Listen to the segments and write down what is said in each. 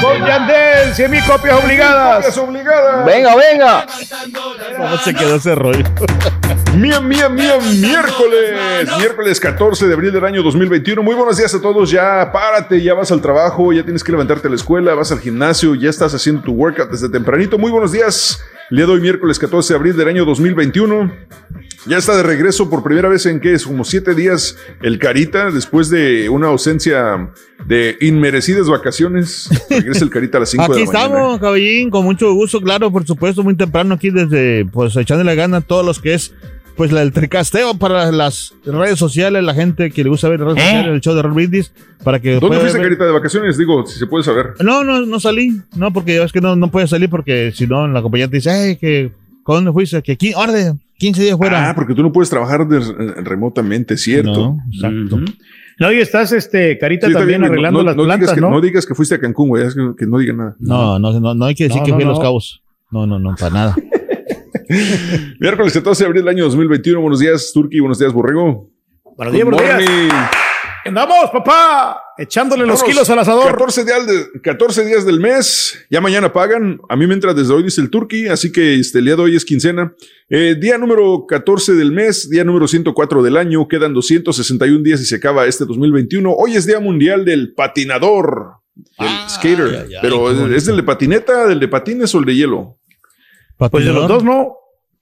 Con Yandel, 100 mil copias obligadas. obligadas. Venga, venga. ¿Cómo se quedó ese rollo? Mía, mía, mía, miércoles. Miércoles 14 de abril del año 2021. Muy buenos días a todos. Ya párate, ya vas al trabajo, ya tienes que levantarte a la escuela, vas al gimnasio, ya estás haciendo tu workout desde tempranito. Muy buenos días. De hoy, miércoles 14 de abril del año 2021. Ya está de regreso por primera vez en que es como siete días el Carita, después de una ausencia de inmerecidas vacaciones. Regresa el Carita a las 5 de Aquí la mañana. estamos, caballín, con mucho gusto, claro, por supuesto, muy temprano aquí desde, pues, echándole gana a todos los que es, pues, la- el tricasteo para las redes sociales, la gente que le gusta ver redes sociales, el show de Roll Brindis, para que ¿Dónde fuiste, ver- Carita, de vacaciones? Digo, si se puede saber. No, no, no salí, no, porque es que no, no puedes salir porque si no, la compañía te dice, ay, que, ¿con dónde fuiste? Que aquí, de 15 días fuera. Ah, porque tú no puedes trabajar de- eh, remotamente, ¿cierto? No, exacto. No, y estás, este, Carita, Sí, también bien, arreglando no, las no plantas, que, ¿no? no digas que fuiste a Cancún, güey, es que, que no diga nada. No, no, no, no hay que decir No, que no, fui a Los. Cabos. No, no, no, para nada. Miércoles 14 de abril del año 2021. Buenos días, Turki. Buenos días, Borrego. Buenos días, buenos días. ¡Andamos, papá! Echándole los kilos al asador. 14 días, de- 14 días del mes. Ya mañana pagan. A mí me entra desde hoy, dice el Turki. Así que este, el día de hoy es quincena. Eh, día número 14 del mes, día número 104 del año. Quedan 261 días y se acaba este 2021. Hoy es Día Mundial del Patinador. El skater. ay, ay, Pero bonito. ¿es del de patineta, del de patines o el de hielo? Pues de los dos, ¿no?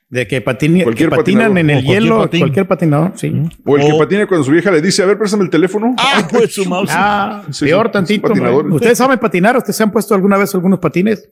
De que, patine- Cualquier que patinan patinador. en el O cualquier hielo, patín. cualquier patinador, sí. O el que patina cuando su vieja le dice, a ver, préstame el teléfono. Ah, pues su mouse. Ah, Sí, peor tantito. ¿Ustedes saben patinar? ¿Ustedes se han puesto alguna vez algunos patines?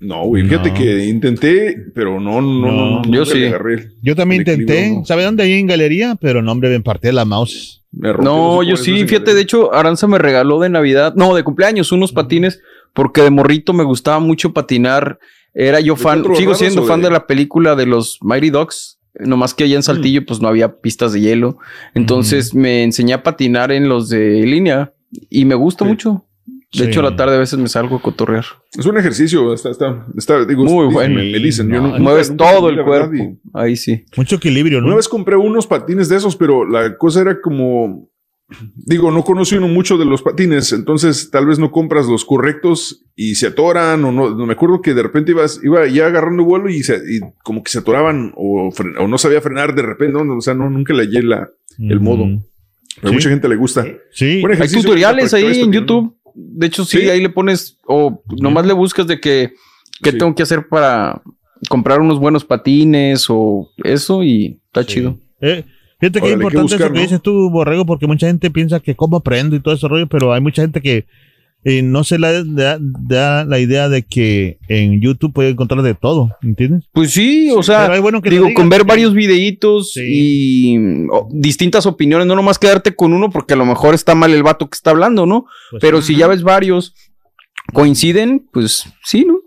No, güey, fíjate No. que intenté, pero no, no, no, no, yo sí. agarré. Yo también intenté, no. ¿sabe dónde? Ahí en galería, pero no, hombre, me partí la mouse. No, yo sí, fíjate, de hecho, Aranza me regaló de Navidad, no, de cumpleaños, unos patines, porque de morrito me gustaba mucho patinar. Era yo ¿De fan, sigo siendo fan de- de la película de los Mighty Dogs. Nomás que allá en Saltillo, pues no había pistas de hielo. Entonces me enseñé a patinar en los de línea. y me gusta mucho. De Sí. hecho, a la tarde a veces me salgo a cotorrear. Es un ejercicio, está, está, está digo, Muy dicen, bueno. Me, dicen, yo no- mueves nunca- todo nunca el cuerpo. y- Ahí sí. Mucho equilibrio, ¿no? Una vez compré unos patines de esos, pero la cosa era como, digo, no conoce uno mucho de los patines, entonces tal vez no compras los correctos y se atoran o no. no me acuerdo que de repente ibas, iba ya agarrando vuelo y, se- y como que se atoraban o, no sabía frenar de repente, no, no, o sea, no, nunca le hallé la, el modo. Pero Sí. mucha gente le gusta. Sí. Hay tutoriales ahí en YouTube. De hecho, sí, ¿Sí? ahí le pones o nomás le buscas de que qué Sí. tengo que hacer para comprar unos buenos patines o eso y está chido. Eh, fíjate que es importante buscar, eso que ¿no? dices tú, Borrego, porque mucha gente piensa que cómo aprendo y todo ese rollo, pero hay mucha gente que eh, no se le da, da la idea de que en YouTube puede encontrar de todo, ¿entiendes? Pues sí, o sea, pero bueno que digo, digas, con ver varios videitos y distintas opiniones, no nomás quedarte con uno porque a lo mejor está mal el vato que está hablando, ¿no? Pues Pero sí. si ya ves varios coinciden, pues sí, ¿no?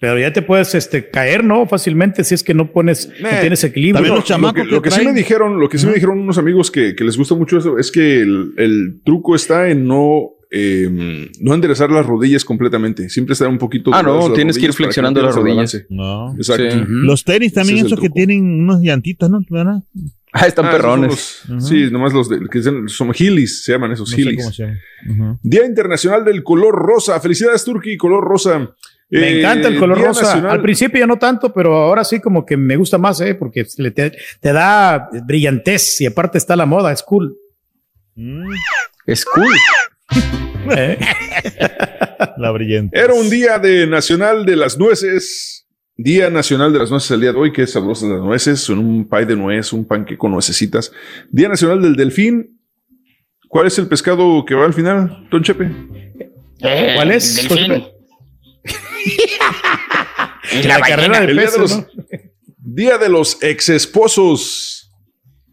Pero ya te puedes este, caer, ¿no? Fácilmente si es que no pones, no Eh, tienes equilibrio. también No, los chamacos lo que, lo que que sí me dijeron, lo que sí me dijeron unos amigos que, que les gusta mucho eso es que el, el truco está en no, eh, no enderezar las rodillas completamente. Siempre estar un poquito. Ah, no, tienes que ir flexionando las rodillas. balance. No. Exacto. Sí. Los tenis también, es esos que tienen unas llantitas, ¿no? ¿Verdad? Ah, están Ah, perrones. Sí, nomás los de, que son, son Heelys, se llaman esos No. Ujú. Día Internacional del Color Rosa. Felicidades, Turki, color rosa. Me Eh, encanta el color Día rosa. Nacional- Al principio ya no tanto, pero ahora sí como que me gusta más, ¿eh? Porque le- te, te da brillantez y aparte está la moda, es cool. Mm, Es cool. ¿eh? la brillante. Era un día de Nacional de las Nueces. Día Nacional de las Nueces el día de hoy, que es sabrosas las nueces, son un pie de nuez, un panque con nuecesitas. Día Nacional del Delfín. ¿Cuál es el pescado que va al final, Don Chepe? ¿Cuál es? la, carrera de El día de los, ¿no? día de los exesposos.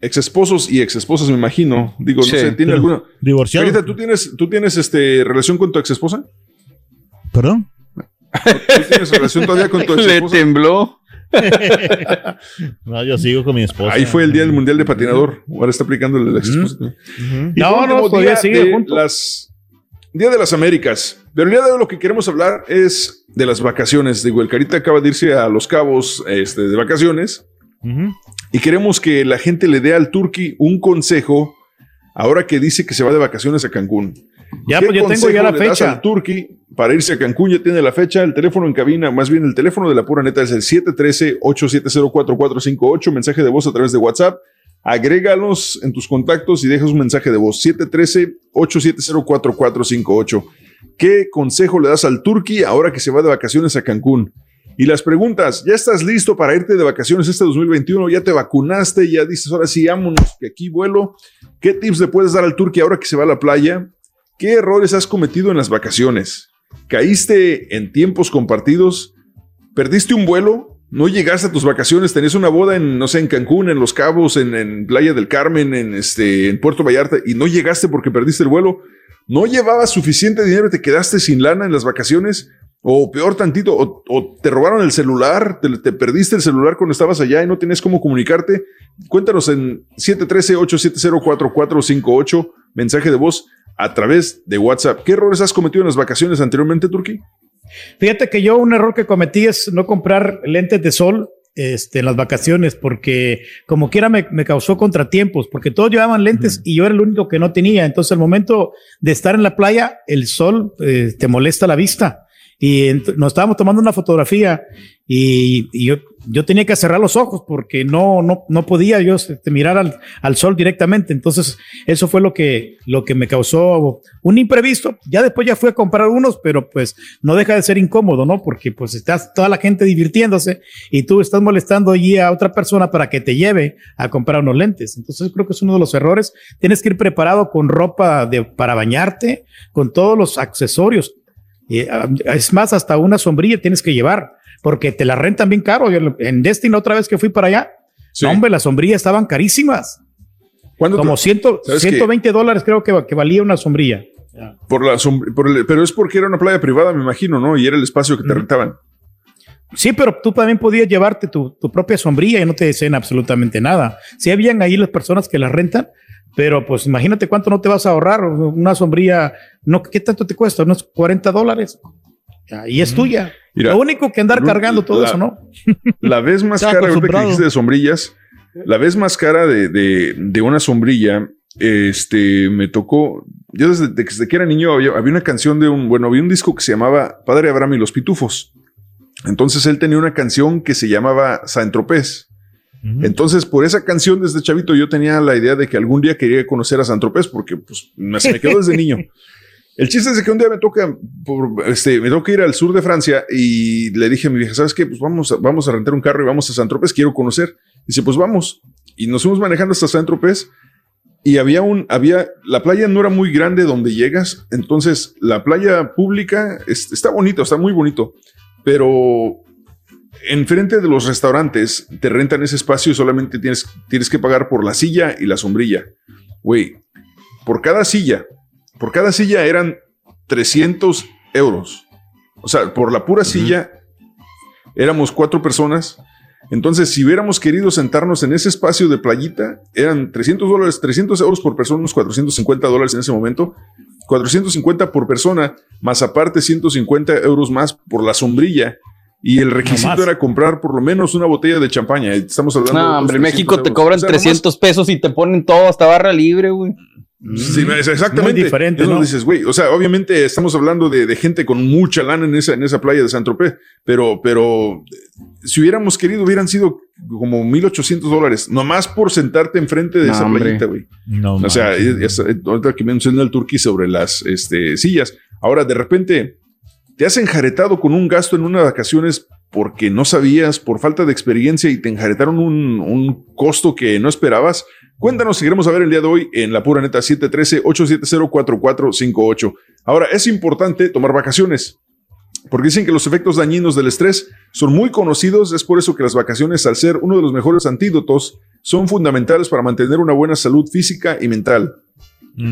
Exesposos y exesposas, me imagino. Digo, no sé, ¿tiene alguna? Divorciado. Carita, ¿tú tienes, tú tienes este, relación con tu exesposa? ¿Perdón? ¿Tú tienes relación todavía con tu Le exesposa? tembló. No, yo sigo con mi esposa. Ahí fue el día del Mundial de Patinador. Ahora está aplicando la exesposa. Y No, no, todavía día sigue las Día de las Américas. Pero el día de hoy lo que queremos hablar es de las vacaciones. Digo, el Carita acaba de irse a Los Cabos este, de vacaciones y queremos que la gente le dé al Turqui un consejo ahora que dice que se va de vacaciones a Cancún. Ya, ¿Qué pues yo tengo ya la fecha. al Turqui para irse a Cancún ya tiene la fecha, el teléfono en cabina, más bien el teléfono de la pura neta es el 713-870-4458, mensaje de voz a través de WhatsApp. Agrégalos en tus contactos y dejas un mensaje de voz 713-870-4458. ¿Qué consejo le das al Turqui ahora que se va de vacaciones a Cancún? Y las preguntas, ¿ya estás listo para irte de vacaciones este 2021? ¿Ya te vacunaste? ¿Ya dices, ahora sí, vámonos, que aquí vuelo? ¿Qué tips le puedes dar al Turqui ahora que se va a la playa? ¿Qué errores has cometido en las vacaciones? ¿Caíste en tiempos compartidos? ¿Perdiste un vuelo? ¿No llegaste a tus vacaciones? ¿Tenías una boda en, no sé, en Cancún, en Los Cabos, en, en Playa del Carmen, en, este, en Puerto Vallarta y no llegaste porque perdiste el vuelo? ¿No llevabas suficiente dinero y te quedaste sin lana en las vacaciones? O peor tantito, o, te robaron el celular, te, te perdiste el celular cuando estabas allá y no tenías cómo comunicarte. Cuéntanos en 713-870-4458, mensaje de voz a través de WhatsApp. ¿Qué errores has cometido en las vacaciones anteriormente, Turki? Fíjate que yo un error que cometí es no comprar lentes de sol este, en las vacaciones, porque como quiera me, me causó contratiempos, porque todos llevaban lentes y yo era el único que no tenía. Entonces, al momento de estar en la playa, el sol eh, te molesta la vista. Y nos estábamos tomando una fotografía y, y yo, yo tenía que cerrar los ojos porque no, no, no podía yo este, mirar al, al sol directamente. Entonces, eso fue lo que, lo que me causó un imprevisto. Ya después ya fui a comprar unos, pero pues no deja de ser incómodo, ¿no? Porque pues estás toda la gente divirtiéndose y tú estás molestando allí a otra persona para que te lleve a comprar unos lentes. Entonces, creo que es uno de los errores. Tienes que ir preparado con ropa de, para bañarte, con todos los accesorios. Ah, es más, hasta una sombrilla tienes que llevar, porque te la rentan bien caro. Yo en Destiny, otra vez que fui para allá, no, hombre, las sombrillas estaban carísimas. Como ciento- ¿Sabes qué? 120 dólares creo que, que valía una sombrilla. Por la sombr- por el- pero es porque era una playa privada, me imagino, ¿no? Y era el espacio que te rentaban. Sí, pero tú también podías llevarte tu, tu propia sombrilla y no te decían absolutamente nada. Si habían ahí las personas que las rentan, Pero pues imagínate cuánto no te vas a ahorrar. Una sombrilla, no, ¿qué tanto te cuesta? Unos 40 dólares. Y es tuya. Mira, Lo único que andar cargando todo la- eso, ¿no? La vez más cara, ahorita que dijiste de sombrillas, la vez más cara de, de- de una sombrilla, este, me tocó, yo desde, desde que era niño había, había una canción de un, bueno, había un disco que se llamaba Padre Abraham y los Pitufos. Entonces él tenía una canción que se llamaba San Tropez. Entonces, por esa canción desde chavito yo tenía la idea de que algún día quería conocer a San Tropez porque pues, me, se me quedó desde niño. El chiste es de que un día me toca, por, este, me toca ir al sur de Francia y le dije a mi vieja, ¿sabes qué? Pues vamos a, vamos a rentar un carro y vamos a San Tropez, quiero conocer. Dice, pues vamos. Y nos fuimos manejando hasta San Tropez y había un, había, la playa no era muy grande donde llegas, entonces la playa pública es- está bonito, está muy bonito, pero enfrente de los restaurantes te rentan ese espacio y solamente tienes, tienes que pagar por la silla y la sombrilla. Güey, por cada silla, por cada silla eran 300 euros. O sea, por la pura silla éramos cuatro personas. Entonces, si hubiéramos querido sentarnos en ese espacio de playita, eran 300 dólares, 300 euros por persona, unos 450 dólares en ese momento. 450 por persona, más aparte 150 euros más por la sombrilla. Y el requisito era comprar por lo menos una botella de champaña. Estamos hablando de No, hombre, en 300 México te cobran O sea, nomás- 300 pesos y te ponen todo hasta barra libre, güey. Sí, no, es exactamente. Muy diferente, Es ¿no? dices, güey, o sea, obviamente estamos hablando de, de gente con mucha lana en esa, en esa playa de San Tropez, pero, pero eh, si hubiéramos querido, hubieran sido como 1800 dólares, nomás por sentarte enfrente de No, esa hombre. playita, güey. No, O sea, es- es- ahorita que menciona el turquí sobre las este, sillas. Ahora, de repente, te has enjaretado con un gasto en unas vacaciones porque no sabías, por falta de experiencia, y te enjaretaron un, un costo que no esperabas. Cuéntanos si queremos saber el día de hoy en la pura neta 713-870-4458. Ahora, es importante tomar vacaciones. Porque dicen que los efectos dañinos del estrés son muy conocidos, es por eso que las vacaciones, al ser uno de los mejores antídotos, son fundamentales para mantener una buena salud física y mental.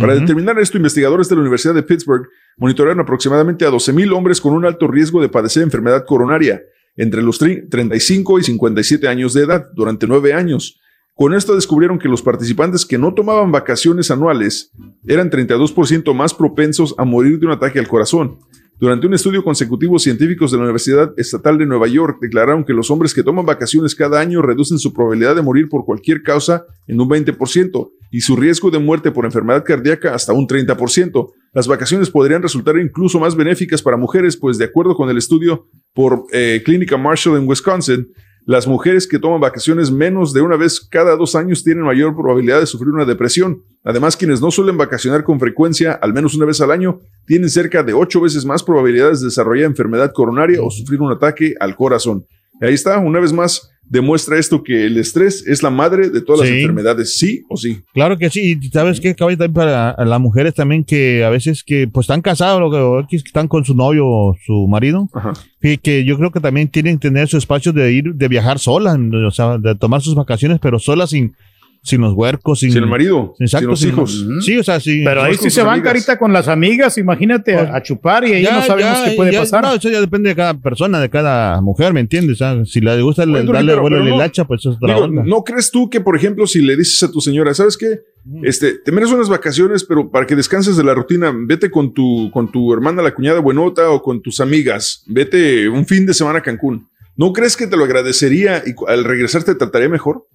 Para determinar esto, investigadores de la Universidad de Pittsburgh monitorearon aproximadamente a 12.000 hombres con un alto riesgo de padecer enfermedad coronaria entre los tri- 35 y 57 años de edad durante nueve años. Con esto descubrieron que los participantes que no tomaban vacaciones anuales eran 32% más propensos a morir de un ataque al corazón. Durante un estudio consecutivo, científicos de la Universidad Estatal de Nueva York declararon que los hombres que toman vacaciones cada año reducen su probabilidad de morir por cualquier causa en un 20% y su riesgo de muerte por enfermedad cardíaca hasta un 30%. Las vacaciones podrían resultar incluso más benéficas para mujeres, pues de acuerdo con el estudio por eh, Clínica Marshall en Wisconsin, las mujeres que toman vacaciones menos de una vez cada dos años tienen mayor probabilidad de sufrir una depresión. Además, quienes no suelen vacacionar con frecuencia, al menos una vez al año, tienen cerca de ocho veces más probabilidades de desarrollar enfermedad coronaria o sufrir un ataque al corazón. Ahí está, una vez más, demuestra esto que el estrés es la madre de todas las Sí. enfermedades, sí o sí. Claro que sí, y sabes qué, caballo, también para las mujeres también que a veces que pues están casados o que- están con su novio o su marido, y que yo creo que también tienen que tener su espacio de ir, de viajar solas, o sea, de tomar sus vacaciones, pero solas sin, sin los huercos, sin, Sin el marido, exacto, sin los hijos. Sí, o sea, sí. Pero ahí sí se van carita con las amigas, imagínate, a, a chupar y ahí no sabemos qué puede ya- pasar. No, eso ya depende de cada persona, de cada mujer, ¿me entiendes? Sea, si le gusta el- darle pero- vuelo pero a la no- hilacha, pues eso es otra Digo, onda. ¿No crees tú que, por ejemplo, si le dices a tu señora, ¿sabes qué? Este, te mereces unas vacaciones, pero para que descanses de la rutina, vete con tu, con tu hermana, la cuñada buenota, o con tus amigas, vete un fin de semana a Cancún. ¿No crees que te lo agradecería y al regresar te trataría mejor?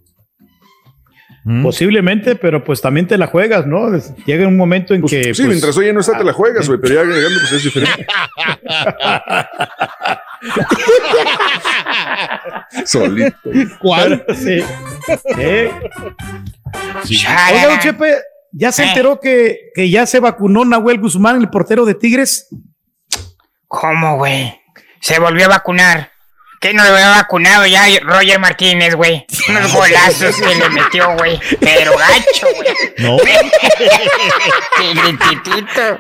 Posiblemente, pero pues también te la juegas, ¿no? Llega un momento en que. sí, pues, mientras ella no está, te la juegas, güey, pero ya llegando, pues es diferente. Solito. ¿Cuál? Sí. Sí. Oiga, don Chepe, ¿ya se Eh. enteró que, que ya se vacunó Nahuel Guzmán, el portero de Tigres? ¿Cómo, güey? Se volvió a vacunar. ¿Qué no lo había vacunado ya Roger Martínez, güey? Unos golazos que le metió, güey. Pero gacho, güey. No. Chiquititito.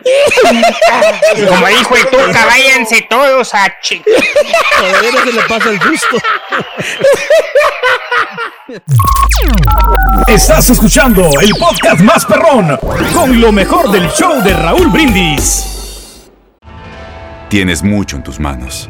Como dijo el Tuca, váyanse todos a chi... Todavía no se le pasa el gusto. Estás escuchando el podcast más perrón con lo mejor del show de Raúl Brindis. Tienes mucho en tus manos.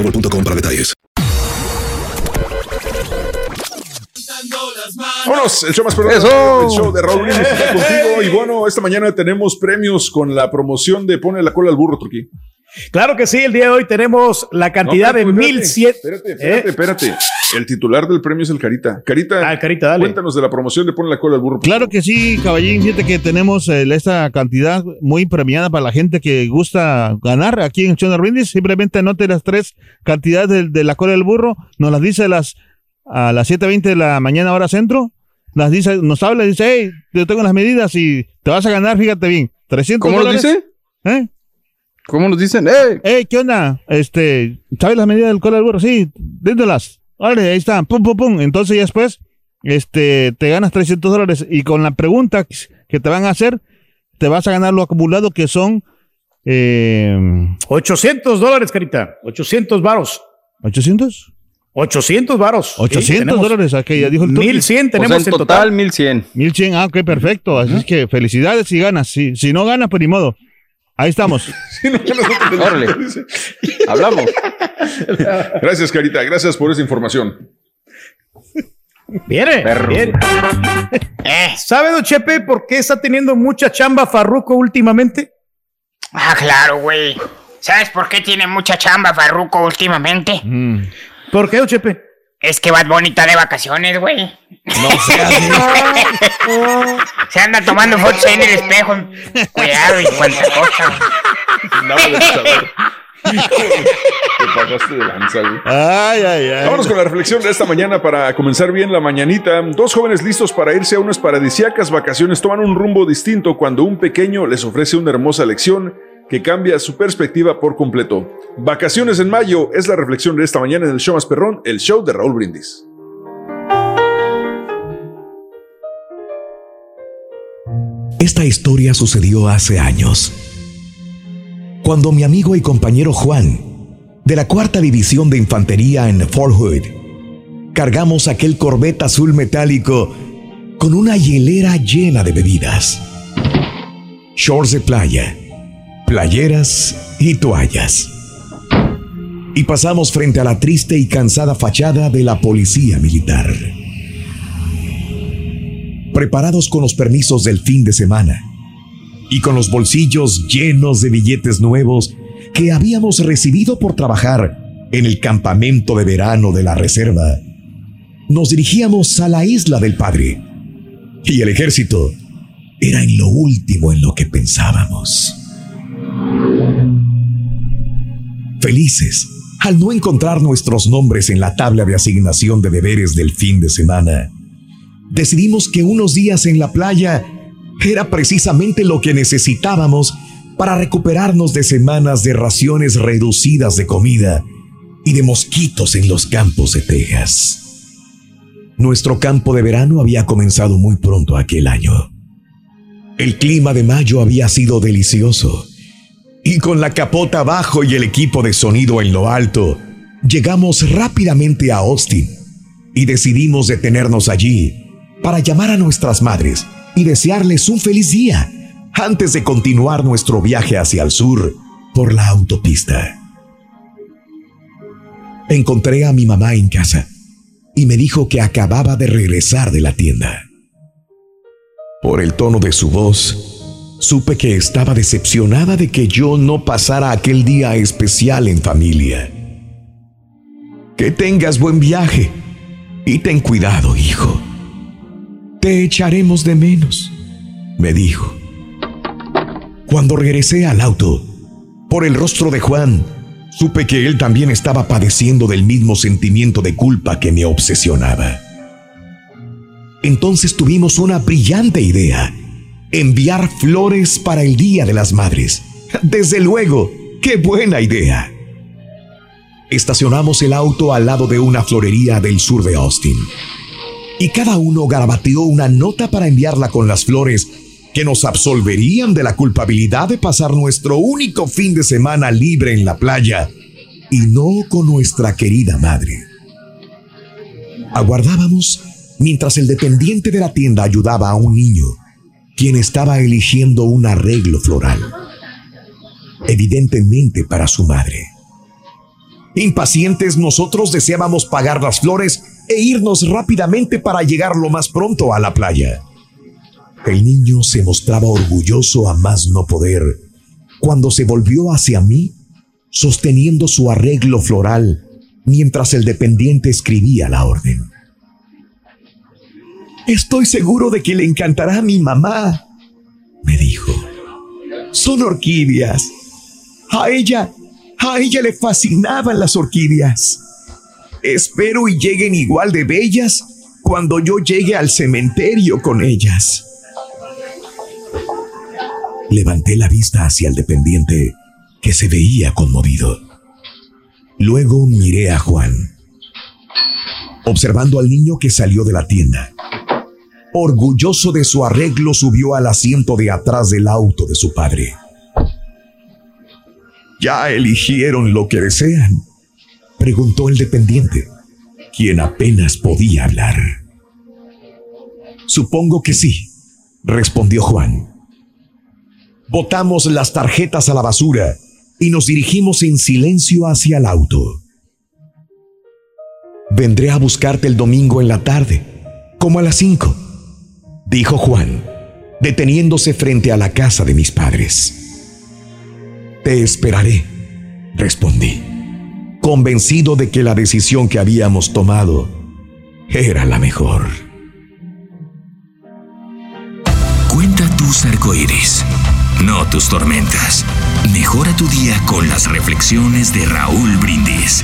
boostmobile.com para detalles. Vámonos, el show más. Eso. El show de Raúl está contigo. Y bueno, esta mañana tenemos premios con la promoción de Pone la cola al burro, Turquí. Claro que sí, el día de hoy tenemos la cantidad No, de espérate, 1100. Espérate, espérate, espérate. El titular del premio es el Carita. Carita, Ah, Carita, dale. cuéntanos de la promoción de Pone la cola al burro. Claro que sí, caballín. Fíjate que tenemos eh, esta cantidad muy premiada para la gente que gusta ganar aquí en Chona Brindis. Simplemente anote las tres cantidades de, de la cola del burro. Nos las dice a las, a las 7.20 de la mañana hora centro. Las dice, nos habla y dice, hey, yo tengo las medidas y te vas a ganar, fíjate bien. 300 ¿Cómo lo dice? ¿Eh? ¿Cómo nos dicen? ¡Eh! Hey, ¿qué onda? Este, ¿sabes las medidas del cola del burro? Sí, déndolas. Órale, ahí están. Pum, pum, pum. Entonces ya después, este, te ganas 300 dólares. Y con la pregunta que te van a hacer, te vas a ganar lo acumulado que son, eh, 800 dólares, Carita. 800 varos. ¿800? 800 varos. 800 dólares. Ok, ya dijo el Turqui. 1100 O sea, tenemos en total, 1100. 1100, ah, ok, perfecto. Así es que felicidades si ganas. Si, si no ganas, pues ni modo. Ahí estamos. Órale. Hablamos. Gracias, Carita. Gracias por esa información. Viene, viene. Eh. ¿Sabe, don Chepe, por qué está teniendo mucha chamba Farruco últimamente? Ah, claro, güey. ¿Sabes por qué tiene mucha chamba Farruko últimamente? Mm. ¿Por qué, don Chepe? Es que Bad Bunny está de vacaciones, güey. No seas Se anda tomando fotos ahí en el espejo. Cuidado y cuánta cosa. Nada de saber. Te pasaste de lanza, güey. Ay, ay, ay. Vámonos con la reflexión de esta mañana para comenzar bien la mañanita. Dos jóvenes listos para irse a unas paradisíacas vacaciones toman un rumbo distinto cuando un pequeño les ofrece una hermosa lección que cambia su perspectiva por completo. Vacaciones en mayo es la reflexión de esta mañana en el show más perrón, el show de Raúl Brindis. Esta historia sucedió hace años. Cuando mi amigo y compañero Juan, de la cuarta división de infantería en Fort Hood, cargamos aquel corbeta azul metálico con una hielera llena de bebidas, shorts de playa, playeras y toallas. Y pasamos frente a la triste y cansada fachada de la policía militar. Preparados con los permisos del fin de semana y con los bolsillos llenos de billetes nuevos que habíamos recibido por trabajar en el campamento de verano de la reserva, nos dirigíamos a la isla del Padre. Y el ejército era en lo último en lo que pensábamos. Felices al no encontrar nuestros nombres en la tabla de asignación de deberes del fin de semana, decidimos que unos días en la playa era precisamente lo que necesitábamos para recuperarnos de semanas de raciones reducidas de comida y de mosquitos en los campos de Texas. Nuestro campo de verano había comenzado muy pronto aquel año El clima de mayo había sido delicioso. Y con la capota abajo y el equipo de sonido en lo alto, llegamos rápidamente a Austin y decidimos detenernos allí para llamar a nuestras madres y desearles un feliz día antes de continuar nuestro viaje hacia el sur por la autopista. Encontré a mi mamá en casa y me dijo que acababa de regresar de la tienda. Por el tono de su voz, supe que estaba decepcionada de que yo no pasara aquel día especial en familia. Que tengas buen viaje y ten cuidado, hijo. Te echaremos de menos, me dijo. Cuando regresé al auto, por el rostro de Juan, supe que él también estaba padeciendo del mismo sentimiento de culpa que me obsesionaba. Entonces tuvimos una brillante idea, enviar flores para el Día de las Madres. Desde luego, qué buena idea. Estacionamos el auto al lado de una florería del sur de Austin y cada uno garabateó una nota para enviarla con las flores que nos absolverían de la culpabilidad de pasar nuestro único fin de semana libre en la playa y no con nuestra querida madre. Aguardábamos mientras el dependiente de la tienda ayudaba a un niño, quien estaba eligiendo un arreglo floral, evidentemente para su madre. Impacientes nosotros deseábamos pagar las flores e irnos rápidamente para llegar lo más pronto a la playa. El niño se mostraba orgulloso a más no poder cuando se volvió hacia mí sosteniendo su arreglo floral mientras el dependiente escribía la orden. Estoy seguro de que le encantará a mi mamá, me dijo. Son orquídeas. A ella, a ella le fascinaban las orquídeas. Espero y lleguen igual de bellas cuando yo llegue al cementerio con ellas. Levanté la vista hacia el dependiente, que se veía conmovido. Luego miré a Juan, observando al niño que salió de la tienda. Orgulloso de su arreglo, subió al asiento de atrás del auto de su padre. ¿Ya eligieron lo que desean? Preguntó el dependiente, quien apenas podía hablar. Supongo que sí, respondió Juan. Botamos las tarjetas a la basura y nos dirigimos en silencio hacia el auto. Vendré a buscarte el domingo en la tarde, como a las cinco, dijo Juan, deteniéndose frente a la casa de mis padres. Te esperaré, respondí, convencido de que la decisión que habíamos tomado era la mejor. Cuenta tus arcoíris no tus tormentas. Mejora tu día con las reflexiones de Raúl Brindis.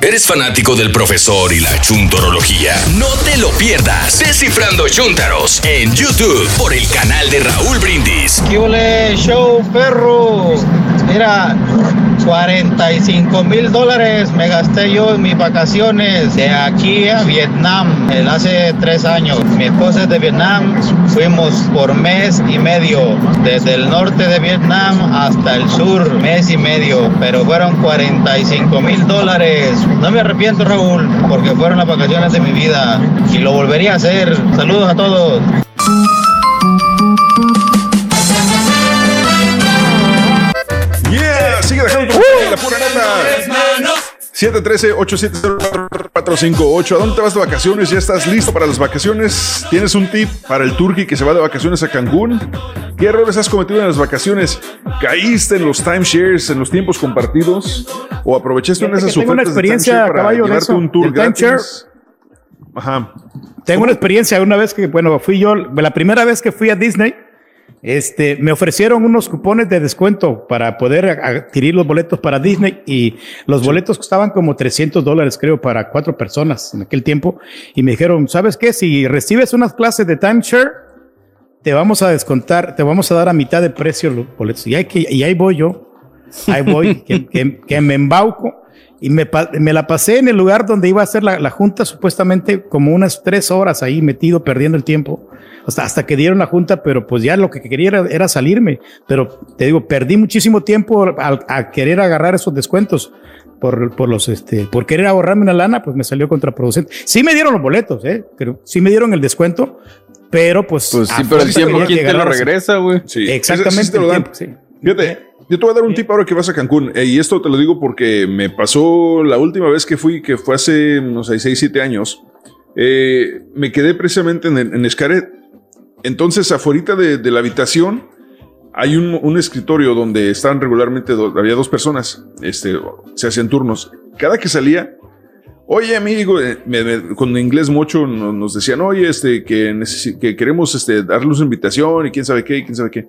¿Eres fanático del profesor y la chuntorología? No te lo pierdas. Descifrando Chuntaros en YouTube por el canal de Raúl Brindis. ¿Qué show, perro? Mira, 45 mil dólares me gasté yo en mis vacaciones de aquí a Vietnam el hace tres años. Mi esposa es de Vietnam, fuimos por mes y medio, desde el norte de Vietnam hasta el sur, mes y medio, pero fueron 45 mil dólares. No me arrepiento Raúl, porque fueron las vacaciones de mi vida y lo volvería a hacer. Saludos a todos. Yeah, sigue dejando tu la pura neta. 713-870-4458. ¿A dónde te vas de vacaciones? ¿Ya estás listo para las vacaciones? ¿Tienes un tip para el turqui que se va de vacaciones a Cancún? ¿Qué errores has cometido en las vacaciones? ¿Caíste en los timeshares, en los tiempos compartidos? ¿O aprovechaste una de esas una ofertas de experiencia, timeshare para caballo, de llevarte eso, un tour gratis? Ajá. Tengo una experiencia una vez que, bueno, fui yo, la primera vez que fui a Disney, este, me ofrecieron unos cupones de descuento para poder adquirir los boletos para Disney y los boletos costaban como 300 dólares, creo, para cuatro personas en aquel tiempo. Y me dijeron, ¿sabes qué? Si recibes unas clases de timeshare, te vamos a descontar, te vamos a dar a mitad de precio los boletos. Y, hay que, y ahí voy yo. ahí voy, que, que- que me embauco. Y me, me la pasé en el lugar donde iba a hacer la, la junta, supuestamente como unas tres horas ahí metido, perdiendo el tiempo, hasta, hasta que dieron la junta, pero pues ya lo que quería era, era salirme. Pero te digo, perdí muchísimo tiempo al- a, querer agarrar esos descuentos por, por los, este, por querer ahorrarme una lana, pues me salió contraproducente. Sí me dieron los boletos, eh, pero sí me dieron el descuento, pero pues. Pues sí, pero el tiempo, ¿quién te lo regresa, güey? Sí, Exactamente, ese sí te lo el dan. tiempo, sí. Fíjate, yo te voy a dar un tip ahora que vas a Cancún. eh, y esto te lo digo porque me pasó la última vez que fui, que fue hace, no sé, 6, 7 años. eh, me quedé precisamente en, en Xcaret. Entonces, afuera de, de la habitación hay un, un escritorio donde estaban regularmente, do- había dos personas, este, se hacían turnos. Cada que salía, Oye, amigo, eh, me- con inglés mucho no- nos decían, oye, este, que, que queremos este, darles una invitación y quién sabe qué, y quién sabe qué.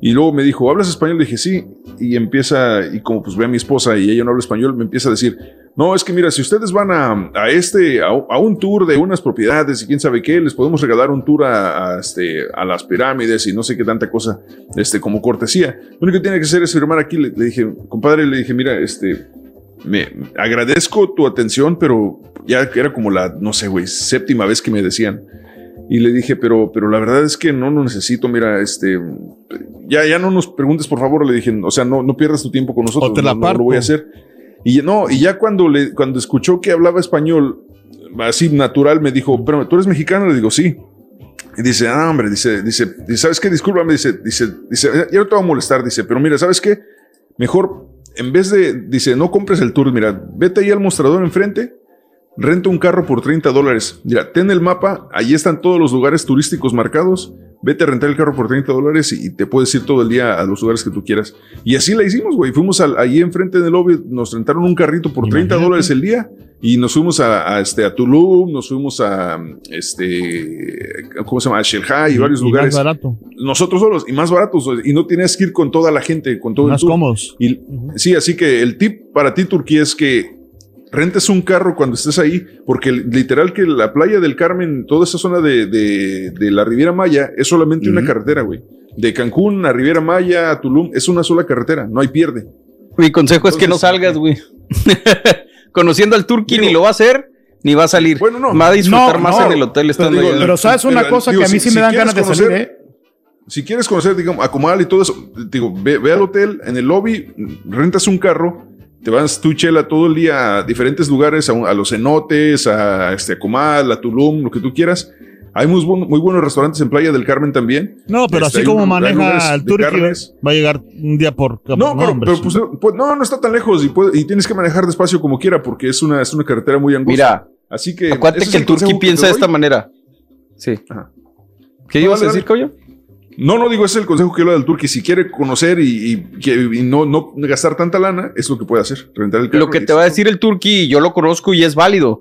Y luego me dijo, ¿hablas español? Le dije, sí. Y empieza, y como pues ve a mi esposa y ella no habla español, me empieza a decir, no, es que mira, si ustedes van a, a este, a, un tour de unas propiedades y quién sabe qué, les podemos regalar un tour a, este, a las pirámides y no sé qué tanta cosa, este, como cortesía. Lo único que tiene que hacer es firmar aquí. Le dije, compadre, le dije, mira, este, me agradezco tu atención, pero ya era como la, no sé, güey, séptima vez que me decían. Y le dije, pero, pero la verdad es que no lo necesito, mira, este, ya, ya no nos preguntes, por favor, le dije, o sea, no, no pierdas tu tiempo con nosotros, O te la no, no lo voy a hacer. Y no, y ya cuando le, cuando escuchó que hablaba español, así natural, me dijo, pero tú eres mexicano, le digo, sí. Y dice, ah, hombre, dice, dice, dice, ¿sabes qué? Discúlpame, dice, dice, dice, ya no te voy a molestar, dice, pero mira, ¿sabes qué? Mejor, en vez de, dice, no compres el tour, mira, vete ahí al mostrador enfrente, renta un carro por 30 dólares. Mira, ten el mapa, ahí están todos los lugares turísticos marcados, vete a rentar el carro por 30 dólares y, te puedes ir todo el día a los lugares que tú quieras. Y así la hicimos, güey. Fuimos al- ahí enfrente del lobby, nos rentaron un carrito por 30 dólares el día y nos fuimos a, a, este, a Tulum, nos fuimos a, este, ¿cómo se llama? A Shelha y, varios y lugares. más barato. Nosotros solos y más baratos y no tenías que ir con toda la gente, con todo Más el tour. cómodos. Y, Sí, así que el tip para ti, Turquía, es que rentes un carro cuando estés ahí, porque literal que la playa del Carmen, toda esa zona de, de- de la Riviera Maya, es solamente una carretera, güey. De Cancún a Riviera Maya a Tulum, es una sola carretera, no hay pierde. Mi consejo es que no salgas, güey. Conociendo al Turqui ni lo va a hacer, ni va a salir. Bueno, no. Va a disfrutar No, más no. en el hotel estando Digo, allá. Pero sabes una cosa que a mí sí me dan ganas de salir, ¿eh? Si quieres conocer, digamos, a Comal y todo eso, digo, ve, ve al hotel, en el lobby, rentas un carro, te vas tú, Chela, todo el día a diferentes lugares, a, los cenotes, a, este, a Comal, a Tulum, lo que tú quieras. Hay muy, buen- muy buenos restaurantes en Playa del Carmen también. No, pero Este, así como un- maneja el carnes. va a llegar un día por... No, pero, pues, pues, no, no está tan lejos y, puede- y tienes que manejar despacio como quiera porque es una, es una carretera muy angosta. Mira, así que Acuérdate que el Turqui piensa de esta manera. Sí. ¿Qué No, ibas a decir, Coyo? No, no digo, ese es el consejo que yo le doy al Turqui. Si quiere conocer y, y que- y no, no gastar tanta lana, es lo que puede hacer. Rentar el carro. Lo que te va a decir el Turqui, yo lo conozco y es válido.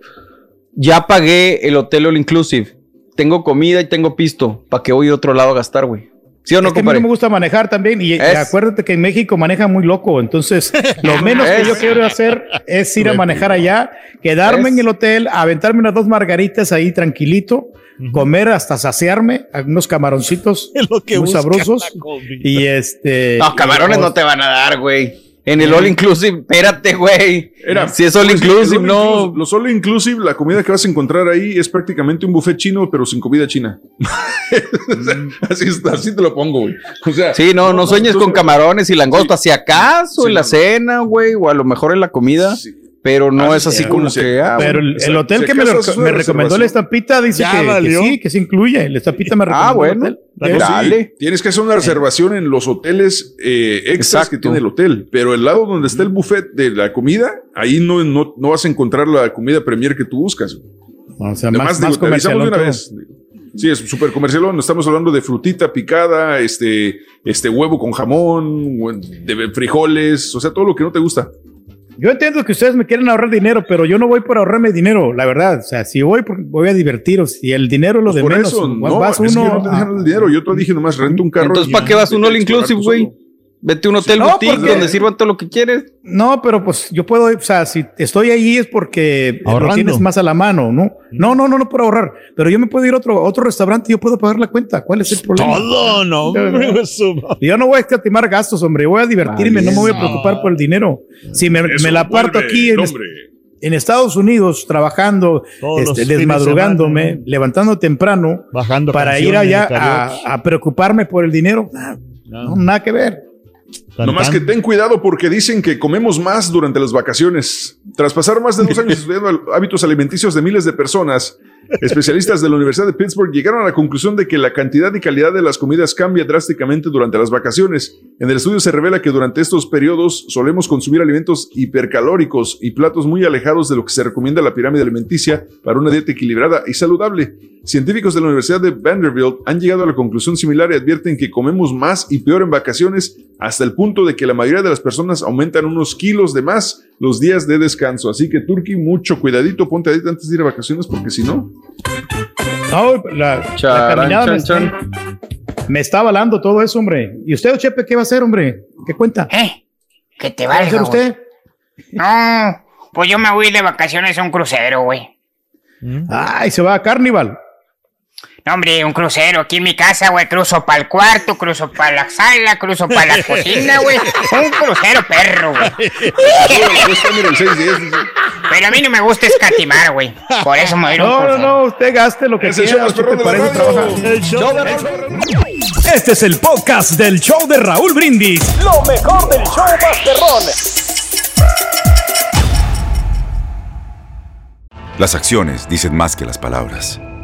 Ya pagué el hotel all inclusive. Tengo comida y tengo pisto. ¿Para qué voy a otro lado a gastar, güey? ¿Sí o no, Es que a mí no me gusta manejar también y, acuérdate que en México maneja muy loco, entonces lo menos que yo quiero hacer es ir a manejar allá, quedarme Es- en el hotel, aventarme unas dos margaritas ahí tranquilito, comer hasta saciarme, unos camaroncitos muy sabrosos y este No, camarones y- no te van a dar, güey. En el all inclusive, espérate, güey. Era, si es all pues, inclusive, no. inclusive- Los all inclusive, la comida que vas a encontrar ahí es prácticamente un buffet chino, pero sin comida china. así, está, así te lo pongo, güey. O sea, Sí, no, no, sueñes con camarones y langostas. Si acaso Sí, en la no. cena, güey, o a lo mejor en la comida. Pero no Ah, es sí, así sí, como sí. que. ah, Pero el, el hotel si que me, me recomendó la estampita dice que, que sí, que se incluye. La estampita me recomendó Ah, el bueno. hotel. Sí, Dale. Tienes que hacer una reservación en los hoteles eh, extras que Exacto. tiene el hotel, pero el lado donde está el buffet de la comida, ahí no, no, no vas a encontrar la comida premier que tú buscas. O sea, Además, más, digo, más te de comercialón una vez. Sí, es súper comercialón. Estamos hablando de frutita picada, este, este huevo con jamón, de frijoles, o sea, todo lo que no te gusta. Yo entiendo que ustedes me quieren ahorrar dinero, pero yo no voy por ahorrarme dinero, la verdad. O sea, si voy, voy a divertiros. Y el dinero es lo de Pues Por menos. eso, no, vas es que uno yo no te a- el dinero. Yo te dije nomás, renta un carro. Entonces, ¿para qué vas y un all inclusive, güey? Vete a un hotel No, boutique porque- donde sirvan todo lo que quieres. No, pero pues yo puedo, o sea, si estoy ahí es porque lo Ahorrando. tienes más a la mano, ¿no? No, no, no, no por ahorrar. Pero yo me puedo ir a otro, a otro restaurante y yo puedo pagar la cuenta. ¿Cuál es el problema? Todo, no, hombre, Yo no voy a escatimar gastos, hombre. Yo voy a divertirme, no me voy a preocupar por el dinero. Si me, me la parto aquí en, Estados Unidos, trabajando, este, desmadrugándome, levantando temprano, Bajando para ir allá a, a preocuparme por el dinero, nah, no, nada que ver. No más que ten cuidado porque dicen que comemos más durante las vacaciones. Tras pasar más de dos años estudiando hábitos alimenticios de miles de personas, especialistas de la Universidad de Pittsburgh llegaron a la conclusión de que la cantidad y calidad de las comidas cambia drásticamente durante las vacaciones. En el estudio se revela que durante estos periodos solemos consumir alimentos hipercalóricos y platos muy alejados de lo que se recomienda en la pirámide alimenticia para una dieta equilibrada y saludable. Científicos de la Universidad de Vanderbilt han llegado a la conclusión similar y advierten que comemos más y peor en vacaciones hasta el punto de que la mayoría de las personas aumentan unos kilos de más los días de descanso. Así que Turki, mucho cuidadito, ponte a dieta antes de ir a vacaciones porque si no... No, la, me, chan, está- me está avalando todo eso, hombre. ¿Y usted, Chepe, qué va a hacer, hombre? ¿Qué cuenta? ¿Eh? Que te ¿Qué va a valga, hacer usted? No, pues yo me voy de vacaciones a un crucero, güey. Ay, se va a Carnival. No, hombre, un crucero aquí en mi casa, güey. Cruzo para el cuarto, cruzo para la sala, cruzo para la cocina, güey. Un crucero perro, güey. Pero a mí no me gusta escatimar, güey. Por eso me voy a un No, no, no, usted gaste lo que Es el quiera. show más perrón de trabaja. Este es el podcast del show de Raúl Brindis. Lo mejor del show Masterrón. Las acciones dicen más que las palabras.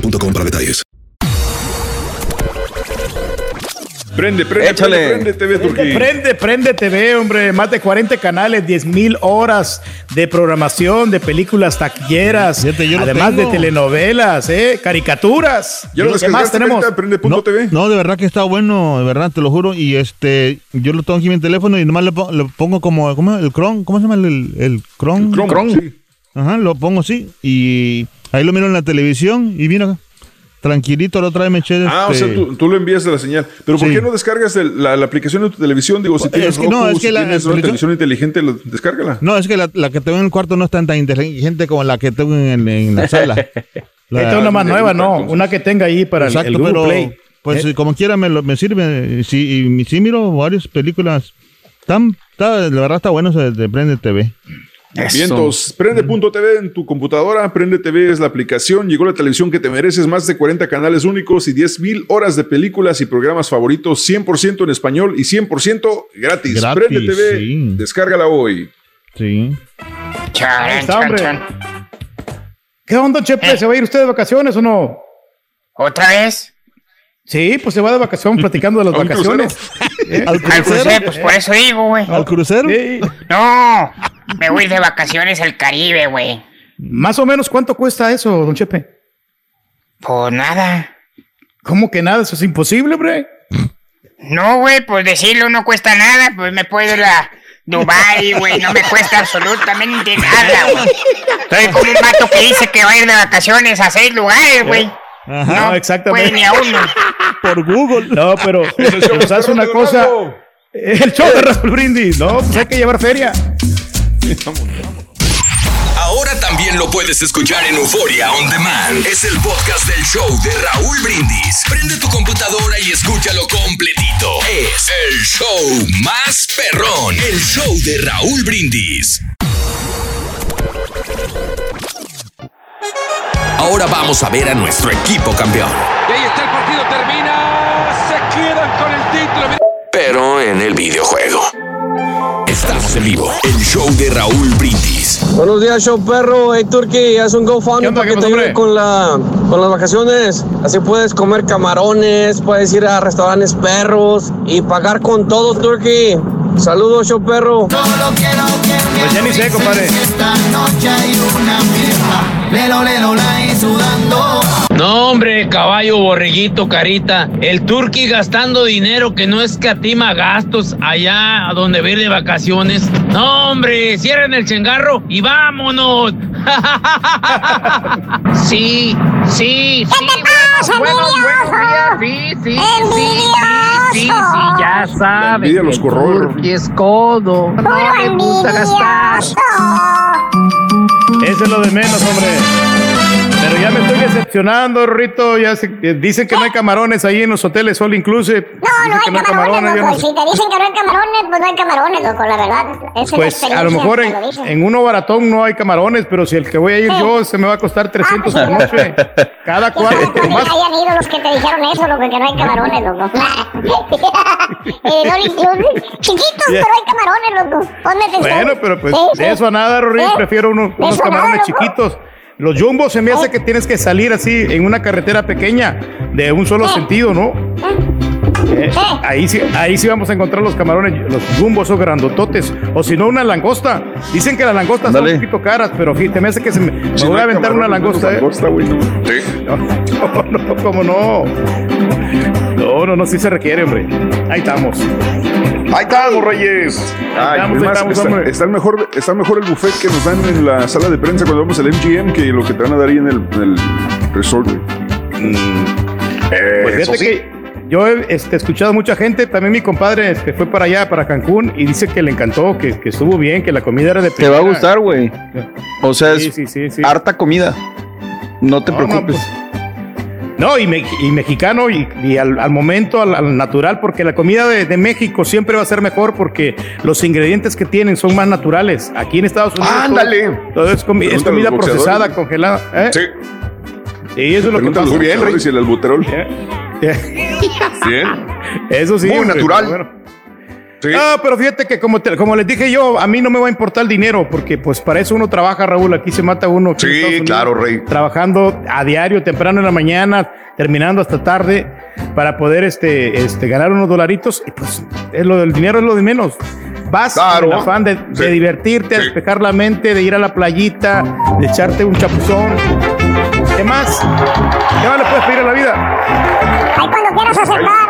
boostmobile.com para detalles. Prende, prende, Échale. prende, prende, TV Prende, Turquía. prende, prende TV, hombre. Más de 40 canales, 10 mil horas de programación, de películas taquilleras, además de telenovelas, ¿eh? caricaturas. Ya lo ¿Qué más tenemos? Prende punto No, TV. no, de verdad que está bueno, de verdad, te lo juro. Y este, yo lo tengo aquí en mi teléfono y nomás le, pongo, le pongo como, ¿cómo, el Chrome, ¿cómo se llama el, el, el Chrome? Chrome, Chrome. sí. Ajá, lo pongo así y ahí lo miro en la televisión y mira, tranquilito, la otra vez me eché Ah, o este- sea, tú, tú lo envías de la señal. Pero ¿por Sí. qué no descargas el- la, la aplicación de tu televisión? Digo, si Pues, tienes es que no, Roku, es que si la- tienes una televisión- inteligente, lo- descárgala. No, es que la, la que tengo en el cuarto no es tan, tan inteligente como la que tengo en, en la sala. La- Esta es una más nueva, no. Una que tenga ahí para el- Exacto, el Google pero Play. pues Eh, como quiera me, lo- me sirve. Sí, y sí miro varias películas. Tan, está- la verdad está bueno de Prende TV. Vientos, prende.tv en tu computadora, Prende TV es la aplicación, llegó la televisión que te mereces, más de 40 canales únicos y 10 mil horas de películas y programas favoritos, 100% en español y 100% gratis. Gratis, Prende TV, sí. descárgala hoy. Sí. Hombre. chan. ¿Qué onda, Chepe? ¿Se va a ir usted de vacaciones o no? ¿Otra vez? Sí, pues se va de vacación platicando de las ¿A un vacaciones. ¿Al crucero? pues por eso digo, güey. ¿Al crucero? No, me voy de vacaciones al Caribe, güey. Más o menos, ¿cuánto cuesta eso, don Chepe? Pues nada. ¿Cómo que nada? Eso es imposible, hombre. No, güey, pues decirlo no cuesta nada, pues me puedo ir a Dubai, güey, no me cuesta absolutamente nada, güey. Estoy como un vato que dice que va a ir de vacaciones a seis lugares, güey. No, exactamente. Güey, ni a uno. Por Google. No, pero, pero ¿sabes una cosa? El show de Raúl Brindis, ¿no? Pues hay que llevar feria. Ahora también lo puedes escuchar en Euforia On Demand. Es el podcast del show de Raúl Brindis. Prende tu computadora y escúchalo completito. Es el show más perrón. El show de Raúl Brindis. Ahora vamos a ver a nuestro equipo campeón. Y ahí está el partido, termina. Se quedan con el título. Pero en el videojuego. Estamos en vivo. El show de Raúl Brindis. Buenos días, show perro. Hey, Turkey, haz un GoFundMe para que te ayude con, la, con las vacaciones. Así puedes comer camarones, puedes ir a restaurantes perros y pagar con todo, Turkey. Saludos, show perro. Pues ya ni sé, compadre. Esta noche hay una fiesta. Lelo, lelo, la y sudando. No, hombre, caballo, borreguito, carita. El turqui gastando dinero que no escatima gastos allá a donde ir de vacaciones. No, hombre, cierren el chengarro y vámonos. sí, sí, sí. Buenos, buenos días. Sí, sí, sí, sí, sí, sí, ya sabes. envidia los que el corroe, turqui es codo. No le gusta gastar. Eso es lo de menos, hombre. Pero ya me estoy decepcionando, Rito. Ya se- dicen que no hay camarones ahí en los hoteles all inclusive. No, no hay que camarones, no loco. sé. Si te dicen que no hay camarones, pues no hay camarones, loco, la verdad. Es Pues a lo mejor en, lo dicen. en uno baratón no hay camarones, pero si el que voy a ir yo se me va a costar 300 por noche. Cada Qué bueno cuatro. que más. hayan ido los que te dijeron eso, loco, que no hay camarones, loco. Eh, chiquitos, pero hay camarones, loco. Ponme. Bueno, pero pues de eso a nada. ¿Eh? Prefiero unos nada, camarones chiquitos. Los jumbos se me hace que tienes que salir así en una carretera pequeña de un solo sentido, ¿no? Eh, ahí, sí, ahí sí vamos a encontrar los camarones, los jumbos o grandototes. O si no, una langosta. Dicen que las langostas son un poquito caras, pero sí, te me hace que se me, me Si no voy a aventar una langosta, ¿eh? langosta, güey. No, no, cómo no. No, no, no, sí se requiere, hombre. Ahí estamos. Ahí estamos, Reyes. Ay, estamos, es ahí más, estamos, está, está el mejor, está mejor el buffet que nos dan en la sala de prensa cuando vamos al MGM que lo que te van a dar ahí en el, en el resort, güey. Pues eso fíjate sí. que yo he este, escuchado mucha gente, también mi compadre este, fue para allá, para Cancún, y dice que le encantó, que, que estuvo bien, que la comida era de Te va a primera. gustar, güey. O sea, Sí, es sí, sí, sí. harta comida. No te No, no, preocupes. No, y, me- y mexicano y, y al, al momento, al, al natural, porque la comida de, de México siempre va a ser mejor porque los ingredientes que tienen son más naturales. Aquí en Estados Unidos. ¡Ándale! Todo, es, comi- comida procesada, congelada. ¿eh? Sí. Sí, eso es lo que pasa. los boxeadores y el albuterol. Bien. Eso sí. Muy natural. Ah, pero fíjate que como, te- como les dije yo, a mí no me va a importar el dinero, porque pues para eso uno trabaja, Raúl, aquí se mata uno. Sí, Unidos, claro, Rey. Trabajando a diario, temprano en la mañana, terminando hasta tarde, para poder este, este, ganar unos dolaritos, y pues es lo del dinero es lo de menos. Vas Claro. con el afán de, de Sí. divertirte, de despejar la mente, de ir a la playita, de echarte un chapuzón. ¿Qué más? ¿Qué más le puedes pedir a la vida? Ay, cuando quieras aceptarme.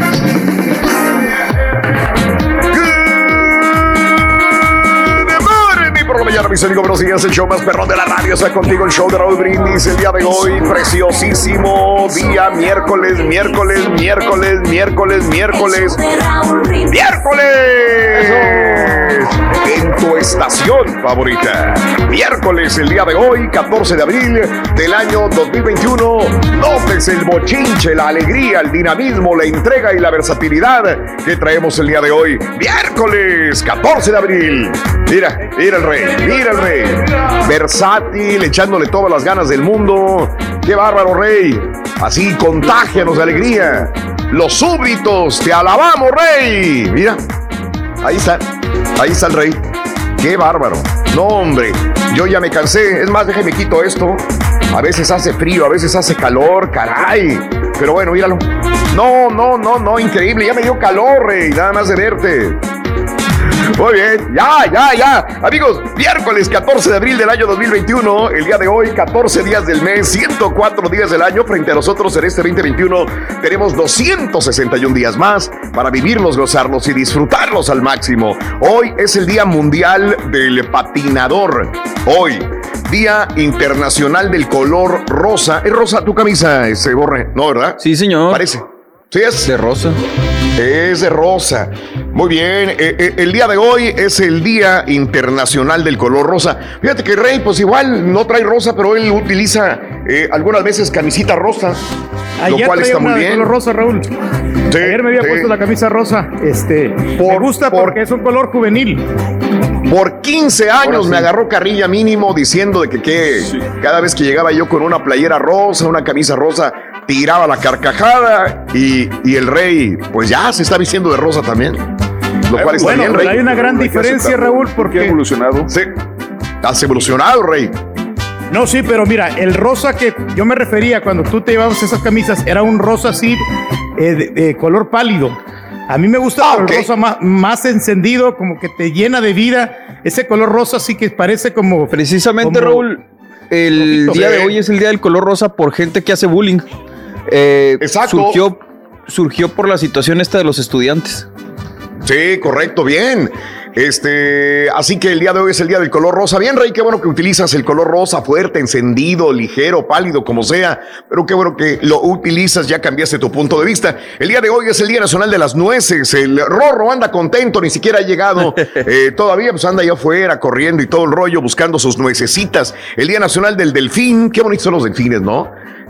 Mañana, mis amigos, buenos. El show más perrón de la radio está contigo. El show de Raúl Brindis. El día de hoy, preciosísimo día, miércoles, miércoles, miércoles, miércoles, miércoles. ¡Miércoles! En tu estación favorita. Miércoles, el día de hoy, 14 de abril del año 2021. Notes el bochinche, la alegría, el dinamismo, la entrega y la versatilidad que traemos el día de hoy. Miércoles, 14 de abril. Mira, mira el rey, mira el rey. Versátil, echándole todas las ganas del mundo. Qué bárbaro, rey. Así contágianos de alegría. Los súbditos, te alabamos, rey. Mira, ahí está, ahí está el rey. Qué bárbaro. No, hombre, yo ya me cansé. Es más, déjeme quito esto. A veces hace frío, a veces hace calor, caray. Pero bueno, míralo. No, no, no, no, increíble. Ya me dio calor, rey. Nada más de verte. Muy bien, ya, ya, ya. Amigos, miércoles 14 de abril del año 2021, el día de hoy, 14 días del mes, 104 días del año. Frente a nosotros en este 2021 tenemos 261 días más para vivirlos, gozarlos y disfrutarlos al máximo. Hoy es el Día Mundial del Patinador. Hoy, Día Internacional del Color Rosa. ¿Es rosa tu camisa, ese borre? ¿No, verdad? Sí, señor. Parece. Sí, es. De rosa. Es de rosa. Muy bien. eh, eh, el día de hoy es el Día Internacional del Color Rosa. Fíjate que Rey, pues igual no trae rosa, pero él utiliza eh, algunas veces camisita rosa. Ayer lo cual traía está una muy de bien. color rosa, Raúl. Ayer me había sí. puesto la camisa rosa. Este, me gusta porque es un color juvenil. Por 15 años me agarró carrilla mínimo diciendo de que, que cada vez que llegaba yo con una playera rosa, una camisa rosa, tiraba la carcajada y, y el rey, pues ya se está vistiendo de rosa también. Lo cual está bueno, bien, rey. hay una gran diferencia, Raúl, porque ha evolucionado. Sí, has evolucionado, rey. No, sí, pero mira, el rosa que yo me refería cuando tú te llevabas esas camisas era un rosa así, eh, de, de color pálido. A mí me gusta Ah, el rosa más, más encendido, como que te llena de vida. Ese color rosa así que parece como. Precisamente, como- Raúl, el día de Sí. hoy es el día del color rosa por gente que hace bullying. Eh, Exacto. Surgió, surgió por la situación esta de los estudiantes. Sí, correcto, bien. Este, así que el día de hoy es el día del color rosa. Bien, Rey, qué bueno que utilizas el color rosa fuerte, encendido, ligero, pálido, como sea. Pero qué bueno que lo utilizas, ya cambiaste tu punto de vista. El día de hoy es el Día Nacional de las Nueces. El Rorro anda contento, ni siquiera ha llegado eh, todavía, pues anda allá afuera corriendo y todo el rollo buscando sus nuecesitas. El Día Nacional del Delfín. Qué bonitos son los delfines, ¿no?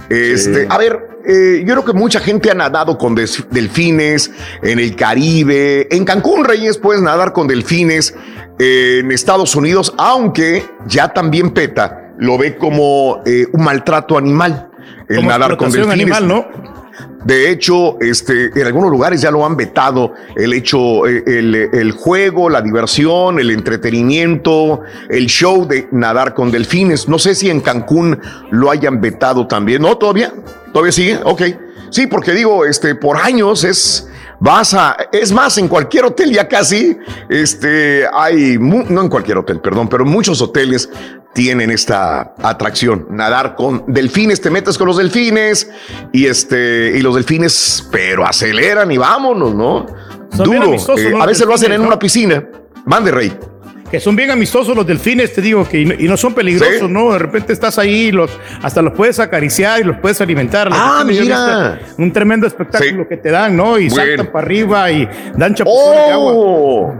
Este, a ver, eh, yo creo que mucha gente ha nadado con delfines en el Caribe. En Cancún, Reyes, puedes nadar con delfines eh, en Estados Unidos, aunque ya también PETA lo ve como eh, un maltrato animal. El Como nadar con delfines. animal, ¿no? De hecho, este, en algunos lugares ya lo han vetado el hecho, eh, el, juego, la diversión, el entretenimiento, el show de nadar con delfines. No sé si en Cancún lo hayan vetado también. ¿No? ¿Todavía? ¿Todavía sigue? Ok. Sí, porque digo, este, por años es, vas a, es más, en cualquier hotel ya casi, este, hay, no en cualquier hotel, perdón, pero muchos hoteles tienen esta atracción, nadar con delfines, te metes con los delfines y este, y los delfines, pero aceleran y vámonos, ¿no? Son Duro. Eh, a veces lo hacen en ¿no? una piscina. Mande, Rey. Que son bien amistosos los delfines, te digo, que y no, y no son peligrosos, Sí. ¿no? De repente estás ahí y los, hasta los puedes acariciar y los puedes alimentar. Ah, mira. Un tremendo espectáculo que te dan, ¿no? Y Bueno. saltan para arriba y dan chapuzones de agua. ¡Oh!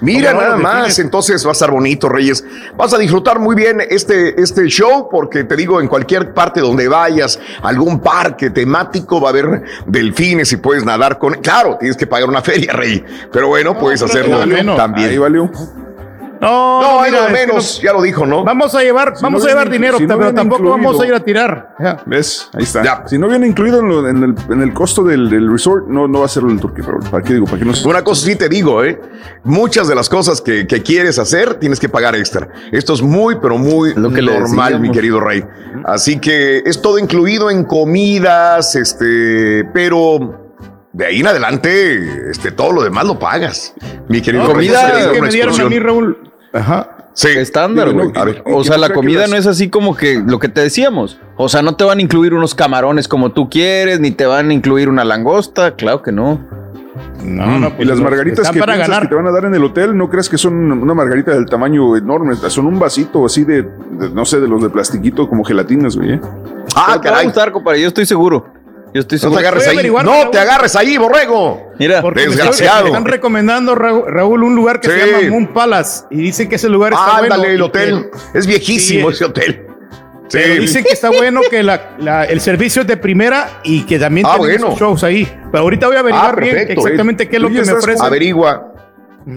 Mira Como nada más, entonces va a estar bonito, Reyes. Vas a disfrutar muy bien este, este show, porque te digo, en cualquier parte donde vayas, algún parque temático, va a haber delfines y puedes nadar con. Claro, tienes que pagar una feria, Rey. Pero bueno, puedes hacerlo también. Ahí valió. No, No, mira, lo es que menos, no- ya lo dijo, ¿no? Vamos a llevar, Si vamos no a llevar viene- dinero, si no pero tampoco vamos a ir a tirar. Ya. ¿Ves? Ahí está. Si no viene incluido en, lo- en el, en el costo del, del resort, no, no va a ser el turkey, Raúl. ¿Para qué digo? ¿Para qué no se- Una cosa sí te digo, ¿eh? Muchas de las cosas que, que quieres hacer tienes que pagar extra. Esto es muy, pero muy Lo que normal, mi querido Rey. Así que es todo incluido en comidas, este, pero de ahí en adelante, este, todo lo demás lo pagas. Mi querido No, Rey, comida- que me dieron a mí. Raúl. Ajá. Sí. Estándar, no, güey. a ver, o ¿y sea, la comida las- no es así como que lo que te decíamos. O sea, no te van a incluir unos camarones como tú quieres, ni te van a incluir una langosta. Claro que no. No, no, y pues las los- margaritas que para ganar. que te van a dar en el hotel, no crees que son una margarita del tamaño enorme, son un vasito así de, de- no sé, de los de plastiquito como gelatinas, güey. ¿eh? Ah, Pero te va a gustar, compadre. Yo estoy seguro. Yo estoy No te agarres ahí. No Raúl. te agarres ahí, borrego. Mira, Porque Desgraciado. Me están recomendando, Raúl, un lugar que Sí. se llama Moon Palace. Y dicen que ese lugar está bueno. Ándale, el y hotel. que- Es viejísimo Sí, ese hotel. Sí. Pero dicen que está bueno, que la- la- el servicio es de primera y que también Ah, tienen bueno. shows ahí. Pero ahorita voy a averiguar Ah, bien exactamente qué es lo que me ofrecen. Averigua.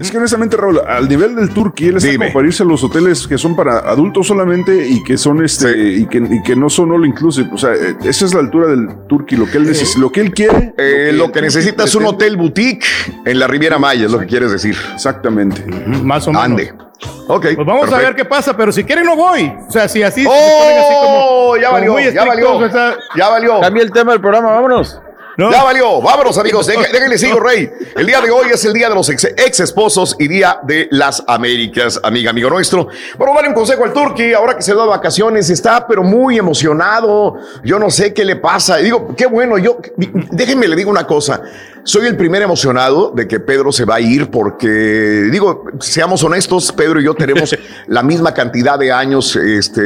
Es que honestamente, Raúl, al nivel del Turkey, él está Dime. como para irse a los hoteles que son para adultos solamente y que son este y, que, y que no son all inclusive. O sea, eh, esa es la altura del Turkey, lo que él necesita, lo que él quiere. Eh, lo que necesita es un hotel boutique en la Riviera Maya, es lo que quieres decir. Exactamente. Más o menos. Ande. Ok. Pues vamos a ver qué pasa, pero si quieren no voy. O sea, si así. ¡Oh! se ponen así como- ya como valió, muy ya valió. o sea, Ya valió. Cambia el tema del programa, vámonos. No. Ya valió. Vámonos, amigos. Déjenle sigo, Rey. El día de hoy es el día de los ex, ex esposos y día de las Américas, amiga, amigo nuestro. Bueno, darle un consejo al Turqui, ahora que se da vacaciones, está pero muy emocionado. Yo no sé qué le pasa. Y digo, qué bueno. Yo, déjenme le digo una cosa. Soy el primer emocionado de que Pedro se va a ir porque, digo, seamos honestos, Pedro y yo tenemos la misma cantidad de años este,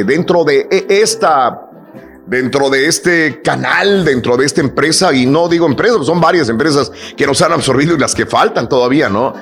eh, dentro de e- esta dentro de este canal, dentro de esta empresa, y no digo empresas, son varias empresas que nos han absorbido y las que faltan todavía, ¿no?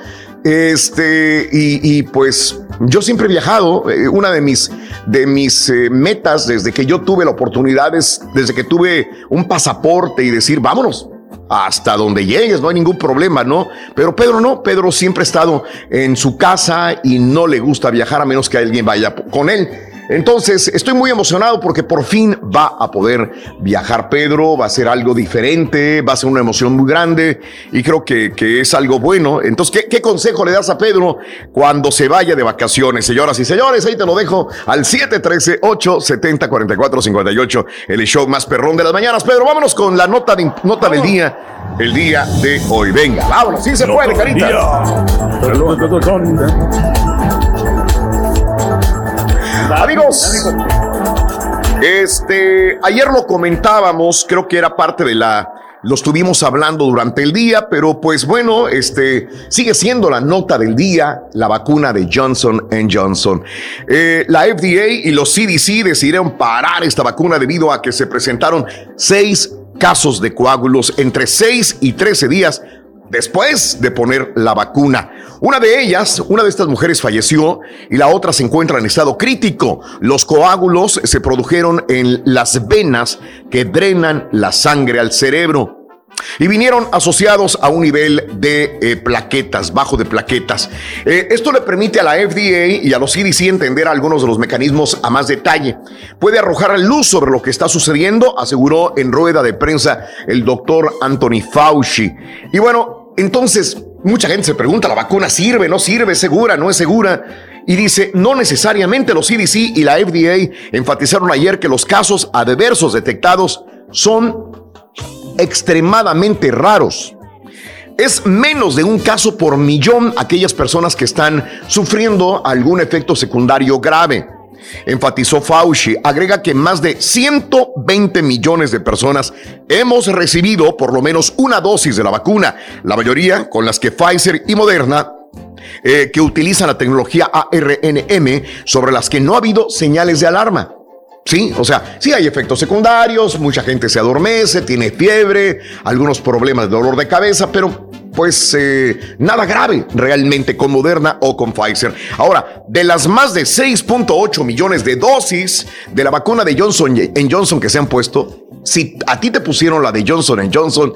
Este, y, y pues yo siempre he viajado, eh, una de mis, de mis eh, metas desde que yo tuve la oportunidad es, desde que tuve un pasaporte y decir, vámonos, hasta donde llegues, no hay ningún problema, ¿no? Pero Pedro no, Pedro siempre ha estado en su casa y no le gusta viajar a menos que alguien vaya con él. Entonces, estoy muy emocionado porque por fin va a poder viajar Pedro, va a ser algo diferente, va a ser una emoción muy grande y creo que, que es algo bueno. Entonces, ¿qué, ¿qué consejo le das a Pedro cuando se vaya de vacaciones? Señoras y señores, ahí te lo dejo al 713-870-4458, el show más perrón de las mañanas. Pedro, vámonos con la nota, de, nota del día, el día de hoy. Venga, vámonos, sí se puede, carita. Amigos, este, ayer lo comentábamos, creo que era parte de la, lo estuvimos hablando durante el día, pero pues bueno, este, sigue siendo la nota del día, la vacuna de Johnson Johnson. Eh, la FDA y los CDC decidieron parar esta vacuna debido a que se presentaron seis casos de coágulos entre 6 y 13 días después de poner la vacuna. Una de ellas, una de estas mujeres falleció y la otra se encuentra en estado crítico. Los coágulos se produjeron en las venas que drenan la sangre al cerebro. Y vinieron asociados a un nivel de eh, plaquetas, bajo de plaquetas. Eh, esto le permite a la FDA y a los CDC entender algunos de los mecanismos a más detalle. Puede arrojar luz sobre lo que está sucediendo, aseguró en rueda de prensa el doctor Anthony Fauci. Y bueno, entonces mucha gente se pregunta, ¿la vacuna sirve, no sirve, segura, no es segura? Y dice, no necesariamente los CDC y la FDA enfatizaron ayer que los casos adversos detectados son extremadamente raros. Es menos de un caso por millón aquellas personas que están sufriendo algún efecto secundario grave. Enfatizó Fauci, agrega que más de 120 millones de personas hemos recibido por lo menos una dosis de la vacuna, la mayoría con las que Pfizer y Moderna eh, que utilizan la tecnología ARNM sobre las que no ha habido señales de alarma. Sí, o sea, sí hay efectos secundarios, mucha gente se adormece, tiene fiebre, algunos problemas de dolor de cabeza, pero pues eh, nada grave realmente con Moderna o con Pfizer. Ahora, de las más de 6.8 millones de dosis de la vacuna de Johnson en Johnson que se han puesto, si a ti te pusieron la de Johnson Johnson,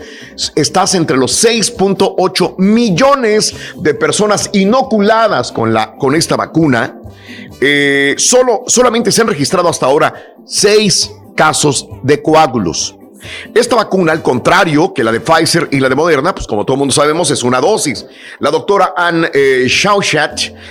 estás entre los 6.8 millones de personas inoculadas con, la, con esta vacuna. Eh, solo, solamente se han registrado hasta ahora seis casos de coágulos. Esta vacuna, al contrario que la de Pfizer y la de Moderna, pues como todo el mundo sabemos, es una dosis. La doctora Ann eh,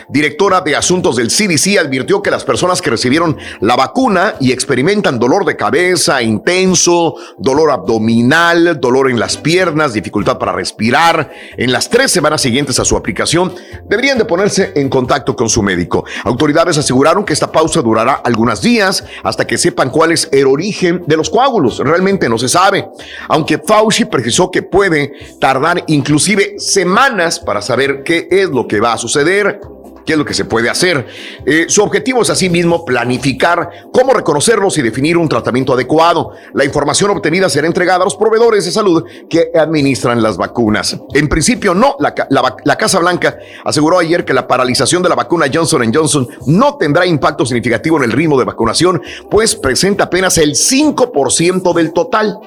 directora de asuntos del CDC, advirtió que las personas que recibieron la vacuna y experimentan dolor de cabeza intenso, dolor abdominal, dolor en las piernas, dificultad para respirar, en las tres semanas siguientes a su aplicación, deberían de ponerse en contacto con su médico. Autoridades aseguraron que esta pausa durará algunos días hasta que sepan cuál es el origen de los coágulos. Realmente no se sabe, aunque Fauci precisó que puede tardar inclusive semanas para saber qué es lo que va a suceder qué es lo que se puede hacer. Eh, su objetivo es asimismo planificar cómo reconocerlos y definir un tratamiento adecuado. La información obtenida será entregada a los proveedores de salud que administran las vacunas. En principio, no. La, la, la Casa Blanca aseguró ayer que la paralización de la vacuna Johnson Johnson no tendrá impacto significativo en el ritmo de vacunación, pues presenta apenas el 5% del total.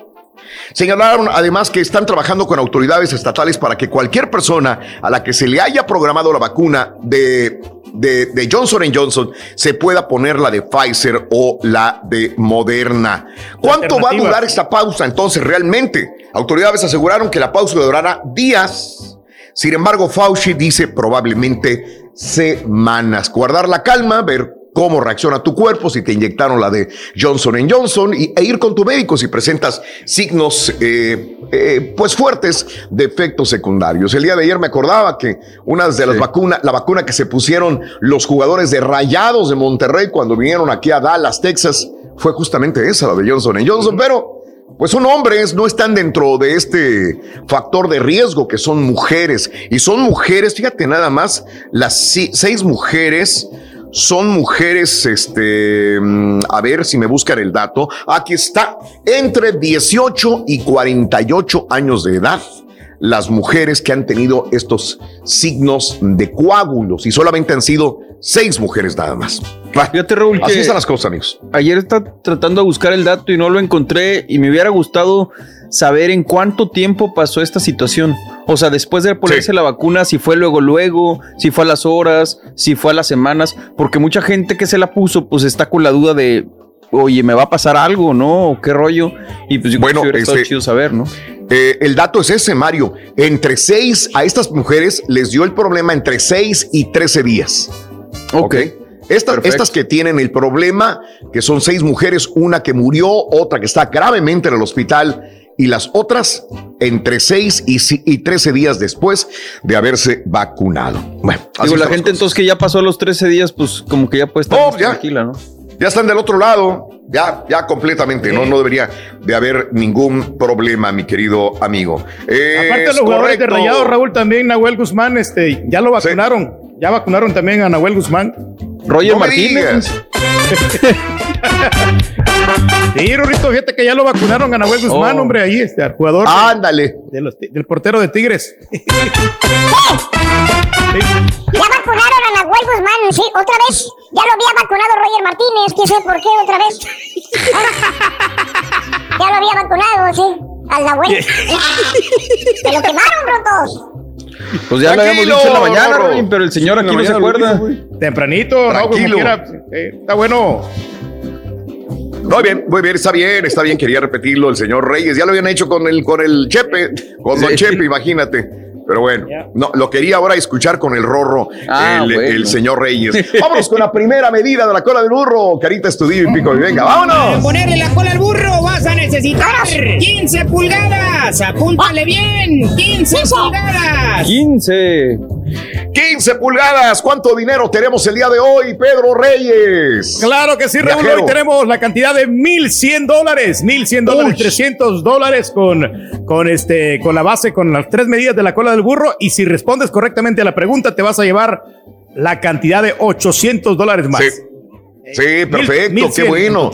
Señalaron además que están trabajando con autoridades estatales para que cualquier persona a la que se le haya programado la vacuna de, de, de Johnson Johnson se pueda poner la de Pfizer o la de Moderna. ¿Cuánto va a durar esta pausa entonces realmente? Autoridades aseguraron que la pausa durará días. Sin embargo, Fauci dice probablemente semanas. Guardar la calma, ver cómo reacciona tu cuerpo, si te inyectaron la de Johnson Johnson y, e ir con tu médico si presentas signos eh, eh, pues fuertes de efectos secundarios. El día de ayer me acordaba que una de las vacunas, la vacuna que se pusieron los jugadores de Rayados de Monterrey cuando vinieron aquí a Dallas, Texas, fue justamente esa, la de Johnson Johnson, pero pues son hombres, no están dentro de este factor de riesgo que son mujeres. Y son mujeres, fíjate nada más, las seis mujeres son mujeres, este, mm, a ver si me buscan el dato. Aquí está, entre 18 y 48 años de edad. Las mujeres que han tenido estos signos de coágulos y solamente han sido seis mujeres nada más. Fíjate, Raúl, Así que están las cosas, amigos. Ayer estaba tratando de buscar el dato y no lo encontré y me hubiera gustado saber en cuánto tiempo pasó esta situación. O sea, después de ponerse la vacuna, si fue luego, luego, si fue a las horas, si fue a las semanas, porque mucha gente que se la puso, pues está con la duda de, oye, ¿me va a pasar algo, no? ¿O ¿Qué rollo? Y pues yo Bueno, creo que hubiera este- chido saber, ¿no? Eh, el dato es ese, Mario. Entre seis a estas mujeres les dio el problema entre seis y 13 días. Ok. Estas, Perfecto. estas que tienen el problema, que son seis mujeres, una que murió, otra que está gravemente en el hospital y las otras entre seis y, si- y 13 días después de haberse vacunado. Bueno, así Digo, la gente entonces que ya pasó los 13 días, pues como que ya puede estar Oh, más ya. tranquila, ¿no? ya están del otro lado, ya, ya completamente, ¿no? No debería de haber ningún problema, mi querido amigo. Aparte de Es los jugadores de. Rayados, Raúl, también Nahuel Guzmán, este, ya lo vacunaron. Ya vacunaron también a Nahuel Guzmán. Roger No Martínez. Sí, Rorrito, fíjate que ya lo vacunaron a Nahuel Guzmán, Oh. hombre, ahí, este, al jugador. Ándale. de los ti- del portero de Tigres. Ya vacunaron a Nahuel Guzmán, sí, otra vez. Ya lo había vacunado Roger Martínez, quién sabe por qué otra vez. ya lo había vacunado, sí, al Nahuel. Se lo quemaron, brotos. Pues ya lo habíamos dicho en la mañana, pero el señor Sí, aquí no se acuerda. Tempranito, no, como Tranquilo. quiera. eh, está bueno. Muy bien, muy bien, está bien, está bien, quería repetirlo el señor Reyes, ya lo habían hecho con el, con el Chepe, con Don Sí. Chepe, imagínate. Pero bueno, no, lo quería ahora escuchar con el rorro, Ah, el, bueno. el señor Reyes. Vámonos con la primera medida de la cola del burro, carita estudio y pico y venga, vámonos. ponerle la cola al burro vas a necesitar 15 pulgadas. Apúntale bien. 15 pulgadas. 15. 15 pulgadas, ¿cuánto dinero tenemos el día de hoy, Pedro Reyes? Claro que sí, Raúl. Viajero. Hoy tenemos la cantidad de 1100 dólares, 1100 dólares, 300 dólares con, con, este, con la base, con las tres medidas de la cola del burro. Y si respondes correctamente a la pregunta, te vas a llevar la cantidad de 800 dólares más. Sí, perfecto, mil qué bueno.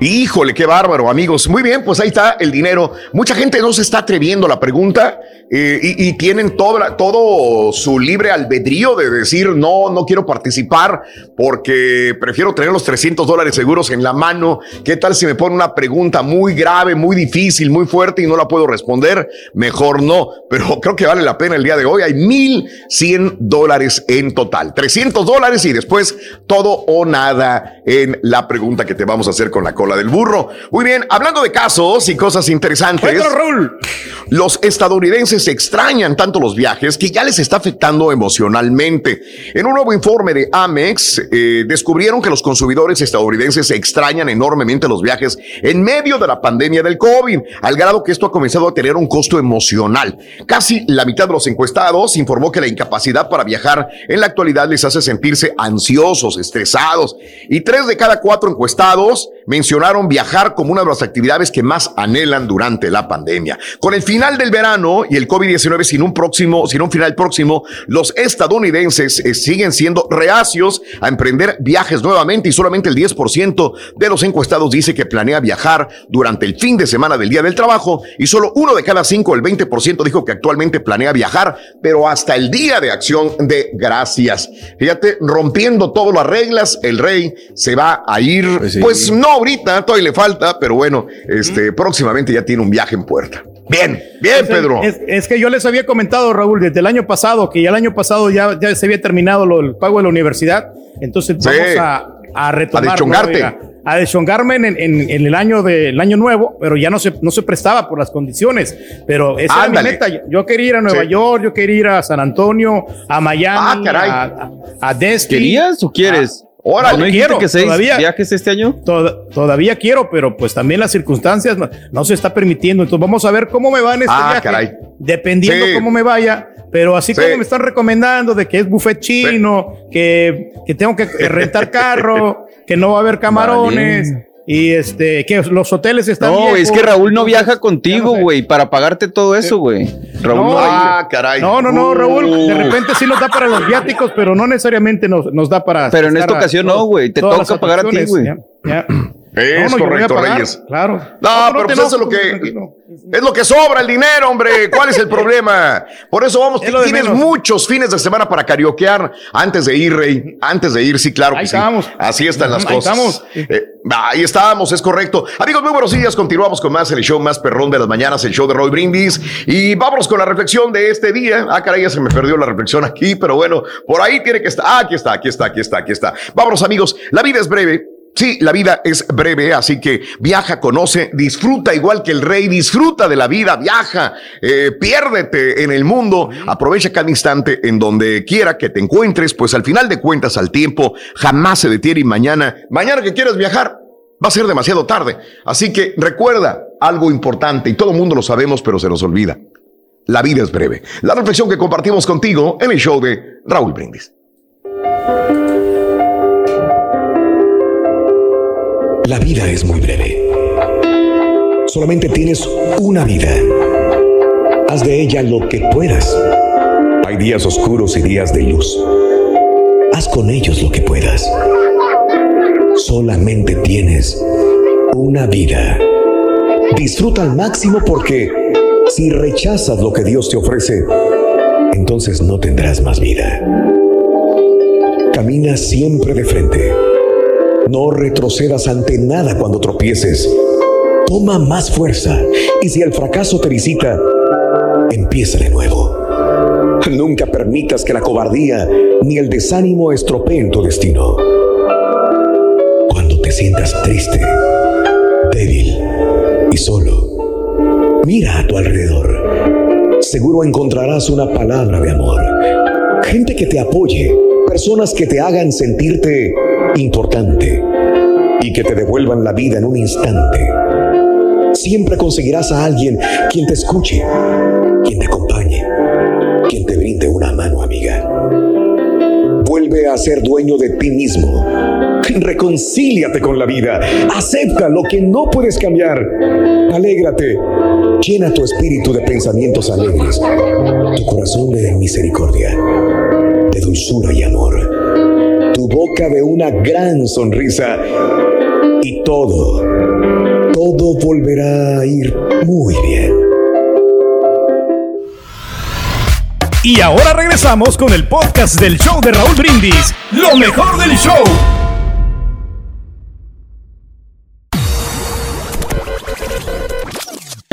Híjole, qué bárbaro, amigos. Muy bien, pues ahí está el dinero. Mucha gente no se está atreviendo a la pregunta eh, y, y tienen todo su libre albedrío de decir no, no quiero participar porque prefiero tener los 300 dólares seguros en la mano. ¿Qué tal si me pone una pregunta muy grave, muy difícil, muy fuerte y no la puedo responder? Mejor no, pero creo que vale la pena el día de hoy. Hay 1100 dólares en total, 300 dólares y después todo o nada en la pregunta que te vamos a hacer con la cola del burro. Muy bien, hablando de casos y cosas interesantes. Los estadounidenses extrañan tanto los viajes que ya les está afectando emocionalmente. En un nuevo informe de Amex, eh, descubrieron que los consumidores estadounidenses extrañan enormemente los viajes en medio de la pandemia del COVID, al grado que esto ha comenzado a tener un costo emocional. Casi la mitad de los encuestados informó que la incapacidad para viajar en la actualidad les hace sentirse ansiosos, estresados, y tres de cada cuatro encuestados mencionaron viajar como una de las actividades que más anhelan durante la pandemia. Con el final del verano y el COVID-19 sin un próximo, sin un final próximo, los estadounidenses eh, siguen siendo reacios a emprender viajes nuevamente y solamente el 10% de los encuestados dice que planea viajar durante el fin de semana del día del trabajo y solo uno de cada cinco, el 20% dijo que actualmente planea viajar, pero hasta el día de acción de gracias. Fíjate, rompiendo todas las reglas, el rey se va a ir, pues, no ahorita, todavía le falta, pero bueno, este, próximamente ya tiene un viaje en puerta. Bien, bien, Es- Pedro. Es, es que yo les había comentado, Raúl, desde el año pasado, que ya el año pasado ya, ya se había terminado lo- el pago de la universidad. Entonces Sí. vamos a, a retomar. A deschongarte. ¿no? A, deschongarme en, en- en el año del año nuevo, pero ya no se, no se prestaba por las condiciones. Pero esa Ándale. era mi meta. Yo quería ir a Nueva Sí. York, yo quería ir a San Antonio, a Miami, Ah, caray. a, a, a. ¿Querías o quieres? Órale, ¿No quiero, que seis todavía. viajes este año? Toda- todavía quiero, pero pues también las circunstancias no, no se está permitiendo. Entonces vamos a ver cómo me va en este Ah, viaje. caray. Dependiendo Sí. cómo me vaya. Pero así Sí. como me están recomendando de que es buffet chino, que, que tengo que rentar carro, que no va a haber camarones y este que los hoteles están No, es que Raúl no viaja contigo, güey, para pagarte todo eso, güey. Raúl no, No, va a ir. Ah, caray. No, no, no, Raúl, de repente sí nos da para los viáticos, pero no necesariamente nos, nos da para. Pero en esta a- ocasión no, güey, te toca pagar a ti, güey. Es No, no, correcto, Reyes. Claro. No, pero pues eso es lo que es lo que sobra el dinero, hombre. ¿Cuál es el problema? Por eso vamos, Es tienes muchos fines de semana para carioquear antes de ir, Rey. Antes de ir, sí, claro Ahí que sí. estamos. Así están las Ahí cosas. estamos. Eh, ahí estamos, es correcto. Amigos, muy buenos días. Continuamos con más el show más perrón de las mañanas, el show de Roy Brindis. Y vámonos con la reflexión de este día. Ah, caray, ya se me perdió la reflexión aquí, pero bueno, por ahí tiene que estar. Ah, aquí está, aquí está, aquí está, aquí está. Vámonos, amigos. La vida es breve. Sí, la vida es breve, así que viaja, conoce, disfruta igual que el rey, disfruta de la vida, viaja, eh, piérdete en el mundo, aprovecha cada instante en donde quiera que te encuentres, pues al final de cuentas al tiempo jamás se detiene y mañana, mañana que quieras viajar, va a ser demasiado tarde. Así que recuerda algo importante y todo el mundo lo sabemos, pero se nos olvida. La vida es breve. La reflexión que compartimos contigo en el show de Raúl Brindis. La vida es muy breve. Solamente tienes una vida. Haz de ella lo que puedas. Hay días oscuros y días de luz. Haz con ellos lo que puedas. Solamente tienes una vida. Disfruta al máximo porque si rechazas lo que Dios te ofrece, entonces no tendrás más vida. Camina siempre de frente. No retrocedas ante nada cuando tropieces. Toma más fuerza y si el fracaso te visita, empieza de nuevo. Nunca permitas que la cobardía ni el desánimo estropeen tu destino. Cuando te sientas triste, débil y solo, mira a tu alrededor. Seguro encontrarás una palabra de amor. Gente que te apoye, personas que te hagan sentirte importante y que te devuelvan la vida en un instante. Siempre conseguirás a alguien quien te escuche, quien te acompañe, quien te brinde una mano amiga. Vuelve a ser dueño de ti mismo. Reconcíliate con la vida. Acepta lo que no puedes cambiar. Alégrate. Llena tu espíritu de pensamientos alegres, tu corazón de misericordia, de dulzura y amor, boca de una gran sonrisa y todo, todo volverá a ir muy bien. Y ahora regresamos con el podcast del show de Raúl Brindis. Lo mejor del show.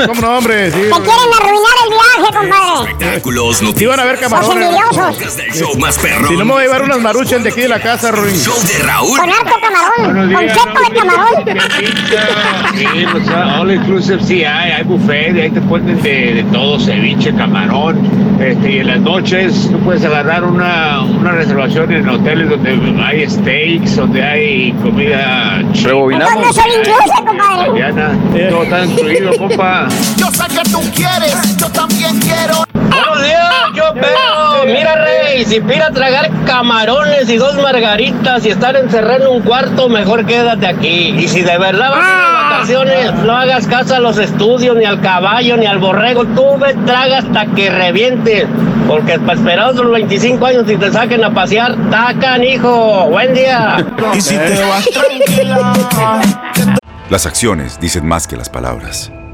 ¿Cómo no, hombre? Sí, Te quieren arruinar el viaje, compadre. Espectáculos, Sí van a ver camarones. envidiosos. del show más perrón. Si no me voy a llevar unas maruchan de aquí de la casa, Ruin. Show de Raúl. Con harto camarón. Concepto de camarón. Sí, all inclusive sí hay, hay buffet, ahí te ponen de, de todo, ceviche, camarón, este, y en las noches tú puedes agarrar una, una reservación en hoteles donde hay steaks, donde hay comida italiana, todo está incluido, compa. Yo sé que tú quieres, yo también quiero. Buenos días, yo veo. Mira, Rey, si pira a tragar camarones y dos margaritas y estar encerrado en un cuarto, mejor quédate aquí. Y si de verdad vas a ir de vacaciones, no hagas caso a los estudios, ni al caballo, ni al borrego. Tú ve, traga hasta que revientes. Porque para esperar los 25 años y te saquen a pasear, tacan, hijo. Buen día. Y si te vas tranquila. Las acciones dicen más que las palabras.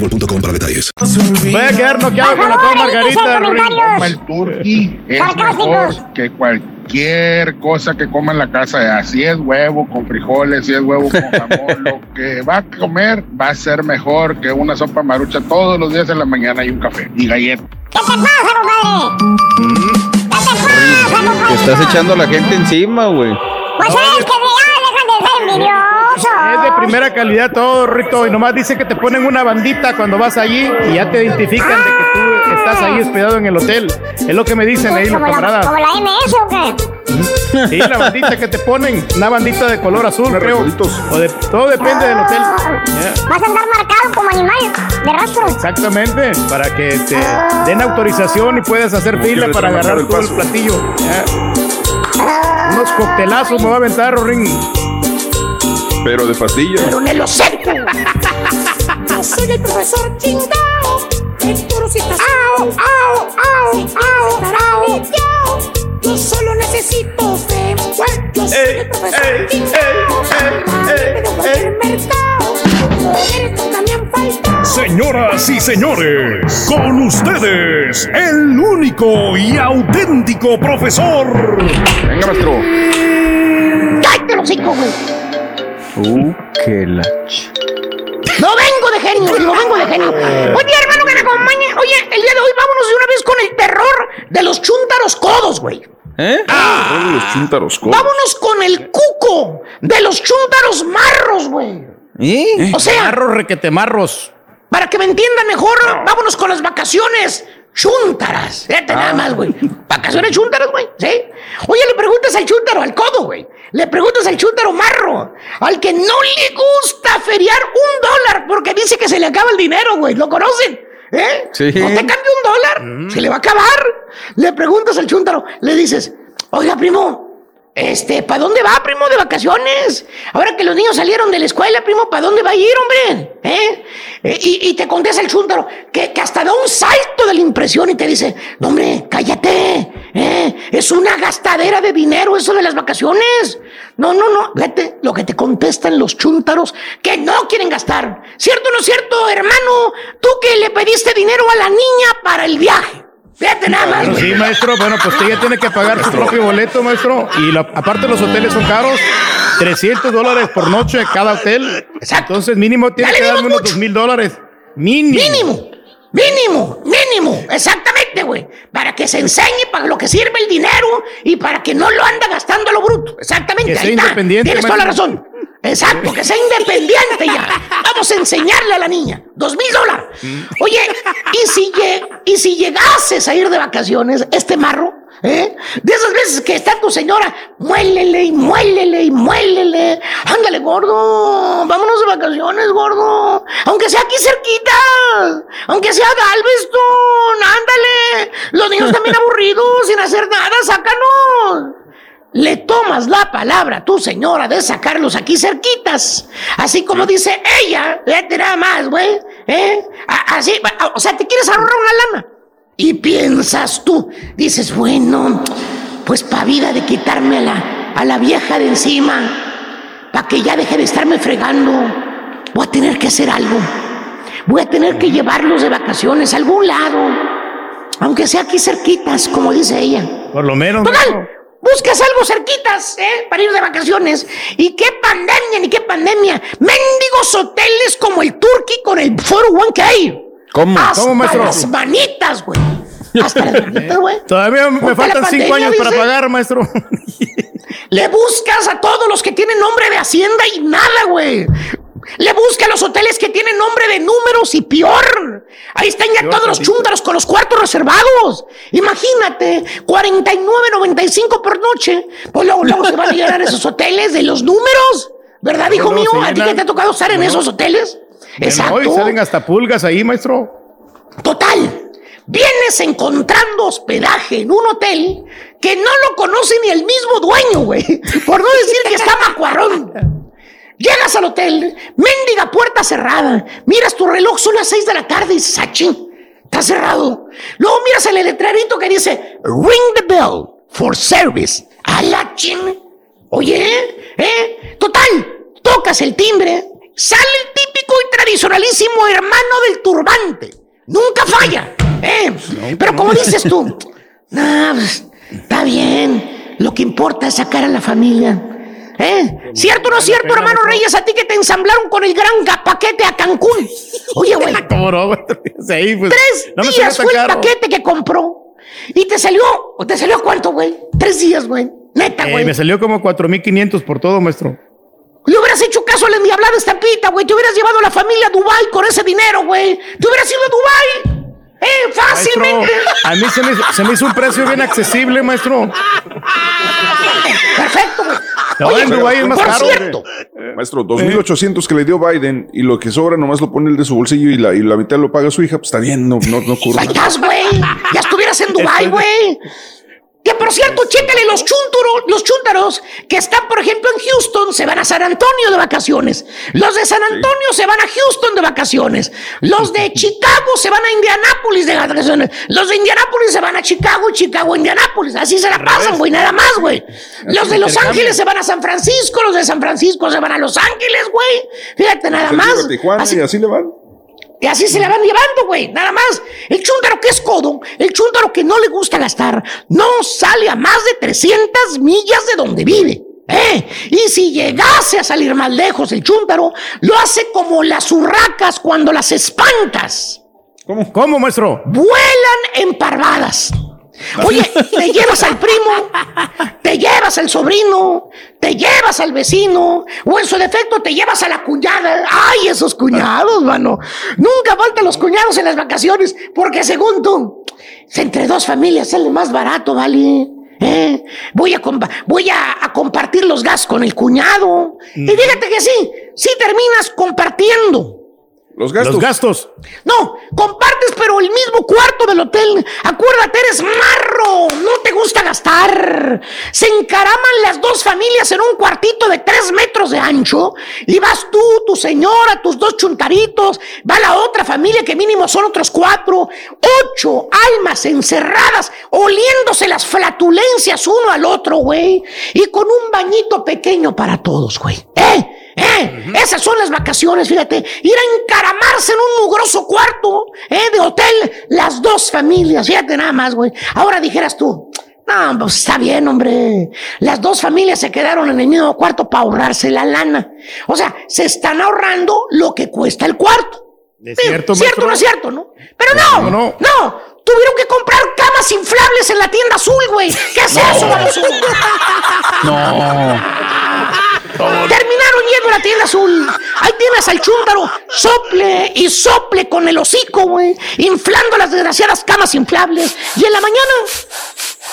boostmobile.com para detalles. Voy a quedar noqueado con la toda margarita. El turkey es mejor que cualquier cosa que coma en la casa. Si es huevo con frijoles, si es huevo con jamón, lo que va a comer va a ser mejor que una sopa marucha todos los días en la mañana y un café y galleta. ¿Qué te pasa, compadre? Te estás echando a la gente encima, güey. Pues es que ya dejan de ser envidiosos. Es de primera calidad todo, Rito. Y nomás dice que te ponen una bandita cuando vas allí y ya te identifican de que tú estás ahí hospedado en el hotel. Es lo que me dicen ahí los ¿Como la, camaradas. ¿Como la MS o qué? Sí, la bandita que te ponen, una bandita de color azul, creo. O de, todo depende del hotel. Ya. Vas a andar marcado como animal de rastro. Exactamente, para que te den autorización y puedas hacer fila para agarrar el todo el platillo. Ya. Unos coctelazos me va a aventar, Ring. Pero de pastillas. Pero en el hocico. Yo soy el profesor chingao. El toro si estás Au, au, au, au, au. Yo solo necesito fe. Yo soy el profesor chingao. De mercado. Han faltado. Señoras y señores, con ustedes, el único y auténtico profesor. Venga, maestro. ¡Cállate el hocico, güey! Uh. No vengo de genio, no vengo de genio. Oye, hermano que me acompañe. Oye, el día de hoy vámonos de una vez con el terror de los chúntaros codos, güey. ¿Eh? Terror de los chúntaros codos. Vámonos con el cuco de los chúntaros marros, güey. ¿Eh? O sea, Marros, requetemarros. para que me entiendan mejor, vámonos con las vacaciones chúntaras. Fíjate nada más, güey. Vacaciones chúntaras, güey. ¿Sí? Oye, le preguntas al chúntaro, al codo, güey. Le preguntas al chúntaro marro, al que no le gusta feriar un dólar porque dice que se le acaba el dinero, güey. ¿Lo conocen? ¿Eh? Sí. ¿No te cambia un dólar? Se le va a acabar. Le preguntas al chúntaro, le dices, oiga, primo, este, ¿para dónde va, primo, de vacaciones? Ahora que los niños salieron de la escuela, primo, ¿para dónde va a ir, hombre? ¿Eh? Eh, y, y te contesta el chúntaro, que, que hasta da un salto de la impresión y te dice, no, hombre, cállate, ¿eh? Es una gastadera de dinero eso de las vacaciones. No, no, no, fíjate lo que te contestan los chúntaros que no quieren gastar. ¿Cierto o no es cierto, hermano? Tú que le pediste dinero a la niña para el viaje. Fíjate nada más. güey. Sí, maestro. Bueno, pues usted ya tiene que pagar su propio boleto, maestro. Y la- aparte los hoteles son caros. 300 dólares por noche cada hotel. Entonces mínimo tiene que darme unos 2 mil dólares. Mínimo. Mínimo. Mínimo, mínimo, exactamente, güey. Para que se enseñe para lo que sirve el dinero y para que no lo anda gastando a lo bruto. Exactamente. Que sea ahí está. independiente, Tienes toda la maestro. razón. Exacto, que sea independiente ya. Vamos a enseñarle a la niña. Dos mil dólares. Oye, ¿y si, ¿y si llegases a ir de vacaciones, este marro? ¿Eh? De esas veces que está tu señora, muélele y muélele y muélele. Ándale, gordo. Vámonos de vacaciones, gordo. Aunque sea aquí cerquita. Aunque sea Galveston. Ándale. Los niños también aburridos, sin hacer nada. Sácanos. Le tomas la palabra, tu señora, de sacarlos aquí cerquitas. Así como dice ella, vete nada más, güey. ¿eh? A- Así, o sea, te quieres ahorrar una lana. Y piensas tú, dices, bueno, pues pa' vida de quitarme a la, a la vieja de encima, para que ya deje de estarme fregando, voy a tener que hacer algo. Voy a tener que llevarlos de vacaciones a algún lado, aunque sea aquí cerquitas, como dice ella. Por lo menos. Total, buscas algo cerquitas, ¿eh? Para ir de vacaciones. ¿Y qué pandemia, ni qué pandemia? Mendigos hoteles como el Turkey con el 401k. ¿Cómo? Hasta ¿Cómo, maestro? las manitas, güey. Hasta las manitas, güey. Todavía me faltan cinco años para pagar, maestro. Le buscas a todos los que tienen nombre de Hacienda y nada, güey. Le busca a los hoteles que tienen nombre de números y peor. Ahí están ya todos los chúntaros con los cuartos reservados. Imagínate, 49.95 por noche. Pues luego, luego se van a llenar esos hoteles de los números. ¿Verdad, hijo mío? ¿A ti que te ha tocado estar en esos hoteles? No, y salen hasta pulgas ahí, maestro. Total, vienes encontrando hospedaje en un hotel que no lo conoce ni el mismo dueño, güey. Por no decir que está macuarrón. Llegas al hotel, mendiga puerta cerrada. Miras tu reloj, son las 6 de la tarde y dices, "Ah, chin, está cerrado. Luego miras el letrerito que dice, ring the bell for service. A la chin. Oye, ¿eh? Total, tocas el timbre, sale el típico y tradicionalísimo hermano del turbante. Nunca falla, ¿eh? Pero como dices tú, "No, pues, está bien. Lo que importa es sacar a la familia. ¿Eh? ¿Cierto o no es cierto, hermano Reyes? A ti que te ensamblaron con el gran paquete a Cancún. Oye, güey. Pues, Tres días fue el paquete que compró. Y te salió, ¿te salió cuánto, güey? Tres días, güey. Neta, Eh, güey. me salió como 4.500 por todo, maestro. Le hubieras hecho caso a la endiablada estampita, güey. Te hubieras llevado a la familia a Dubai con ese dinero, güey. Te hubieras ido a Dubai. Eh, fácilmente. Maestro, a mí se me, hizo- se me hizo un precio bien accesible, maestro. Perfecto, güey. No, en Dubái es más por caro. cierto, Maestro, 2.800 que le dio Biden y lo que sobra nomás lo pone él de su bolsillo y la, y la mitad lo paga su hija, pues está bien, no, no, no ocurre estás, güey. Ya estuvieras en Dubai, güey. Que por cierto, chécale los chúntaros, los chúntaros que están, por ejemplo, en Houston, se van a San Antonio de vacaciones. Los de San Antonio se van a Houston de vacaciones. Los de Chicago se van a Indianápolis de vacaciones. Los de Indianápolis se van a Chicago Chicago a Indianápolis. Así se la pasan, güey, nada más, güey. Los de Los. Ángeles se van a San Francisco, los de San Francisco se van a Los Ángeles, güey. Fíjate, nada más. así le van. Y así se la van llevando, güey. Nada más. El chúntaro que es codo, el chúntaro que no le gusta gastar, no sale a más de 300 millas de donde vive. ¿Eh? Y si llegase a salir más lejos el chúntaro, lo hace como las urracas cuando las espantas. ¿Cómo? ¿Cómo, maestro? Vuelan en parvadas. Oye, te llevas al primo, te llevas al sobrino, te llevas al vecino, o en su defecto te llevas a la cuñada. ¡Ay, esos cuñados, mano! Nunca faltan los cuñados en las vacaciones, porque según tú, entre dos familias sale más barato, ¿vale? ¿Eh? Voy, a, voy a, a compartir los gastos con el cuñado. Y fíjate que sí, sí terminas compartiendo. Los gastos. Los gastos. No, compartes, pero el mismo cuarto del hotel. Acuérdate, eres marro. No te gusta gastar. Se encaraman las dos familias en un cuartito de tres metros de ancho. Y vas tú, tu señora, tus dos chuntaritos. Va la otra familia, que mínimo son otros cuatro. Ocho almas encerradas, oliéndose las flatulencias uno al otro, güey. Y con un bañito pequeño para todos, güey. ¿Eh? ¿Eh? Esas son las vacaciones, fíjate. Ir a encaramarse en un mugroso cuarto, ¿eh? De hotel, las dos familias, fíjate nada más, güey. Ahora dijeras tú, no, pues está bien, hombre. Las dos familias se quedaron en el mismo cuarto para ahorrarse la lana. O sea, se están ahorrando lo que cuesta el cuarto. ¿Es cierto, ¿Cierto maestro? no es cierto, no? Pero no, No, no, no. Tuvieron que comprar camas inflables en la tienda azul, güey. ¿Qué es eso, vamos? Terminaron yendo a la tienda azul. Ahí tienes al chúntaro. Sople y sople con el hocico, güey. Inflando las desgraciadas camas inflables. Y en la mañana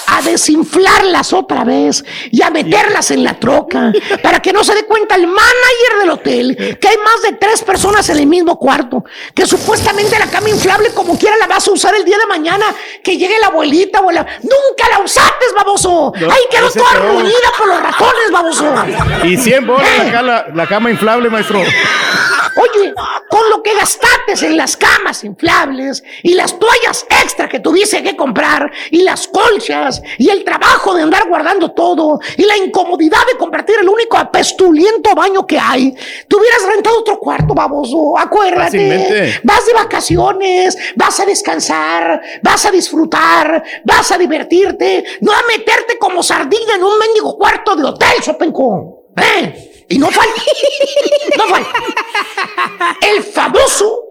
a desinflarlas otra vez y a meterlas en la troca para que no se dé cuenta el manager del hotel que hay más de tres personas en el mismo cuarto, que supuestamente la cama inflable como quiera la vas a usar el día de mañana, que llegue la abuelita o la... Nunca la usaste, baboso. No, Ahí quedó toda reunida por los ratones, baboso. Y 100 bolas acá la, la cama inflable, maestro. Oye, con lo que gastaste en las camas inflables y las toallas extra que tuviste que comprar y las colchas y el trabajo de andar guardando todo y la incomodidad de compartir el único apestuliento baño que hay, te hubieras rentado otro cuarto, baboso. Acuérdate. Fácilmente. Vas de vacaciones, vas a descansar, vas a disfrutar, vas a divertirte, no a meterte como sardina en un mendigo cuarto de hotel, Sopenco. ¿Eh? Y no falta, no falta, el famoso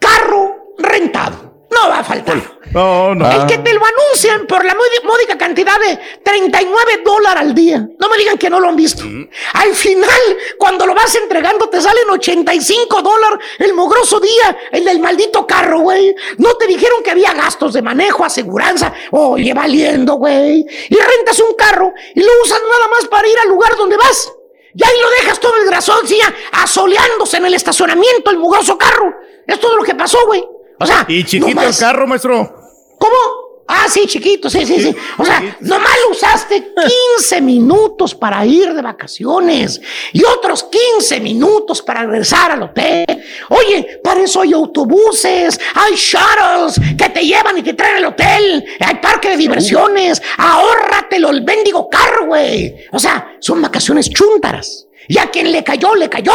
carro rentado. No va a faltar. No, no. El que te lo anuncian por la módi- módica cantidad de 39 dólares al día. No me digan que no lo han visto. Al final, cuando lo vas entregando, te salen 85 dólares el mugroso día, el del maldito carro, güey. No te dijeron que había gastos de manejo, aseguranza. Oye, valiendo, güey. Y rentas un carro y lo usas nada más para ir al lugar donde vas. Y ahí lo dejas todo el grasón, sí, ya, asoleándose en el estacionamiento, el mugroso carro. Es todo lo que pasó, güey. O sea, Y chiquito el carro, maestro. ¿Cómo? Ah, sí, chiquito, sí, sí, sí. O sea, nomás usaste 15 minutos para ir de vacaciones y otros 15 minutos para regresar al hotel. Oye, para eso hay autobuses, hay shuttles que te llevan y te traen al hotel, hay parque de diversiones. Ahórratelo el mendigo carro, güey. O sea, son vacaciones chúntaras. Y a quien le cayó, le cayó.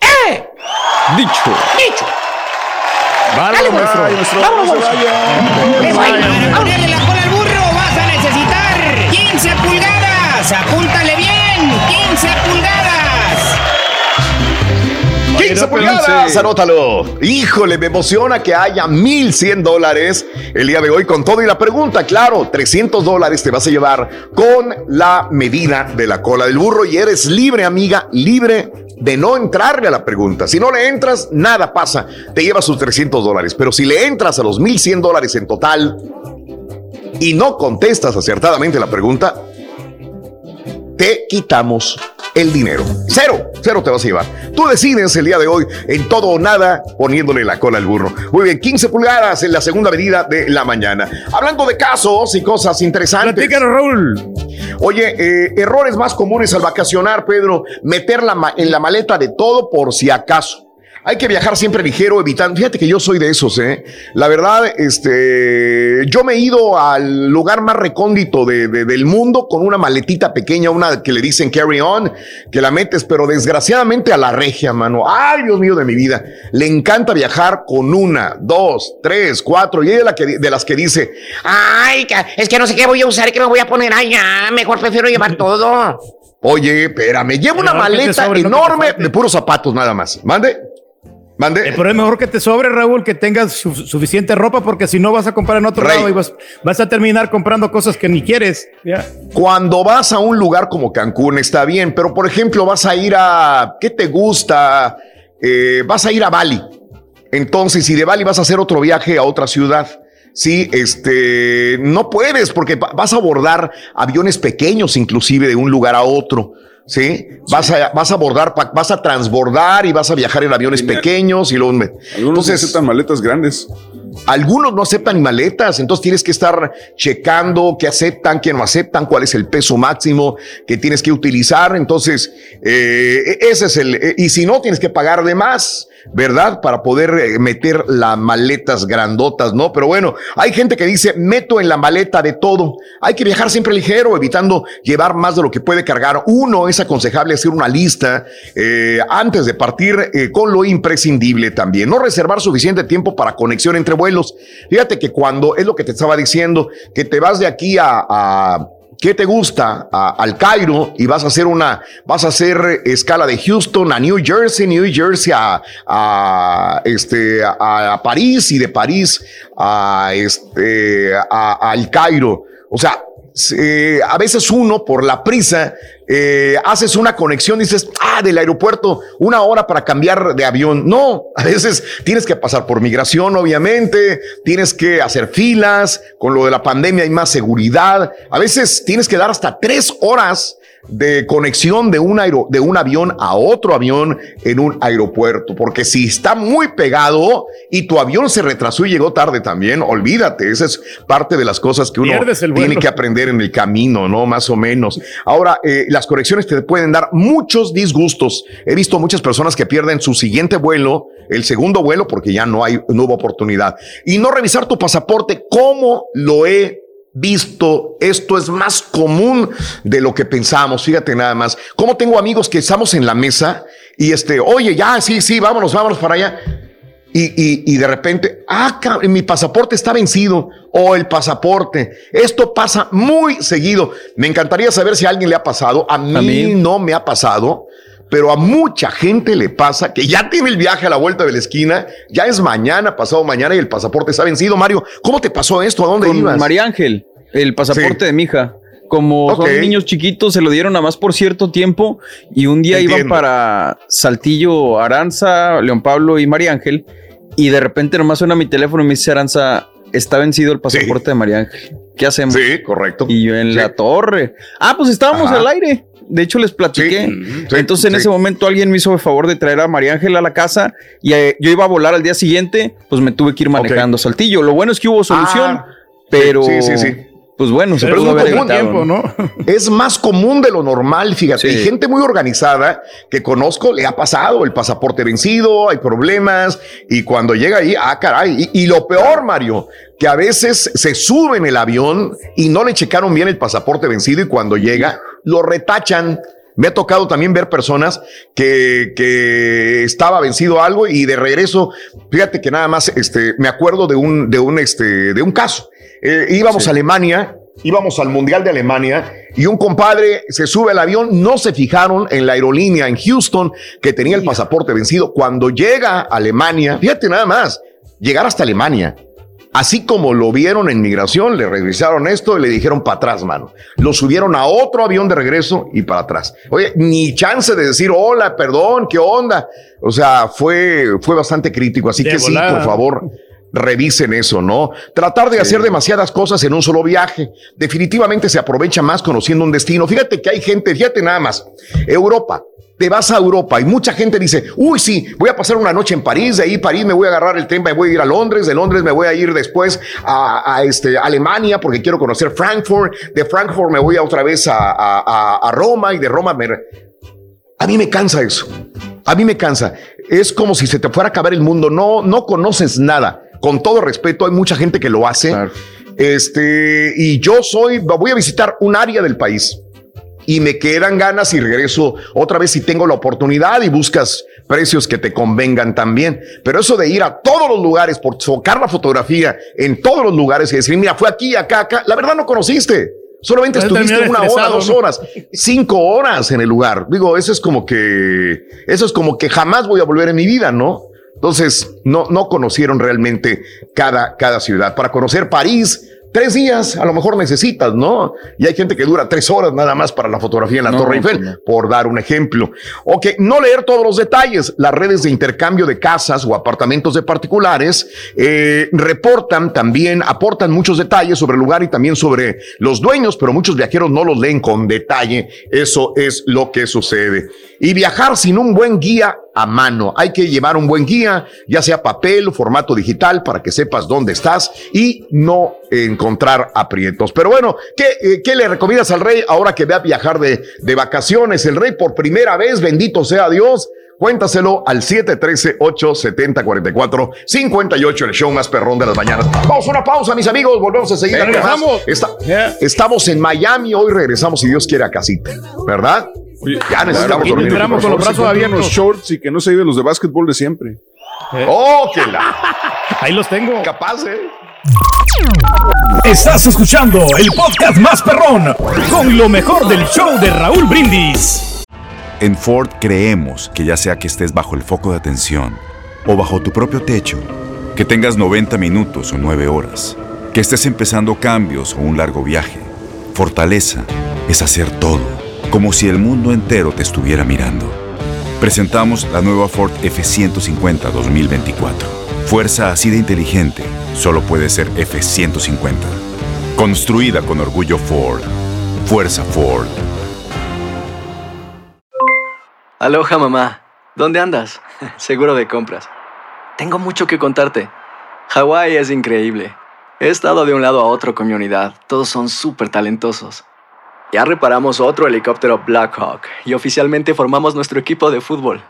¡Eh! Dicho. ¡Dicho! Vale, Dale, maestro. maestro. Vámonos, Para ponerle la cola al burro vas a necesitar 15 pulgadas. Apúntale bien. 15 pulgadas. 15 pulgadas, anótalo. Híjole, me emociona que haya 1100 dólares el día de hoy con todo. Y la pregunta, claro, 300 dólares te vas a llevar con la medida de la cola del burro y eres libre, amiga, libre de no entrarle a la pregunta. Si no le entras, nada pasa. Te llevas sus 300 dólares. Pero si le entras a los 1100 dólares en total y no contestas acertadamente la pregunta, te quitamos el dinero. Cero, cero te vas a llevar. Tú decides el día de hoy en todo o nada poniéndole la cola al burro. Muy bien, 15 pulgadas en la segunda medida de la mañana. Hablando de casos y cosas interesantes. Platícanos, Raúl. Oye, eh, errores más comunes al vacacionar, Pedro. Meter la en la maleta de todo por si acaso. Hay que viajar siempre ligero, evitando. Fíjate que yo soy de esos, ¿eh? La verdad, este. Yo me he ido al lugar más recóndito de- de- del mundo con una maletita pequeña, una que le dicen carry on, que la metes, pero desgraciadamente a la regia, mano. Ay, Dios mío de mi vida. Le encanta viajar con una, dos, tres, cuatro. Y ella es la que, de las que dice, Ay, es que no sé qué voy a usar, qué me voy a poner allá. Mejor prefiero llevar todo. Oye, espérame, llevo una maleta sobre, enorme de puros zapatos nada más. Mande. Mande. Eh, pero es mejor que te sobre, Raúl, que tengas su- suficiente ropa, porque si no vas a comprar en otro Rey. lado y vas, vas a terminar comprando cosas que ni quieres. Cuando vas a un lugar como Cancún está bien, pero por ejemplo vas a ir a, ¿qué te gusta? Eh, vas a ir a Bali. Entonces, si de Bali vas a hacer otro viaje a otra ciudad, sí, este, no puedes porque va- vas a abordar aviones pequeños inclusive de un lugar a otro. Sí, vas a, vas a abordar, vas a transbordar y vas a viajar en aviones pequeños y luego. Algunos necesitan maletas grandes. Algunos no aceptan ni maletas, entonces tienes que estar checando qué aceptan, qué no aceptan, cuál es el peso máximo que tienes que utilizar. Entonces, eh, ese es el. eh, y si no, tienes que pagar de más. ¿Verdad? Para poder eh, meter las maletas grandotas, ¿no? Pero bueno, hay gente que dice, meto en la maleta de todo. Hay que viajar siempre ligero, evitando llevar más de lo que puede cargar. Uno, es aconsejable hacer una lista eh, antes de partir con lo imprescindible también. No reservar suficiente tiempo para conexión entre vuelos. Fíjate que cuando es lo que te estaba diciendo, que te vas de aquí a, a ¿Qué te gusta? Al Cairo y vas a hacer una, vas a hacer escala de Houston a New Jersey, New Jersey a, este, a, París y de París a, este, al Cairo. O sea, eh, a veces uno por la prisa eh, haces una conexión, dices, ah, del aeropuerto, una hora para cambiar de avión. No, a veces tienes que pasar por migración, obviamente, tienes que hacer filas, con lo de la pandemia hay más seguridad, a veces tienes que dar hasta tres horas de conexión de un, aero, de un avión a otro avión en un aeropuerto, porque si está muy pegado y tu avión se retrasó y llegó tarde también, olvídate, esa es parte de las cosas que uno tiene que aprender en el camino, ¿no? Más o menos. Ahora, eh, las conexiones te pueden dar muchos disgustos. He visto muchas personas que pierden su siguiente vuelo, el segundo vuelo, porque ya no hay, no hubo oportunidad. Y no revisar tu pasaporte, ¿cómo lo he visto, esto es más común de lo que pensamos, fíjate nada más. Como tengo amigos que estamos en la mesa y este, oye, ya, sí, sí, vámonos, vámonos para allá. Y, y, de repente, ah, mi pasaporte está vencido o el pasaporte. Esto pasa muy seguido. Me encantaría saber si a alguien le ha pasado. A mí, no me ha pasado, pero a mucha gente le pasa que ya tiene el viaje a la vuelta de la esquina, ya es mañana, pasado mañana y el pasaporte está vencido. Mario, ¿cómo te pasó esto? ¿A dónde ibas? María Ángel el pasaporte de mi hija. Como son niños chiquitos, se lo dieron nada más por cierto tiempo y un día iban para Saltillo, Aranza, León Pablo y María Ángel y de repente nomás suena mi teléfono y me dice Aranza, está vencido el pasaporte de María Ángel. ¿Qué hacemos? Sí, correcto. Y yo en la torre. Ah, pues estábamos al aire. De hecho, les platiqué. Entonces, en ese momento, alguien me hizo el favor de traer a María Ángel a la casa y eh, yo iba a volar al día siguiente. Pues me tuve que ir manejando a Saltillo. Lo bueno es que hubo solución, Ah, pero. sí, sí, sí. Pues bueno, se Pero pudo haber evitado, tiempo, Es más común de lo normal, fíjate. Hay gente muy organizada que conozco, le ha pasado el pasaporte vencido, hay problemas, y cuando llega ahí, ah, caray. Y, y lo peor, Mario, que a veces se sube en el avión y no le checaron bien el pasaporte vencido y cuando llega, lo retachan. Me ha tocado también ver personas que, que estaba vencido algo y de regreso, fíjate que nada más, este, me acuerdo de un, de un, este, de un caso. Eh, íbamos a Alemania, íbamos al Mundial de Alemania y un compadre se sube al avión, no se fijaron en la aerolínea en Houston que tenía el pasaporte vencido. Cuando llega a Alemania, fíjate nada más, llegar hasta Alemania. Así como lo vieron en migración, le revisaron esto y le dijeron para atrás, mano. Lo subieron a otro avión de regreso y para atrás. Oye, ni chance de decir, hola, perdón, ¿qué onda? O sea, fue, fue bastante crítico. Así De que sí, por favor, revisen eso, ¿no? Tratar de hacer demasiadas cosas en un solo viaje. Definitivamente se aprovecha más conociendo un destino. Fíjate que hay gente, fíjate nada más, Europa. Te vas a Europa y mucha gente dice, uy, sí, voy a pasar una noche en París, de ahí París me voy a agarrar el tren, me voy a ir a Londres, de Londres me voy a ir después a, a, este, Alemania porque quiero conocer Frankfurt, de Frankfurt me voy a otra vez a, a- a- a Roma y de Roma me... A mí me cansa eso. A mí me cansa. Es como si se te fuera a acabar el mundo. No, no conoces nada. Con todo respeto, hay mucha gente que lo hace. Este, y yo soy, voy a visitar un área del país y me quedan ganas y regreso otra vez si tengo la oportunidad y buscas precios que te convengan también. Pero eso de ir a todos los lugares, por sacar la fotografía en todos los lugares y decir, mira, fue aquí, acá, acá, la verdad no conociste. Solamente estuviste una hora, dos horas, cinco horas en el lugar. Digo, eso es como que, eso es como que jamás voy a volver en mi vida, ¿no? Entonces, no, no conocieron realmente cada, cada ciudad. Para conocer París, tres días a lo mejor necesitas, ¿no? Y hay gente que dura tres horas nada más para la fotografía en la No, Torre Eiffel, por dar un ejemplo. Ok, no leer todos los detalles. Las redes de intercambio de casas o apartamentos de particulares eh, reportan también, aportan muchos detalles sobre el lugar y también sobre los dueños, pero muchos viajeros no los leen con detalle. Eso es lo que sucede. Y viajar sin un buen guía a mano. Hay que llevar un buen guía, ya sea papel o formato digital, para que sepas dónde estás y no encontrar aprietos. Pero bueno, ¿qué, eh, qué le recomiendas al rey ahora que ve a viajar de, de vacaciones? El rey por primera vez, bendito sea Dios. Cuéntaselo al 713-870-44-58, el show más perrón de las mañanas. Vamos a una pausa, mis amigos. Volvemos a seguir. Regresamos. Está- Estamos en Miami. Hoy regresamos, si Dios quiere, a casita. ¿Verdad? Ya necesitamos Claro, dormir. por favor, se compren unos shorts y que no se lleven los de básquetbol de siempre. ¡Oh, que la! Ahí los tengo. Capaz, ¿eh? Estás escuchando el podcast más perrón con lo mejor del show de Raúl Brindis. En Ford creemos que ya sea que estés bajo el foco de atención o bajo tu propio techo, que tengas 90 minutos o 9 horas, que estés empezando cambios o un largo viaje, fortaleza es hacer todo, como si el mundo entero te estuviera mirando. Presentamos la nueva Ford F150 2024. Fuerza así de inteligente solo puede ser F150. Construida con orgullo Ford. Fuerza Ford. Aloha mamá, ¿dónde andas? Seguro de compras. Tengo mucho que contarte. Hawái es increíble. He estado de un lado a otro con mi unidad. Todos son súper talentosos. Ya reparamos otro helicóptero Blackhawk y oficialmente formamos nuestro equipo de fútbol.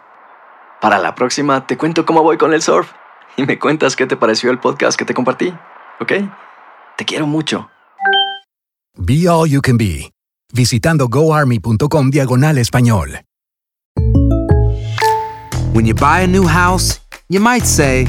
Para la próxima te cuento cómo voy con el surf y me cuentas qué te pareció el podcast que te compartí, ¿ok? Te quiero mucho. Be All You Can Be, visitando goarmy.com diagonal español. When you buy a new house, you might say,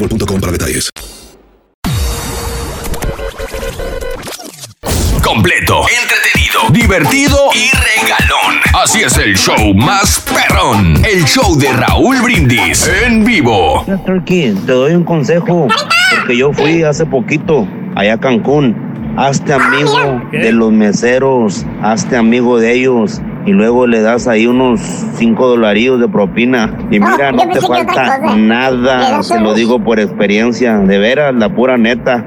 boostmobile.com para detalles. Completo, entretenido, divertido y regalón. Así es el show más perrón. El show de Raúl Brindis en vivo. Turkey, te doy un consejo. Porque yo fui hace poquito allá a Cancún. Hazte amigo de los meseros, hazte amigo de ellos y luego le das ahí unos 5 dolarillos de propina. Y mira, no te falta nada, te lo digo por experiencia, de veras, la pura neta.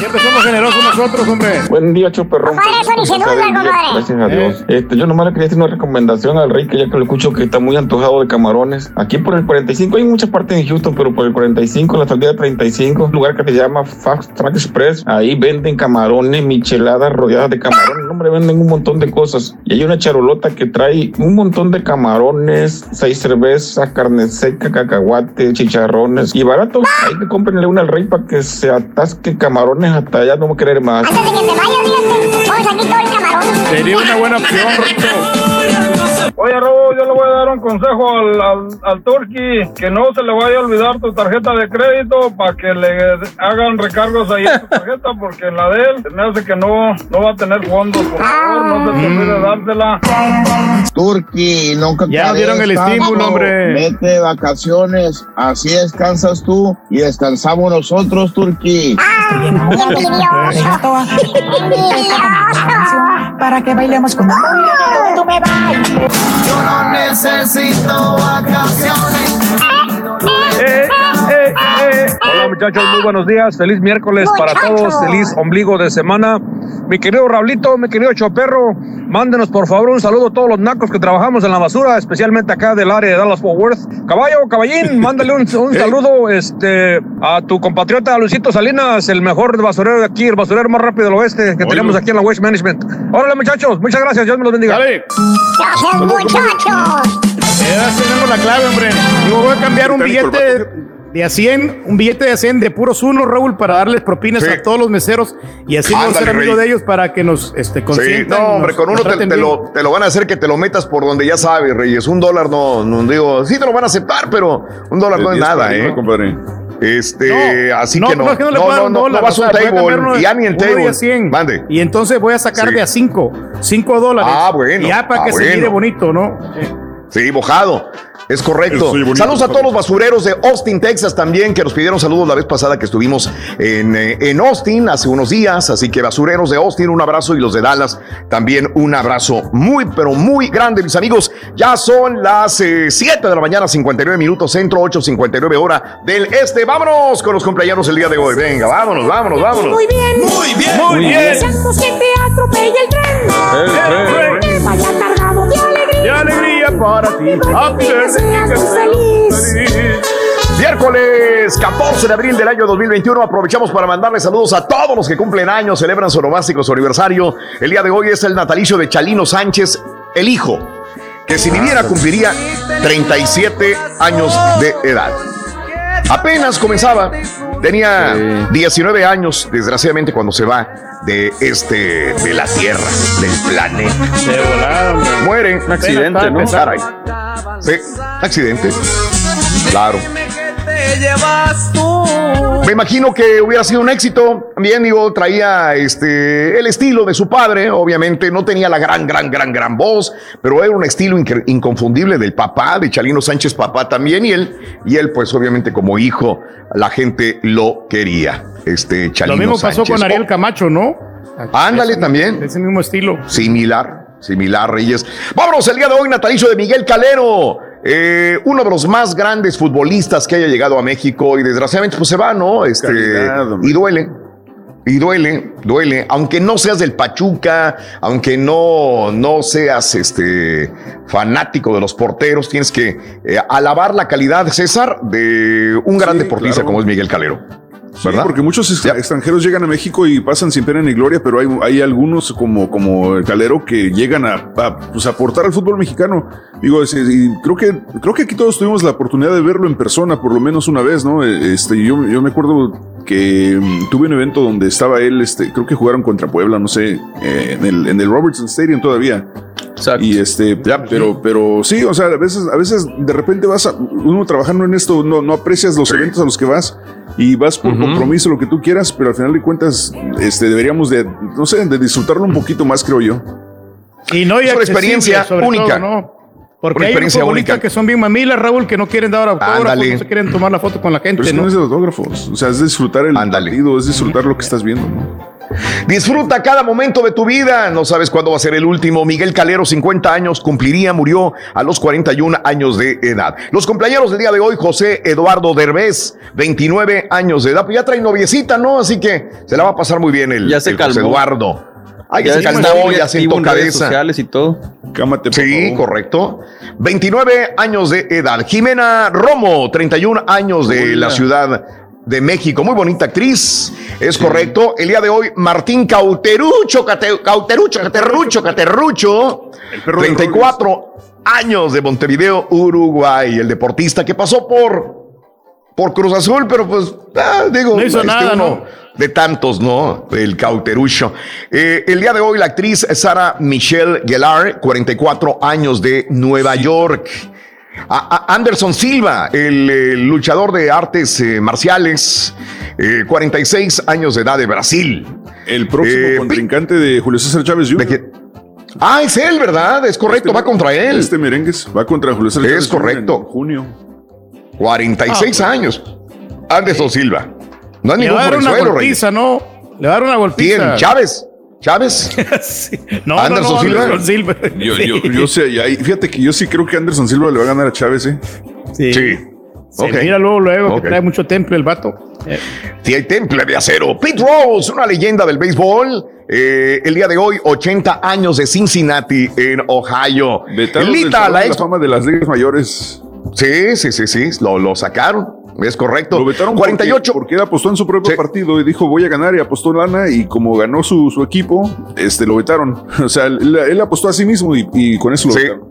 Siempre somos generosos nosotros, hombre. Buen día, Choperrón. Gracias a Dios. Este, yo nomás le quería hacer una recomendación al rey, que ya que lo escucho que está muy antojado de camarones. Aquí por el 45, hay muchas partes en Houston, pero por el 45, la salida 35, un lugar que se llama Fast Track Express. Ahí venden camarones, micheladas rodeadas de camarones. Hombre, venden un montón de cosas. Y hay una charolota que trae un montón de camarones, seis cervezas, carne seca, cacahuate, chicharrones. Y barato. Hay que cómprenle una al rey para que se atasque camarones hasta allá no me querer más. Sería una buena opción, Oye, Raúl, yo le voy a dar un consejo al, al, al Turqui, que no se le vaya a olvidar tu tarjeta de crédito para que le hagan recargos ahí en tu tarjeta, porque en la de él se me hace que no, no va a tener fondos. Por favor, no se te olvide dársela. Turqui, nunca Ya te dieron el estímulo, hombre. Vete de vacaciones, así descansas tú y descansamos nosotros, Turqui. Para que bailemos con tú me Yo no necesito vacaciones. Hola muchachos, muy buenos días, feliz miércoles para todos, feliz ombligo de semana. Mi querido Raulito, mi querido Choperro, mándenos por favor un saludo a todos los nacos que trabajamos en la basura, especialmente acá del área de Dallas Fort Worth. Caballo, caballín, mándale un, un saludo este, a tu compatriota Luisito Salinas, el mejor basurero de aquí, el basurero más rápido del oeste que tenemos aquí en la Waste Management. Órale muchachos, muchas gracias, Dios me los bendiga. Gracias, muchachos. Ya tenemos la clave, hombre. Yo voy a cambiar un billete de a 100, un billete de a 100 de puros unos, Raúl, para darles propinas Sí. a todos los meseros y así vamos a ser amigos de ellos para que nos este, Sí, consientan. no, hombre, nos- con uno te, lo, te lo van a hacer que te lo metas por donde ya sabes, Reyes. Un dólar no, no digo, sí te lo van a aceptar, pero un dólar no es nada, ¿eh? compadre. Este, así no, que no. no, es que no le no, puedo dar no, un no, dólar, no vas o a un sea, cambiar table, ya ni en table. a 100. Mande. Y entonces voy a sacar Sí. de a 5, 5 dólares. Ah, bueno. Ya para Ah, que se mire bonito, ¿no? Sí, mojado. Es correcto. Bonito, Saludos a todos los basureros de Austin, Texas también, que nos pidieron saludos la vez pasada que estuvimos en, eh, en Austin hace unos días. Así que basureros de Austin, un abrazo. Y los de Dallas, también un abrazo muy, pero muy grande, mis amigos. Ya son las 7 de la mañana, 59 minutos centro, 8.59 hora del este. Vámonos con los cumpleaños el día de hoy. Venga, vámonos, vámonos, vámonos. Muy bien. Muy bien. Muy Muy bien. bien. Deseamos que te atropelle el tren. El tren. Que vaya cargado de alegría. de alegría para ti. Happy birthday. Miércoles 14 de abril del año 2021 aprovechamos para mandarle saludos a todos los que cumplen años, celebran su onomástico, su aniversario. El día de hoy es el natalicio de Chalino Sánchez, el hijo, que si viviera cumpliría 37 años de edad. Apenas comenzaba, tenía 19 años, desgraciadamente cuando se va de este, de la Tierra, del planeta. Muere. Un accidente, ¿no? Caray. Sí, accidente. Claro. Me imagino que hubiera sido un éxito. También, digo, traía este, el estilo de su padre. Obviamente no tenía la gran, gran, gran, gran voz, pero era un estilo inconfundible del papá, de Chalino Sánchez, papá también. Y él, y él, pues obviamente como hijo, la gente lo quería. Este Chalino Lo mismo pasó Sánchez. con Ariel Camacho, ¿no? Ándale también. Ese mismo estilo. Similar, similar, Reyes. Vámonos el día de hoy, natalicio de Miguel Calero. Eh, uno de los más grandes futbolistas que haya llegado a México y desgraciadamente pues se va, ¿no? Este, y duele. Y duele, duele, aunque no seas del Pachuca, aunque no, no seas este fanático de los porteros, tienes que eh, alabar la calidad, César, de un gran deportista claro. como es Miguel Calero. Sí, porque muchos ex- extranjeros llegan a México y pasan sin pena ni gloria, pero hay, hay algunos como, como el Calero que llegan a, a, pues, aportar al fútbol mexicano. Digo, es- y creo que, creo que aquí todos tuvimos la oportunidad de verlo en persona, por lo menos una vez, ¿no? Este, yo, yo me acuerdo que mm, tuve un evento donde estaba él, este, creo que jugaron contra Puebla, no sé, eh, en, el, en el Robertson Stadium todavía. Y este, pero, pero sí, o sea, a veces, a veces de repente vas a, uno trabajando en esto, no, no aprecias los eventos a los que vas y vas por compromiso, lo que tú quieras, pero al final de cuentas, este, deberíamos de, no sé, de disfrutarlo un poquito más, creo yo. Y no hay Es una experiencia sobre única. todo, ¿no? Porque hay experiencia futbolistas única. que son bien mamilas, Raúl, que no quieren dar autógrafos, Ándale. no se quieren tomar la foto con la gente, Pero ¿no? no es de autógrafos, o sea, es disfrutar el partido, es disfrutar lo que estás viendo, ¿no? Disfruta cada momento de tu vida. No sabes cuándo va a ser el último. Miguel Calero, 50 años, cumpliría, murió a los 41 años de edad. Los compañeros del día de hoy, José Eduardo Derbez, 29 años de edad. Pues ya trae noviecita, ¿no? Así que se la va a pasar muy bien el, Ya se el José. Eduardo. Ay, Ya ya se está calmó, muy ya redes cabeza. sociales y todo. Cámate, Sí, correcto. 29 años de edad. Jimena Romo, 31 años de la Ciudad de México. Muy bonita actriz. Es correcto. El día de hoy, Martín Cauterucho, Cate- Cauterucho, Caterrucho, Caterrucho. 34 años de Montevideo, Uruguay. El deportista que pasó por, por Cruz Azul, pero pues, ah, digo, No hizo nada, ¿no? de tantos, ¿no? El cauterucho. Eh, el día de hoy, la actriz Sara Michelle Gellar, 44 años de Nueva York. A- Anderson Silva, el, eh, luchador de artes eh, marciales, eh, 46 años de edad de Brasil. El próximo Eh, contrincante de Julio César Chávez Jr. Ah, es él, ¿verdad? Es correcto, va contra él. Este merengues va contra Julio César Es Chávez Jr. correcto. en junio. 46 Ah, años. Anderson Silva. No es Le ningún va a dar una Reyes. golpiza, ¿no? Le va a dar una golpiza. ¿Quién? ¿Chávez? ¿Chávez? No, Anderson no, no, Silva. Anderson Silva. Yo, yo, yo sé, y ahí- fíjate que yo sí creo que Anderson Silva le va a ganar a Chávez, ¿eh? Sí. Se Ok. mira luego, luego Ok. que trae mucho temple el vato. Sí, hay temple de acero. Pete Rose, una leyenda del béisbol. Eh, el día de hoy, 80 años de Cincinnati, en Ohio. Vetaron Lita, la de la ex- fama de las ligas mayores. Sí, sí, sí, sí, lo, lo sacaron. Es correcto. Lo vetaron 48. Porque, porque él apostó en su propio partido y dijo voy a ganar y apostó lana y como ganó su, su equipo, este lo vetaron. O sea, él, él apostó a sí mismo y, y con eso lo Sí. vetaron.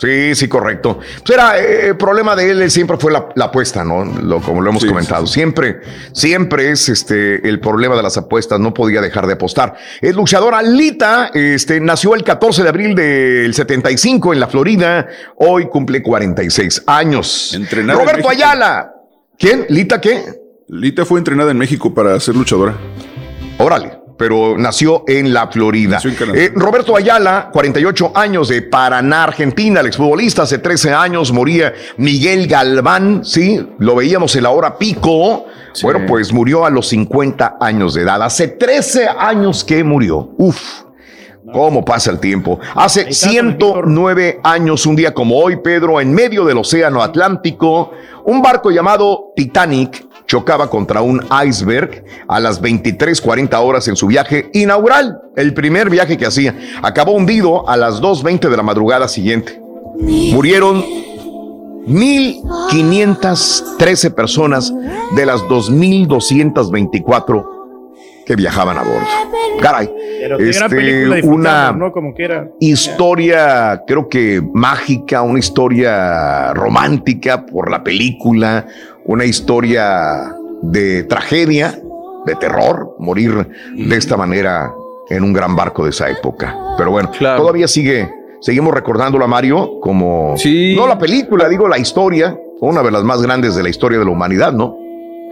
Sí, sí, correcto. Pues era eh, el problema de él, él siempre fue la, la apuesta, ¿no? Lo, como lo hemos comentado. Siempre, siempre es este el problema de las apuestas. No podía dejar de apostar. Es luchadora Lita, este, nació el 14 de abril del 75 en la Florida. Hoy cumple 46 años. Entrenada en Roberto. Ayala. ¿Quién? ¿Lita qué? Lita fue entrenada en México para ser luchadora. Órale, pero nació en la Florida. Eh, Roberto Ayala, 48 años de Paraná, Argentina, el exfutbolista, hace 13 años moría Miguel Galván, sí, lo veíamos en la hora pico. Bueno, pues murió a los 50 años de edad. Hace 13 años que murió. Uf. ¿Cómo pasa el tiempo? Hace 109 años, un día como hoy, Pedro, en medio del Océano Atlántico, un barco llamado Titanic chocaba contra un iceberg a las 23:40 horas en su viaje inaugural, el primer viaje que hacía. Acabó hundido a las 2:20 de la madrugada siguiente. Murieron 1.513 personas de las 2.224 que viajaban a bordo. Caray, este, una ¿no? Como quiera. historia, creo que mágica, una historia romántica por la película, una historia de tragedia, de terror, morir de esta manera en un gran barco de esa época. Pero bueno, todavía sigue, seguimos recordándolo a Mario como no la película, digo la historia, una de las más grandes de la historia de la humanidad, ¿no?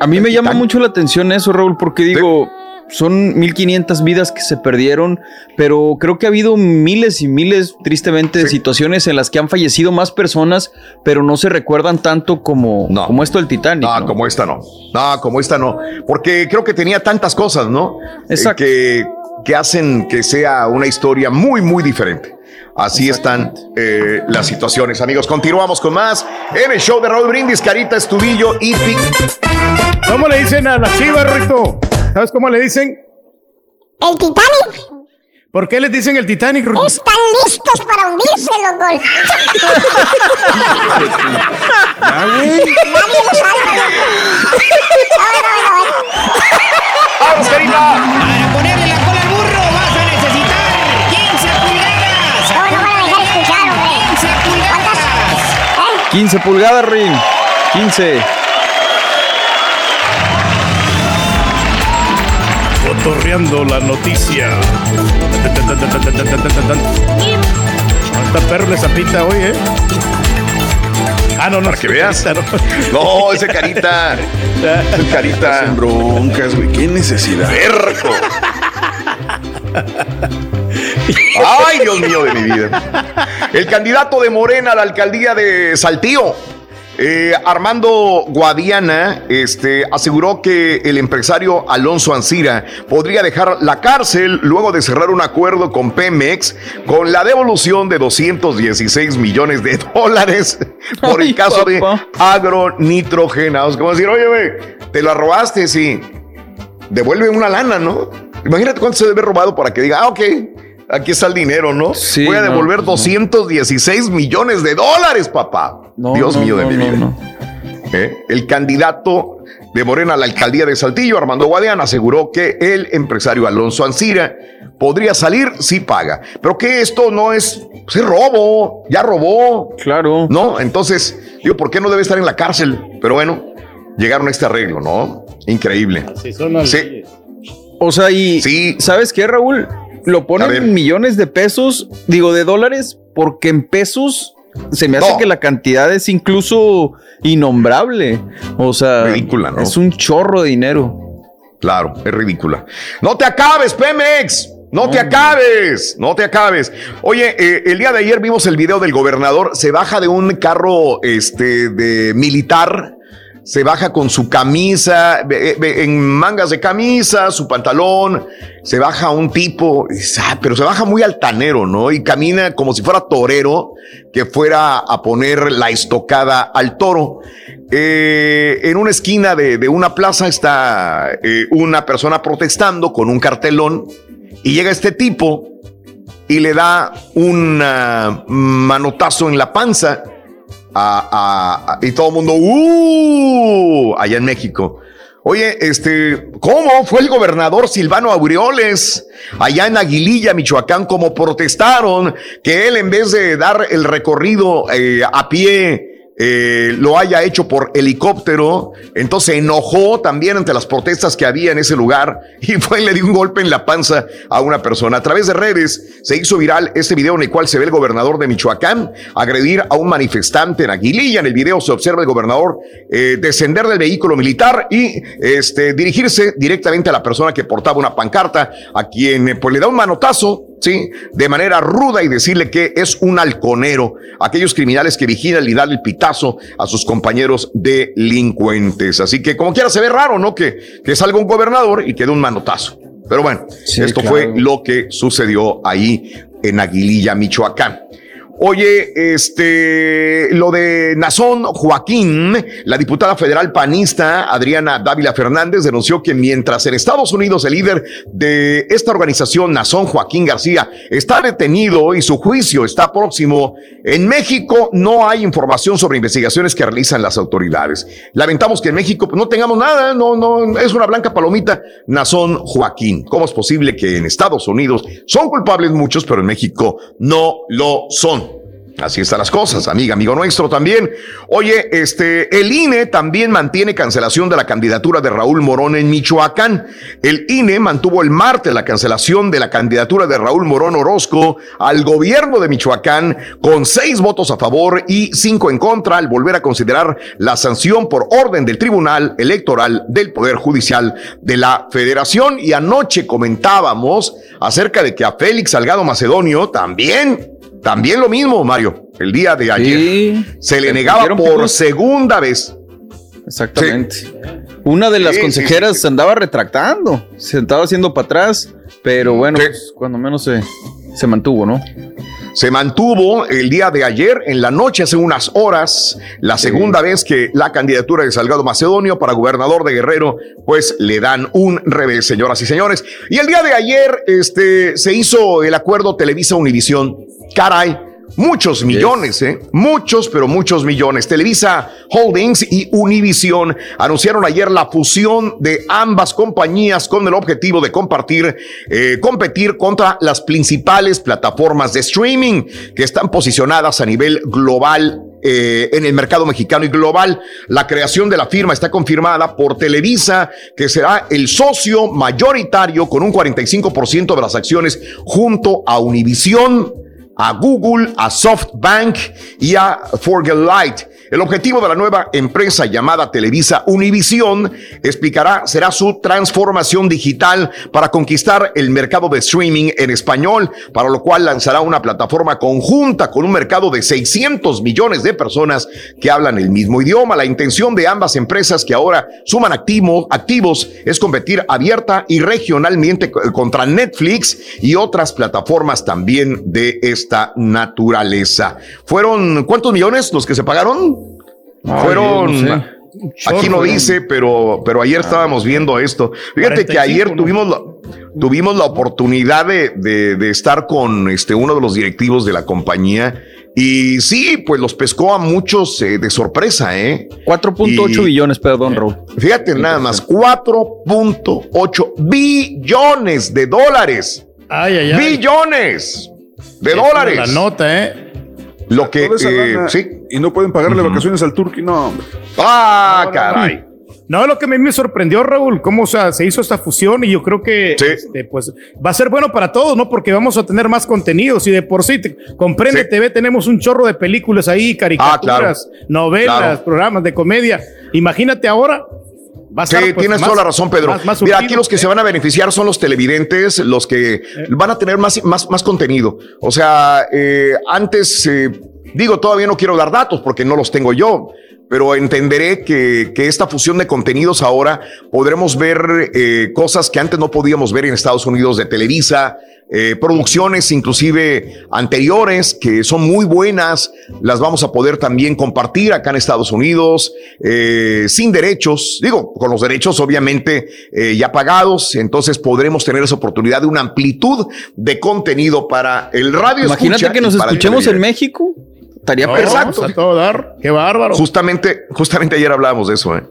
A mí me llama mucho la atención eso, Raúl, porque digo, son 1500 vidas que se perdieron, pero creo que ha habido miles y miles, tristemente, de situaciones en las que han fallecido más personas, pero no se recuerdan tanto como, como esto del Titanic. No, como esta no. No, como esta no. Porque creo que tenía tantas cosas, ¿no? Exacto. Eh, que, que hacen que sea una historia muy, muy diferente. Así están eh, las situaciones, amigos. Continuamos con más en el show de Raúl Brindis, Carita Estudillo y Pic. ¿Cómo le dicen a las chivas, Rito? ¿Sabes cómo le dicen? El Titanic. ¿Por qué les dicen el Titanic? Están listos para hundirse los gol. Nadie lo salva. ¡Vamos, Carita! Para ponerle la cola al burro vas a necesitar 15 pulgadas. No, no van a dejar escuchar, hombre. 15 pulgadas. 15 pulgadas, Rin. 15. La noticia. Hasta perro le zapita hoy, ¿eh? Ah, no, no. Para que veas. Carita, No, ese carita. Ese carita. Sin broncas, güey. ¿Qué necesidad? Perco. Ay, Dios mío de mi vida. El candidato de Morena a la alcaldía de Saltillo, eh, Armando Guadiana, este, aseguró que el empresario Alonso Ancira podría dejar la cárcel luego de cerrar un acuerdo con Pemex con la devolución de 216 millones de dólares por el caso de agronitrogenados. Como decir, oye, güey, te la robaste, sí. Devuelve una lana, ¿no? Imagínate cuánto se debe robado para que diga, ah, ok, aquí está el dinero, ¿no? Voy a no, devolver pues no. 216 millones de dólares, papá. No, Dios no, mío de no, mi vida. no. ¿Eh? El candidato de Morena a la alcaldía de Saltillo, Armando Guadiana, aseguró que el empresario Alonso Ancira podría salir si paga. Pero que esto no es, pues es robo, ya robó. Claro. No, entonces, digo, ¿por qué no debe estar en la cárcel? Pero bueno, llegaron a este arreglo, ¿no? Increíble. Sí, son las Sí. O sea, y ¿sabes qué, Raúl? Lo ponen en millones de pesos, digo, de dólares, porque en pesos se me hace No. que la cantidad es incluso innombrable. O sea, Ridícula, ¿no? es un chorro de dinero. Claro, es ridícula. No te acabes, Pemex. No te acabes, no te acabes. Oye, eh, el día de ayer vimos el video del gobernador. Se baja de un carro este, de militar. Se baja con su camisa, ve- en mangas de camisa, su pantalón. Se baja un tipo, "Ah, pero se baja muy altanero, ¿no? Y camina como si fuera torero que fuera a poner la estocada al toro. Eh, en una esquina de, de una plaza está eh, una persona protestando con un cartelón y llega este tipo y le da un ah, manotazo en la panza y todo el mundo, ¡uh! allá en México. Oye, este, ¿cómo fue el gobernador Silvano Aureoles allá en Aguililla, Michoacán, como protestaron que él en vez de dar el recorrido eh, a pie, eh, lo haya hecho por helicóptero, entonces se enojó también ante las protestas que había en ese lugar y fue y le dio un golpe en la panza a una persona. A través de redes se hizo viral este video en el cual se ve el gobernador de Michoacán agredir a un manifestante en Aguililla. En el video se observa el gobernador eh, descender del vehículo militar y este, dirigirse directamente a la persona que portaba una pancarta, a quien eh, pues, le da un manotazo ¿sí? De manera ruda y decirle que es un halconero, aquellos criminales que vigilan y dan el pitazo a sus compañeros delincuentes. Así que como quiera se ve raro, ¿no? Que, que salga un gobernador y que dé un manotazo. Pero bueno, Sí, esto claro. fue lo que sucedió ahí en Aguililla, Michoacán. Oye, este, lo de Nazón Joaquín, la diputada federal panista Adriana Dávila Fernández denunció que mientras en Estados Unidos el líder de esta organización, Nazón Joaquín García, está detenido y su juicio está próximo, en México no hay información sobre investigaciones que realizan las autoridades. Lamentamos que en México no tengamos nada, no, no, es una blanca palomita, Nazón Joaquín. ¿Cómo es posible que en Estados Unidos son culpables muchos, pero en México no lo son? Así están las cosas, amiga, amigo nuestro también. Oye, este, el INE también mantiene cancelación de la candidatura de Raúl Morón en Michoacán. El INE mantuvo el martes la cancelación de la candidatura de Raúl Morón Orozco al gobierno de Michoacán con seis votos a favor y cinco en contra al volver a considerar la sanción por orden del Tribunal Electoral del Poder Judicial de la Federación. Y anoche comentábamos acerca de que a Félix Salgado Macedonio también también lo mismo, Mario. El día de ayer se le negaba por segunda vez. Exactamente. Una de las Sí, consejeras se andaba retractando, se estaba haciendo para atrás, pero bueno, pues, cuando menos se, se mantuvo, ¿no? Se mantuvo el día de ayer, en la noche, hace unas horas, la segunda vez que la candidatura de Salgado Macedonio para gobernador de Guerrero, pues le dan un revés, señoras y señores. Y el día de ayer, este, se hizo el acuerdo Televisa Univisión. Caray, Muchos millones, ¿eh? Muchos, pero muchos millones. Televisa Holdings y Univision anunciaron ayer la fusión de ambas compañías con el objetivo de compartir, eh, competir contra las principales plataformas de streaming que están posicionadas a nivel global eh, en el mercado mexicano y global. La creación de la firma está confirmada por Televisa, que será el socio mayoritario con un 45% de las acciones junto a Univision a Google, a SoftBank y a Forget El objetivo de la nueva empresa llamada Televisa Univision explicará, será su transformación digital para conquistar el mercado de streaming en español, para lo cual lanzará una plataforma conjunta con un mercado de 600 millones de personas que hablan el mismo idioma. La intención de ambas empresas que ahora suman activo, activos es competir abierta y regionalmente contra Netflix y otras plataformas también de esta naturaleza. ¿Fueron cuántos millones los que se pagaron? Ay, Fueron... no sé. Aquí no dice, pero, pero ayer estábamos viendo esto. Fíjate que 45, ayer tuvimos la, tuvimos la oportunidad de, de- de estar con este, uno de los directivos de la compañía. Y sí, pues los pescó a muchos eh, de sorpresa, ¿eh? 4.8 billones, perdón, Raúl. Fíjate nada más, 4.8 billones de dólares. Ay, ay, ay. Billones de dólares. La nota, ¿eh? Lo que, eh, sí. Y no pueden pagarle vacaciones al Turqui, no, hombre. Ah, caray. No, lo que a mí me sorprendió, Raúl, cómo o sea, se hizo esta fusión y yo creo que este, pues, va a ser bueno para todos, ¿no? Porque vamos a tener más contenidos y de por sí, te- comprende TV, tenemos un chorro de películas ahí, caricaturas, novelas, Ah, Claro. programas de comedia. Imagínate ahora. Va a Sí, estar, pues, tienes más- toda la razón, Pedro. más- más Mira, aquí los que se van a beneficiar son los televidentes, los que van a tener más, más, más contenido. O sea, eh, antes, eh, digo, todavía no quiero dar datos porque no los tengo yo, pero entenderé que, que esta fusión de contenidos ahora podremos ver eh, cosas que antes no podíamos ver en Estados Unidos de Televisa. eh, producciones inclusive anteriores que son muy buenas, las vamos a poder también compartir acá en Estados Unidos eh, sin derechos, digo, con los derechos obviamente eh, ya pagados, entonces podremos tener esa oportunidad de una amplitud de contenido para el radio. Imagínate escucha que nos escuchemos en. México. Estaría No, perfecto. vamos a todo dar. Qué bárbaro. Justamente, justamente ayer hablábamos de eso, ¿eh?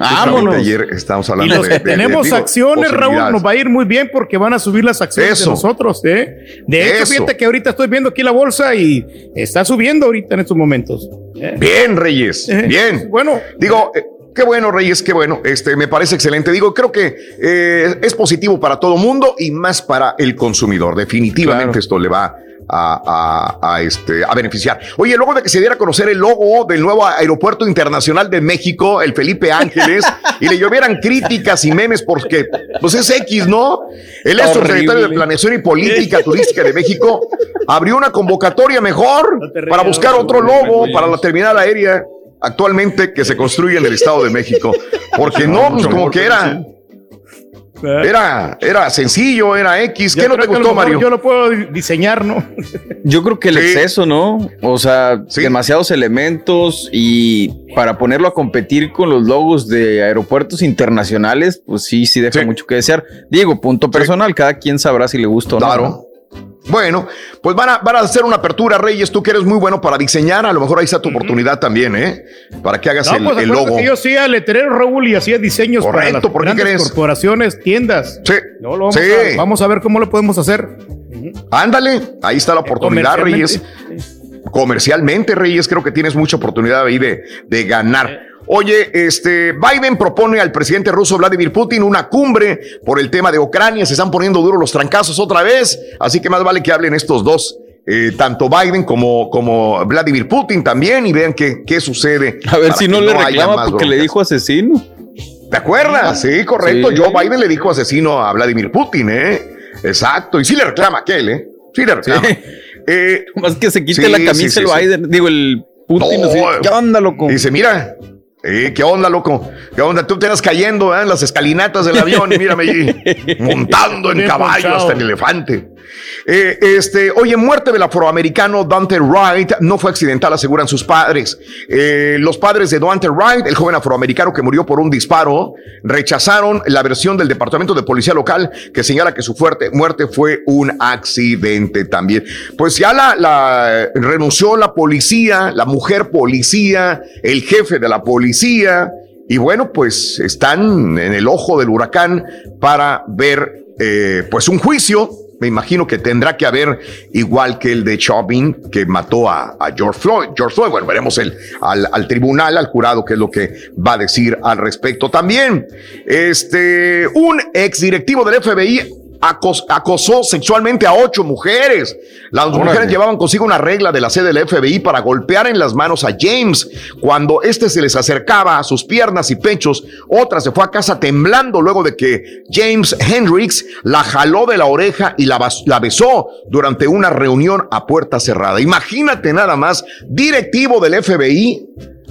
Vámonos. Justamente Ayer estábamos Y hablando los de, que de- de- tenemos digo, acciones, Raúl, nos va a ir muy bien porque van a subir las acciones Eso. de nosotros, ¿eh? De hecho, Eso. fíjate que ahorita estoy viendo aquí la bolsa y está subiendo ahorita en estos momentos. ¿eh? Bien, Reyes. Bien. Bueno. Digo, eh, qué bueno, Reyes, qué bueno. Este, me parece excelente. Digo, creo que eh, es positivo para todo mundo y más para el consumidor. Definitivamente Claro. esto le va a, a- a, este, a beneficiar. Oye, luego de que se diera a conocer el logo del nuevo Aeropuerto Internacional de México, el Felipe Ángeles, y le llovieran críticas y memes porque, pues es X, ¿no? El ex secretario de Planeación y Política Turística de México abrió una convocatoria mejor para buscar otro logo para la terminal aérea actualmente que se construye en el Estado de México. Porque no, pues como que era. Era, era sencillo, era X. Yo ¿Qué no te gustó, Mario? Yo lo puedo di- diseñar, ¿no? Yo creo que el exceso, ¿no? O sea, demasiados elementos y para ponerlo a competir con los logos de aeropuertos internacionales, pues sí, sí deja mucho que desear. Digo, punto personal, cada quien sabrá si le gusta o no. Claro. Bueno, pues van a, van a hacer una apertura, Reyes. Tú que eres muy bueno para diseñar, a lo mejor ahí está tu oportunidad también, ¿eh? Para que hagas No, el, pues el logo. que yo hacía letreros, Raúl, y hacía diseños para Correcto, las ¿por qué grandes crees? corporaciones, tiendas. Sí. No, lo vamos, Sí. a, vamos a ver cómo lo podemos hacer. Ándale, ahí está la oportunidad, Reyes. Comercialmente, Reyes, creo que tienes mucha oportunidad ahí de, de ganar. Oye, este Biden propone al presidente ruso Vladimir Putin una cumbre por el tema de Ucrania. Se están poniendo duros los trancazos otra vez, así que más vale que hablen estos dos. eh, tanto Biden como, como Vladimir Putin también y vean qué, qué sucede. A ver si no le reclama porque le dijo asesino. ¿Te acuerdas? Sí, correcto. Sí. Joe Biden le dijo asesino a Vladimir Putin, ¿eh? Exacto. Y sí le reclama aquel, ¿eh? Sí le reclama. Eh, Más que se quite sí, la camisa el. Biden, digo, el Putin. No, así, ¿Qué onda, loco? Dice, mira, eh, ¿qué onda, loco? ¿Qué onda? Tú te eras cayendo ¿eh? en las escalinatas del avión y mírame allí, montando en Bien caballo ponchado. hasta en elefante. Eh, este, oye, muerte del afroamericano Dante Wright no fue accidental, aseguran sus padres. Eh, los padres de Dante Wright, el joven afroamericano que murió por un disparo, rechazaron la versión del Departamento de Policía Local que señala que su fuerte muerte fue un accidente también. Pues ya la, la renunció la policía, la mujer policía, el jefe de la policía, y bueno, pues están en el ojo del huracán para ver eh, pues un juicio. Me imagino que tendrá que haber, igual que el de Chauvin, que mató a, George Floyd. George Floyd, bueno, veremos el, al, al tribunal, al jurado, qué es lo que va a decir al respecto. También, este, un ex directivo del FBI acos- acosó sexualmente a ocho mujeres. Las Órale. mujeres llevaban consigo una regla de la sede del FBI para golpear en las manos a James. Cuando éste se les acercaba a sus piernas y pechos, otra se fue a casa temblando luego de que James Hendricks la jaló de la oreja y la besó durante una reunión a puerta cerrada. Imagínate nada más, directivo del FBI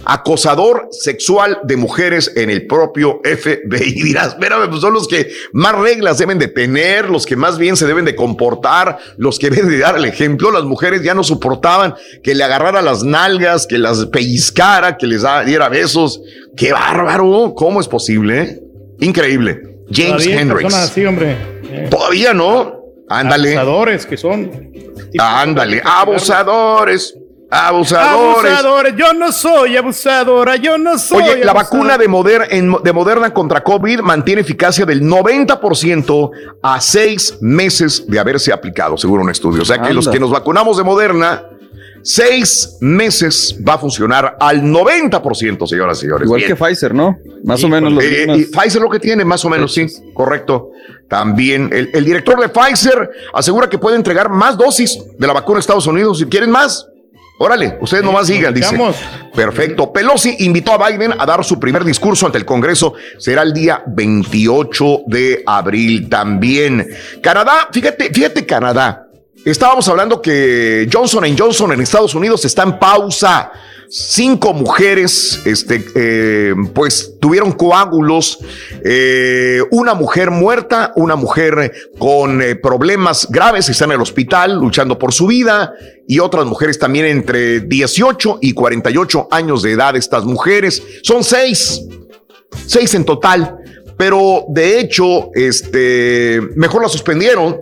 acosador sexual de mujeres en el propio FBI. Dirás, espérame, pues son los que más reglas deben de tener, los que más bien se deben de comportar, los que deben de dar el ejemplo. Las mujeres ya no soportaban que le agarrara las nalgas, que las pellizcara, que les diera besos. ¡Qué bárbaro! ¿Cómo es posible? Increíble. James Hendricks. así, hombre. Eh, Todavía no. Ándale. Abusadores que son. Ándale. Abusadores. Abusadores. Abusadores. Yo no soy abusadora. Yo no soy. Oye, la vacuna de, Moder- en- de Moderna contra COVID mantiene eficacia del 90% a seis meses de haberse aplicado, según un estudio. O sea que los que nos vacunamos de Moderna, seis meses va a funcionar al 90%, señoras y señores. Igual Bien. que Pfizer, ¿no? Más o menos los Eh, y Pfizer lo que tiene, más o menos, sí, correcto. También el, el director de Pfizer asegura que puede entregar más dosis de la vacuna a Estados Unidos. Si quieren más, órale, ustedes nomás digan, dice. Perfecto. Pelosi invitó a Biden a dar su primer discurso ante el Congreso. Será el día 28 de abril también. Canadá, fíjate, fíjate Canadá. Estábamos hablando que Johnson Johnson en Estados Unidos está en pausa. Cinco mujeres, este, eh, pues tuvieron coágulos, eh, una mujer muerta, una mujer con eh, problemas graves, está en el hospital luchando por su vida, y otras mujeres también entre 18 y 48 años de edad. Estas mujeres son seis, seis en total, pero de hecho, este, mejor la suspendieron.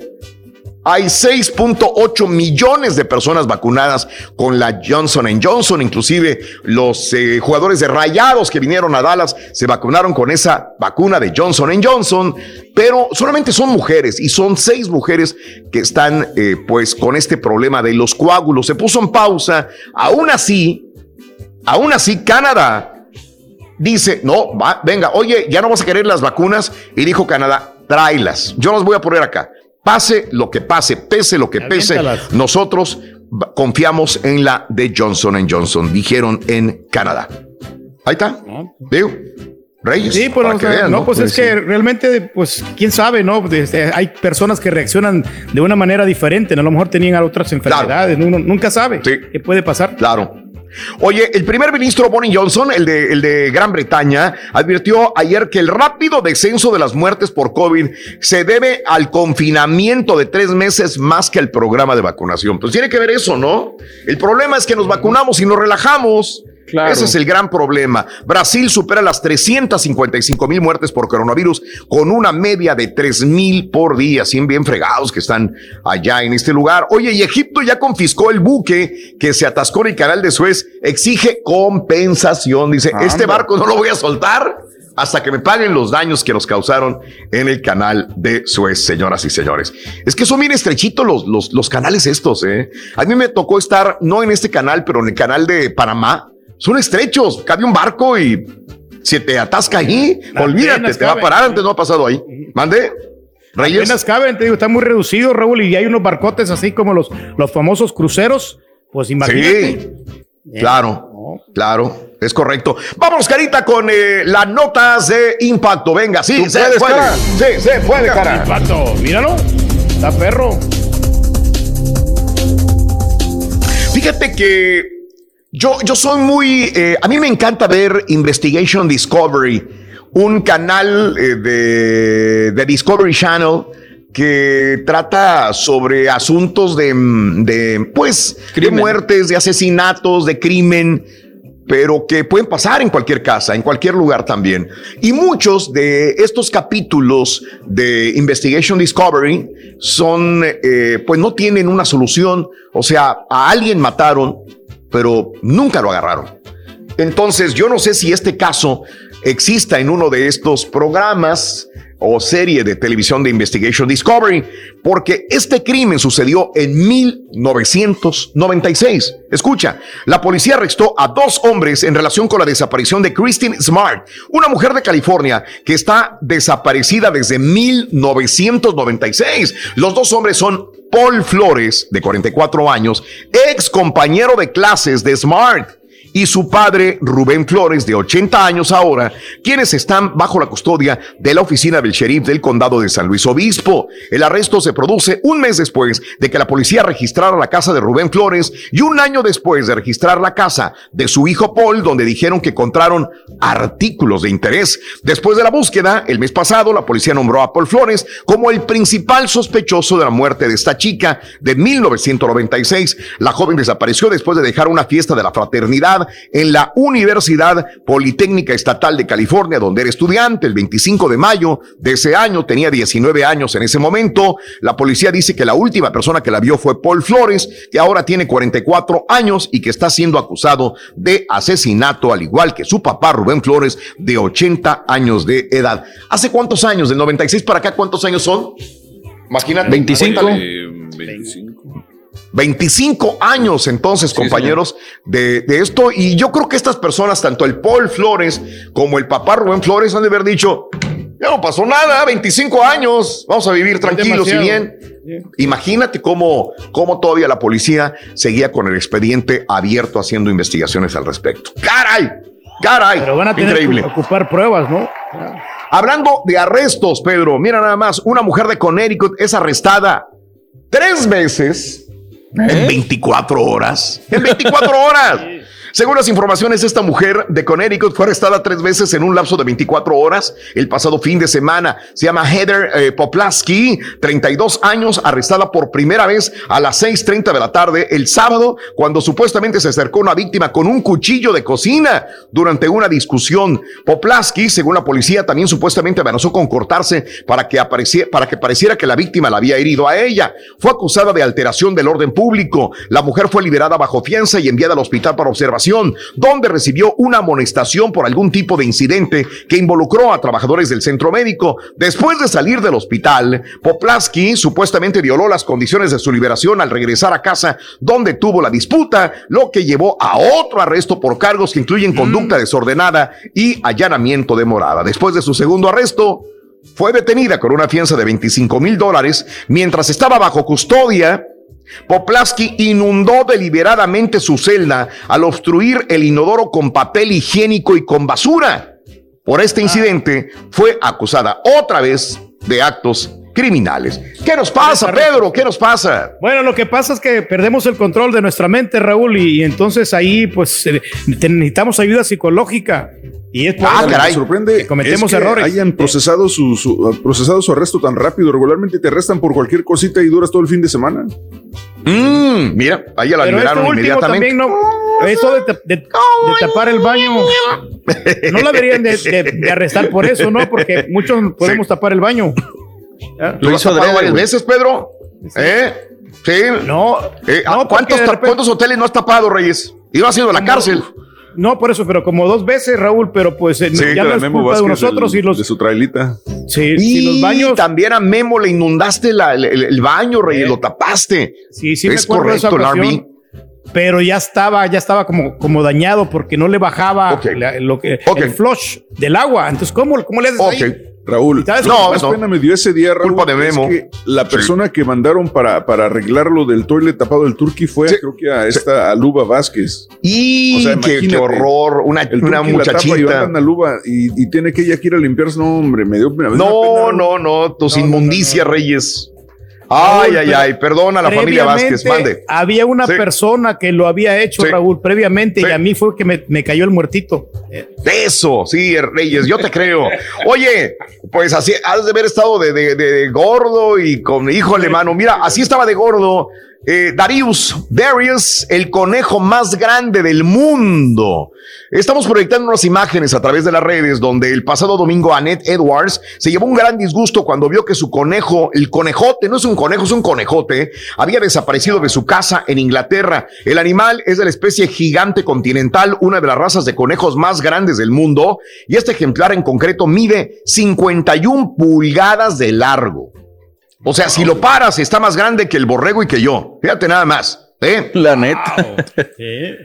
Hay 6.8 millones de personas vacunadas con la Johnson Johnson. Inclusive los eh, jugadores de Rayados que vinieron a Dallas se vacunaron con esa vacuna de Johnson Johnson. Pero solamente son mujeres y son seis mujeres que están eh, pues con este problema de los coágulos. Se puso en pausa. Aún así, aún así Canadá dice, no, venga, oye, ya no vas a querer las vacunas. Y dijo Canadá, tráelas. Yo las voy a poner acá. Pase lo que pase, pese lo que pese, nosotros confiamos en la de Johnson Johnson, dijeron en Canadá. Ahí está. Digo, Reyes. Sí, pues, para o que sea, vean, no, pues, es que realmente, pues, quién sabe, ¿no? Desde- hay personas que reaccionan de una manera diferente, ¿no? a lo mejor tenían otras enfermedades, uno nunca sabe qué puede pasar. Claro. Oye, el primer ministro Boris Johnson, el de, el de Gran Bretaña, advirtió ayer que el rápido descenso de las muertes por COVID se debe al confinamiento de tres meses más que al programa de vacunación. Pues tiene que ver eso, ¿no? El problema es que nos vacunamos y nos relajamos. Ese es el gran problema. Brasil supera las 355 mil muertes por coronavirus con una media de 3 mil por día. 100 bien fregados que están allá en este lugar. Oye, y Egipto ya confiscó el buque que se atascó en el canal de Suez. Exige compensación. Dice, este barco no lo voy a soltar hasta que me paguen los daños que nos causaron en el canal de Suez, señoras y señores. Es que son bien estrechitos los, los, los canales estos, ¿eh? A mí me tocó estar, no en este canal, pero en el canal de Panamá son estrechos, cabe un barco y si te atasca ahí, olvídate, te va a parar, antes no ha pasado ahí. Mande. Reyes. Apenas caben, te digo, está muy reducido, Raúl, y hay unos barcotes así como los, los famosos cruceros. Pues imagínate. Sí, claro, claro, es correcto. Vamos, Carita, con eh, las notas de impacto. Venga, sí, se puede. Cara? Sí, se puede, cara. Impacto, míralo, está perro. Fíjate que yo, yo soy muy, eh, a mí me encanta ver Investigation Discovery, un canal eh, de, de, Discovery Channel que trata sobre asuntos de, de pues, de muertes, de asesinatos, de crimen, pero que pueden pasar en cualquier casa, en cualquier lugar también. Y muchos de estos capítulos de Investigation Discovery son, eh, pues no tienen una solución, o sea, a alguien mataron, pero nunca lo agarraron. Entonces, yo no sé si este caso exista en uno de estos programas o serie de televisión de Investigation Discovery, porque este crimen sucedió en 1996. Escucha, la policía arrestó a dos hombres en relación con la desaparición de Christine Smart, una mujer de California que está desaparecida desde 1996. Los dos hombres son Paul Flores, de 44 años, ex compañero de clases de Smart y su padre Rubén Flores, de 80 años ahora, quienes están bajo la custodia de la oficina del sheriff del condado de San Luis Obispo. El arresto se produce un mes después de que la policía registrara la casa de Rubén Flores y un año después de registrar la casa de su hijo Paul, donde dijeron que encontraron artículos de interés. Después de la búsqueda, el mes pasado, la policía nombró a Paul Flores como el principal sospechoso de la muerte de esta chica de 1996. La joven desapareció después de dejar una fiesta de la fraternidad en la Universidad Politécnica Estatal de California, donde era estudiante. El 25 de mayo de ese año, tenía 19 años en ese momento. La policía dice que la última persona que la vio fue Paul Flores, que ahora tiene 44 años y que está siendo acusado de asesinato, al igual que su papá Rubén Flores, de 80 años de edad. ¿Hace cuántos años? ¿Del 96 para acá cuántos años son? Imagínate. 25. 25. 25 años entonces, compañeros, de, de, esto. Y yo creo que estas personas, tanto el Paul Flores como el papá Rubén Flores, han de haber dicho, ya no pasó nada, 25 años, vamos a vivir tranquilos y bien. Imagínate cómo, cómo todavía la policía seguía con el expediente abierto haciendo investigaciones al respecto. ¡Caray! ¡Caray! Pero van a tener Increíble. que ocupar pruebas, ¿no? Hablando de arrestos, Pedro, mira nada más, una mujer de Connecticut es arrestada tres veces en 24 horas. En 24 horas. Según las informaciones, esta mujer de Connecticut fue arrestada tres veces en un lapso de 24 horas el pasado fin de semana. Se llama Heather eh, Poplaski, 32 años, arrestada por primera vez a las 6.30 de la tarde el sábado, cuando supuestamente se acercó una víctima con un cuchillo de cocina durante una discusión. Poplaski, según la policía, también supuestamente amenazó con cortarse para que, apareciera, para que pareciera que la víctima la había herido a ella. Fue acusada de alteración del orden público. La mujer fue liberada bajo fianza y enviada al hospital para observación donde recibió una amonestación por algún tipo de incidente que involucró a trabajadores del centro médico. Después de salir del hospital, Poplaski supuestamente violó las condiciones de su liberación al regresar a casa donde tuvo la disputa, lo que llevó a otro arresto por cargos que incluyen mm. conducta desordenada y allanamiento de morada. Después de su segundo arresto, fue detenida con una fianza de 25 mil dólares mientras estaba bajo custodia Poplaski inundó deliberadamente su celda al obstruir el inodoro con papel higiénico y con basura. Por este incidente fue acusada otra vez de actos criminales. ¿Qué nos pasa, Pedro? ¿Qué nos pasa? Bueno, lo que pasa es que perdemos el control de nuestra mente, Raúl, y, y entonces ahí pues eh, necesitamos ayuda psicológica. Y es por Ah, caray. que Me sorprende cometemos es que errores. hayan procesado su, su- procesado su arresto tan rápido. Regularmente te arrestan por cualquier cosita y duras todo el fin de semana. Mm, mira, ahí la Pero este liberaron último inmediatamente. también no. Eso de, ta- de- de tapar el baño. No la deberían de, arrestar por eso, ¿no? Porque muchos podemos tapar el baño. ¿Ya? ¿Lo tapado varias veces, Pedro? ¿Eh? Sí. No. Eh, no, ¿cuántos, repente- ¿Cuántos hoteles no has tapado, Reyes? Y no has ido a la cárcel. No, por eso, pero como dos veces, Raúl, pero pues eh, Sí, ya no la es Memo culpa de nosotros del- y los de su trailita. Sí, y los baños. también a Memo le inundaste la- el, el- el baño, Reyes, lo tapaste. Sí, sí, me es acuerdo de esa correcto, el ocasión, RV. Pero ya estaba, ya estaba como, como dañado porque no le bajaba la- lo que, el flush del agua. Entonces, ¿cómo, cómo le haces ahí? Raúl, que más No. pena me dio ese día, Raúl, Culpa de es Memo. que la persona que mandaron para, para arreglar lo del toilet tapado del Turqui fue, creo que a esta Aluba Vázquez. Y O sea, qué, horror, una, El una Turqui la tapa y muchachita. a y, y tiene que ella que ir a limpiarse. No, hombre, me dio, me dio una No, pena, no, no, tus inmundicias, Reyes. Ay, Raúl, ay, ay, perdona a la familia Vázquez, mande. Había una Sí. persona que lo había hecho, Sí. Raúl, previamente, Sí. y a mí fue que me, me cayó el muertito. Eso, sí, Reyes, yo te creo. Oye, pues así, has de haber estado de, de- de gordo y con, híjole, mano, mira, así estaba de gordo. Eh, Darius, Darius, el conejo más grande del mundo. Estamos proyectando unas imágenes a través de las redes donde el pasado domingo Annette Edwards se llevó un gran disgusto cuando vio que su conejo, el conejote, no es un conejo, es un conejote, había desaparecido de su casa en Inglaterra. El animal es de la especie gigante continental, una de las razas de conejos más grandes del mundo, y este ejemplar en concreto mide 51 pulgadas de largo. O sea, si lo paras, está más grande que el borrego y que yo. Fíjate nada más. ¿eh? La neta.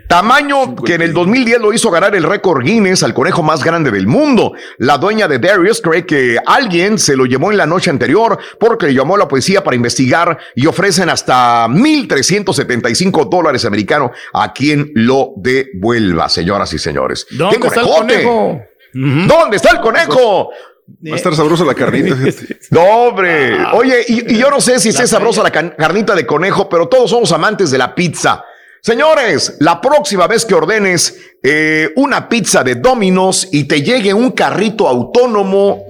Tamaño que en el 2010 lo hizo ganar el récord Guinness al conejo más grande del mundo. La dueña de Darius cree que alguien se lo llevó en la noche anterior porque le llamó a la policía para investigar y ofrecen hasta 1.375 dólares americanos a quien lo devuelva, señoras y señores. ¿Dónde ¡Qué está el conejo? ¿Dónde está el conejo? Va a estar sabrosa la carnita. No, hombre. Oye, y, y yo no sé si esté sabrosa la carnita de conejo, pero todos somos amantes de la pizza. Señores, la próxima vez que ordenes eh, una pizza de Domino's y te llegue un carrito autónomo,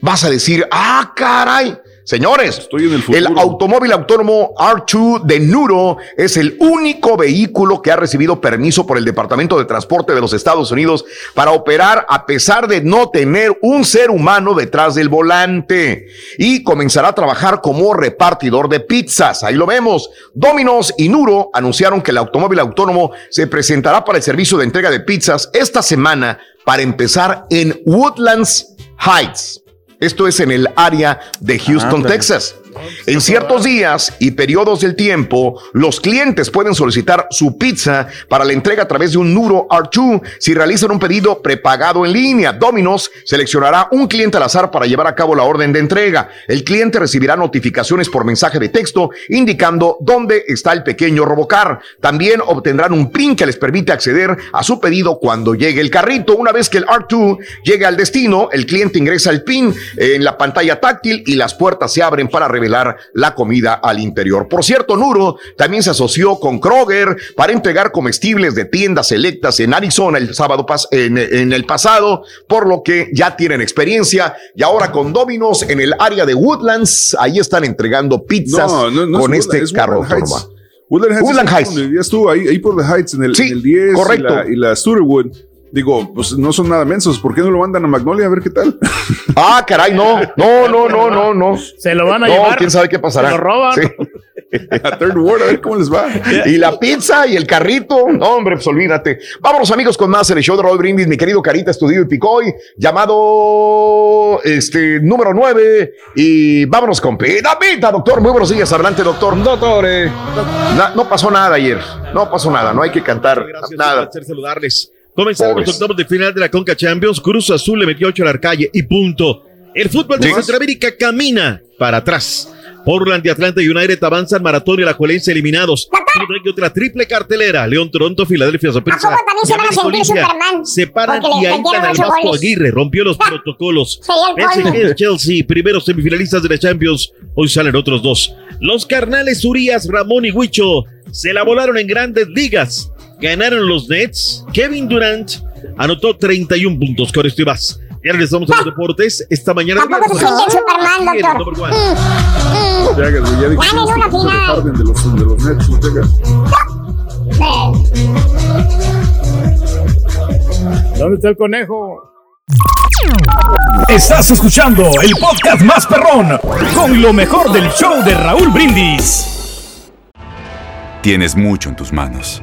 vas a decir, ah, caray. Señores, el, automóvil autónomo R2 de Nuro es el único vehículo que ha recibido permiso por el Departamento de Transporte de los Estados Unidos para operar a pesar de no tener un ser humano detrás del volante y comenzará a trabajar como repartidor de pizzas. Ahí lo vemos. Domino's y Nuro anunciaron que el automóvil autónomo se presentará para el servicio de entrega de pizzas esta semana para empezar en Woodlands Heights. Esto es en el área de Houston. Texas. En ciertos días y periodos del tiempo, los clientes pueden solicitar su pizza para la entrega a través de un Nuro R2 si realizan un pedido prepagado en línea. Domino's seleccionará un cliente al azar para llevar a cabo la orden de entrega. El cliente recibirá notificaciones por mensaje de texto indicando dónde está el pequeño robocar. También obtendrán un PIN que les permite acceder a su pedido cuando llegue el carrito. Una vez que el R2 llegue al destino, el cliente ingresa el PIN en la pantalla táctil y las puertas se abren para revelar la comida al interior. Por cierto, Nuro también se asoció con Kroger para entregar comestibles de tiendas selectas en Arizona el sábado pas- en, en el pasado, por lo que ya tienen experiencia y ahora con Domino's en el área de Woodlands, ahí están entregando pizzas No, no, no es con Woodland- este es carro Woodland Heights. Woodland Heights. Es vivías tú, ahí, ahí por The Heights, en el, en el 10 correcto. Y, la, y la. Digo, pues no son nada mensos. ¿Por qué no lo mandan a Magnolia a ver qué tal? Ah, caray, no, no, no, no, no, no. Se lo van a no, llevar. quién sabe qué pasará. Se lo roban. Sí. a Third Ward, a ver cómo les va. Y la pizza y el carrito. No, hombre, pues olvídate. Vámonos, amigos, con más en el show de Roll Brindis, mi querido Carita Estudio y Picoy, llamado este número 9. Y vámonos con Pita Pita, doctor. Muy buenos días. Adelante, doctor. Doctor. No, no pasó nada ayer. No pasó nada. No hay que cantar nada. Un placer saludarles. Comenzaron Pobres. los octavos de final de la Conca Champions. Cruz Azul le metió 8 a la calle y punto. El fútbol de Sí. Centroamérica camina para atrás. Portland y Atlanta United avanzan Maratón y la Juelense eliminados. Y otra triple cartelera. León, Toronto, Filadelfia, Zaprisa. ¿A poco también se van a sentir. Superman? Se paran y ahí metieron al Vasco goles. Aguirre. Rompió los protocolos. PSG, Chelsea, primeros semifinalistas de la Champions. Hoy salen otros dos. Los carnales Urias, Ramón y Huicho se la volaron en grandes ligas. Ganaron los Nets. Kevin Durant anotó 31 puntos. Con esto y más. Ya regresamos a los deportes. Esta mañana. Tampoco se siente Superman, doctor. Mm, mm. Ya, ya dijiste Ganen una que se final. Harden de los, de los Nets, no te hagas. ¿Dónde está el conejo? Estás escuchando el podcast más perrón con lo mejor del show de Raúl Brindis. Tienes mucho en tus manos.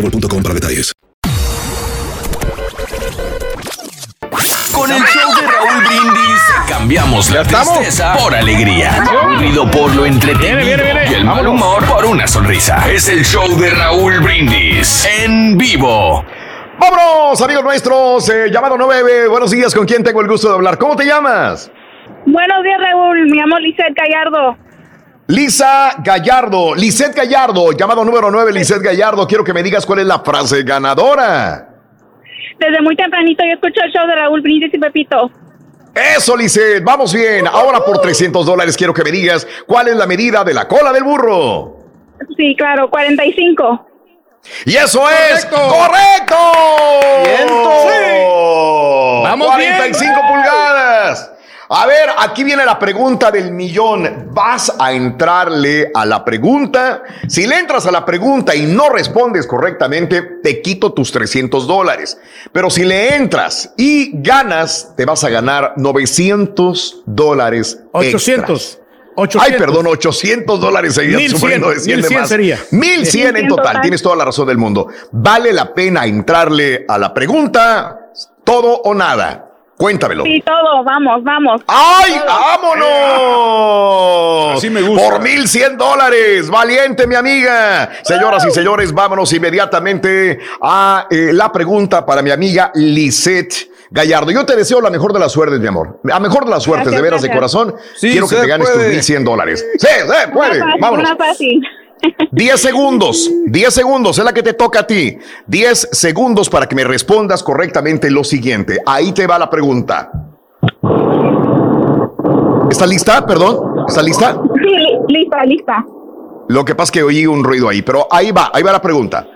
boostmobile.com para detalles. Con el show de Raúl Brindis cambiamos la tristeza por alegría, aburrido por lo entretenido y el mal humor por una sonrisa. Es el show de Raúl Brindis en vivo. Vámonos, amigos nuestros. eh, llamado 9. Buenos días, ¿con quién tengo el gusto de hablar? ¿Cómo te llamas? Buenos días, Raúl. Me llamo Lizeth Gallardo. Lisa Gallardo. Lisette Gallardo, llamado número 9, Lisette Gallardo. Quiero que me digas cuál es la frase ganadora. Desde muy tempranito yo escucho el show de Raúl Brindis y Pepito. Eso, Lisette. Vamos bien. Ahora por 300 dólares quiero que me digas cuál es la medida de la cola del burro. Sí, claro, 45. Y eso es correcto. Vamos 45 pulgadas. A ver, aquí viene la pregunta del millón. ¿Vas a entrarle a la pregunta? Si le entras a la pregunta y no respondes correctamente, te quito tus 300 dólares. Pero si le entras y ganas, te vas a ganar 900 dólares. 800. extras. Ay, perdón, 800 dólares seguían 1100, subiendo de 100 de 1100 más. sería. 1100 en 1100 total. total. Tienes toda la razón del mundo. ¿Vale la pena entrarle a la pregunta? ¿Todo o nada? Cuéntamelo. Sí, todo, vamos, vamos. ¡Ay, vámonos! Así me gusta. Por 1100 dólares. Valiente, mi amiga. Señoras y señores, vámonos inmediatamente a eh, la pregunta para mi amiga Lisette Gallardo. Yo te deseo la mejor de las suertes, mi amor. La mejor de las suertes, Gracias, de veras, de corazón. Sí, Quiero que te ganes tus puede. 1100 dólares. Sí, se puede. Una fácil, Vámonos. una fácil. 10 segundos, 10 segundos, es la que te toca a ti. 10 segundos para que me respondas correctamente lo siguiente. Ahí te va la pregunta. ¿Está lista? Perdón. ¿Está lista? Sí, li- lista, lista. Lo que pasa es que oí un ruido ahí, pero ahí va, ahí va la pregunta.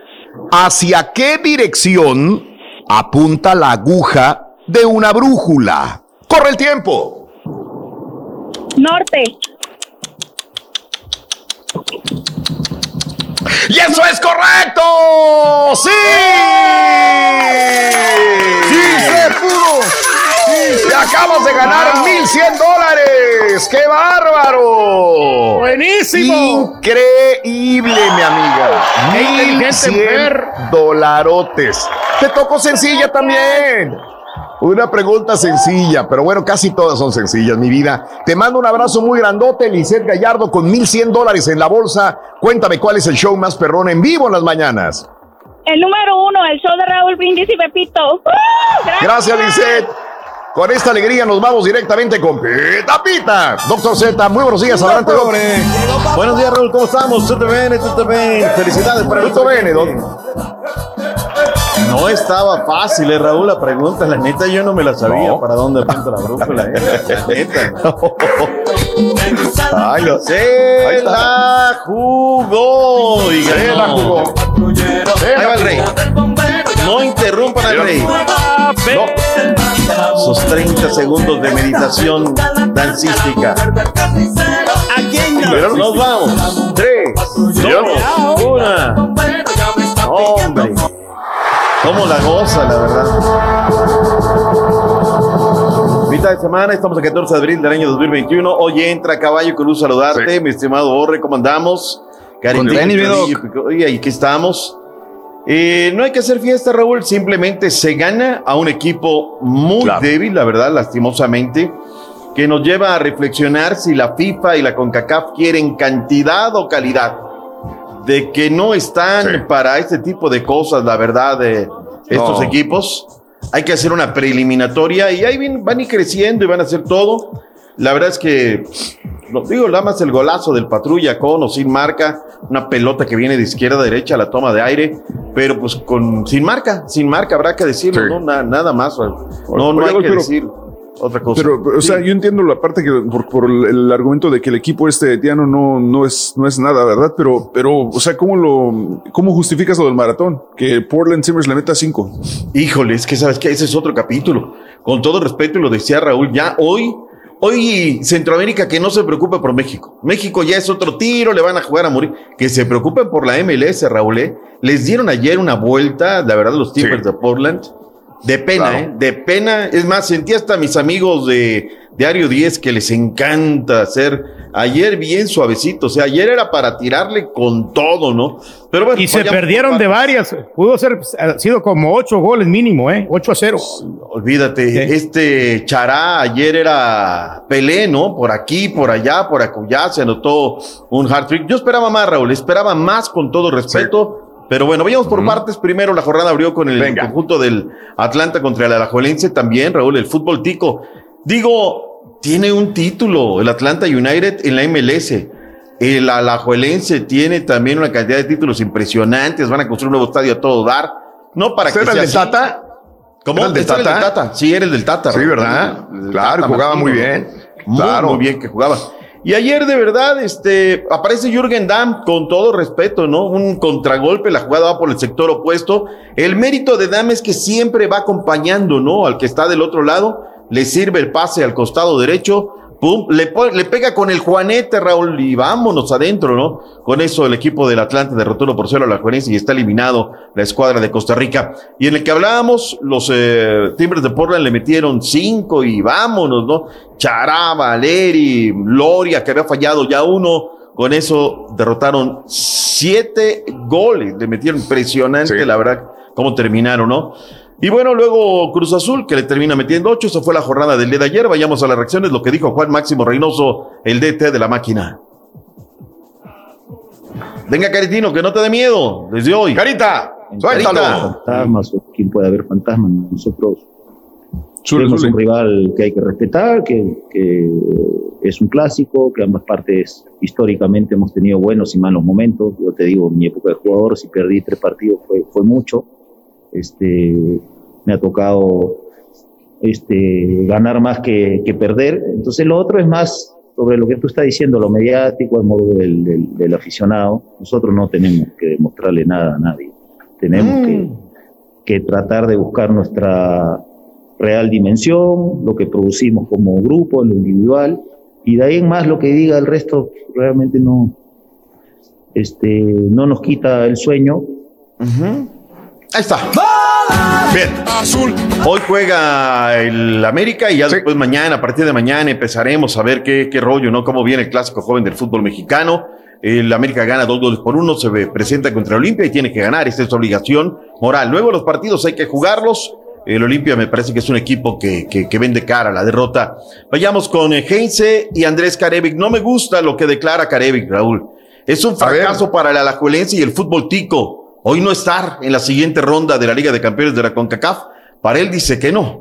¿Hacia qué dirección apunta la aguja de una brújula? Corre el tiempo. Norte. ¡Y eso es correcto! ¡Sí! ¡Sí se pudo! ¡Te acabas de ganar 1,100 dólares! ¡Qué bárbaro! ¡Buenísimo! Increíble, mi amiga. Qué inteligente 1,100 dolarotes. Te tocó sencilla también. Una pregunta sencilla, pero bueno, casi todas son sencillas, mi vida. Te mando un abrazo muy grandote, Lisette Gallardo, con 1,100 dólares en la bolsa. Cuéntame cuál es el show más perrón en vivo en las mañanas. El número uno, el show de Raúl Brindis y Pepito. ¡Uh! Gracias, Lisette. Con esta alegría nos vamos directamente con Pita Pita. Doctor Z, muy buenos días. Adelante, Doc. Buenos días, Raúl. ¿Cómo estamos? ¿Todo bien? ¿Todo bien? Felicidades para el bene, Doc. No estaba fácil, eh, Raúl, la pregunta. La neta, yo no me la sabía. No. ¿Para dónde apunta la brújula? eh? La neta. Ay, no. Se Ahí está. la jugó. y Se ganó. la jugó. Ahí va el rey. No interrumpan al rey. No. Sus 30 segundos de meditación dancística. Pero nos vamos. Tres, dos, una. Hombre. ¿Cómo la goza, la verdad? Mitad de semana, estamos a 14 de abril del año 2021. Hoy entra Caballo con luz saludarte, mi estimado Borre, ¿cómo andamos? Oye, aquí estamos. Eh, no hay que hacer fiesta, Raúl, simplemente se gana a un equipo muy Claro. débil, la verdad, lastimosamente, que nos lleva a reflexionar si la FIFA y la CONCACAF quieren cantidad o calidad. De que no están Sí. para este tipo de cosas, la verdad, de estos No. equipos. Hay que hacer una preliminatoria y ahí van, a ir creciendo y van a hacer todo. La verdad es que, lo digo, nada más el golazo del patrulla con o sin marca, una pelota que viene de izquierda a derecha, la toma de aire, pero pues con sin marca, sin marca, habrá que decirlo, Sí. ¿no? Na- nada más. No, no hay que pero- decir otra cosa. Pero, o sea, yo entiendo la parte que por, por el, el argumento de que el equipo este de Tiano no, no es, no es nada, ¿verdad? Pero, pero, o sea, ¿cómo lo, cómo justificas lo del maratón? Que Portland Timbers le meta cinco. Híjole, es que sabes que ese es otro capítulo. Con todo respeto, y lo decía Raúl, ya hoy, hoy Centroamérica que no se preocupe por México. México ya es otro tiro, le van a jugar a morir. Que se preocupen por la MLS, Raúl. ¿eh? Les dieron ayer una vuelta, la verdad, los Timbers de Portland. De pena, Claro. ¿eh? De pena. Es más, sentí hasta a mis amigos de Diario 10 que les encanta hacer. Ayer bien suavecito, o sea, ayer era para tirarle con todo, ¿no? Pero bueno, Y se perdieron de varias. Pudo ser, ha sido como ocho goles mínimo, ¿eh? 8 a 0. Olvídate, este Chará ayer era Pelé, ¿no? Por aquí, por allá, por acullá, se anotó un hard trick. Yo esperaba más, Raúl, esperaba más con todo respeto. Pero bueno, vayamos por partes. Primero, la jornada abrió con el Venga. conjunto del Atlanta contra el Alajuelense también, Raúl, el fútbol tico. Digo, tiene un título el Atlanta United en la MLS. El Alajuelense tiene también una cantidad de títulos impresionantes. Van a construir un nuevo estadio a todo dar. No para que ¿Era el sea de así. Tata? ¿Cómo? ¿Era el el del Tata. Sí, era el del Tata. Sí. ¿verdad? El del Claro, jugaba muy bien. Claro. muy bien que jugaba. Y ayer, de verdad, este, aparece Jürgen Damm, con todo respeto, ¿no? Un contragolpe, la jugada va por el sector opuesto. El mérito de Damm es que siempre va acompañando, ¿no? Al que está del otro lado, le sirve el pase al costado derecho, pum, le, pega con el Juanete, Raúl, y vámonos adentro, ¿no? Con eso el equipo del Atlante derrotó 1 por 0 a la Juarense y está eliminado la escuadra de Costa Rica. Y en el que hablábamos, los eh, Timbers de Portland le metieron cinco y vámonos, ¿no? Chará, Valeri, Loria, que había fallado ya uno. Con eso derrotaron siete goles. Le metieron impresionante, la verdad, cómo terminaron, ¿no? Y bueno, luego Cruz Azul, que le termina metiendo ocho. Eso fue la jornada del día de ayer. Vayamos a las reacciones, lo que dijo Juan Máximo Reynoso, el DT de la máquina. Venga, Caritino, que no te dé miedo desde hoy. Carita, suéltalo. fantasmas o quién puede haber fantasmas. Nosotros Zule, tenemos un rival que hay que respetar, que, que es un clásico, que ambas partes históricamente hemos tenido buenos y malos momentos. Yo te digo, en mi época de jugador, si perdí tres partidos fue, fue mucho. Este, me ha tocado este, ganar más que, que perder. Entonces lo otro es más sobre lo que tú estás diciendo, lo mediático, el modo del, del- del aficionado. Nosotros no tenemos que demostrarle nada a nadie. Tenemos que, que tratar de buscar nuestra real dimensión, lo que producimos como grupo, en lo individual, y de ahí en más lo que diga el resto realmente no, este, no nos quita el sueño. Ahí está. Bien. Azul. Hoy juega el América y ya después mañana, a partir de mañana, empezaremos a ver qué, qué rollo, ¿no? Cómo viene el clásico joven del fútbol mexicano. El América gana dos goles por uno, se presenta contra Olimpia y tiene que ganar. Esta es su obligación moral. Luego los partidos hay que jugarlos. El Olimpia me parece que es un equipo que, que, que vende cara a la derrota. Vayamos con eh, Heinze y Andrés Carevic. No me gusta lo que declara Carevic, Raúl. Es un fracaso para el Alajuelense y el fútbol tico. Hoy no estar en la siguiente ronda de la Liga de Campeones de la CONCACAF. Para él dice que no.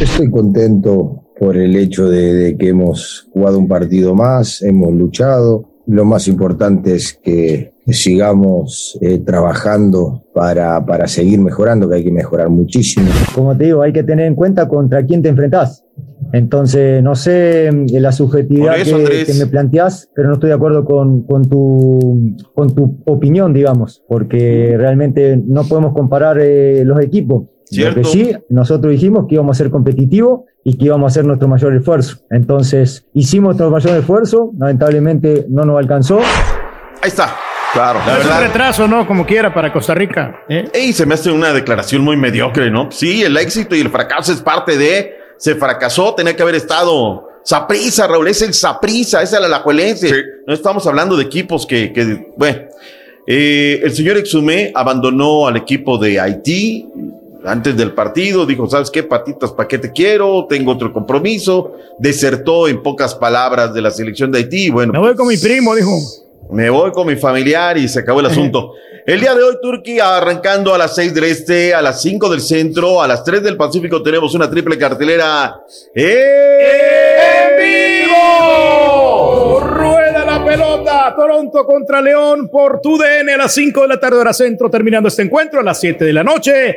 Estoy contento por el hecho de, de que hemos jugado un partido más, hemos luchado. Lo más importante es que sigamos eh, trabajando para, para seguir mejorando, que hay que mejorar muchísimo. Como te digo, hay que tener en cuenta contra quién te enfrentás. Entonces, no sé eh, la subjetividad eso, que, me planteás, pero no estoy de acuerdo con, con, tu, con tu opinión, digamos, porque realmente no podemos comparar eh, los equipos. Lo Cierto. que sí, nosotros dijimos que íbamos a ser competitivos y que íbamos a hacer nuestro mayor esfuerzo. Entonces, hicimos nuestro mayor esfuerzo, lamentablemente no nos alcanzó. Ahí está. Claro, la es un verdad. retraso, ¿no? Como quiera para Costa Rica. ¿eh? Y se me hace una declaración muy mediocre, ¿no? Sí, el éxito y el fracaso es parte de. Se fracasó, tenía que haber estado. Saprisa, Raúl, es el Saprisa, es el Alajuelense. No estamos hablando de equipos que, que bueno. Eh, el señor Exumé abandonó al equipo de Haití antes del partido, dijo, ¿sabes qué, patitas, para qué te quiero? Tengo otro compromiso. Desertó en pocas palabras de la selección de Haití. Bueno, Me voy con mi primo, dijo. Me voy con mi familiar y se acabó el asunto. El día de hoy, Turquía, arrancando a las 6 del este, a las 5 del centro, a las 3 del Pacífico, tenemos una triple cartelera. ¡En vivo! Rueda la pelota. Toronto contra León por TUDN a las 5 de la tarde hora centro, terminando este encuentro a las 7 de la noche.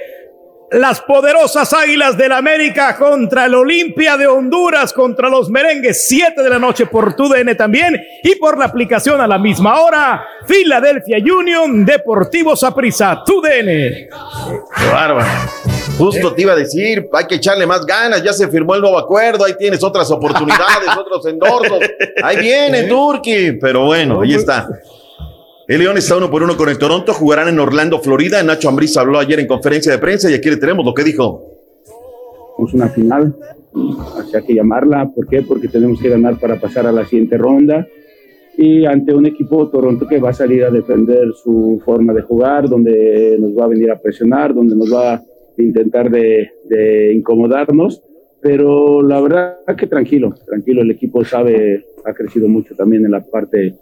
Las poderosas Águilas del América contra el Olimpia de Honduras, contra los Merengues, 7 de la noche por TUDN también y por la aplicación a la misma hora. Philadelphia Union, Deportivo Saprissa, TUDN. ¡Qué bárbaro! Justo te iba a decir, hay que echarle más ganas, ya se firmó el nuevo acuerdo, ahí tienes otras oportunidades, otros endorsos. Ahí viene Turquía, pero bueno, ahí está. El León está uno por uno con el Toronto, jugarán en Orlando, Florida. Nacho Ambriz habló ayer en conferencia de prensa y aquí le tenemos lo que dijo. Es una final, así hay que llamarla. ¿Por qué? Porque tenemos que ganar para pasar a la siguiente ronda. Y ante un equipo Toronto que va a salir a defender su forma de jugar, donde nos va a venir a presionar, donde nos va a intentar de, de incomodarnos. Pero la verdad que tranquilo, tranquilo. El equipo sabe, ha crecido mucho también en la parte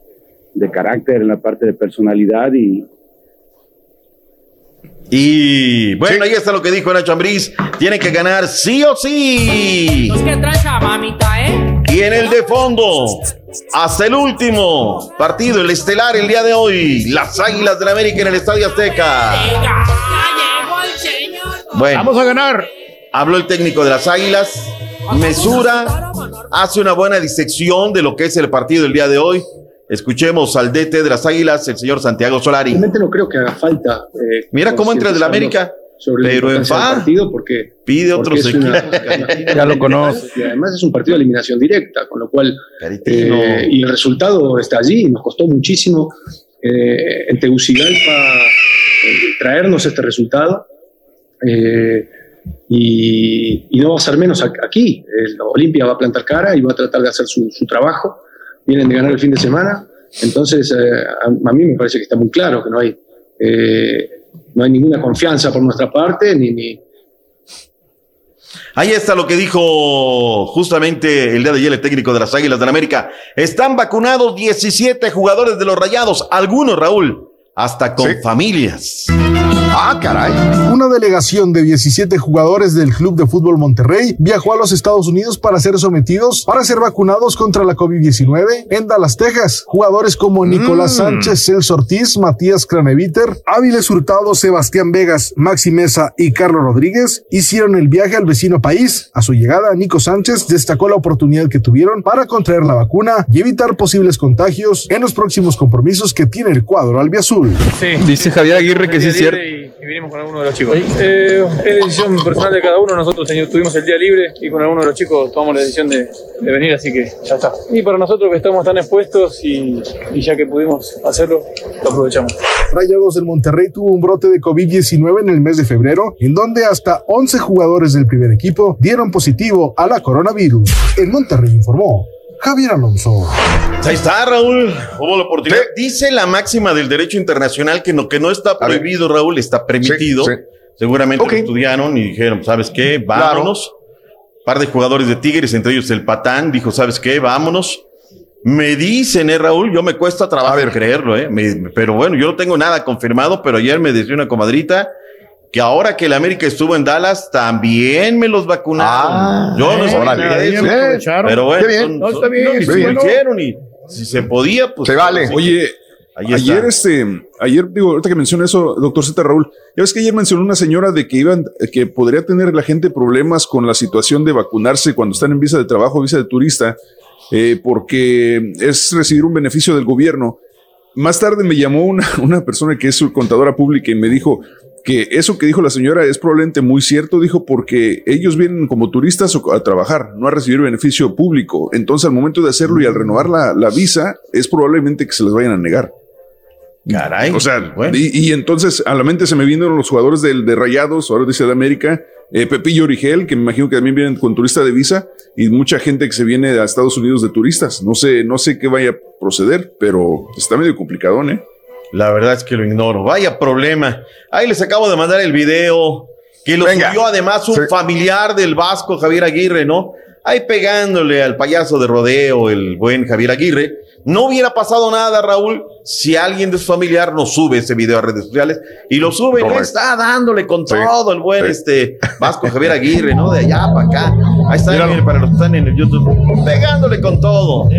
de carácter, en la parte de personalidad y, Y bueno, ahí está lo que dijo Nacho Ambriz. Tiene que ganar sí o sí. ¿Qué traza, mamita, eh? Y en el de fondo, hasta el último partido, el estelar el día de hoy, las Águilas del América en el Estadio Azteca. Bueno, Vamos a ganar. Habló el técnico de las Águilas, mesura, hace una buena disección de lo que es el partido el día de hoy. Escuchemos al DT de las Águilas, el señor Santiago Solari. Realmente no creo que haga falta. eh, Mira cómo entra el de la América, sobre pero en partido porque pide porque una- equipos. Ya lo conoce. Y además es un partido de eliminación directa, con lo cual. Eh, y el resultado está allí, nos costó muchísimo eh, en Tegucigalpa eh, traernos este resultado. eh, y, y no va a ser menos aquí. El Olimpia va a plantar cara y va a tratar de hacer su, su trabajo. Vienen de ganar el fin de semana. Entonces, eh, a, a mí me parece que está muy claro que no hay, eh, no hay ninguna confianza por nuestra parte, ni, ni, Ahí está lo que dijo justamente el día de ayer el técnico de las Águilas del América. Están vacunados 17 jugadores de los Rayados, algunos, Raúl, hasta con familias. Ah, caray. Una delegación de 17 jugadores del Club de Fútbol Monterrey viajó a los Estados Unidos para ser sometidos para ser vacunados contra la COVID-19 en Dallas, Texas. Jugadores como Nicolás Sánchez, Celso Ortiz, Matías Craneviter, Áviles Hurtado, Sebastián Vegas, Maxi Mesa y Carlos Rodríguez hicieron el viaje al vecino país. A su llegada, Nico Sánchez destacó la oportunidad que tuvieron para contraer la vacuna y evitar posibles contagios en los próximos compromisos que tiene el cuadro albiazul. Dice Javier Aguirre que sí es cierto. Y vinimos con alguno de los chicos. Eh, es decisión personal de cada uno. Nosotros tuvimos el día libre y con alguno de los chicos tomamos la decisión de, de venir, así que ya está. Y para nosotros que estamos tan expuestos y, y ya que pudimos hacerlo, lo aprovechamos. Rayados del Monterrey tuvo un brote de COVID-19 en el mes de febrero, en donde hasta 11 jugadores del primer equipo dieron positivo a la coronavirus. El Monterrey informó Javier Alonso. Ahí está, Raúl. Hubo la oportunidad. Dice la máxima del derecho internacional que no, que no está prohibido, Raúl, está permitido. Seguramente lo estudiaron y dijeron, ¿sabes qué? Vámonos. par de jugadores de Tigres, entre ellos el Patán, dijo, ¿sabes qué? Vámonos. Me dicen, eh, Raúl, yo me cuesta trabajo creerlo, eh. Me- pero bueno, yo no tengo nada confirmado, pero ayer me decía una comadrita que ahora que el América estuvo en Dallas, también me los vacunaron. yo no eh, sabía eso. Aprovecharon. Pero bueno, bien. son- No, son- está bien, no, y está si bien. lo hicieron y si se podía, pues. sí. Oye, Ahí ayer este, ayer digo, ahorita que mencioné eso, doctor Z Raúl, ya ves que ayer mencionó una señora de que iban, que podría tener la gente problemas con la situación de vacunarse cuando están en visa de trabajo, visa de turista, eh, porque es recibir un beneficio del gobierno. Más tarde me llamó una, una persona que es su contadora pública y me dijo que eso que dijo la señora es probablemente muy cierto, dijo, porque ellos vienen como turistas o- a trabajar, no a recibir beneficio público. Entonces, al momento de hacerlo y al renovar la, la visa, es probablemente que se les vayan a negar. Caray. O sea, y, y entonces a la mente se me vienen los jugadores del, de Rayados, ahora dice de América, eh, Pepillo Origel, que me imagino que también vienen con turista de visa, y mucha gente que se viene a Estados Unidos de turistas. No sé, no sé qué vaya a proceder, pero está medio complicadón, ¿eh? La verdad es que lo ignoro. Vaya problema. Ahí les acabo de mandar el video que lo subió además un familiar del Vasco, Javier Aguirre, ¿no? Ahí pegándole al payaso de rodeo, el buen Javier Aguirre. No hubiera pasado nada, Raúl, si alguien de su familiar no sube ese video a redes sociales y lo sube y Correcto. está dándole con Sí, todo el buen sí. este Vasco Javier Aguirre, ¿no? De allá para acá. Ahí está, miren, para los que están en el YouTube, pegándole con todo.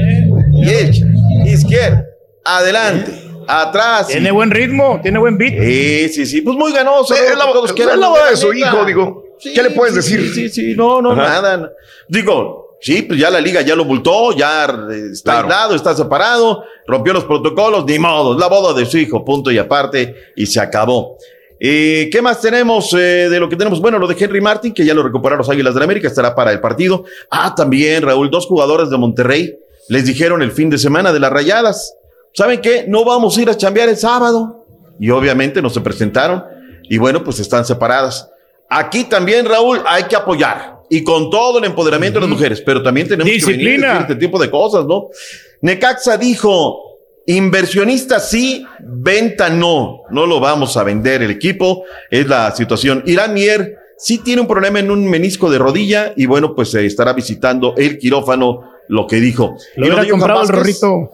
Y echa, izquierda, adelante, atrás. Tiene buen ritmo, tiene buen beat. Sí, sí, sí. Pues muy ganoso. Es la- Todos es quieren la boda de la su hijo, digo. ¿Qué le puedes sí, decir? Sí, sí, sí. No, no, Ajá. nada. Digo, sí, pues ya la liga ya lo multó, ya eh, está aislado, está separado, rompió los protocolos, ni modo, es la boda de su hijo, punto y aparte, y se acabó. Eh, ¿Qué más tenemos eh, de lo que tenemos? Bueno, lo de Henry Martin, que ya lo recuperaron los Águilas del América, estará para el partido. Ah, también, Raúl, dos jugadores de Monterrey les dijeron el fin de semana de las rayadas. ¿Saben qué? No vamos a ir a chambear el sábado. Y obviamente no se presentaron. Y bueno, pues están separadas. Aquí también, Raúl, hay que apoyar. Y con todo el empoderamiento de las mujeres. Pero también tenemos que venir a Disciplina. decir este tipo de cosas, ¿no? Necaxa dijo, inversionista sí, venta no. No lo vamos a vender el equipo. Es la situación. Irán Mier sí tiene un problema en un menisco de rodilla. Y bueno, pues se estará visitando el quirófano, lo que dijo. Lo Y lo de comprado el Vázquez, Rorrito.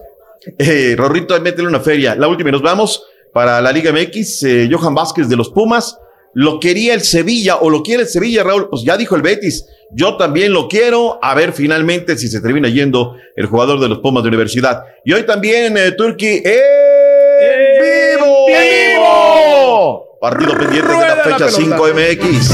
Eh, Rorrito, métele una feria. La última y nos vamos para la Liga MX. eh, Johan Vázquez de los Pumas. Lo quería el Sevilla o lo quiere el Sevilla, Raúl. Pues ya dijo el Betis. Yo también lo quiero. A ver finalmente si se termina yendo el jugador de los Pumas de Universidad. Y hoy también eh, Turkey en vivo. Partido pendiente de la la fecha pelota. 5 MX.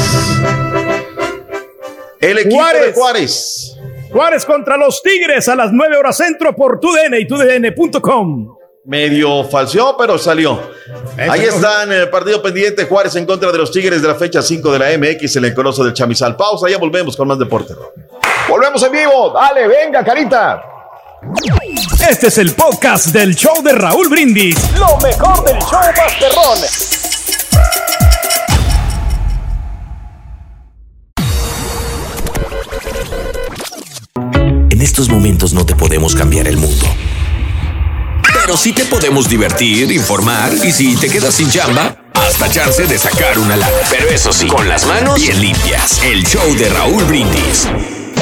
El equipo de Juárez. Juárez. Contra los Tigres a las 9 horas centro por TUDN y TUDN.com. medio falseó, pero salió. Ahí Eso. está en el partido pendiente Juárez en contra de los Tigres de la fecha 5 de la MX en el Coloso del Chamizal. Pausa, ya volvemos con más deporte. Volvemos en vivo. Dale, venga, carita. Este es el podcast del show de Raúl Brindis. Lo mejor del show Masterrón. En estos momentos no te podemos cambiar el mundo. Pero sí te podemos divertir, informar y si te quedas sin chamba, hasta chance de sacar una lana. Pero eso sí, con las manos bien limpias. El show de Raúl Brindis.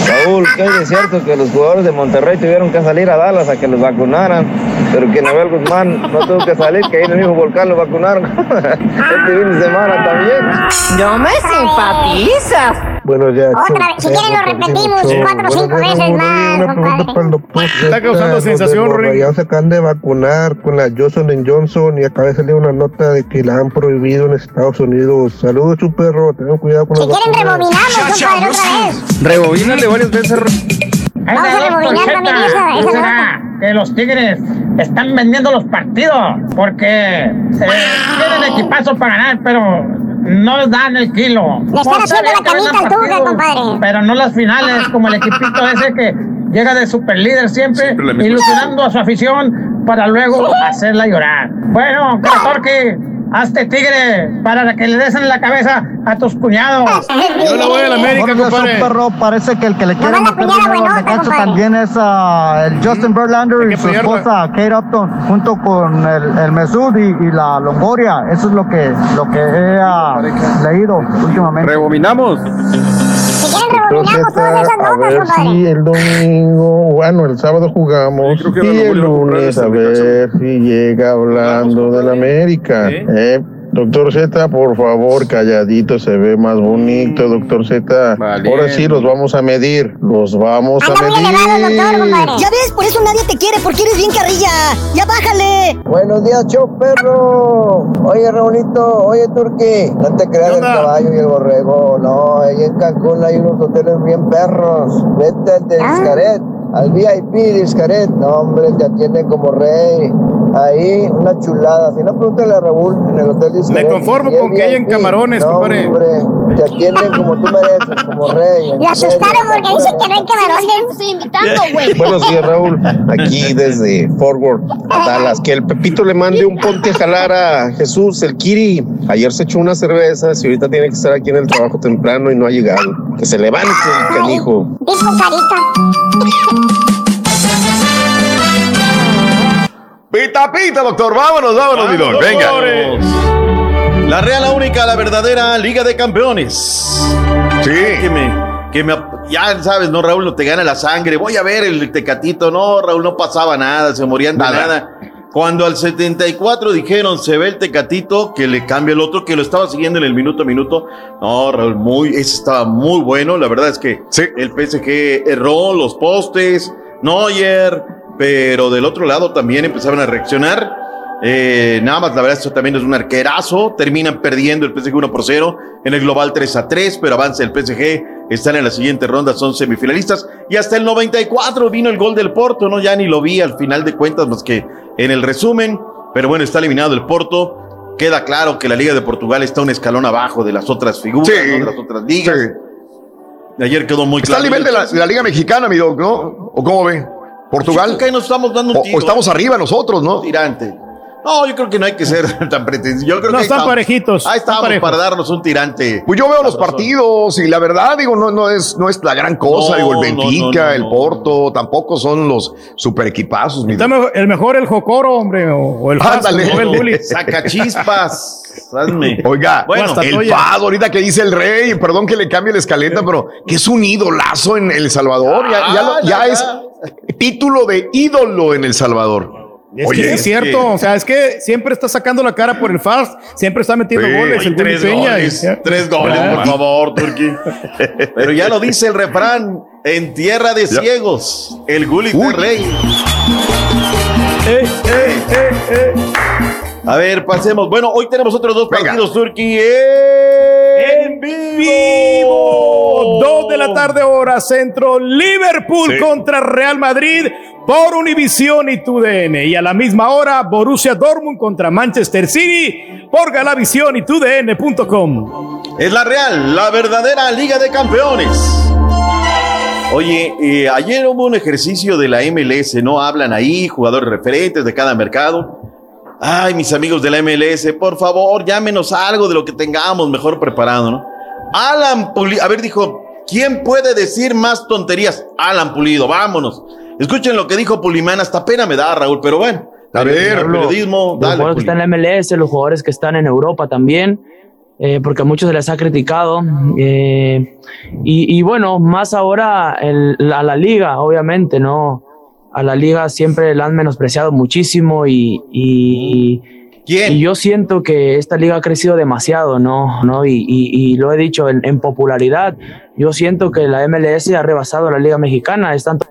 Raúl, que es cierto que los jugadores de Monterrey tuvieron que salir a Dallas a que los vacunaran, pero que Noel Guzmán no tuvo que salir, que ahí en el mismo volcán lo vacunaron. este fin de semana también. No me simpatizas. Bueno, ya. Otra vez, si quieren lo repetimos cuatro o cinco veces más, compadre. Está causando sensación, Los Ring. ya se acaban de vacunar con la Johnson Johnson y acaba de salir una nota de que la han prohibido en Estados Unidos. Saludos, su perro, tengan cuidado con Si quieren rebobinamos, compadre, otra vez. Rebobínale varias veces. Vamos a rebobinar también esa, esa nota. que los Tigres están vendiendo los partidos porque eh, tienen equipazo para ganar, pero no les dan el kilo. Le están haciendo la camita al Tuca, compadre. Pero no las finales, como el equipito ese que llega de super líder siempre, Siempre ilusionando a su afición para luego hacerla llorar. Bueno, Kratorki, hazte tigre para que le des en la cabeza a tus cuñados. Yo le voy a la América, Jorge compadre. perro, parece que el que le quiere van a meter a dinero negocio compadre. también es ah, el Justin Verlander y su esposa Kate Upton junto con el, el Mesud y, y la Longoria. Eso es lo que, lo que he ah, leído últimamente. Rebominamos. Rebobinamos todas esas a notas, ver compadre. si el domingo, bueno, el sábado jugamos y el a lunes esta a ver si llega hablando del América. ¿eh? Doctor Z, por favor, calladito, se ve más bonito, doctor Z. Vale. Ahora sí los vamos a medir, los vamos a Anda muy elevado, medir. doctor. Ya ves, por eso nadie te quiere, porque eres bien carrilla. Ya bájale. Buenos días, show perro. Oye, Raulito, oye, Turqui, no te creas ¿Qué el caballo y el borrego. No, ahí en Cancún hay unos hoteles bien perros. Vete al de Ah. Xcaret, al VIP de Xcaret. No, hombre, te atienden como rey. Ahí, una chulada. Si no, pregúntale a Raúl en el hotel Xcaret. conformo con que hayan camarones, no, compadre. hombre, te atienden como tú mereces, como rey. Le asustaron porque dicen que no hay camarones. Estoy invitando, güey. Buenos días, Raúl. Aquí desde Forward, Dallas. Que el Pepito le mande un ponte a jalar a Jesús, el Kiri. Ayer se echó unas cervezas y ahorita tiene que estar aquí en el trabajo temprano y no ha llegado. Que se levante el canijo. Tipo carita. Pita, pita, doctor. Vámonos, vámonos, mi don. Venga. La Real, la única, la verdadera Liga de Campeones. Sí. Que me, que me, ya sabes, no, Raúl, no te gana la sangre. Voy a ver el tecatito. No, Raúl, no pasaba nada, se morían de Nada. nada. Cuando al 74 dijeron se ve el tecatito, que le cambia el otro, que lo estaba siguiendo en el minuto a minuto. No, Raúl, muy, ese estaba muy bueno. La verdad es que Sí. el PSG erró los postes, Neuer, pero del otro lado también empezaron a reaccionar. Eh, nada más, la verdad, esto también es un arquerazo. Terminan perdiendo el PSG 1 por 0 en el global 3 a 3, pero avanza el PSG. Están en la siguiente ronda, son semifinalistas. Y hasta el 94 vino el gol del Porto, ¿no? Ya ni lo vi al final de cuentas, más que en el resumen. Pero bueno, está eliminado el Porto. Queda claro que la Liga de Portugal está un escalón abajo de las otras figuras, Sí. ¿no? de las otras ligas. Sí. Ayer quedó muy Está claro. al nivel de la, de la Liga Mexicana, mi doc, ¿no? ¿O cómo ve? ¿Portugal? Yo creo que nos estamos dando un O, tiro. o estamos arriba nosotros, ¿no? tirante. No, yo creo que no hay que ser tan pretencioso. Yo creo No, que están estamos. parejitos, Ahí estamos parejos. para darnos un tirante. Pues yo veo los partidos y la verdad, digo, no, no, es, no es la gran cosa. No, digo, el Benfica, no, no, el no. Porto, tampoco son los super equipazos. Mi Está el mejor el Jocoro, hombre, o, o el Ándale. o el Bully. Saca chispas. Hazme. Oiga, Bueno, el. Fado, ahorita que dice el rey, perdón que le cambie la escaleta, pero que es un idolazo en El Salvador. Ya, ya, lo- Ah, ya ya, es. Título de ídolo en El Salvador. Es Oye, que sí es es cierto, que- o sea, es que siempre está sacando la cara por el Fast, siempre está metiendo Sí. goles, el tres Peña. goles, y- tres goles, Ah. por favor, Turki. Pero ya lo dice el refrán, en tierra de ciegos, el Gullit rey. Eh, eh, eh, eh. A ver, pasemos. Bueno, hoy tenemos otros dos Venga. partidos, Turki, en vivo. Dos de la tarde, hora centro. Liverpool Sí. contra Real Madrid por Univisión y TUDN. Y a la misma hora, Borussia Dortmund contra Manchester City por Galavisión y TUDN.com. Es la Real, la verdadera Liga de Campeones. Oye, eh, ayer hubo un ejercicio de la MLS, ¿no? Hablan ahí, jugadores referentes de cada mercado. Ay, mis amigos de la MLS, por favor, llámenos algo de lo que tengamos mejor preparado, ¿no? Alan Pulido, a ver, dijo, ¿quién puede decir más tonterías? Alan Pulido, vámonos. Escuchen lo que dijo Pulimán, hasta pena me da, Raúl, pero bueno. A ver, el periodismo, los dale. jugadores que están en la MLS, los jugadores que están en Europa también, eh, porque a muchos se les ha criticado. eh, y, y bueno, más ahora el- a la liga, obviamente, ¿no? A la liga siempre la han menospreciado muchísimo y, y, y yo siento que esta liga ha crecido demasiado, ¿no? ¿No? Y, y- y lo he dicho en, en popularidad, yo siento que la MLS ha rebasado a la liga mexicana, es tanto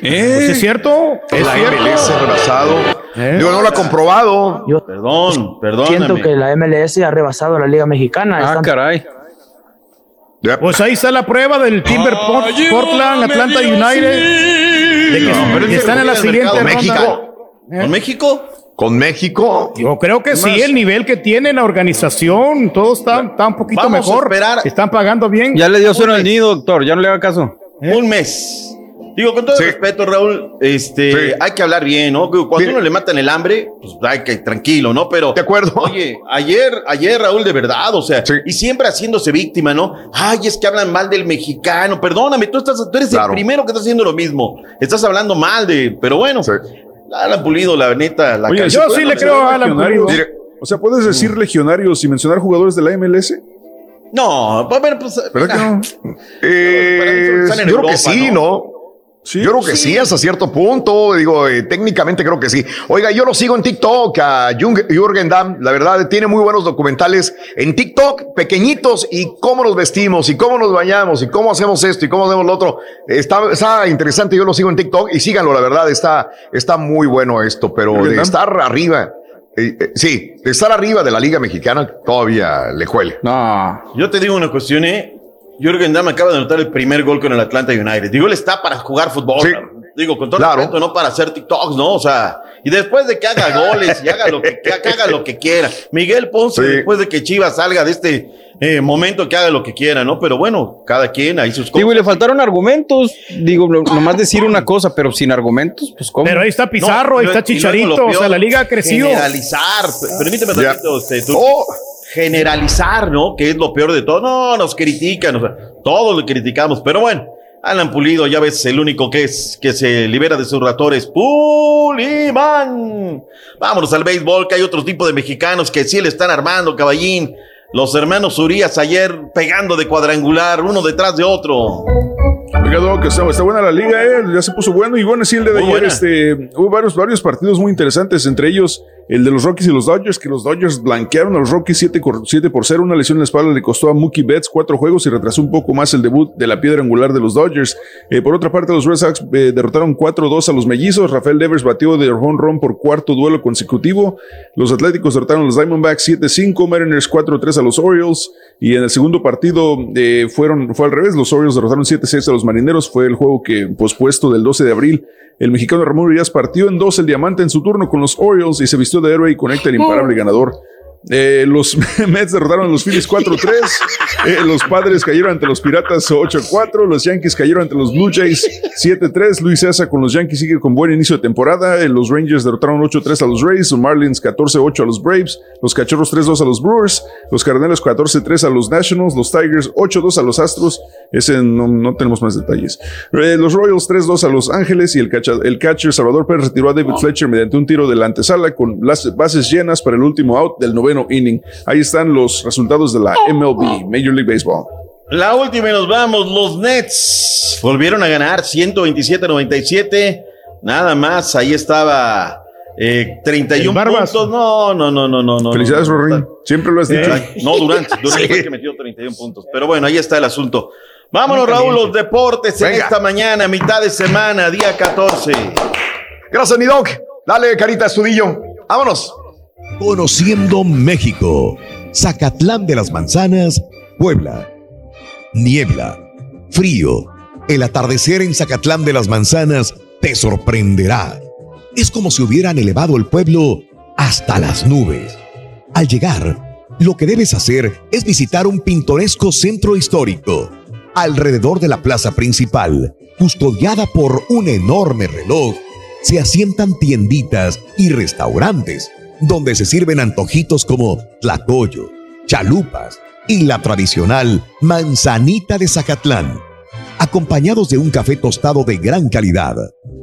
Pues es cierto. Es la cierto. MLS rebasado. Eh. Digo, no lo ha comprobado. Yo Perdón, perdón. siento que la MLS ha rebasado a la liga mexicana. Ah, tanto- caray. Pues ahí está la prueba del Timber Port- Portland, Atlanta United, de que, No, pero que ese están en la siguiente ronda. México. ¿Con México? ¿Con México? Yo creo que sí, el nivel que tiene la organización, todo está, está un poquito Vamos a mejor. esperar. Están pagando bien. Ya le dio suero al nido, doctor. Ya no le haga caso. Un mes. Digo, con todo respeto, Raúl, este, hay que hablar bien, ¿no? Cuando uno le matan el hambre, pues hay que tranquilo, ¿no? Pero. De acuerdo. Oye, ayer, ayer, Raúl, de verdad, o sea, y siempre haciéndose víctima, ¿no? Ay, es que hablan mal del mexicano. Perdóname, tú estás, tú eres Claro. el primero que está haciendo lo mismo. Estás hablando mal de, pero bueno. Alan Pulido, la neta, la Oye, ca- ¿se ¿se pueden puede mencionar mencionar legionarios? legionarios? O sea, ¿puedes decir legionarios y mencionar jugadores de la MLS? No, pues, bueno, pues. ¿Verdad que no? Eh, yo creo que sí, ¿no? Yo creo que sí. hasta cierto punto. Digo, eh, técnicamente creo que sí. Oiga, yo lo sigo en TikTok a Jürgen Damm. La verdad, tiene muy buenos documentales en TikTok, pequeñitos, y cómo nos vestimos, y cómo nos bañamos, y cómo hacemos esto, y cómo hacemos lo otro. Está, está interesante, yo lo sigo en TikTok, y síganlo, la verdad, está, está muy bueno esto, pero de estar arriba. eh, eh, sí, de estar arriba de la Liga Mexicana todavía le cuele. No. Yo te digo una cuestión, ¿eh? Jürgen Damm acaba de anotar el primer gol con el Atlanta United. Digo, él está para jugar fútbol. Digo, con todo Claro. respeto, no para hacer TikToks, ¿no? O sea, y después de que haga goles y haga lo que, que haga lo que quiera. Miguel Ponce, después de que Chivas salga de este eh, momento, que haga lo que quiera, ¿no? Pero bueno, cada quien ahí sus cosas. Digo, y le faltaron argumentos. Digo, no- nomás decir una cosa, pero sin argumentos, pues cómo. Pero ahí está Pizarro, No, ahí está Chicharito, o sea, la liga ha crecido. Generalizar, permíteme tantito, este, tú- Oh. Generalizar, ¿no? Que es lo peor de todo. No, nos critican, o sea, todos lo criticamos, pero bueno. Alan Pulido, ya ves, el único que es que se libera de sus ratores. Puliman. Vámonos al béisbol, que hay otro tipo de mexicanos que sí le están armando, caballín. Los hermanos Urias ayer pegando de cuadrangular, uno detrás de otro. Oiga, Doc, está, está buena la liga, ¿eh? ya se puso bueno. Y bueno, sí, el día de Muy ayer este, hubo varios, varios partidos muy interesantes, entre ellos el de los Rockies y los Dodgers, que los Dodgers blanquearon a los Rockies 7, cor- 7 por 0. Una lesión en la espalda le costó a Mookie Betts cuatro juegos y retrasó un poco más el debut de la piedra angular de los Dodgers. Eh, por otra parte, los Red Sox eh, derrotaron 4-2 a los mellizos. Rafael Devers batió de home run por cuarto duelo consecutivo. Los Atléticos derrotaron a los Diamondbacks 7-5, Mariners 4-3 a los Orioles. Y en el segundo partido eh, fueron, fue al revés. Los Orioles derrotaron 7-6 a los Marineros. Fue el juego que pospuesto del 12 de abril. El mexicano Ramón Urias partió en dos el diamante en su turno con los Orioles y se vistió de héroe y conecta el imparable ganador. Eh, los Mets derrotaron a los Phillies 4-3. Eh, los Padres cayeron ante los Piratas 8-4. Los Yankees cayeron ante los Blue Jays 7-3. Luis César con los Yankees sigue con buen inicio de temporada. Eh, los Rangers derrotaron 8-3 a los Rays. Los Marlins 14-8 a los Braves. Los Cachorros 3-2 a los Brewers. Los Cardenales 14-3 a los Nationals. Los Tigers 8-2 a los Astros. Ese no, no tenemos más detalles. Eh, los Royals 3-2 a Los Ángeles. Y el, catcha- el catcher Salvador Pérez retiró a David Fletcher mediante un tiro de la antesala con las bases llenas para el último out del noveno inning. Ahí están los resultados de la MLB, Major League Baseball. La última y nos vamos. Los Nets volvieron a ganar 127-97. Nada más. Ahí estaba eh, 31 El Barbas. puntos. No, no, no, no, no. no Felicidades, no, Rorín. Siempre lo has dicho. Ay, No, Durant. Durant Sí. fue el que metió 31 puntos. Pero bueno, ahí está el asunto. Vámonos, Raúl, los deportes en Venga. esta mañana, mitad de semana, día 14. Gracias, mi Doc. Dale, carita, estudillo. Vámonos. Conociendo México. Zacatlán de las Manzanas, Puebla. Niebla. Frío. El atardecer en Zacatlán de las Manzanas te sorprenderá. Es como si hubieran elevado el pueblo hasta las nubes. Al llegar, lo que debes hacer es visitar un pintoresco centro histórico. Alrededor de la plaza principal, custodiada por un enorme reloj, se asientan tienditas y restaurantes donde se sirven antojitos como tlacoyo, chalupas y la tradicional manzanita de Zacatlán, acompañados de un café tostado de gran calidad.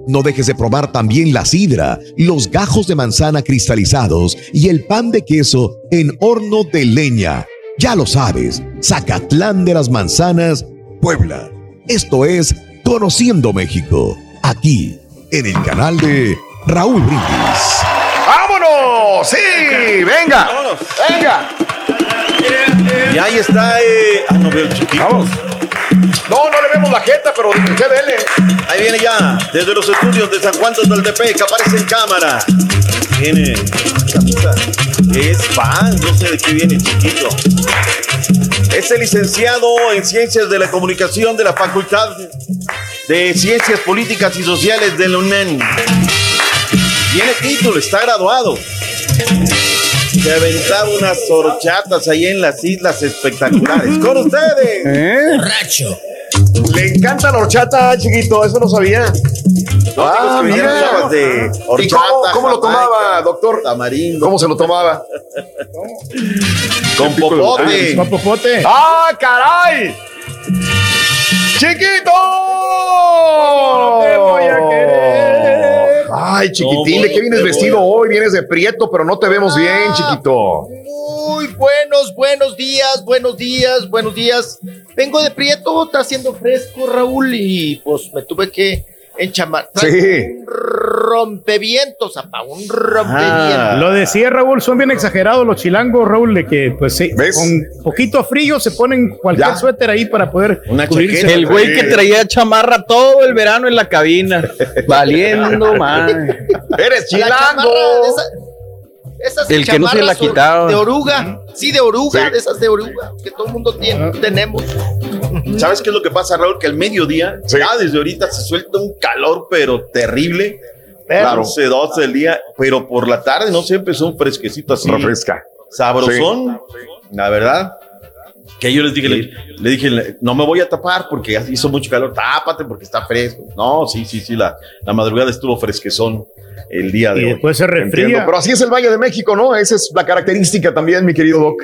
No dejes de probar también la sidra, los gajos de manzana cristalizados y el pan de queso en horno de leña. Ya lo sabes, Zacatlán de las Manzanas, Puebla. Esto es Conociendo México, aquí en el canal de Raúl Brindis. ¡Sí! ¡Venga! ¡Venga! Y ahí está. Eh... Ah, no veo el chiquito. Vamos. No, no le vemos la jeta, pero usted vele. Ahí viene ya, desde los estudios de San Juan Totoltepec, aparece en cámara. Viene camisa. Es fan, no sé de qué viene chiquito. Es el licenciado en Ciencias de la Comunicación de la Facultad de Ciencias Políticas y Sociales de la UNAM. Tiene título, está graduado. Se aventaba unas horchatas ahí en las islas espectaculares. Con ustedes. Borracho. Le encanta la horchata, chiquito, eso no sabía. Ah, mira. De ¿Y horchata, cómo, cómo lo tomaba, jamaica, doctor? Tamarindo. ¿Cómo se lo tomaba? Con popote. Con popote. ¡Ah, caray! ¡Chiquito! te voy a querer. Ay, chiquitín, ¿de qué vienes vestido hoy? Vienes de prieto, pero no te vemos bien, chiquito. Muy buenos, buenos días, buenos días, buenos días. Vengo de Prieto, está haciendo fresco, Raúl, y pues me tuve que enchamar. Sí. Un rompevientos, apa, un rompevientos. Lo decía Raúl, son bien exagerados los chilangos, Raúl, de que pues sí, con poquito frío se ponen cualquier suéter ahí para poder cubrirse. El güey que traía chamarra todo el verano en la cabina. Valiendo, man. ¡Eres esa- esas El que no se la quitaba. De oruga, sí, de oruga, Sí. de esas de oruga, que todo el mundo tiene, tenemos. ¿Sabes qué es lo que pasa, Raúl? Que al mediodía, ya desde ahorita se suelta un calor, pero terrible. Claro. 11, 12 del día, pero por la tarde, no sé, empezó un fresquecito así. Refresca. Sabrosón, la verdad. Que yo les dije, le, le dije, no me voy a tapar porque hizo mucho calor, tápate porque está fresco. No, sí, sí, sí, la, la madrugada estuvo fresquezón el día de Y hoy. después se Entiendo, pero así es el Valle de México, ¿no? Esa es la característica también, mi querido Doc.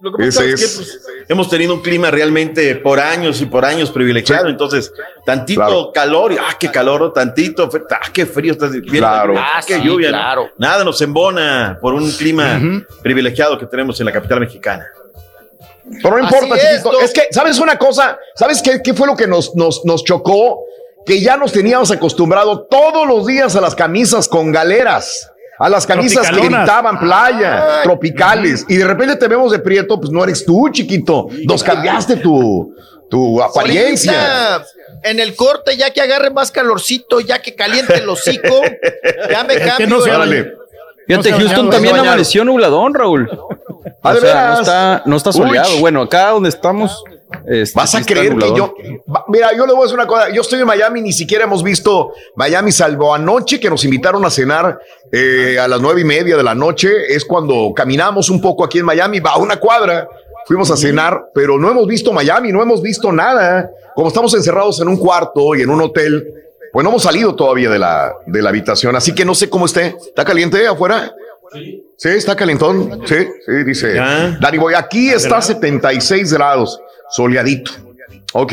Lo que pasa Ese es que es. pues, hemos tenido un clima realmente por años y por años privilegiado, entonces tantito Claro. calor, y, ah, qué calor, tantito, ah, qué frío, estás viendo, Claro. ah, qué Ah, sí, lluvia, nada nos embona por un clima privilegiado que tenemos en la capital mexicana. Pero no importa, es, chiquito. Es que, ¿sabes una cosa? ¿Sabes qué, qué fue lo que nos, nos, nos chocó? Que ya nos teníamos acostumbrado todos los días a las camisas con galeras. A las camisas que gritaban playa, tropicales. Y de repente te vemos de prieto, pues no eres tú, chiquito. Nos cambiaste tu, tu apariencia. En el corte, ya que agarre más calorcito, ya que caliente el hocico, ya me que cambio. no se el- Órale. Fíjate, No Houston bañaron, también no amaneció nubladón, Raúl. O ¿de sea, no está, no está soleado. Uy. Bueno, acá donde estamos. Este, Vas sí a creer que yo. Mira, yo le voy a decir una cosa. Yo estoy en Miami, ni siquiera hemos visto Miami, salvo anoche que nos invitaron a cenar eh, a las nueve y media de la noche. Es cuando caminamos un poco aquí en Miami, va a una cuadra. Fuimos a cenar, pero no hemos visto Miami, no hemos visto nada. Como estamos encerrados en un cuarto y en un hotel, pues no hemos salido todavía de la, de la habitación. Así que no sé cómo esté. ¿Está caliente afuera? Sí, está calentón. Sí, sí, dice. Ya. Dani Boy, aquí está 76 grados, soleadito. Ok.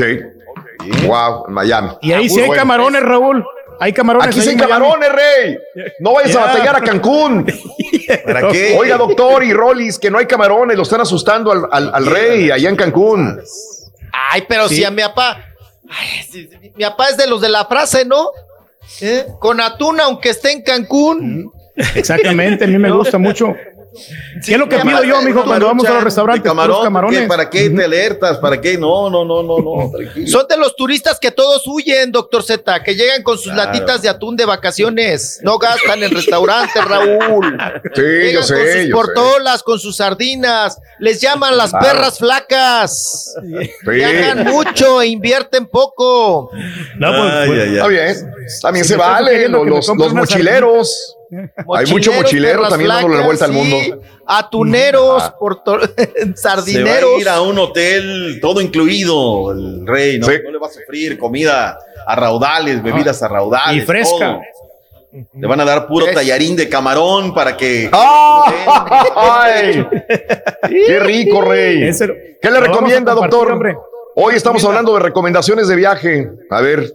Wow, en Miami. Y ahí sí hay Bueno. camarones, Raúl. Hay camarones. Aquí sí hay camarones, rey. No vayas a batallar a Cancún. ¿Para qué? Oiga, doctor y Rollis, que no hay camarones, lo están asustando al, al- al rey allá en Cancún. Ay, pero si a mi papá. Ay, sí, sí, mi papá es de los de la frase, ¿no? ¿Eh? Con atún, aunque esté en Cancún. Exactamente, a mí me gusta mucho. ¿Qué es lo que pido yo, mijo, cuando vamos a los restaurantes? camarón, camarones. ¿Para qué te alertas? ¿Para qué? No, no, no, no, no. Son de los turistas que todos huyen, doctor Z, que llegan con sus Claro. latitas de atún de vacaciones. No gastan en restaurantes, Raúl. Sí, Llegan yo con sé, sus yo sé. portolas, con sus sardinas. Les llaman las Claro. perras flacas. Sí. Viajan mucho e invierten poco. No, pues, Ay, pues, ay, ay. Está bien. También se vale. Los, mochileros. Hay mucho Mochileros, mochilero también dándole la vuelta al mundo. Atuneros, Ah. porto- Se va sardineros. a ir a un hotel todo incluido, el rey, ¿no? Sí. No le va a sufrir comida a raudales, bebidas a raudales. Y fresca. todo. Le van a dar puro tallarín de camarón para que. ¡Ay! ¡Qué rico, rey! ¿Qué le recomienda, doctor? hombre. Hoy estamos hablando de recomendaciones de viaje. A ver.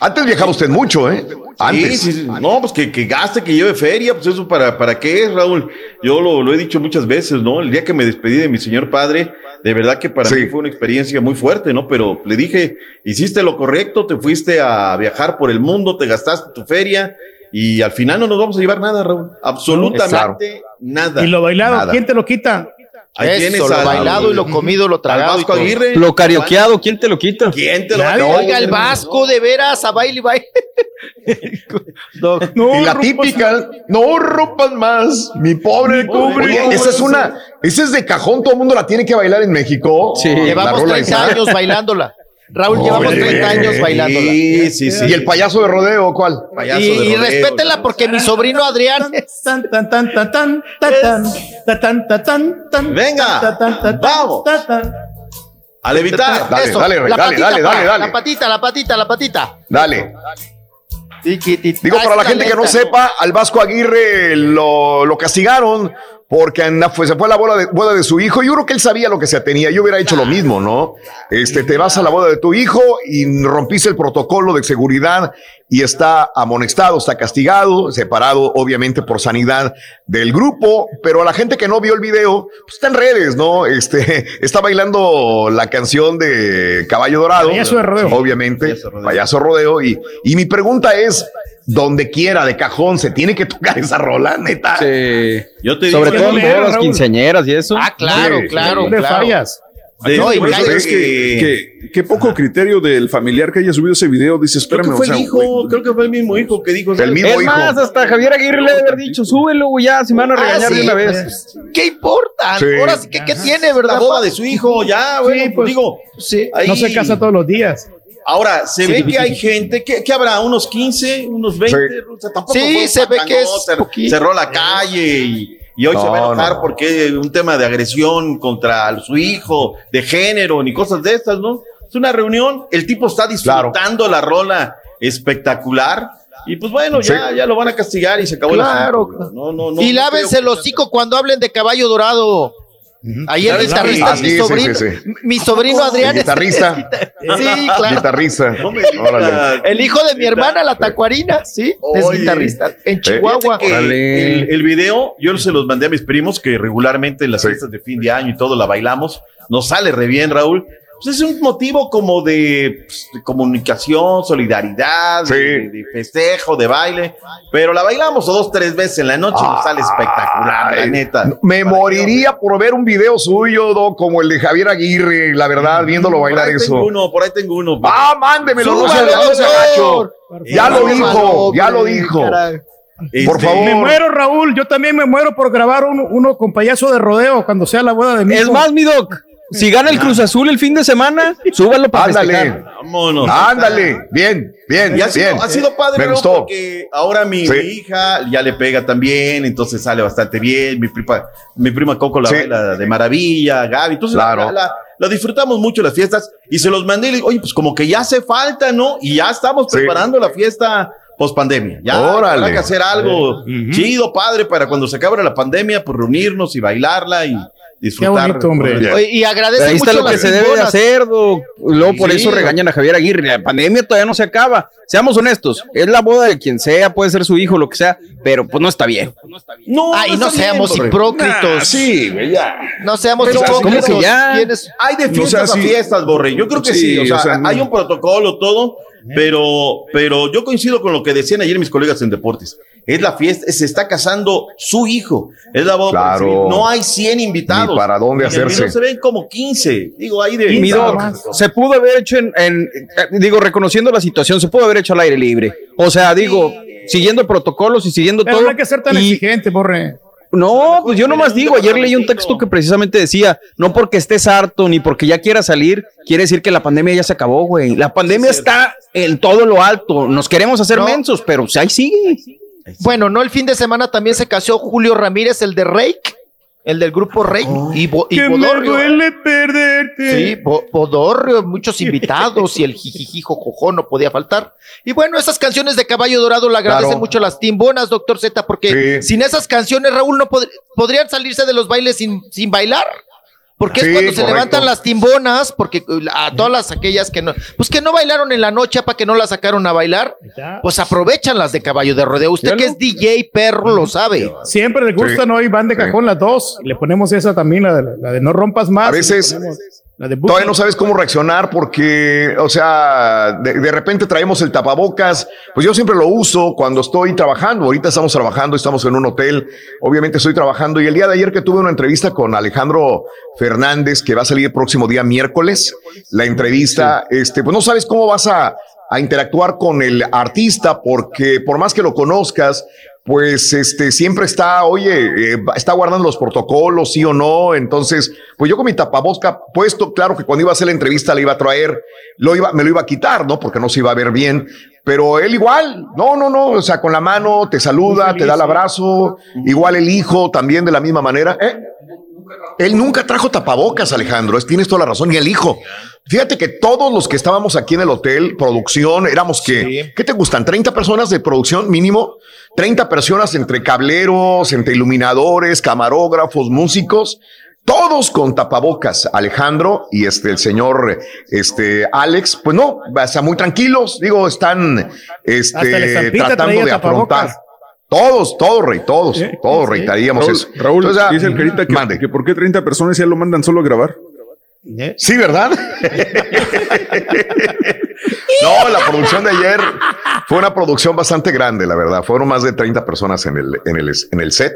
Antes viajaba usted mucho, ¿eh? Antes. Sí, sí, sí. No, pues que, que gaste, que lleve feria, pues eso para, para qué es, Raúl. Yo lo, lo he dicho muchas veces, ¿no? El día que me despedí de mi señor padre, de verdad que para Sí. mí fue una experiencia muy fuerte, ¿no? Pero le dije, hiciste lo correcto, te fuiste a viajar por el mundo, te gastaste tu feria y al final no nos vamos a llevar nada, Raúl. Absolutamente nada. Y lo bailado, Nada. ¿quién te lo quita? Ahí Eso, tienes lo bailado y lo comido, lo tragado. Vasco. Aguirre. Lo carioqueado, ¿quién te lo quita? ¿Quién te lo. No, Oiga, el Vasco, de veras, a baile y baile. No, y la típica, no rompas más, mi pobre pobre. Oye, esa es una, esa es de cajón, todo el mundo la tiene que bailar en México. Sí. Llevamos rola 30 esa. años bailándola. Raúl, llevamos 30 años bailándola. Sí, sí, sí. ¿Y el payaso de rodeo cuál? y, y respétela porque mi sobrino Adrián. Tan, tan, tan, tan, tan, tan, tan, tan, tan, tan, tan, Venga, vamos. A levitar. Dale, Eso, dale, la dale, patita, dale, dale, dale. La patita, la patita, la patita. Dale. Digo, Digo, para la gente que no sepa, al Vasco Aguirre lo, lo castigaron porque anda- fue- se fue a la boda de, boda de su hijo. Yo creo que él sabía lo que se tenía. Yo hubiera hecho lo mismo, ¿no? Este, te vas a la boda de tu hijo y rompiste el protocolo de seguridad y está amonestado, está castigado, separado obviamente por sanidad del grupo. Pero a la gente que no vio el video, pues está en redes, ¿no? Este, está bailando la canción de Caballo Dorado. Payaso de rodeo. Obviamente, payaso rodeo. Y, y mi pregunta es, donde quiera, de cajón, se tiene que tocar esa rola, neta. Sí. Yo te Sobre digo, todo en Raúl. quinceañeras y eso. Ah, claro, Sí, claro, ¿Dónde claro. fallas? de- No, y por eso cállate. Es que, que, qué poco criterio del familiar que haya subido ese video. Dice, Creo espérame, que fue o sea, el hijo, güey, creo que fue el mismo hijo que dijo. El mismo Es hijo. más, hasta Javier Aguirre le debe haber dicho, súbelo, güey, ya, si me van a Ah, regañar sí, de una vez. pues, ¿Qué importa? Sí. Ahora sí que, ¿qué tiene, verdad? La boda de su hijo, ya, bueno, pues, pues, digo. Sí. ahí- No se casa todos los días. Ahora, se Sí, ve sí, que sí, hay sí. gente, que, que habrá unos 15, unos 20, Sí. o sea, tampoco Sí, se ve que es cerró la calle y, y hoy se va a No, enojar no. porque un tema de agresión contra su hijo, de género, ni cosas de estas, ¿no? Es una reunión, el tipo está disfrutando la rola espectacular y pues bueno, ya, ya lo van a castigar y se acabó Claro. asunto. No, no, no, y no lávense el hocico cuando hablen de caballo dorado. Ahí el guitarrista Ah, mi sí, sobrino. sí, sí. Mi sobrino Adrián. El es- guitarrista. Sí, claro. Guitarrista. Órale. El hijo de mi hermana, la tacuarina, sí, es Oye. guitarrista. En Chihuahua. El, el video, yo se los mandé a mis primos que regularmente en las fiestas de fin de año y todo la bailamos. Nos sale re bien, Raúl. Pues es un motivo como de, pues, de comunicación, solidaridad, Sí. de, de festejo, de baile. Pero la bailamos dos, tres veces en la noche y nos sale espectacular, la neta. Me moriría por ver un video suyo, Do, como el de Javier Aguirre, la verdad, viéndolo Por bailar ahí eso. tengo uno, por ahí tengo uno. Ah, mándemelo, no. Ya lo dijo, ya lo dijo. Por Este, favor. Me muero, Raúl. Yo también me muero por grabar uno, uno con payaso de rodeo cuando sea la boda de mi Es más, mi doc, si gana el Cruz Azul el fin de semana, súbalo para Ándale. Vámonos. ándale, bien, bien, Y ha sido, bien. ha sido padre, Me ¿no? gustó. porque ahora mi, Sí. mi hija ya le pega también, entonces sale bastante bien. Mi prima, mi prima Coco la Sí. baila de maravilla, Gaby. Entonces Claro. la, la- la disfrutamos mucho las fiestas y se los mandé y le digo, oye, pues como que ya hace falta, ¿no? Y ya estamos Sí. preparando la fiesta post pandemia. Ya Órale. habrá que hacer algo chido, padre, para cuando se acabe la pandemia, pues reunirnos y bailarla y Qué disfrutar. bonito, hombre. Oye, y agradece Ahí está mucho lo que se debe de hacer, doc. Luego por Sí, eso regañan a Javier Aguirre. La pandemia todavía no se acaba. Seamos honestos, es la boda de quien sea, puede ser su hijo, lo que sea, pero pues no está bien. No, Ay, no está bien, seamos hombre. hipócritos. Nah, sí, ya. No seamos Pero, ¿cómo hipócritos. que ya? Hay de No fiestas sea, a fiestas, Borre. Yo creo que sí. Sí, O sea, o sea, no. hay un protocolo, todo. Pero, pero yo coincido con lo que decían ayer mis colegas en deportes. Es la fiesta, se está casando su hijo. Es la boda. Claro. No hay 100 invitados. Ni para dónde hacerse. se ven como 15. Digo, ahí de. Mi doc, se pudo haber hecho en, en- eh, digo, reconociendo la situación, se pudo haber hecho al aire libre. O sea, digo, siguiendo protocolos y siguiendo Pero todo. no hay que ser tan y- exigente, borre. No, pues yo nomás digo, ayer leí un texto que precisamente decía, no porque estés harto ni porque ya quieras salir, quiere decir que la pandemia ya se acabó, güey. La pandemia está en todo lo alto. Nos queremos hacer No. mensos, pero pues ahí sigue. Bueno, no el fin de semana también se casó Julio Ramírez, el de Rake, el del grupo Rake, y, Bo- y Que me Bodorrio. duele perderte. Sí, Bo- Bodorrio, muchos invitados y el jijijijo jojo no podía faltar. Y bueno, esas canciones de Caballo Dorado le agradecen Claro. mucho las timbonas, doctor Z, porque Sí. sin esas canciones, Raúl, no pod- podrían salirse de los bailes sin, sin bailar. Porque Sí, es cuando se levantan las timbonas, porque uh, a todas las aquellas que no, pues que no bailaron en la noche, para que no las sacaron a bailar, pues aprovechan las de caballo de rodeo. Usted que es DJ perro lo sabe. Siempre le gustan hoy, van de cajón las dos. Le ponemos esa también, la de, la de no rompas más. A veces- la de Todavía no sabes cómo reaccionar porque, o sea, de, de repente traemos el tapabocas. Pues yo siempre lo uso cuando estoy trabajando. Ahorita estamos trabajando, estamos en un hotel. Obviamente estoy trabajando. Y el día de ayer que tuve una entrevista con Alejandro Fernández, que va a salir el próximo día miércoles, la entrevista, este, pues no sabes cómo vas a, a interactuar con el artista porque por más que lo conozcas, pues este siempre está, oye, eh, está guardando los protocolos, sí o no. Entonces, pues yo con mi tapabosca puesto, claro que cuando iba a hacer la entrevista le iba a traer, lo iba, me lo iba a quitar, ¿no? Porque no se iba a ver bien. Pero él igual, no, no, no, o sea, con la mano te saluda, te da el abrazo, igual el hijo también de la misma manera. ¿Eh? Él nunca trajo tapabocas, Alejandro, es- tienes toda la razón, y el hijo. Fíjate que todos los que estábamos aquí en el hotel, producción, éramos que, ¿qué te gustan? ¿30 personas de producción mínimo? 30 personas entre cableros, entre iluminadores, camarógrafos, músicos, todos con tapabocas, Alejandro y este, el señor, este, Alex, pues no, o sea, muy tranquilos, digo, están, este, tratando de tapabocas. afrontar. Todos, todos, Rey, todos, todos, Rey, haríamos Raúl, eso. Raúl, Entonces, dice el Carita que, que por qué 30 personas ya lo mandan solo a grabar. Sí, ¿verdad? No, la producción de ayer fue una producción bastante grande, la verdad. Fueron más de 30 personas en el, en el, en el set.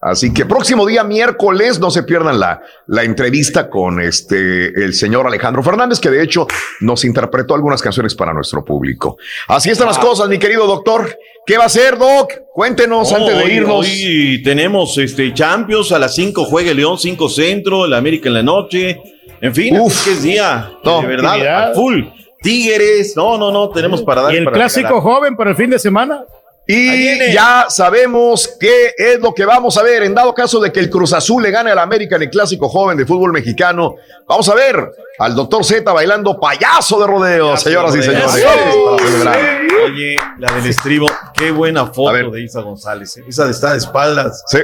Así que próximo día, miércoles, no se pierdan la, la entrevista con este, el señor Alejandro Fernández, que de hecho nos interpretó algunas canciones para nuestro público. Así están las cosas, mi querido doctor. ¿Qué va a hacer, Doc? Cuéntenos antes de Hoy- irnos. Hoy tenemos este Champions a las 5 juega León, 5 centro, el América en la noche. En fin, que es día de verdad full. Tigres, no, no, no, tenemos para dar Y el para clásico regalar. joven para el fin de semana. Y ya sabemos qué es lo que vamos a ver. En dado caso de que el Cruz Azul le gane al América en el clásico joven de fútbol mexicano, vamos a ver al doctor Z bailando payaso de rodeo, señoras y rodeo. señores. Oye, la del estribo, qué buena foto de Isa González. eh. Esa de estar de espaldas. Sí.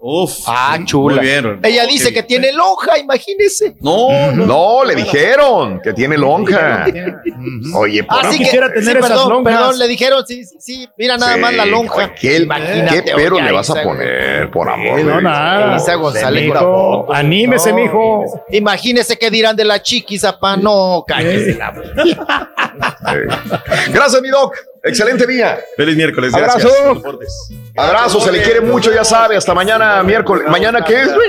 Uf. Ah, chula. Muy bien. Ella dice que tiene lonja, imagínese. No, no, le dijeron que tiene lonja. Oye, por Así favor. que, sí, perdón, perdón, le dijeron, sí, sí, sí, mira nada Más la lonja. ¿Qué, Imagínate, qué pero le vas a poner, por amor? No, nada. Isa González Mijo, anímese, No, mijo. Imagínese qué dirán de la chiquis, apa. No, cállese la Gracias, mi doc. Excelente día. Feliz miércoles. gracias. Abrazo. Abrazo, se le quiere mucho, ya sabe. Hasta mañana, miércoles. ¿Mañana qué es, güey?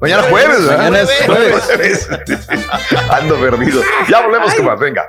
Mañana jueves, ¿verdad? Mañana es jueves. Ando perdido. Ya volvemos con más, venga.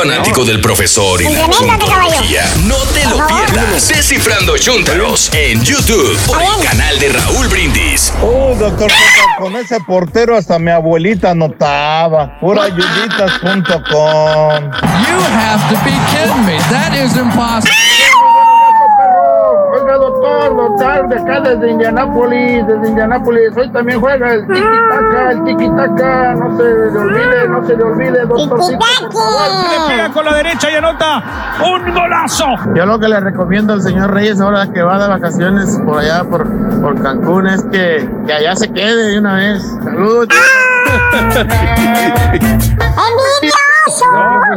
Fanático del profesor y la. No te lo pierdas. Descifrando Chúntaros en YouTube por el canal de Raúl Brindis. Oh, doctor, con ese portero hasta mi abuelita notaba. Purayuyitas.com. You have to be kidding me. That is impossible. Oiga, doctor, doctor, de acá desde Indianápolis, desde Indianápolis. Hoy también juega el tiki-taka, el tiki-taka. No se le olvide, no se le olvide, doctorcito. Le pega con la derecha y anota un golazo. Yo lo que le recomiendo al señor Reyes ahora que va de vacaciones por allá, por, por Cancún, es que, que allá se quede de una vez. Saludos.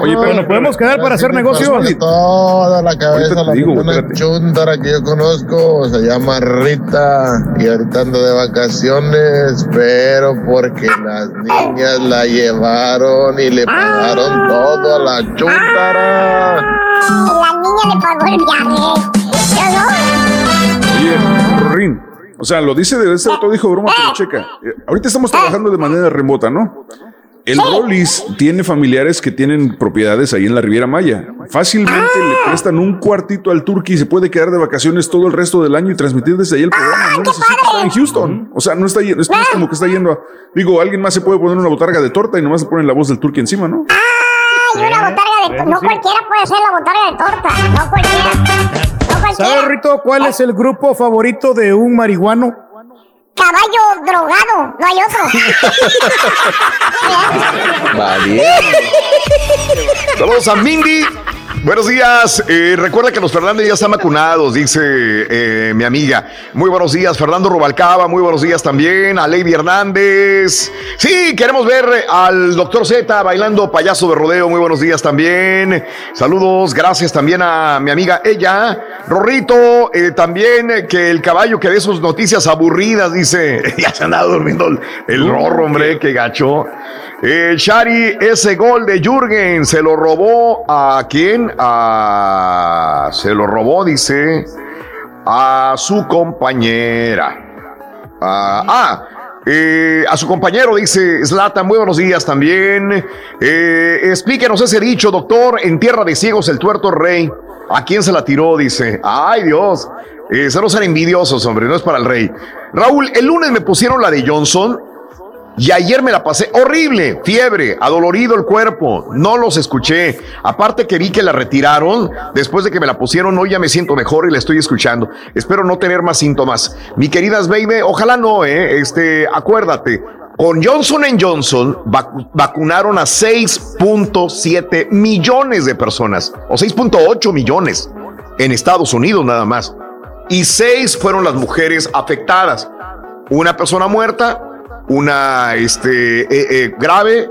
Oye, pero nos podemos quedar para hacer negocios. Toda la cabeza, la digo, espérate. chuntara que yo conozco se llama Rita y ahorita ando de vacaciones, pero porque las niñas la llevaron y le pagaron todo a la chuntara. La niña le pagó el viaje. ¿Yo no? Oye, Rin, o sea, lo dice de ese otro dijo broma, pero checa. Eh, Ahorita estamos trabajando de manera remota, ¿no? El Rollis tiene familiares que tienen propiedades ahí en la Riviera Maya. Fácilmente le prestan un cuartito al Turqui y se puede quedar de vacaciones todo el resto del año y transmitir desde ahí el programa. No necesita estar en Houston. O sea, no está yendo, es como que está yendo a. Digo, alguien más se puede poner una botarga de torta y nomás se pone la voz del Turqui encima, ¿no? Ay, una botarga de torta. No cualquiera puede ser la botarga de torta. No cualquiera. No cualquiera. ¿Sabes, Rito, cuál es el grupo favorito de un marihuano? Caballo drogado. No hay otro. Saludos a Mindy Buenos días. Eh, recuerda que los Fernández ya están vacunados, dice eh, mi amiga. Muy buenos días, Fernando Rubalcaba. Muy buenos días también. A Lady Hernández. Sí, queremos ver al doctor Z bailando payaso de rodeo. Muy buenos días también. Saludos. Gracias también a mi amiga ella. Rorrito, eh, también eh, que el caballo que de sus noticias aburridas, dice. ya se andado durmiendo el, el rorro, hombre, que gacho. Eh, Shari, ese gol de Jürgen se lo robó a quién? A, se lo robó, dice, a su compañera. Ah, ah, eh, a su compañero, dice Slatan, muy buenos días también. Eh, explíquenos ese dicho, doctor, en tierra de ciegos el tuerto rey. ¿A quién se la tiró? Dice. Ay, Dios. Eh, se no sean envidiosos, hombre, no es para el rey. Raúl, el lunes me pusieron la de Johnson y ayer me la pasé horrible, fiebre, adolorido el cuerpo, no los escuché. Aparte que vi que la retiraron, después de que me la pusieron, hoy ya me siento mejor y la estoy escuchando. Espero no tener más síntomas. Mi queridas baby, ojalá no, eh, este, acuérdate. Con Johnson Johnson vacu- vacunaron a 6.7 millones de personas, o 6.8 millones en Estados Unidos nada más. Y seis fueron las mujeres afectadas. Una persona muerta, una este, eh, eh, grave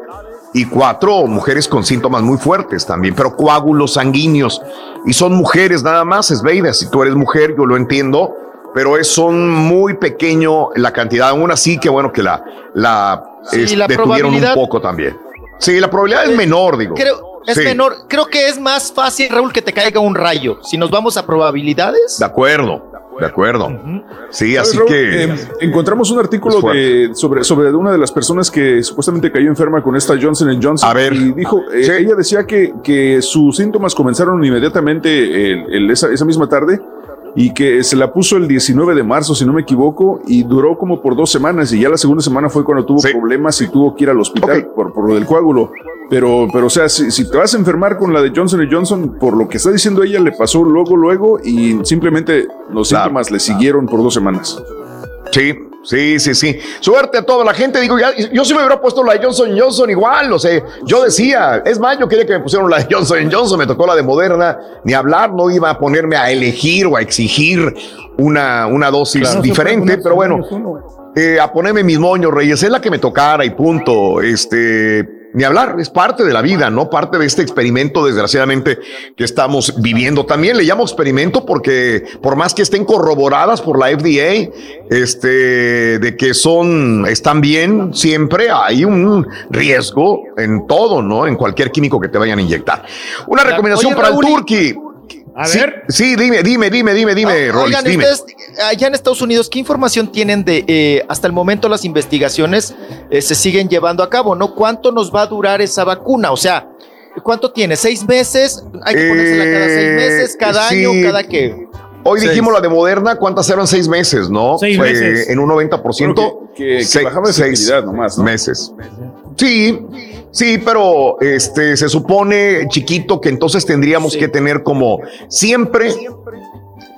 y cuatro mujeres con síntomas muy fuertes también, pero coágulos sanguíneos. Y son mujeres nada más, es veida. Si tú eres mujer, yo lo entiendo, pero es son muy pequeño la cantidad. Aún así, que bueno que la, la, Sí, es- la detuvieron un poco también. Sí, la probabilidad es menor, digo. Creo, es Sí, menor. Creo que es más fácil, Raúl, que te caiga un rayo. Si nos vamos a probabilidades. De acuerdo, de acuerdo. Sí, ¿Sabes, así Raúl? que. Eh, encontramos un artículo de, sobre, sobre una de las personas que supuestamente cayó enferma con esta Johnson Johnson. A ver. Y dijo, eh, ella decía que, que sus síntomas comenzaron inmediatamente el- el- esa, esa misma tarde y que se la puso el 19 de marzo, si no me equivoco, y duró como por dos semanas. Y ya la segunda semana fue cuando tuvo problemas y tuvo que ir al hospital por, por lo del coágulo. Pero, pero, o sea, si, si te vas a enfermar con la de Johnson Johnson, por lo que está diciendo ella, le pasó luego, luego, y simplemente los síntomas le siguieron por dos semanas. Sí, sí, sí, sí. Suerte a toda la gente. Digo, ya, yo sí me hubiera puesto la de Johnson Johnson igual. O sea, yo decía, es más, yo quería que me pusieran la de Johnson Johnson, me tocó la de Moderna. Ni hablar, no iba a ponerme a elegir o a exigir una, una dosis Claro. diferente, pero bueno, eh, a ponerme mis moños, Reyes, es la que me tocara y punto. Este. Ni hablar, es parte de la vida, ¿no? Parte de este experimento, desgraciadamente, que estamos viviendo. También le llamo experimento porque, por más que estén corroboradas por la FDA, este, de que son, están bien, siempre hay un riesgo en todo, ¿no? En cualquier químico que te vayan a inyectar. Una recomendación Oye, para Raúl, el Turkey. A Sí, ver. Sí, dime, dime, dime, dime, dime, Ah, Rolis, Oigan, dime. ustedes, allá en Estados Unidos, ¿qué información tienen de eh, hasta el momento las investigaciones eh, se siguen llevando a cabo? ¿No? ¿Cuánto nos va a durar esa vacuna? O sea, ¿cuánto tiene? ¿Seis meses? ¿Hay que ponérsela cada seis meses? ¿Cada Eh, sí. año? ¿Cada qué? Hoy Seis. dijimos la de Moderna, ¿cuántas eran? Seis meses, ¿no? Seis Fue meses. En un 90%. Que- que- que seis- bajaba de seis efectividad nomás, ¿no? Meses. Sí, sí, pero este se supone, chiquito, que entonces tendríamos que tener como siempre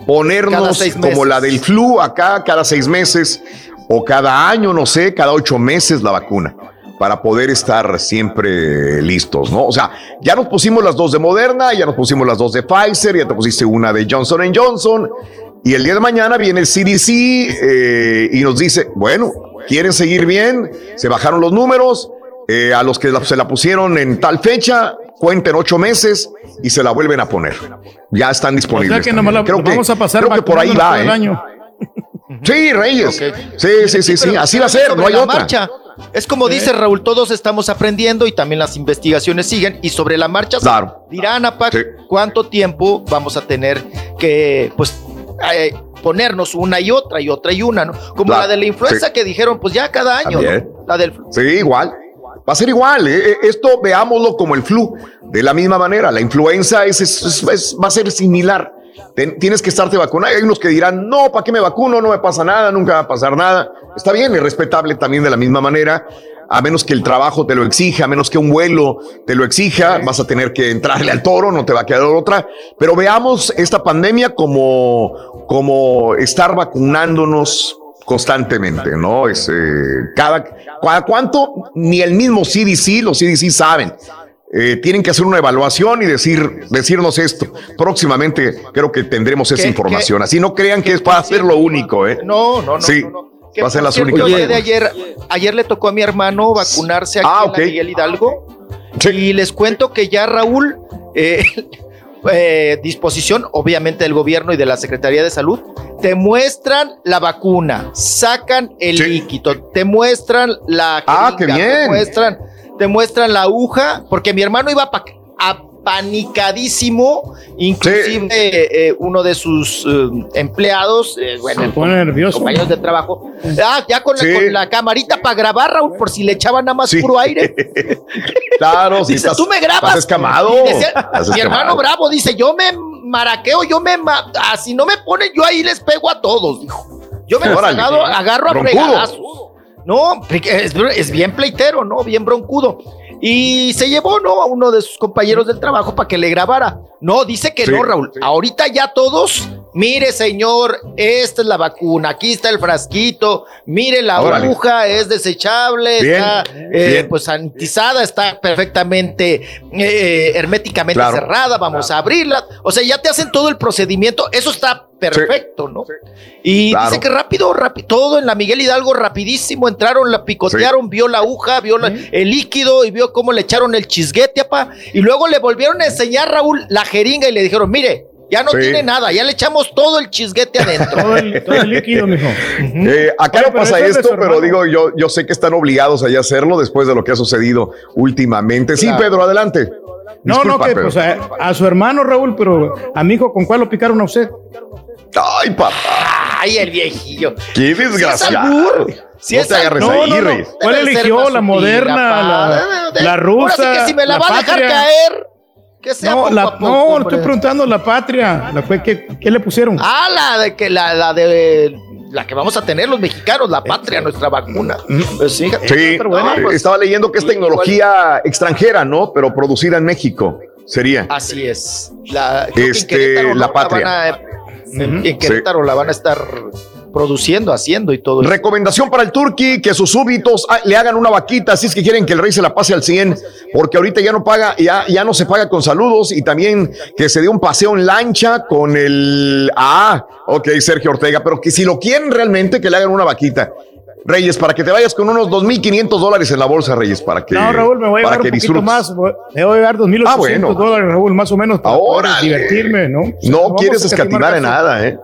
ponernos como la del flu acá cada seis meses o cada año, no sé, cada ocho meses la vacuna para poder estar siempre listos, ¿no? O sea, ya nos pusimos las dos de Moderna, ya nos pusimos las dos de Pfizer, ya te pusiste una de Johnson Johnson y el día de mañana viene el CDC eh, y nos dice, bueno, ¿quieren seguir bien? Se bajaron los números, eh, a los que la- se la pusieron en tal fecha, cuenten ocho meses y se la vuelven a poner. Ya están disponibles. O sea que nomás la- también. nos vamos a pasar creo que por ahí va. ¿eh? año. Sí, Reyes. Sí, sí, sí, sí. Así va a ser, no hay la otra. marcha. Es como dice Raúl, todos estamos aprendiendo y también las investigaciones siguen y sobre la marcha Claro. dirán a cuánto tiempo vamos a tener que pues eh, ponernos una y otra y otra y una, ¿no? Como Claro, la de la influenza sí. que dijeron pues ya cada año, ¿no? La del Sí, igual. Va a ser igual. ¿eh? Eh, Esto veámoslo como el flu. De la misma manera, la influenza es, es- es- es- va a ser similar. Ten- tienes que estarte vacunado. Hay unos que dirán, no, ¿para qué me vacuno? No me pasa nada, nunca va a pasar nada. Está bien, es respetable también de la misma manera. A menos que el trabajo te lo exija, a menos que un vuelo te lo exija, vas a tener que entrarle al toro, no te va a quedar otra. Pero veamos esta pandemia como, como estar vacunándonos constantemente, ¿no? Es, eh, cada, cada cuánto, ni el mismo CDC, los CDC saben. eh, tienen que hacer una evaluación y decir, decirnos esto. Próximamente creo que tendremos esa ¿Qué- información. Así no crean que es para hacer lo único, ¿eh? No, no, no. Sí, no, no. Que, va a ser las únicas. día de ayer, ayer le tocó a mi hermano vacunarse aquí Ah, en ok. la Miguel Hidalgo. Y les cuento que ya Raúl, eh, eh, disposición obviamente del gobierno y de la Secretaría de Salud, te muestran la vacuna, sacan el líquido, te muestran la Ah, qué bien. te muestran, te muestran la aguja, porque mi hermano iba pa- apanicadísimo, inclusive eh, eh, uno de sus eh, empleados, eh, bueno, Se pone nervioso. compañeros de trabajo, ah, ya con, la, con la camarita para grabar, Raúl, por si le echaban nada más Sí. puro aire. Claro, si Dice, estás- tú me grabas. escamado. Estás mi hermano bravo dice, yo me maraqueo, yo me... ma- ah, si no me ponen, yo ahí les pego a todos, dijo. Yo me agarro, a fregadazos. No, es, es bien pleitero, ¿no? Bien broncudo. Y se llevó, ¿no? A uno de sus compañeros del trabajo para que le grabara. No, dice que Sí, no, Raúl. Ahorita ya todos, mire, señor, esta es la vacuna, aquí está el frasquito, mire la Órale. aguja, es desechable, Bien, está eh, bien. pues sanitizada, está perfectamente eh, herméticamente Claro. cerrada, vamos a abrirla. O sea, ya te hacen todo el procedimiento, eso está perfecto, ¿no? Y Claro. dice que rápido, rápido, todo en la Miguel Hidalgo, rapidísimo, entraron, la picotearon, vio la aguja, vio la- el líquido y vio cómo le echaron el chisguete, apa, y luego le volvieron a enseñar, Raúl, la jeringa y le dijeron, mire, ya no Sí. tiene nada, ya le echamos todo el chisguete adentro. Todo el, todo el líquido, mijo. Eh, acá Oye, no pasa es esto, su pero digo, yo, yo sé que están obligados a ya hacerlo después de lo que ha sucedido últimamente. Sí, Claro. Pedro, adelante. No, Disculpa, no, que Pedro. pues a, a su hermano Raúl, pero a mi hijo, ¿con cuál lo picaron a usted? Ay, papá. Ay, el viejillo. Qué Si es desgraciado. si no es te agarres albur. ahí, No, no, no. ¿Cuál eligió? ¿La moderna, la, la rusa? Ahora sí que si me la, va a dejar caer, que sea No, poco la, a poco, no, hombre. estoy preguntando la patria. La, fue- ¿qué, ¿Qué le pusieron? Ah, la de que la, la de la que vamos a tener los mexicanos, la patria, nuestra vacuna. Pues sí, Sí, pero bueno, eh, pues, estaba leyendo que es tecnología extranjera, ¿no? Pero producida en México. Sería. así es. La, creo que en Este, Querétaro, la patria. van a- en, en Querétaro la van a estar produciendo, haciendo y todo. Recomendación para el Turqui, que sus súbitos ah, le hagan una vaquita, así es que quieren que el rey se la pase al 100, porque ahorita ya no paga, ya, ya no se paga con saludos y también que se dé un paseo en lancha con el... Ah, ok, Sergio Ortega, pero que si lo quieren realmente, que le hagan una vaquita. Reyes, para que te vayas con unos 2.500 dólares en la bolsa, Reyes, para que... no, Raúl, me voy a llevar un poquito disfrutes. más. voy- Me voy a llevar 2.800 Ah, bueno. dólares, Raúl, más o menos, para Órale. divertirme, ¿no? O sea, No quieres a escatimar en nada, ¿eh?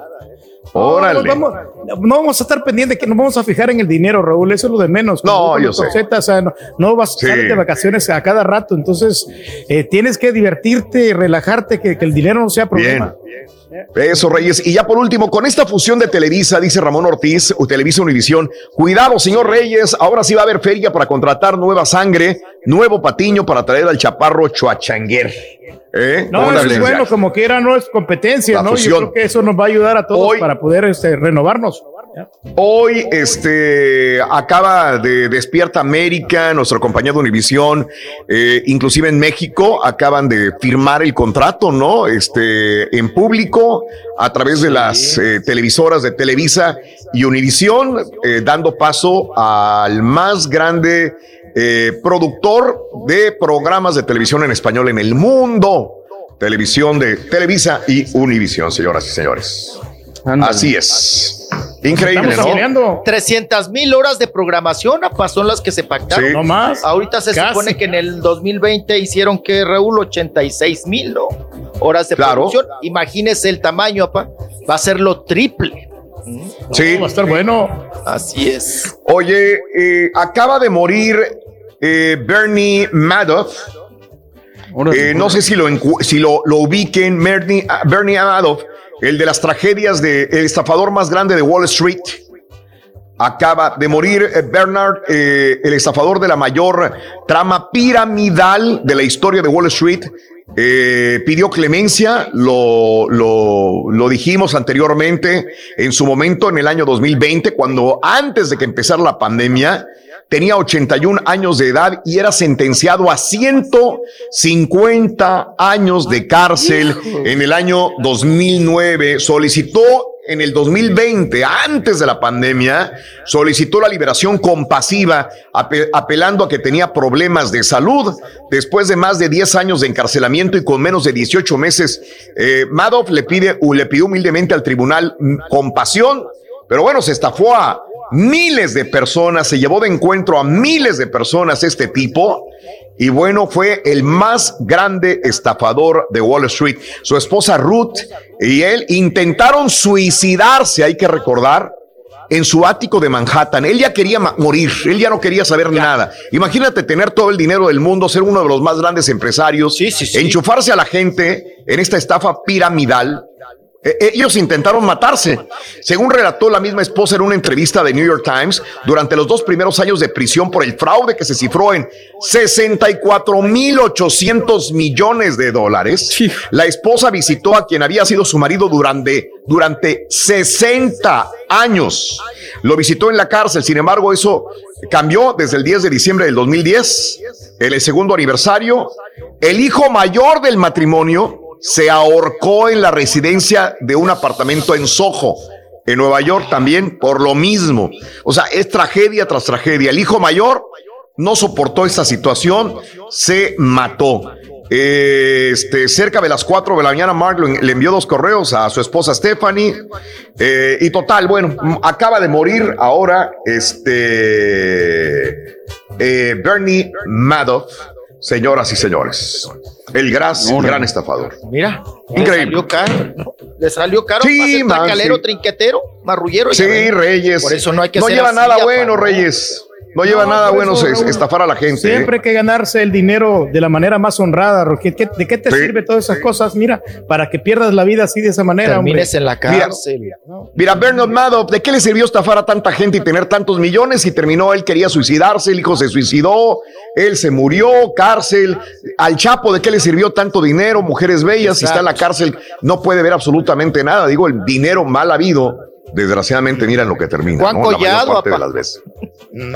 No, Órale. vamos- no vamos a estar pendientes, que nos vamos a fijar en el dinero, Raúl, eso es lo de menos. No, yo sé. Rosetta, o sea, no, no vas Sí. sales de vacaciones a cada rato, entonces eh, tienes que divertirte, relajarte, que, que el dinero no sea problema. Eso, Reyes. Y ya por último, con esta fusión de Televisa, dice Ramón Ortiz, o Televisa Univisión, cuidado, señor Reyes, ahora sí va a haber feria para contratar nueva sangre, nuevo patiño para traer al chaparro Chuachanguer. ¿Eh? No, ¿Cómo eso es bueno, como quiera, no es competencia, La ¿no? fusión. Yo creo que eso nos va a ayudar a todos Hoy- para poder este, renovarnos. Hoy, este, acaba de Despierta América, nuestro compañero de Univisión, eh, inclusive en México, acaban de firmar el contrato, ¿no? Este, en público, a través de las eh, televisoras de Televisa y Univisión, eh, dando paso al más grande eh, productor de programas de televisión en español en el mundo. Televisión de Televisa y Univisión, señoras y señores. Así es. Increíble, ¿no? 300 mil horas de programación apa, son las que se pactaron. Sí. No más. Ahorita se Casi. supone que en el 2020 hicieron que Raúl 86 mil ¿no? horas de Claro. producción. Imagínese el tamaño, apa. Va a ser lo triple. Sí. va a estar bueno. Así es. Oye, eh, acaba de morir eh, Bernie Madoff. Eh, no sé si lo, si lo, lo ubiquen, Bernie, Bernie Madoff, el de las tragedias de el estafador más grande de Wall Street. Acaba de morir eh, Bernard, eh, el estafador de la mayor trama piramidal de la historia de Wall Street. Eh, pidió clemencia, lo, lo, lo dijimos anteriormente en su momento en el año 2020, cuando antes de que empezara la pandemia, tenía 81 años de edad y era sentenciado a 150 años de cárcel en el año 2009. Solicitó en el 2020, antes de la pandemia, solicitó la liberación compasiva, ape- apelando a que tenía problemas de salud. Después de más de 10 años de encarcelamiento y con menos de 18 meses, eh, Madoff le, pide, le pidió humildemente al tribunal mm, compasión, pero bueno, se estafó a miles de personas, se llevó de encuentro a miles de personas este tipo. Y bueno, fue el más grande estafador de Wall Street. Su esposa Ruth y él intentaron suicidarse, hay que recordar, en su ático de Manhattan. Él ya quería morir, él ya no quería saber nada. Imagínate tener todo el dinero del mundo, ser uno de los más grandes empresarios, enchufarse a la gente en esta estafa piramidal. Eh, Ellos intentaron matarse. Según relató la misma esposa en una entrevista de New York Times, durante los dos primeros años de prisión por el fraude que se cifró en 64.800 millones de dólares, la esposa visitó a quien había sido su marido durante, durante 60 años. Lo visitó en la cárcel, sin embargo, eso cambió desde el 10 de diciembre del 2010, en el segundo aniversario. El hijo mayor del matrimonio se ahorcó en la residencia de un apartamento en Soho, en Nueva York también, por lo mismo. O sea, es tragedia tras tragedia. El hijo mayor no soportó esta situación, se mató. Eh, Este, cerca de las 4 de la mañana, Mark le envió dos correos a su esposa Stephanie. eh, y total, bueno, acaba de morir ahora este eh, Bernie Madoff, señoras y señores. El gras, gran estafador. Mira, Increíble. Le salió caro. Le salió caro Sí, para ser man, tracalero, sí. trinquetero, marrullero. Sí. Reyes. Por eso no hay que No lleva nada bueno, Reyes. No lleva No, nada bueno eso, es- Raúl. estafar a la gente. ¿eh? Siempre hay que ganarse el dinero de la manera más honrada, Roque. ¿Qué- ¿De qué te sirve todas esas cosas? Mira, para que pierdas la vida así de esa manera. Termines hombre. en la cárcel. Mira, Bernard Madoff, ¿de qué le sirvió estafar a tanta gente y tener tantos millones? Y terminó, él quería suicidarse, el hijo se suicidó, él se murió, cárcel. Al Chapo, ¿de qué le sirvió tanto dinero? Mujeres bellas, si está en la cárcel, no puede ver absolutamente nada. Digo, el dinero mal habido, desgraciadamente, mira en lo que termina. Juan ¿no? La Collado, parte de las veces.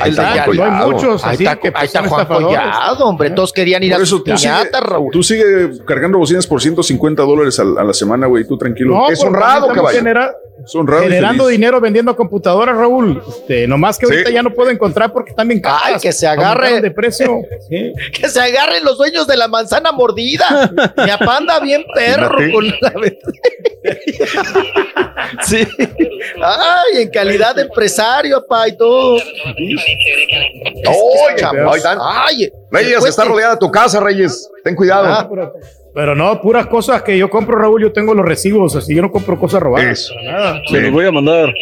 Ahí está Collado. no hay muchos, ahí está, que, ahí pues, está Juan. Collado, hombre. Todos querían ir Por a eso sus tú sigue, piñatas, Raúl. tú sigue cargando bocinas por 150 dólares a, a la semana, güey. Tú tranquilo. No, porque estamos genera- Es honrado generando dinero vendiendo computadoras, Raúl. Este, nomás que ahorita Sí. ya no puedo encontrar porque están bien caras. Ay, que se agarre. De precio. Sí. Que se agarren los dueños de la manzana mordida. Mi papá anda bien perro con la Sí. Ay, en calidad de empresario, papá, y todo. Oye, Chavos. ahí están. Ay, Reyes, cueste. está rodeada tu casa, Reyes. Ten cuidado. Ah, pero, no, puras cosas que yo compro, Raúl. Yo tengo los recibos, así yo no compro cosas robadas. Eso. para nada. Se los voy a mandar.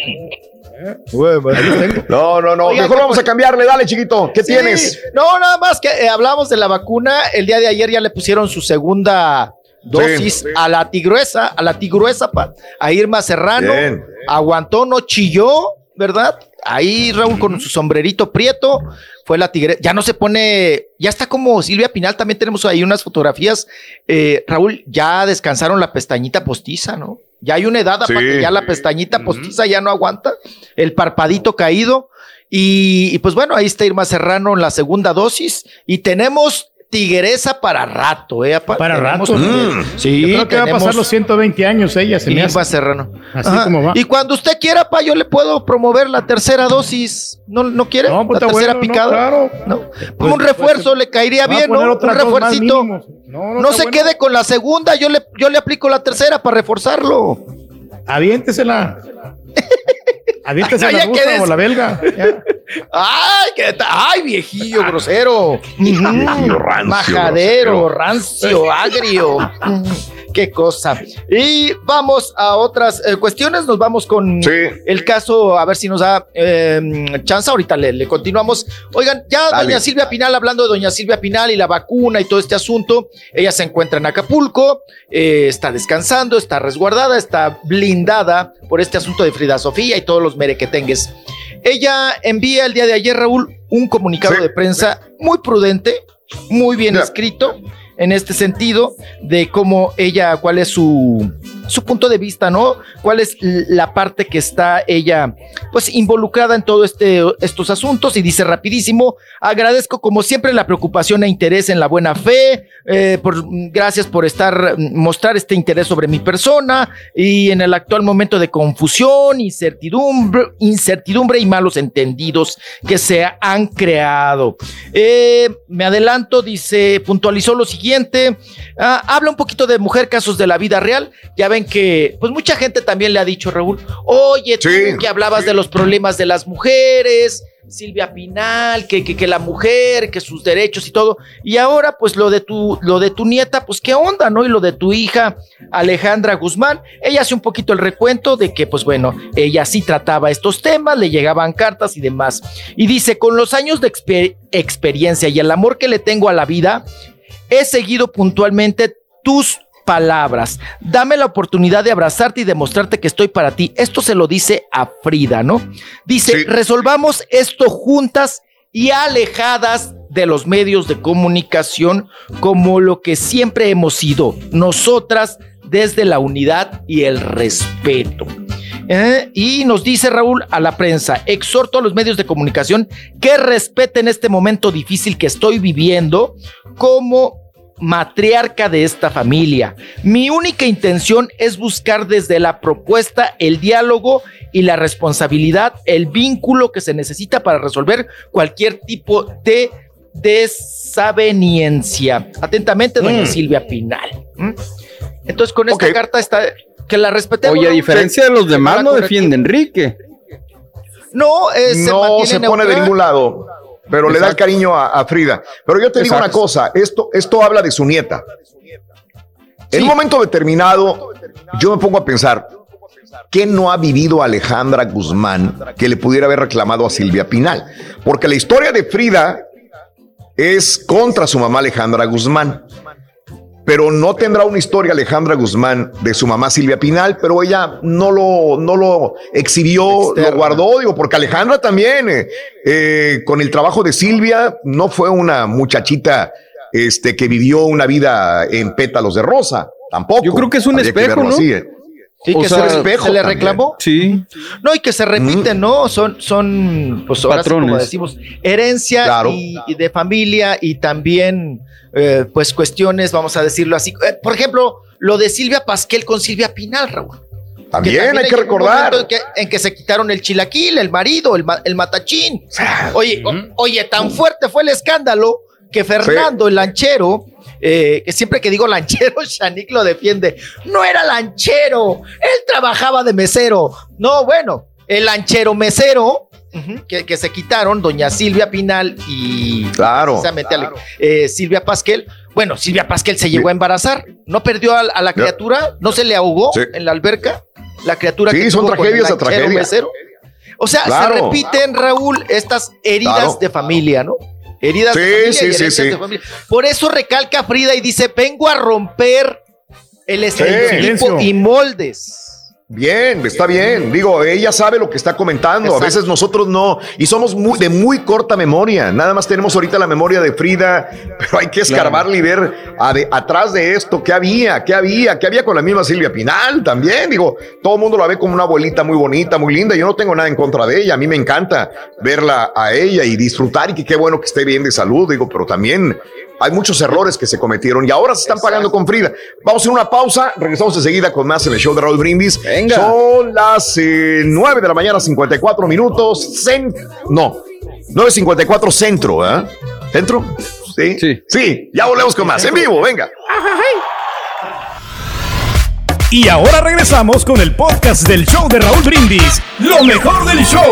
No, no, no. Oiga, Mejor ¿qué vamos a cambiarle. Dale, chiquito. ¿Qué Sí. tienes? No, nada más que eh, hablamos de la vacuna. El día de ayer ya le pusieron su segunda dosis Sí. a la tigruesa, a la tigruesa, pa, a Irma Serrano. Bien. Aguantó, no chilló, ¿verdad? Ahí Raúl con su sombrerito prieto fue la tigre. Ya no se pone, ya está como Silvia Pinal. También tenemos ahí unas fotografías. Eh, Raúl, ya descansaron la pestañita postiza, ¿no? Ya hay una edad Sí. para que ya la pestañita postiza ya no aguanta. El parpadito caído. Y, y pues bueno, ahí está Irma Serrano en la segunda dosis. Y tenemos tigresa para rato, ¿eh? apa? Para rato. Mm. Sí, Yo creo que va a pasar los 120 años ella, se me hace. Serrano. Así Ajá. como va. Y cuando usted quiera, pa, yo le puedo promover la tercera dosis. ¿No, no quiere? No, pues la tercera bueno, no, picada. claro. No. Pues, un refuerzo pues, le caería bien, ¿no? Un refuercito. No, No, no se bueno. quede con la segunda, yo le, yo le aplico la tercera para reforzarlo. Aviéntesela. Aviéntese Ay, la rusa quedes- o la belga. Ya. Ay, qué ay, viejillo grosero. Viejillo rancio, Majadero, grosero. rancio, agrio. Qué cosa. Y vamos a otras eh, cuestiones. Nos vamos con Sí. el caso, a ver si nos da eh, chance. Ahorita le, le continuamos. Oigan, ya Dale. doña Silvia Pinal, hablando de doña Silvia Pinal y la vacuna y todo este asunto, ella se encuentra en Acapulco, eh, está descansando, está resguardada, está blindada por este asunto de Frida Sofía y todos los merequetengues. Ella envía el día de ayer, Raúl, un comunicado Sí. de prensa muy prudente, muy bien Ya. escrito en este sentido de cómo ella, cuál es su, su punto de vista, ¿no? ¿Cuál es la parte que está ella, pues, involucrada en todo este, estos asuntos? Y dice rapidísimo, agradezco como siempre la preocupación e interés en la buena fe, eh, por, gracias por estar, mostrar este interés sobre mi persona y en el actual momento de confusión, incertidumbre, incertidumbre y malos entendidos que se han creado. Eh, me adelanto, dice, puntualizó lo siguiente, ah, habla un poquito de mujer, casos de la vida real, ya ven que, pues mucha gente también le ha dicho, Raúl, oye, tú que hablabas de los problemas de las mujeres, Silvia Pinal, que, que, que la mujer, que sus derechos y todo. Y ahora, pues lo de tu, lo de tu nieta, pues qué onda, ¿no? Y lo de tu hija, Alejandra Guzmán. Ella hace un poquito el recuento de que, pues bueno, ella sí trataba estos temas, le llegaban cartas y demás. Y dice, con los años de exper- experiencia y el amor que le tengo a la vida, he seguido puntualmente tus palabras. Dame la oportunidad de abrazarte y demostrarte que estoy para ti. Esto se lo dice a Frida, ¿no? Dice, resolvamos esto juntas y alejadas de los medios de comunicación como lo que siempre hemos sido, nosotras desde la unidad y el respeto. ¿Eh? Y nos dice Raúl a la prensa, exhorto a los medios de comunicación que respeten este momento difícil que estoy viviendo como matriarca de esta familia. Mi única intención es buscar desde la propuesta el diálogo y la responsabilidad, el vínculo que se necesita para resolver cualquier tipo de desaveniencia. Atentamente, doña Mm. Silvia Pinal. ¿Mm? Entonces, con esta carta está que la respetemos. Oye, a diferencia de los demás, no defiende Enrique. No, eh, se no se pone de ningún lado, pero le da el cariño a, a Frida. Pero yo te digo una cosa, esto, esto habla de su nieta. En un momento determinado, yo me pongo a pensar, ¿qué no ha vivido Alejandra Guzmán que le pudiera haber reclamado a Silvia Pinal? Porque la historia de Frida es contra su mamá Alejandra Guzmán. Pero no tendrá una historia Alejandra Guzmán de su mamá Silvia Pinal, pero ella no lo, no lo exhibió, lo guardó, digo, porque Alejandra también, eh, eh, con el trabajo de Silvia, no fue una muchachita este, que vivió una vida en pétalos de rosa, tampoco. Yo creo que es un espejo, ¿no? eh. Sí, que se, se le reclamó. Sí. No, y que se repiten, ¿no? Son, son, pues sí, como Patrones. decimos, herencia Claro. y, y de familia y también, eh, pues, cuestiones, vamos a decirlo así. Eh, por ejemplo, lo de Silvia Pasquel con Silvia Pinal, Raúl. También hay que recordar. En que, en que se quitaron el chilaquil, el marido, el, ma- el matachín. Oye, o- oye, tan fuerte fue el escándalo que Fernando, el lanchero, eh, que siempre que digo lanchero, Shanik lo defiende. No era lanchero, él trabajaba de mesero. No, bueno, el lanchero mesero. Que, que se quitaron, doña Silvia Pinal y Claro, precisamente Ale- eh, Silvia Pasquel. Bueno, Silvia Pasquel se llegó a embarazar, no perdió a, a la criatura, no se le ahogó Sí. en la alberca. La criatura Sí, que son tuvo con tragedias el a lanchero tragedia. mesero. O sea, Claro. se repiten, Raúl, estas heridas Claro. de familia, ¿no? Heridas Sí, de familia sí, y sí, herencias sí. de familia. Por eso recalca Frida y dice, vengo a romper el estereotipo y moldes. Bien, está bien. Digo, ella sabe lo que está comentando. Exacto. A veces nosotros no. Y somos muy, de muy corta memoria. Nada más tenemos ahorita la memoria de Frida, pero hay que escarbarle y ver atrás de esto qué había, qué había, qué había con la misma Silvia Pinal también. Digo, todo el mundo la ve como una abuelita muy bonita, muy linda. Yo no tengo nada en contra de ella. A mí me encanta verla a ella y disfrutar y que qué bueno que esté bien de salud. Digo, pero también hay muchos errores que se cometieron y ahora se están pagando con Frida. Vamos a hacer una pausa, regresamos enseguida con más en el show de Raúl Brindis. Son las eh, 9 de la mañana, 54 minutos. Cen- no, 9.54 centro, ¿eh? ¿Centro? Sí. Sí. Sí, ya volvemos con más. En vivo, venga. Y ahora regresamos con el podcast del show de Raúl Brindis. Lo mejor del show.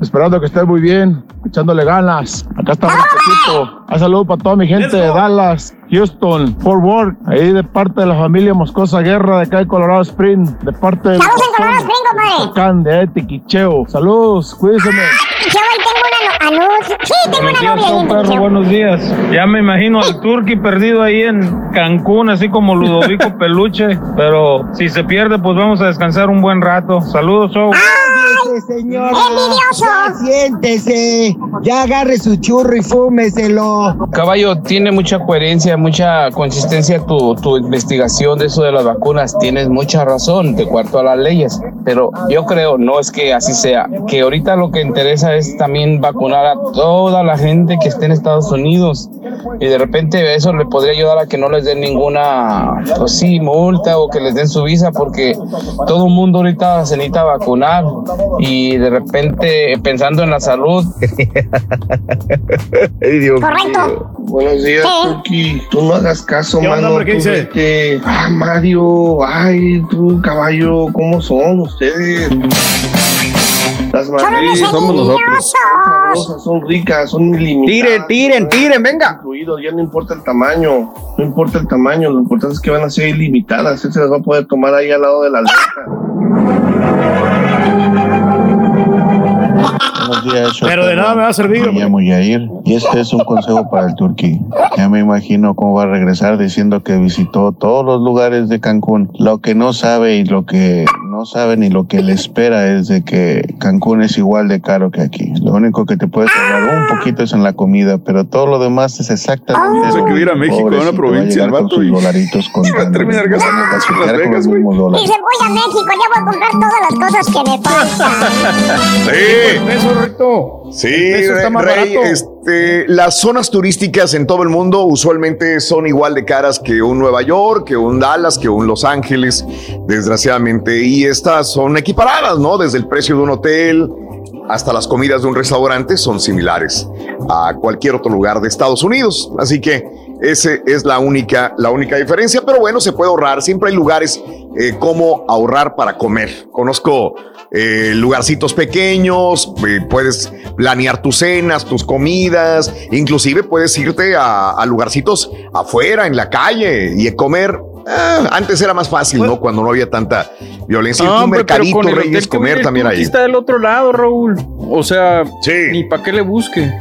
esperando que estén muy bien. echándole ganas. Acá estamos, poquito. Un saludo para toda mi gente de Dallas, Houston, Fort Worth, ahí de parte de la familia Moscosa Guerra de acá de Colorado Spring, de parte de Saludos en Colorado Spring, compadre. Can de Etiquicheo. Saludos, cuídense. Yo ahí tengo una no- anuncio. Sí, tengo una novia ahí en perro, Tiquicheo. buenos días. Ya me imagino al Turqui perdido ahí en Cancún, así como Ludovico Peluche. Pero si se pierde, pues vamos a descansar un buen rato. Saludos, show. Señora. Ya siéntese. Ya agarre su churro y fúmeselo. Caballo, tiene mucha coherencia, mucha consistencia tu, tu investigación de eso de las vacunas. Tienes mucha razón de cuarto a las leyes, pero yo creo, no es que así sea, que ahorita lo que interesa es también vacunar a toda la gente que esté en Estados Unidos y de repente eso le podría ayudar a que no les den ninguna, pues sí, multa o que les den su visa porque todo el mundo ahorita se necesita vacunar y de repente pensando en la salud. Correcto. Buenos días, Turki. Tú no hagas caso, ¿Qué onda, mano. hombre? ¿Qué dice? vete. Ah, Mario. Ay, tú, caballo. ¿Cómo son ustedes? Las Sí, somos nosotros. Son sabrosas, son ricas, son ilimitadas. Tiren, tiren, tiren, venga. Incluidos, Ya no importa el tamaño. No importa el tamaño. Lo importante es que van a ser ilimitadas. Él se las va a poder tomar ahí al lado de la alberca. Buenos días, Pero de nada me va a servir, Me llamo Yair y este es un consejo para el turqui. Ya me imagino cómo va a regresar diciendo que visitó todos los lugares de Cancún. Lo que no sabe y lo que no sabe ni lo que le espera es de que Cancún es igual de caro que aquí. Lo único que te puedes ahorrar un poquito es en la comida, pero todo lo demás es exactamente. Se lo quiere ir a. México, a una Pobrecito, va provincia, el llegar con vato, sus y- dolaritos y va a terminar gastando Va a en Las con Vegas, dólares. Dice, voy a México, ya voy a comprar todas las cosas que me faltan. Sí. Eso, recto. Sí, peso está más Rey, barato. este, las zonas turísticas en todo el mundo usualmente son igual de caras que un Nueva York, que un Dallas, que un Los Ángeles, desgraciadamente. Y estas son equiparadas, ¿no? Desde el precio de un hotel hasta las comidas de un restaurante son similares a cualquier otro lugar de Estados Unidos. Así que esa es la única, la única diferencia. Pero bueno, se puede ahorrar. Siempre hay lugares eh, como ahorrar para comer. Conozco eh, lugarcitos pequeños, eh, puedes planear tus cenas, tus comidas, inclusive puedes irte a, a lugarcitos afuera, en la calle y comer. Ah, antes era más fácil, ¿no? Cuando no había tanta violencia. No, un hombre, pero mercadito, con el Reyes, comer también ahí. está del otro lado, Raúl. O sea, ni para qué le busque.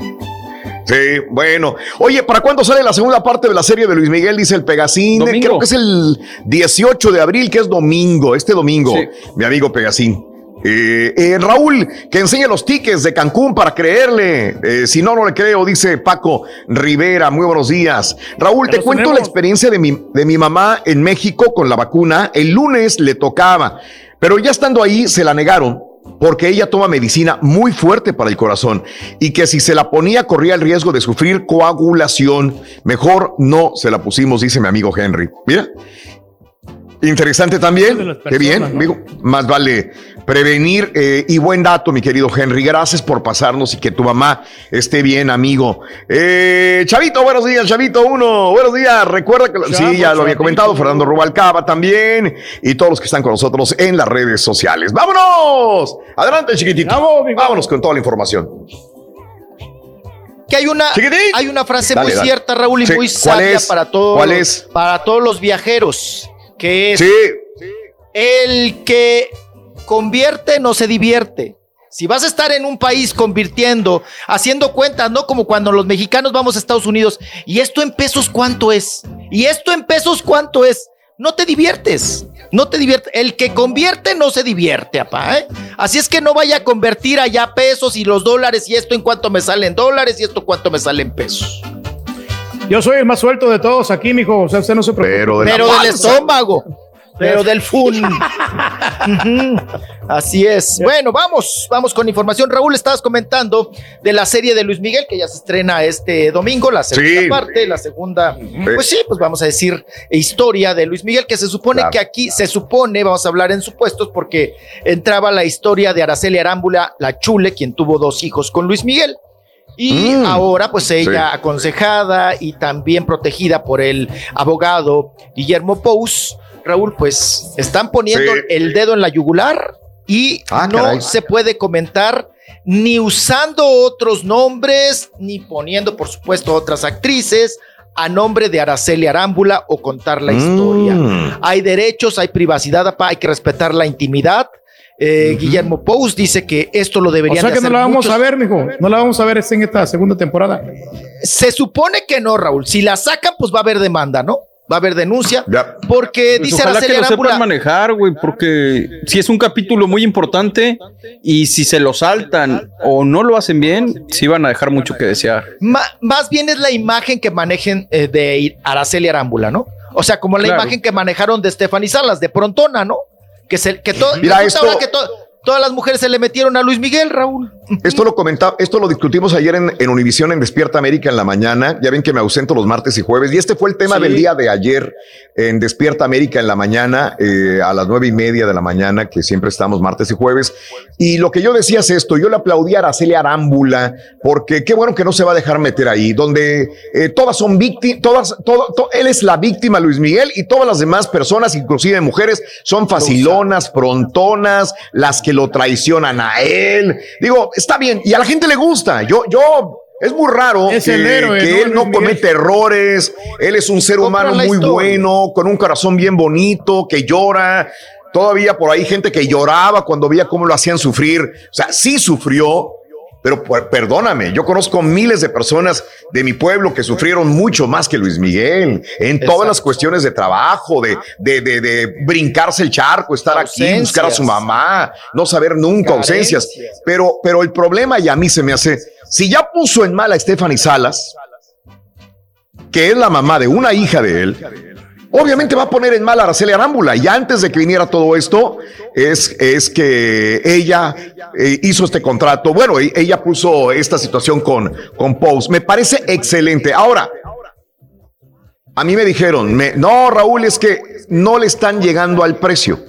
Sí, bueno. Oye, ¿para cuándo sale la segunda parte de la serie de Luis Miguel? Dice el Pegasín. Domingo. Creo que es el 18 de abril, que es domingo, este domingo, mi amigo Pegasín. Eh, eh, Raúl, que enseñe los tickets de Cancún para creerle. Eh, si no, no le creo, dice Paco Rivera. Muy buenos días. Raúl, te cuento la experiencia de mi, de mi mamá en México con la vacuna. El lunes le tocaba, pero ya estando ahí se la negaron porque ella toma medicina muy fuerte para el corazón y que si se la ponía corría el riesgo de sufrir coagulación. Mejor no se la pusimos, dice mi amigo Henry. Mira. Interesante también. Qué bien, amigo. Más vale prevenir eh, y buen dato, mi querido Henry. Gracias por pasarnos y que tu mamá esté bien, amigo. Eh, Chavito, buenos días, Chavito uno. Buenos días. Recuerda que sí, Chavo, ya lo había comentado, Fernando Rubalcaba también y todos los que están con nosotros en las redes sociales. ¡Vámonos! Adelante, chiquitito. Vámonos con toda la información. Que hay una, hay una frase Dale, muy dale. cierta, Raúl, y Sí, muy ¿cuál sabia es? para todos, ¿Cuál es? para todos los viajeros, que es Sí. el que convierte no se divierte. Si vas a estar en un país convirtiendo, haciendo cuentas, no como cuando los mexicanos vamos a Estados Unidos, y esto en pesos cuánto es, y esto en pesos cuánto es, no te diviertes, no te diviertes. El que convierte no se divierte, apá, ¿eh? Así es que no vaya a convertir allá pesos y los dólares, y esto en cuánto me salen dólares, y esto cuánto me salen pesos. Yo soy el más suelto de todos aquí, mijo. O sea, usted no se preocupe. Pero, Pero del estómago. Pero del fun. Así es. Bueno, vamos, vamos con información. Raúl, estabas comentando de la serie de Luis Miguel que ya se estrena este domingo, la segunda Sí. parte, la segunda, pues sí, pues vamos a decir historia de Luis Miguel, que se supone Claro. que aquí se supone, vamos a hablar en supuestos, porque entraba la historia de Araceli Arámbula, la chule, quien tuvo dos hijos con Luis Miguel. Y Mm. ahora, pues ella Sí. aconsejada y también protegida por el abogado Guillermo Pous, Raúl, pues están poniendo Sí. el dedo en la yugular y Ah, no caray. se puede comentar ni usando otros nombres, ni poniendo, por supuesto, otras actrices a nombre de Araceli Arámbula o contar la historia. Mm. Hay derechos, hay privacidad, hay que respetar la intimidad. Eh, Guillermo Pous dice que esto lo O deberían sea de que no hacer la vamos muchos. a ver, mijo. No la vamos a ver en esta segunda temporada. Se supone que no, Raúl. Si la sacan, pues va a haber demanda, ¿no? Va a haber denuncia. Porque Pues dice ojalá Araceli que lo Arámbula. sepan manejar, güey, porque si es un capítulo muy importante y si se lo saltan o no lo hacen bien, sí van a dejar mucho que desear. Ma- más bien es la imagen que manejen eh, de Araceli Arámbula, ¿no? O sea, como la Claro. imagen que manejaron de Stephanie Salas, de Prontona, ¿no? Que, se, que, to- Mira, esto- que to- todas las mujeres se le metieron a Luis Miguel, Raúl. Esto lo comentaba, esto lo discutimos ayer en, en Univisión en Despierta América en la mañana. Ya ven que me ausento los martes y jueves. Y este fue el tema Sí. del día de ayer en Despierta América en la mañana, eh, a las nueve y media de la mañana, que siempre estamos martes y jueves. Y lo que yo decía es esto: yo le aplaudí a Araceli Arámbula, porque qué bueno que no se va a dejar meter ahí, donde eh, todas son víctimas, todas, todo, to- él es la víctima, Luis Miguel, y todas las demás personas, inclusive mujeres, son facilonas, prontonas, las que lo traicionan a él. Digo, está bien, y a la gente le gusta. Yo, yo. Es muy raro Es que, héroe, que ¿no, él no comete errores. Él es un ser humano muy historia. bueno, con un corazón bien bonito, que llora. Todavía por ahí gente que lloraba cuando veía cómo lo hacían sufrir. O sea, sí sufrió, pero perdóname, yo conozco miles de personas de mi pueblo que sufrieron mucho más que Luis Miguel en todas las cuestiones de trabajo, de, de, de, de brincarse el charco, estar aquí, buscar a su mamá, no saber nunca ausencias. Pero, pero el problema, y a mí se me hace, si ya puso en mal a Stephanie Salas, que es la mamá de una hija de él, obviamente va a poner en mal a Araceli Arámbula. Y antes de que viniera todo esto, es, es que ella eh, hizo este contrato. Bueno, e- ella puso esta situación con, con Pose. Me parece excelente. Ahora, a mí me dijeron, me- no, Raúl, es que no le están llegando al precio.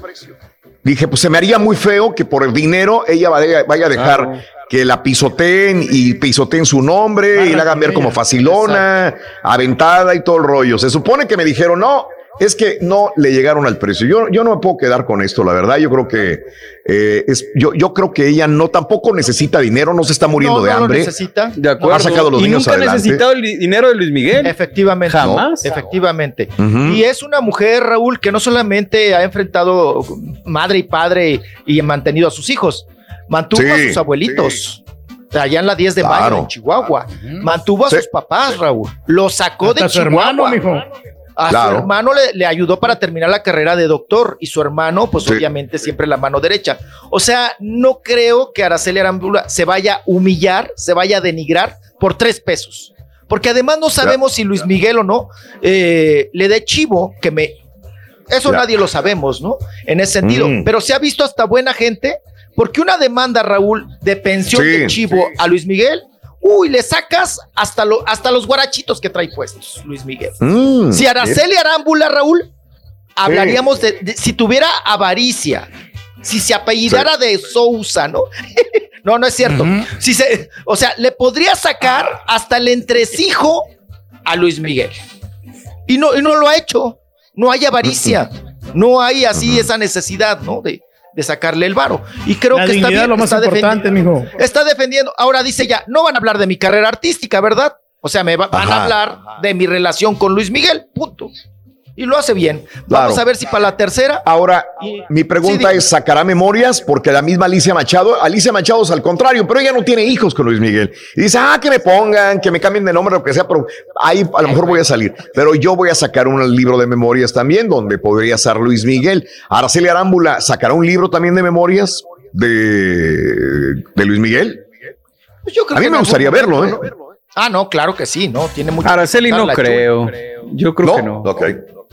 Dije, pues se me haría muy feo que por el dinero ella vaya, vaya a dejar que la pisoteen y pisoteen su nombre y la hagan ver como facilona, aventada y todo el rollo. Se supone que me dijeron, no, es que no le llegaron al precio. Yo, yo no me puedo quedar con esto, la verdad. Yo creo que eh, es, yo, yo creo que ella no tampoco necesita dinero, no se está muriendo No, de no lo hambre. necesita. De acuerdo. Ha sacado los y niños nunca ha adelante. necesitado el di- dinero de Luis Miguel. Efectivamente. Jamás. Efectivamente. Y es una mujer, Raúl, que no solamente ha enfrentado madre y padre y ha mantenido a sus hijos, mantuvo a sus abuelitos. Allá en la 10 de mayo en Chihuahua. Mantuvo a Sí. sus papás, Raúl. Lo sacó Hasta de su Chihuahua. hermano, mijo. A Claro. su hermano le, le ayudó para terminar la carrera de doctor y su hermano, pues Sí. obviamente siempre la mano derecha. O sea, no creo que Araceli Arambula se vaya a humillar, se vaya a denigrar por tres pesos. Porque además no sabemos si Luis Miguel o no eh, le dé chivo, que me... Eso Ya. nadie lo sabemos, ¿no? En ese sentido. Mm. Pero se ha visto hasta buena gente, porque una demanda, Raúl, de pensión Sí. de chivo a Luis Miguel, uy, le sacas hasta, lo, hasta los guarachitos que trae puestos, Luis Miguel. Mm, Si Araceli Arámbula, Raúl, hablaríamos de, de- si tuviera avaricia, si se apellidara de Sousa, ¿no? no, no es cierto. Si se, o sea, le podría sacar hasta el entresijo a Luis Miguel. Y no, y no lo ha hecho. No hay avaricia. No hay así esa necesidad, ¿no? De, de sacarle el varo. Y creo La que está bien. es lo más está importante, defendiendo- mijo. Está defendiendo. Ahora dice ya, no van a hablar de mi carrera artística, ¿verdad? O sea, me va- van a hablar de mi relación con Luis Miguel, punto. Y lo hace bien. Vamos Claro. a ver si para la tercera. Ahora, mi pregunta Sí, es, ¿sacará memorias? Porque la misma Alicia Machado, Alicia Machado es al contrario, pero ella no tiene hijos con Luis Miguel. Y dice, ah, que me pongan, que me cambien de nombre, lo que sea, pero ahí a lo mejor voy a salir. Pero yo voy a sacar un libro de memorias también, donde podría ser Luis Miguel. Araceli Arámbula, ¿sacará un libro también de memorias de, de Luis Miguel? Pues yo creo A mí que me gustaría verlo, ¿eh? Ah, no, claro que sí, ¿no? Tiene mucho. Araceli no creo. Yo creo que no. Ok.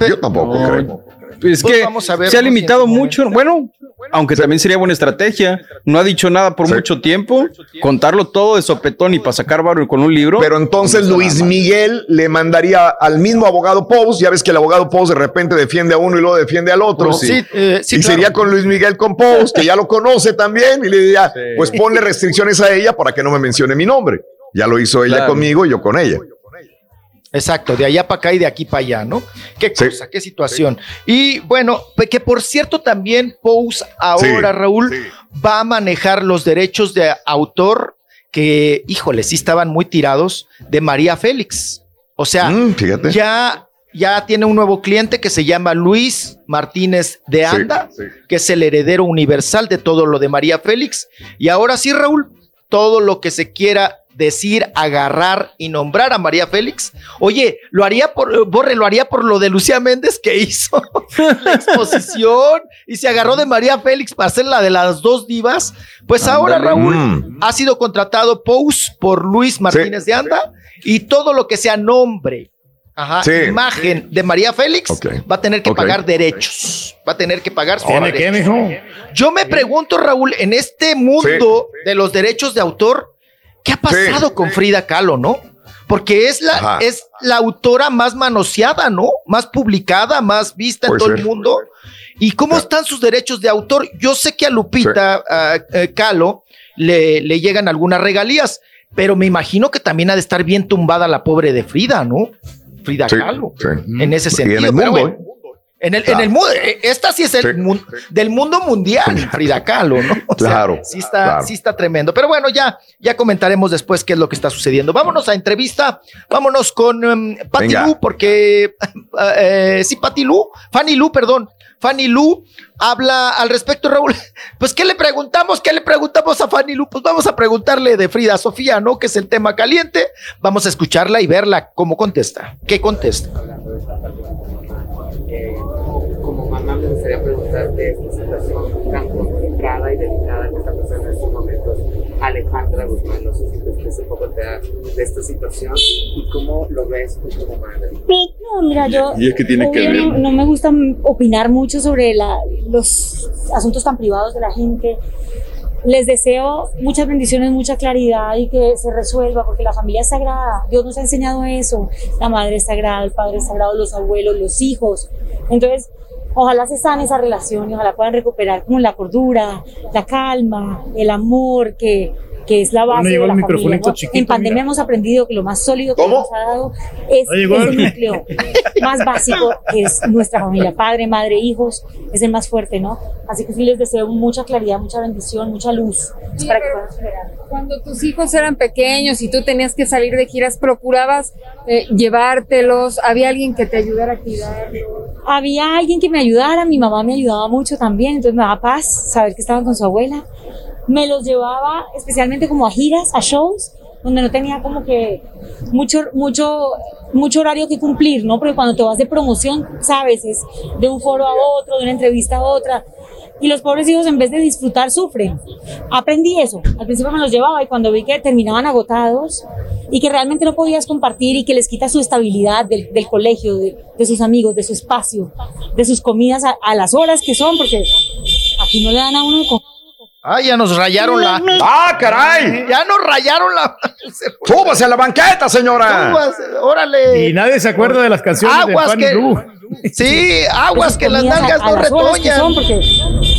Yo tampoco No. creo. Es Pues que vamos a ver, se ha limitado mucho. Bueno, aunque también sería buena estrategia. No ha dicho nada por mucho tiempo. Contarlo todo de sopetón y para sacar barro con un libro. Pero entonces Luis Miguel le mandaría al mismo abogado Pous, ya ves que el abogado Pous de repente defiende a uno y luego defiende al otro. Pues sí, eh, sí, y claro. sería con Luis Miguel con Pous, que ya lo conoce también, y le diría, pues ponle restricciones a ella para que no me mencione mi nombre. Ya lo hizo ella Claro. conmigo y yo con ella. Exacto, de allá para acá y de aquí para allá, ¿no? Qué cosa, qué situación. Y bueno, que por cierto también Pose ahora, Sí, Raúl, va a manejar los derechos de autor que, híjole, sí estaban muy tirados de María Félix. O sea, Mm, ya, ya tiene un nuevo cliente que se llama Luis Martínez de Anda, que es el heredero universal de todo lo de María Félix. Y ahora sí, Raúl, todo lo que se quiera decir, agarrar y nombrar a María Félix. Oye, lo haría por, Borre, lo haría por lo de Lucía Méndez que hizo la exposición y se agarró de María Félix para hacer la de las dos divas. Pues ahora. Raúl, Mm. ha sido contratado Pose por Luis Martínez de Anda y todo lo que sea nombre, ajá, Sí. imagen de María Félix va a tener que pagar derechos. Va a tener que pagar sus ¿Tiene qué, derechos. mijo? Yo me pregunto, Raúl, en este mundo de los derechos de autor, ¿qué ha pasado con Frida Kahlo, no? Porque es la, Ajá. es la autora más manoseada, ¿no? Más publicada, más vista en todo el mundo. ¿Y cómo están sus derechos de autor? Yo sé que a Lupita ah, eh, Kahlo le, le llegan algunas regalías, pero me imagino que también ha de estar bien tumbada la pobre de Frida, ¿no? Frida Sí, Kahlo. sí. En ese Y en sentido. el pero mundo, bueno, en el, en el mundo, eh, esta sí es el del mundo mundial, Frida Kahlo, ¿no? O sea, Claro, sí está, claro. sí está tremendo. Pero bueno, ya, ya comentaremos después qué es lo que está sucediendo. Vámonos a entrevista, vámonos con um, Patti Venga. Lu, porque eh, sí, Patti Lu, Fanny Lu, perdón. Fanny Lu habla al respecto, Raúl. Pues, ¿qué le preguntamos? ¿Qué le preguntamos a Fanny Lu? Pues vamos a preguntarle de Frida Sofía, ¿no? Que es el tema caliente. Vamos a escucharla y verla cómo contesta. ¿Qué contesta? Gustaría preguntarte esta situación tan complicada y delicada que está pasando en estos momentos Alejandra Guzmán, no sé si te un poco enterada de esta situación y cómo lo ves tú como madre. No, mira, yo ¿Y es que tiene que no, no me gusta opinar mucho sobre la- los asuntos tan privados de la gente. Les deseo muchas bendiciones, mucha claridad y que se resuelva, porque la familia es sagrada. Dios nos ha enseñado eso. La madre es sagrada, el padre es sagrado, los abuelos, los hijos. Entonces, ojalá se sane esa relación y ojalá puedan recuperar como la cordura, la calma, el amor que, que es la ¿Dónde base llegó de la el familia. ¿no? chiquito, en pandemia mira? hemos aprendido que lo más sólido que nos ha dado es ese el- núcleo más básico que es nuestra familia, padre, madre, hijos, es el más fuerte, ¿no? Así que sí les deseo mucha claridad, mucha bendición, mucha luz Sí, para que pero puedan superar. Cuando tus hijos eran pequeños y tú tenías que salir de giras, procurabas eh, llevártelos, había alguien que te ayudara a cuidarlos. Había alguien que me ayudara, mi mamá me ayudaba mucho también, entonces me daba paz saber que estaban con su abuela. Me los llevaba especialmente como a giras, a shows, donde no tenía como que mucho, mucho, mucho horario que cumplir, ¿no? Porque cuando te vas de promoción, sabes, es de un foro a otro, de una entrevista a otra. Y los pobres hijos en vez de disfrutar sufren. Aprendí eso. Al principio me los llevaba y cuando vi que terminaban agotados y que realmente no podías compartir y que les quita su estabilidad del, del colegio, de, sus amigos, de su espacio, de sus comidas a, a las horas que son, porque aquí no le dan a uno de comer. Ah, ya nos rayaron la. ¡Ah, caray! Ya nos rayaron la. ¡Súbase a la banqueta, señora! Súbase, órale. Y nadie se acuerda de las canciones Aguas de Fanny que-. Sí, aguas que las nalgas no retoñan. porque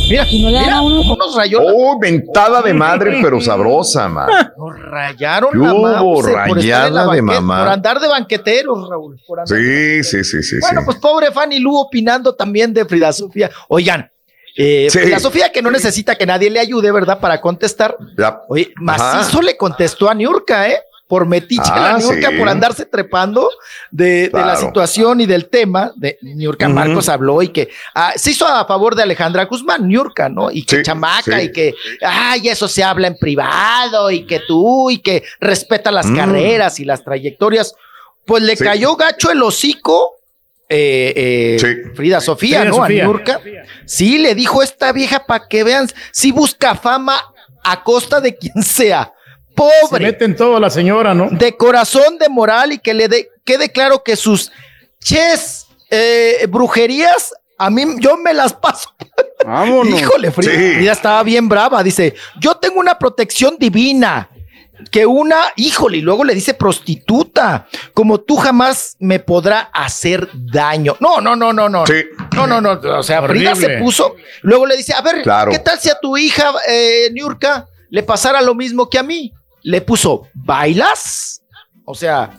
Mira, no le dan mira a uno nos rayó. ¡Oh, ventada de madre, pero sabrosa, man! Nos rayaron ¿Qué la estar en rayada de mamá? Por andar de banqueteros, Raúl. por andar- Sí, sí, sí, sí. Bueno, sí. pues pobre Fanny Lu opinando también de Frida Sofía. Oigan, eh, Sí. Frida Sofía que no necesita que nadie le ayude, ¿verdad? Para contestar. Ya. Oye, Ajá. macizo le contestó a Niurka, ¿eh? Por metiche Ah, la Niurka, sí. por andarse trepando de, de la situación y del tema. De Niurka. Marcos habló y que ah, se hizo a favor de Alejandra Guzmán, Niurka, ¿no? Y que chamaca sí. y que, ay, eso se habla en privado y que tú y que respeta las Mm. carreras y las trayectorias. Pues le cayó gacho el hocico. Eh, eh, Frida Sofía, Frida ¿no? Sofía. A Niurka. Sí, le dijo esta vieja para que vean, si busca fama a costa de quien sea. Se Pobre, mete en todo la señora, ¿no? de corazón, de moral y que le de- quede claro que sus ches eh, brujerías, a mí yo me las paso. Vámonos. Híjole, Frida, Sí. Frida estaba bien brava. Dice, yo tengo una protección divina. Que una, híjole, y luego le dice prostituta, como tú jamás me podrá hacer daño. No, no, no, no, no. Sí. No, no, no. O sea, Frida se puso. Luego le dice, a ver, Claro. ¿qué tal si a tu hija, eh, Niurka, le pasara lo mismo que a mí? Le puso, ¿bailas? O sea,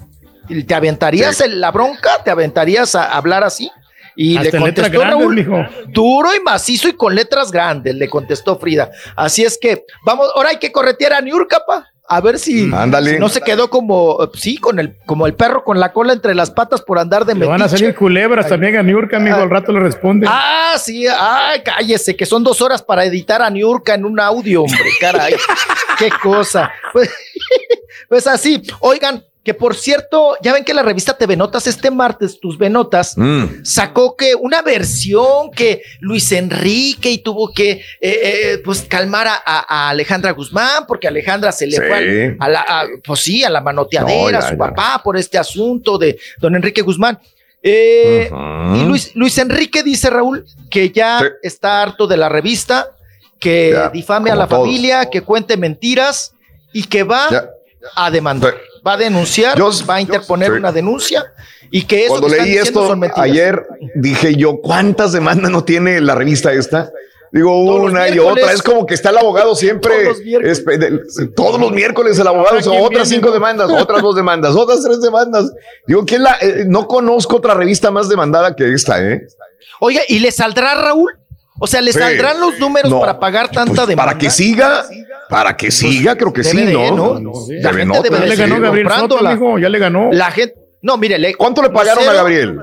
¿Te aventarías el- la bronca? ¿Te aventarías a hablar así? Y Hasta le en contestó grandes, Raúl, duro y macizo y con letras grandes, le contestó Frida. Así es que, vamos, ahora hay que corretear a Niurka, pa. A ver si, Ándale. si no se quedó como, sí, con el, como el perro con la cola entre las patas por andar de Le van a metiche. salir culebras también a Niurka, amigo. Al rato le responde. Ah, sí, ay, cállese, que son dos horas para editar a Niurka en un audio, hombre, caray. Qué cosa. Pues, pues así, oigan, que por cierto, ya ven que la revista TV Notas este martes, tus Venotas, Mm. sacó que una versión que Luis Enrique y tuvo que eh, eh, pues calmar a, Alejandra Guzmán, porque Alejandra se le Sí. fue a la, a- pues sí, a la manoteadera, No, a su ya. papá por este asunto de don Enrique Guzmán. Eh. Y Luis, Luis Enrique dice, Raúl, que ya Sí. está harto de la revista, que Ya, difame a la todos. familia, que cuente mentiras y que va a demandar. Va a denunciar, Yo- va a interponer una denuncia y que eso Cuando que leí esto son ayer, dije yo, ¿cuántas demandas no tiene la revista esta? Digo, Todos una y otra. Es como que está el abogado siempre. Todos los miércoles. es- de- todos los miércoles el abogado. Son ¿quién otras cinco demandas, otras dos demandas, otras tres demandas. Digo, ¿quién la, eh, no conozco otra revista más demandada que esta, ¿eh? Oiga, ¿y le saldrá Raúl? O sea, ¿le Sí. saldrán los números No. para pagar tanta Pues, demanda? para que siga, para que siga, creo que sí, ¿no? La gente debe Ya le ganó Gabriel Soto, amigo. Ya le ganó. La gente, no, mire, le, ¿Cuánto le pagaron a Gabriel?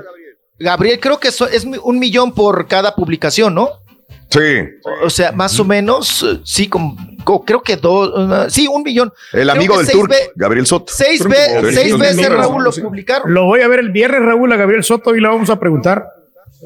Gabriel, creo que eso es un millón por cada publicación, ¿no? Sí. O sea, más o menos, sí, como, creo que dos, uh, sí, un millón. El amigo del Turco, Gabriel Soto. Seis, ve- seis veces. Raúl, lo publicaron. Lo voy a ver el viernes, Raúl, a Gabriel Soto y le vamos a preguntar.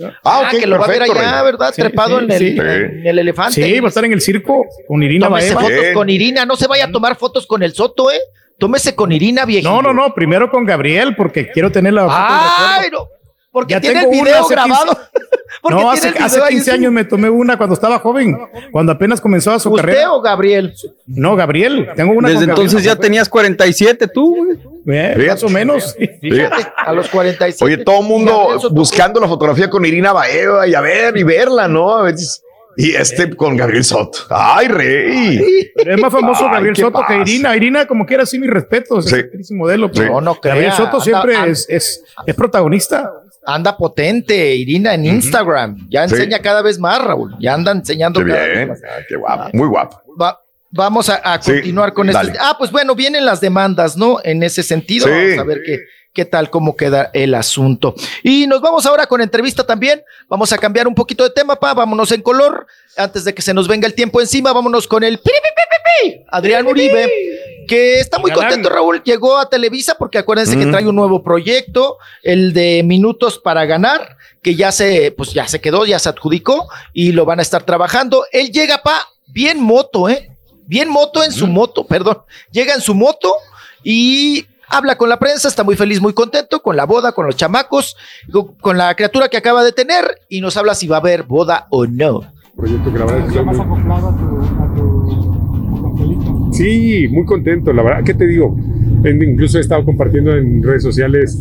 Ah, Ah, ok, que lo va a ver allá. ¿verdad? Sí, Trepado sí, en, el, sí. en el elefante. Sí, va a estar en el circo con Irina Tómese Baeva. fotos con Irina, no se vaya a tomar fotos con el Soto, ¿eh? Tómese con Irina, viejito. No, no, no, primero con Gabriel, porque quiero tener la Ay, no. Porque Ya tiene el tengo una video hace 15 grabado. Porque No, hace, hace video ahí 15 en su- años me tomé una cuando estaba joven, cuando apenas comenzaba su ¿Usted carrera. o Gabriel? No, Gabriel, tengo una Desde con entonces Gabriel. ya tenías 47 tú, güey. Eh, más o menos. Fíjate, a los 47. Oye, todo el mundo buscando la fotografía con Irina Baeva y a ver y verla, ¿no? A veces- Y este con Gabriel Soto. ¡Ay, rey! Pero es más famoso Ay, Gabriel ¿qué Soto que? Irina. Irina, como quiera, sí, mis respetos. Sí. Es y modelo. pero No, no. Gabriel Soto Anda- siempre anda- es, es, es protagonista. Anda potente, Irina, en Instagram. Ya Sí. enseña cada vez más, Raúl. Ya anda enseñando Qué cada vez bien. más. Ah, Qué guapo, muy guapo. Va- vamos a, a Sí, continuar con esto. Ah, pues bueno, vienen las demandas, ¿no? En ese sentido, Sí. vamos a ver qué, qué tal, cómo queda el asunto. Y nos vamos ahora con entrevista también. Vamos a cambiar un poquito de tema, pa. Vámonos en color. Antes de que se nos venga el tiempo encima, vámonos con el pi, pi, pi, pi, pi, Adrián Uribe, que está muy contento, Raúl. Llegó a Televisa porque acuérdense que trae un nuevo proyecto, el de Minutos para Ganar, que ya se, pues ya se quedó, ya se adjudicó y lo van a estar trabajando. Él llega, pa, bien moto, ¿eh? Bien moto en su moto, perdón. Llega en su moto y habla con la prensa, está muy feliz, muy contento con la boda, con los chamacos, con- la criatura que acaba de tener y nos habla si va a haber boda o no. proyecto que la verdad estoy muy... Sí, muy contento, la verdad, ¿qué te digo? En- incluso he estado compartiendo en redes sociales,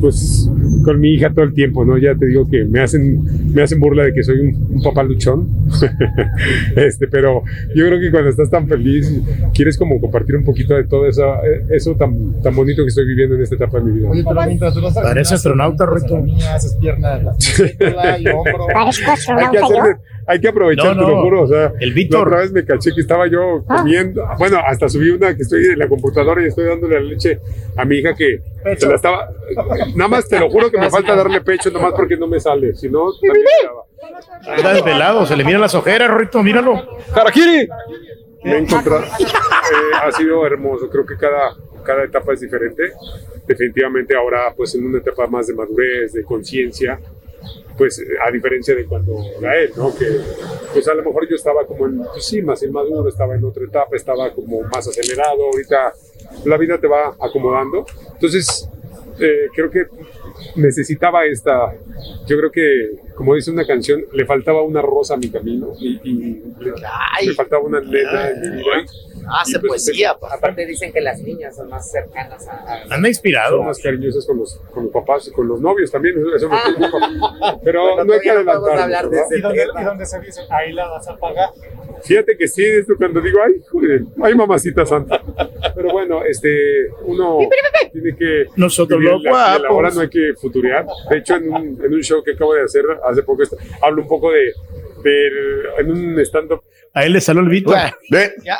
pues, con mi hija todo el tiempo, ¿no? Ya te digo que me hacen, me hacen burla de que soy un, un papá luchón, este, pero yo creo que cuando estás tan feliz, quieres como compartir un poquito de todo eso, eh, eso tan, tan bonito que estoy viviendo en esta etapa de mi vida. Oye, pero mientras tú vas al Parece astronauta, haces abdominales, haces piernas, cola y hombro. Parezco hay astronauta yo. Hay que aprovechar, No, te lo no. juro. O sea, El la Víctor. otra vez me caché que estaba yo comiendo. Bueno, hasta subí una que estoy en la computadora y estoy dándole la leche a mi hija que se la estaba. Nada más te lo juro que me falta darle pecho, nada más porque no me sale. Si no, también. Está desvelado, se le miran las ojeras, Rito, míralo. ¡Karakiri! Me he encontrado. eh, ha sido hermoso. Creo que cada, cada etapa es diferente. Definitivamente ahora, pues en una etapa más de madurez, de conciencia, pues a diferencia de cuando era él, ¿no? Que pues a lo mejor yo estaba como en, pues sí, más inmaduro, estaba en otra etapa, estaba como más acelerado. Ahorita la vida te va acomodando. Entonces, eh, creo que necesitaba esta, yo creo que, como dice una canción, le faltaba una rosa a mi camino y, y le, le faltaba una nena en mi vida. Hace Y pues, poesía, pa. Aparte dicen que las niñas son más cercanas a... a- Anda inspirado. Son más cariñosas con los, con los papás y con los novios también, eso- me Ah. Pero Bueno, no hay que adelantar. hablar de ese ¿Y dónde, y dónde se dice? Ahí la vas a pagar. Fíjate que sí, esto cuando digo, ay, joder, ay, mamacita santa. Pero bueno, este, uno tiene que. Nosotros guapos. Ahora no hay que futurear. De hecho, en un, en un show que acabo de hacer hace poco, esto- hablo un poco de. En un stand-up. A él le salió el Víctor.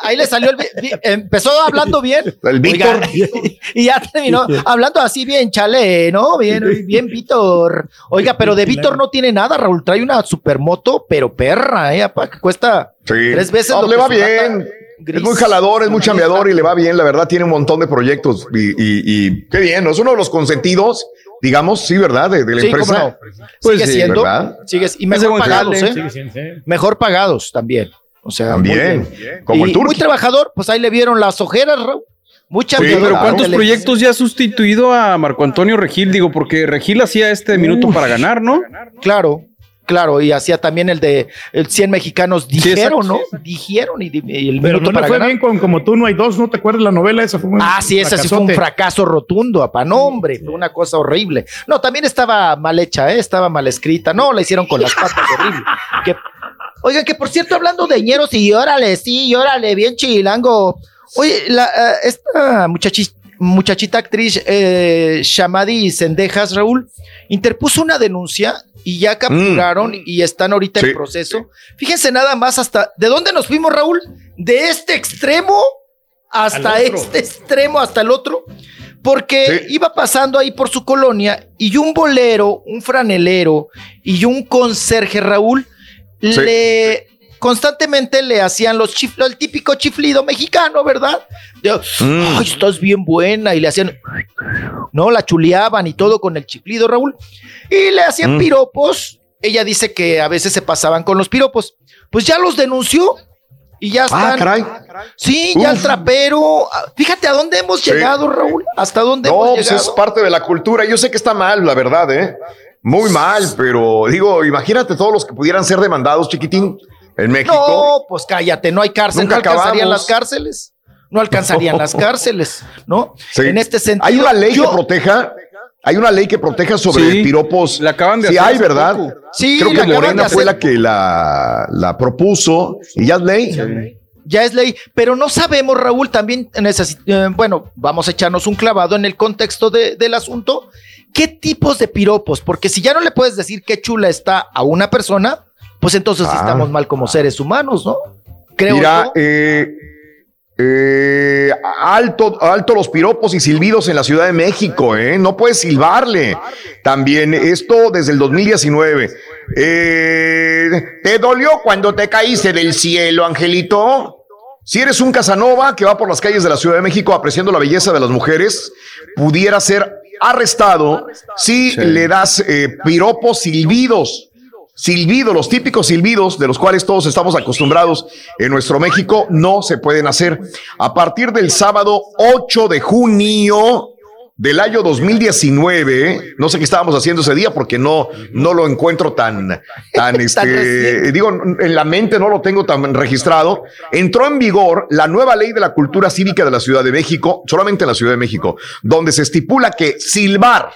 Ahí le salió el. empezó hablando bien. El Víctor. y, ya terminó hablando así bien chale, ¿no? Bien, bien Víctor. Oiga, pero de Víctor no tiene nada, Raúl. Trae una supermoto, pero perra, ¿eh? apa, que cuesta Sí. tres veces No, lo le que va bien. Es muy jalador, es muy chambeador y le va bien. La verdad, tiene un montón de proyectos. Y, y- y qué bien, ¿no? Es uno de los consentidos, digamos, sí, ¿verdad? De, de la Sí, empresa. no. Sigue siendo. ¿verdad? Sigues, y mejor pagados. ¿eh? Sigue siendo, sí. Mejor pagados también. O sea, También. bien. Como el Turqui. Muy trabajador, pues ahí le vieron las ojeras, Raúl. Mucha Sí, pero ¿cuántos proyectos ya ha sustituido a Marco Antonio Regil? Digo, porque Regil hacía este minuto para ganar, ¿no? Claro, claro, y hacía también el de el 100 mexicanos dijeron, ¿no? Dijeron y, y el Pero minuto no para fue ganar. bien con Como tú no hay dos, ¿no te acuerdas la novela esa? Fue un Ah, sí, ese sí fue un fracaso rotundo, apa, no, hombre, fue una cosa horrible. No, también estaba mal hecha, ¿eh? estaba mal escrita, no, la hicieron con las patas, horrible. Que, oigan, que por cierto, hablando de ñeros y órale, sí, órale, bien chilango. Oye, la, eh, esta muchachi- muchachita actriz eh, Shamadi Sendejas, Raúl, interpuso una denuncia y ya capturaron y están ahorita Sí. en proceso. Fíjense nada más hasta, ¿de dónde nos fuimos, Raúl? De este extremo hasta este extremo, hasta el otro, porque iba pasando ahí por su colonia y un bolero, un franelero y un conserje, Raúl, Sí. le constantemente le hacían los chiflos, el típico chiflido mexicano, ¿verdad? De, Mm. Ay, estás bien buena y le hacían, no, la chuleaban y todo con el chiflido, Raúl, y le hacían Mm. piropos. Ella dice que a veces se pasaban con los piropos. Pues ya los denunció y ya Ah, están. caray. Sí, ya el trapero. ah, Fíjate a dónde hemos Sí. llegado, Raúl. Hasta dónde No, hemos pues llegado. es parte de la cultura. Yo sé que está mal, la verdad, ¿eh? Muy mal, pero digo, imagínate todos los que pudieran ser demandados, chiquitín, en México. No, pues cállate, no hay cárcel, Nunca no alcanzarían acabamos. las cárceles. No alcanzarían las cárceles, ¿no? Sí. En este sentido. Hay una ley yo- que proteja. Hay una ley que proteja sobre Sí. piropos. La acaban de sí, hacer hay, ¿verdad? poco. Sí, Creo que Morena fue la que la, la propuso y ya es ley. Ya es ley, pero no sabemos, Raúl, también eh, bueno, vamos a echarnos un clavado en el contexto de- del asunto. ¿Qué tipos de piropos? Porque si ya no le puedes decir qué chula está a una persona, pues entonces Ah. estamos mal como seres humanos, ¿no? Creo Mira, eh, eh, alto, alto los piropos y silbidos en la Ciudad de México, ¿eh? No puedes silbarle. También esto desde el 2019. Eh, ¿Te dolió cuando te caíste del cielo, Angelito? Si eres un Casanova que va por las calles de la Ciudad de México apreciando la belleza de las mujeres, pudiera ser arrestado si le das eh, piropos silbidos. Silbidos, los típicos silbidos de los cuales todos estamos acostumbrados en nuestro México, no se pueden hacer. A partir del sábado 8 de junio del año 2019, no sé qué estábamos haciendo ese día porque no, no lo encuentro tan, tan, este, digo, en la mente no lo tengo tan registrado. Entró en vigor la nueva ley de la cultura cívica de la Ciudad de México, solamente en la Ciudad de México, donde se estipula que silbar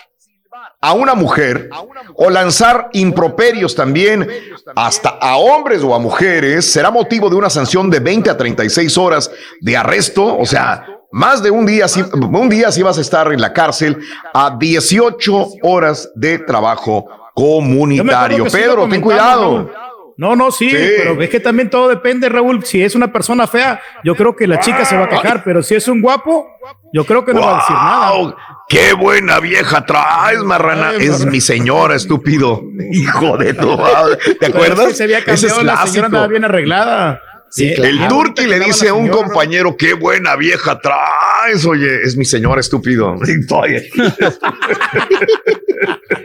a una mujer o lanzar improperios también hasta a hombres o a mujeres será motivo de una sanción de 20 a 36 horas de arresto, o sea, más de un día, un día sí vas a estar en la cárcel a 18 horas de trabajo comunitario. Pedro, ten cuidado. No, no, sí, Sí. pero es que también todo depende, Raúl. Si es una persona fea, yo creo que la chica se va a quejar, pero si es un guapo, yo creo que no va a decir nada. ¡Qué buena vieja traes, marrana! Ay, es marrana. mi señora, estúpido. Hijo de tu madre. ¿Te acuerdas? es que se había Ese es cambiado, la clásico. señora andaba bien arreglada. Sí, el claro. turqui le Ahorita dice a un señora, compañero, qué buena vieja traes. Oye, es mi señora, estúpido.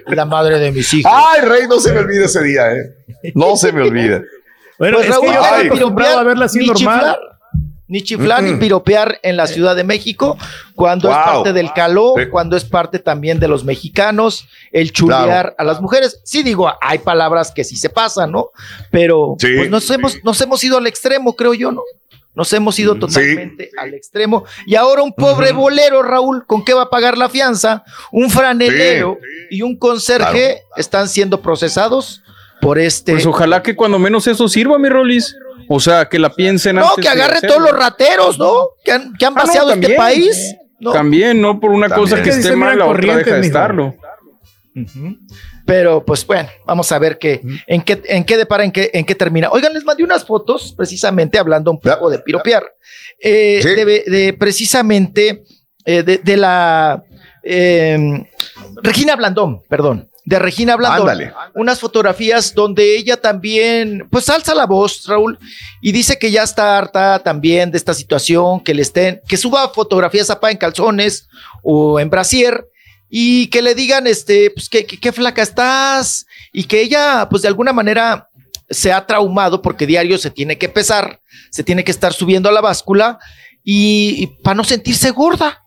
La madre de mis hijos. Ay, rey, no se me olvida ese día, ¿eh? No se me olvida. Bueno, Pues es Raúl, que yo acostumbrado a verla así normal. chiflar, ni chiflar ni Mm. piropear en la Ciudad de México, cuando es parte del calor, Sí. cuando es parte también de los mexicanos, el chulear Claro. a las mujeres. Sí digo, hay palabras que sí se pasan, ¿no? Pero Sí. pues nos hemos, nos hemos ido al extremo, creo yo, ¿no? Nos hemos ido totalmente al extremo. Y ahora un pobre bolero, Raúl, ¿con qué va a pagar la fianza? Un franelero y un conserje están siendo procesados por este. Pues ojalá que cuando menos eso sirva, mi Rolis. O sea, que la piensen No, antes que de agarre todos los rateros, ¿no? Que han, que han Ah, no, vaciado este país. ¿no? También, no por una También. cosa que Es que esté mal, la otra deja de estarlo. Pero pues bueno, vamos a ver qué, en qué, en qué depara, en qué, en qué termina. Oigan, les mandé unas fotos, precisamente hablando un poco de piropear. Eh, de, de precisamente eh, de, de la eh, Regina Blandón, perdón. De Regina Blandón. Ándale. Unas fotografías donde ella también, pues alza la voz, Raúl, y dice que ya está harta también de esta situación, que le estén, que suba fotografías a pa en calzones o en brasier y que le digan, este, pues que, flaca estás y que ella, pues de alguna manera se ha traumado porque diario se tiene que pesar, se tiene que estar subiendo a la báscula y, para no sentirse gorda.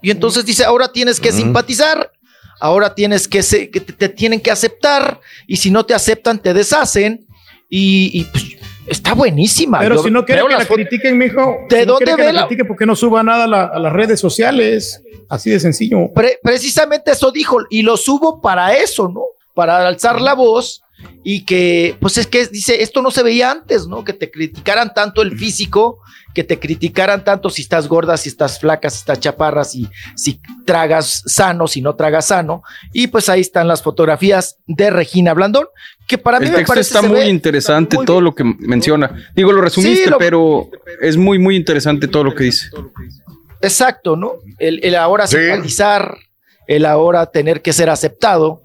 Y entonces dice, ahora tienes que simpatizar, ahora tienes que, se- que te, te tienen que aceptar y si no te aceptan te deshacen y, y, pues, está buenísima. Pero Yo si no quiere veo que la critiquen, mijo. ¿De si no dónde quiere que ve la la- critiquen, ¿por qué no suba nada a, la- a las redes sociales? Así de sencillo. Pre- precisamente eso dijo, y lo subo para eso, ¿no? Para alzar la voz y que, pues es que dice, esto no se veía antes, ¿no? Que te criticaran tanto el físico, que te criticaran tanto si estás gorda, si estás flaca, si estás chaparra, si, si tragas sano, si no tragas sano. Y pues ahí están las fotografías de Regina Blandón, que para mí El me texto parece está muy ve interesante, todo lo que menciona. Digo, lo resumiste, Sí, lo- pero es muy, muy interesante todo lo que dice. Exacto, ¿no? El, el ahora simpatizar, el ahora tener que ser aceptado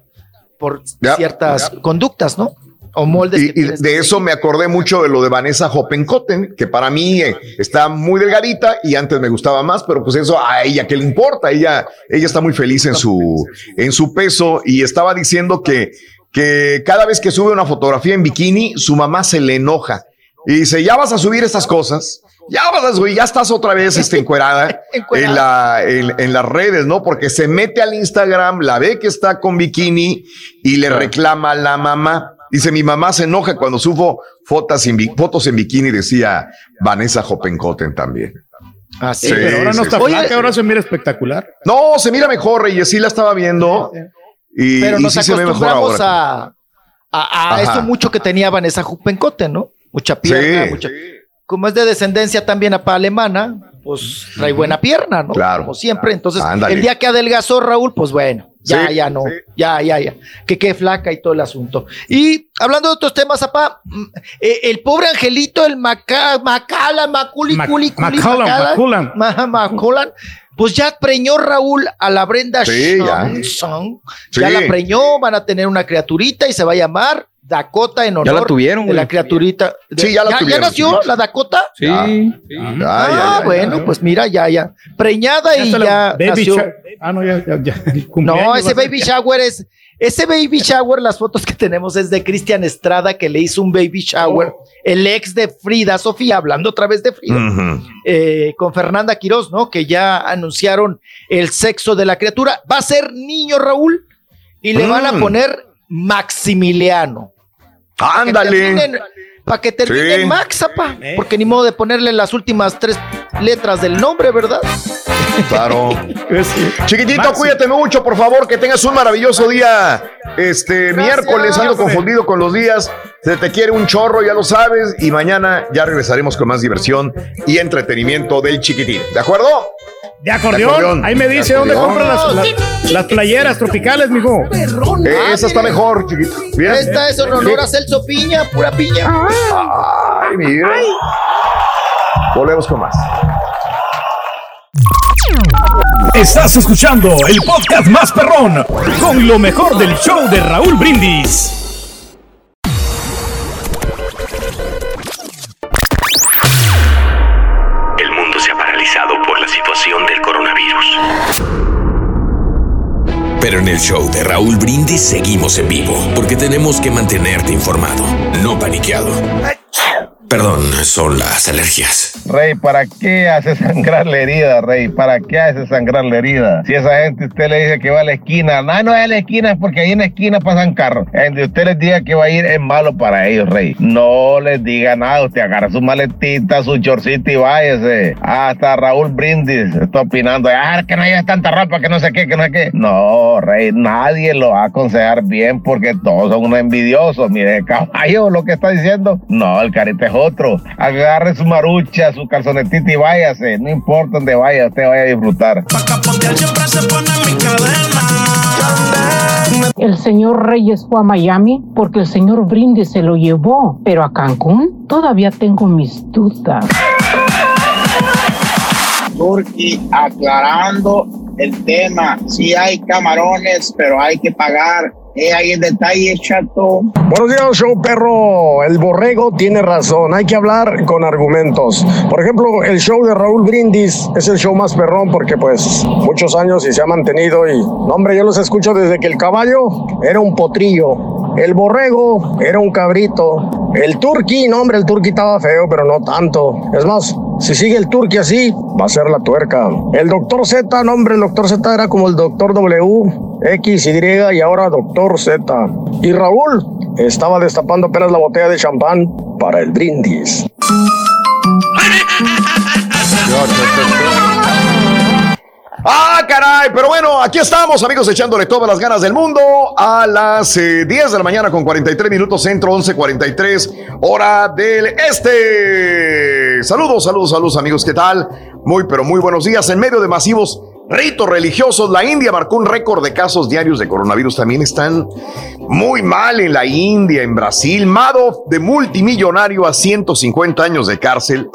por ciertas conductas, ¿no? O moldes. Y, y de eso me acordé mucho de lo de Vanessa Hoppenkotten, que para mí eh, está muy delgadita y antes me gustaba más, pero pues eso a ella qué le importa, ella, ella está muy feliz en su, en su peso y estaba diciendo que, que cada vez que sube una fotografía en bikini, su mamá se le enoja y dice, ya vas a subir estas cosas. Ya vas a subir, ya estás otra vez este, encuerada, en, la, en, en las redes, ¿no? Porque se mete al Instagram, la ve que está con bikini y le reclama a la mamá. Dice, mi mamá se enoja cuando subo fotos en, fotos en bikini, decía Vanessa Hoppenkotten también. Así, Sí, pero ahora no sí, está sí. flaca, ahora se mira espectacular. No, se mira mejor, Reyes, sí la estaba viendo. Y, Pero y nos sí se ve mejor acostumbramos ahora. a, a, a eso mucho que tenía Vanessa Jupencote, ¿no? Mucha pierna, Sí. mucha. Como es de descendencia también apa alemana, pues trae buena pierna, ¿no? Claro. Como siempre. Entonces, Ándale. el día que adelgazó Raúl, pues bueno, ya, Sí, ya no, ya, ya, ya. Que quede flaca y todo el asunto. Y hablando de otros temas, apá, mm, eh, el pobre angelito, el Maca, Macala, Maculi, Mac- Culi, Culi, Macallan, Macallan, Macallan. Ma- Macallan, pues ya preñó Raúl a la Brenda Sí, ya. Sí. Ya la preñó, van a tener una criaturita y se va a llamar Dakota en honor la tuvieron, de la criaturita. de- Sí, ya la tuvieron. nació la Dakota? Sí. Ya. Ah, Ya, ya, ya, bueno, ya. pues mira, ya, ya. Preñada y ya baby nació. shower. Ah, no, ya, ya, ya. No, ese baby ya. shower es. Ese baby shower, las fotos que tenemos es de Cristian Estrada, que le hizo un baby shower, el ex de Frida Sofía, hablando otra vez de Frida, eh, con Fernanda Quiroz, ¿no? Que ya anunciaron el sexo de la criatura. Va a ser niño Raúl y le van a Mm. poner Maximiliano. Ándale. Para que termine Sí. Max, apa, porque ni modo de ponerle las últimas tres letras del nombre, ¿verdad? Claro. Chiquitito, Maxi. cuídate mucho, por favor, que tengas un maravilloso día. Este miércoles ando confundido con los días. Se te quiere un chorro, ya lo sabes. Y mañana ya regresaremos con más diversión y entretenimiento del chiquitín. ¿De acuerdo? De acordeón. De acordeón. Ahí me dice dónde compran las, las, las playeras tropicales, mijo. Eh, esa está mejor, chiquito. Mira. Esta es en honor a Celso Piña, pura piña. Ay, mira. Volvemos con más. Estás escuchando el podcast más perrón con lo mejor del show de Raúl Brindis. Pero en el show de Raúl Brindis seguimos en vivo, porque tenemos que mantenerte informado, no paniqueado. Perdón, son las alergias. Rey, ¿para qué hace sangrar la herida, Rey? ¿Para qué hace sangrar la herida? Si esa gente usted le dice que va a la esquina, no, no es a la esquina, es porque ahí en la esquina pasan carros. Donde usted les diga que va a ir es malo para ellos, Rey. No les diga nada, usted agarra su maletita, su chorcito y váyase. Hasta Raúl Brindis está opinando, ah, que no lleves tanta ropa, que no sé qué, que no sé qué. No, Rey, nadie lo va a aconsejar bien porque todos son unos envidiosos. Mire, caballo, lo que está diciendo. No, el carita es otro. Agarre su marucha, su calzonetita y váyase. No importa dónde vaya, usted vaya a disfrutar. El señor Reyes fue a Miami porque el señor Brindis se lo llevó, pero a Cancún todavía tengo mis dudas. Turki aclarando el tema. Sí hay camarones, pero hay que pagar. Eh, ahí el detalle, chato. Buenos días, show perro. El borrego tiene razón. Hay que hablar con argumentos. Por ejemplo, el show de Raúl Brindis es el show más perrón porque, pues, muchos años y se ha mantenido. Y, no, hombre, yo los escucho desde que el caballo era un potrillo. El borrego era un cabrito. El turqui, no, hombre, el turqui estaba feo, pero no tanto. Es más, si sigue el turqui así, va a ser la tuerca. El doctor Z, no, hombre, el doctor Z era como el doctor W, X, Y y ahora doctor Z. Y Raúl estaba destapando apenas la botella de champán para el brindis. Ah, caray, pero bueno, aquí estamos, amigos, echándole todas las ganas del mundo a las eh, 10 de la mañana con 43 minutos, centro 11:43, hora del este. Saludos, saludos, saludos, amigos, ¿qué tal? Muy, pero muy buenos días. En medio de masivos ritos religiosos, la India marcó un récord de casos diarios de coronavirus. También están muy mal en la India, en Brasil. Madoff, de multimillonario a 150 años de cárcel.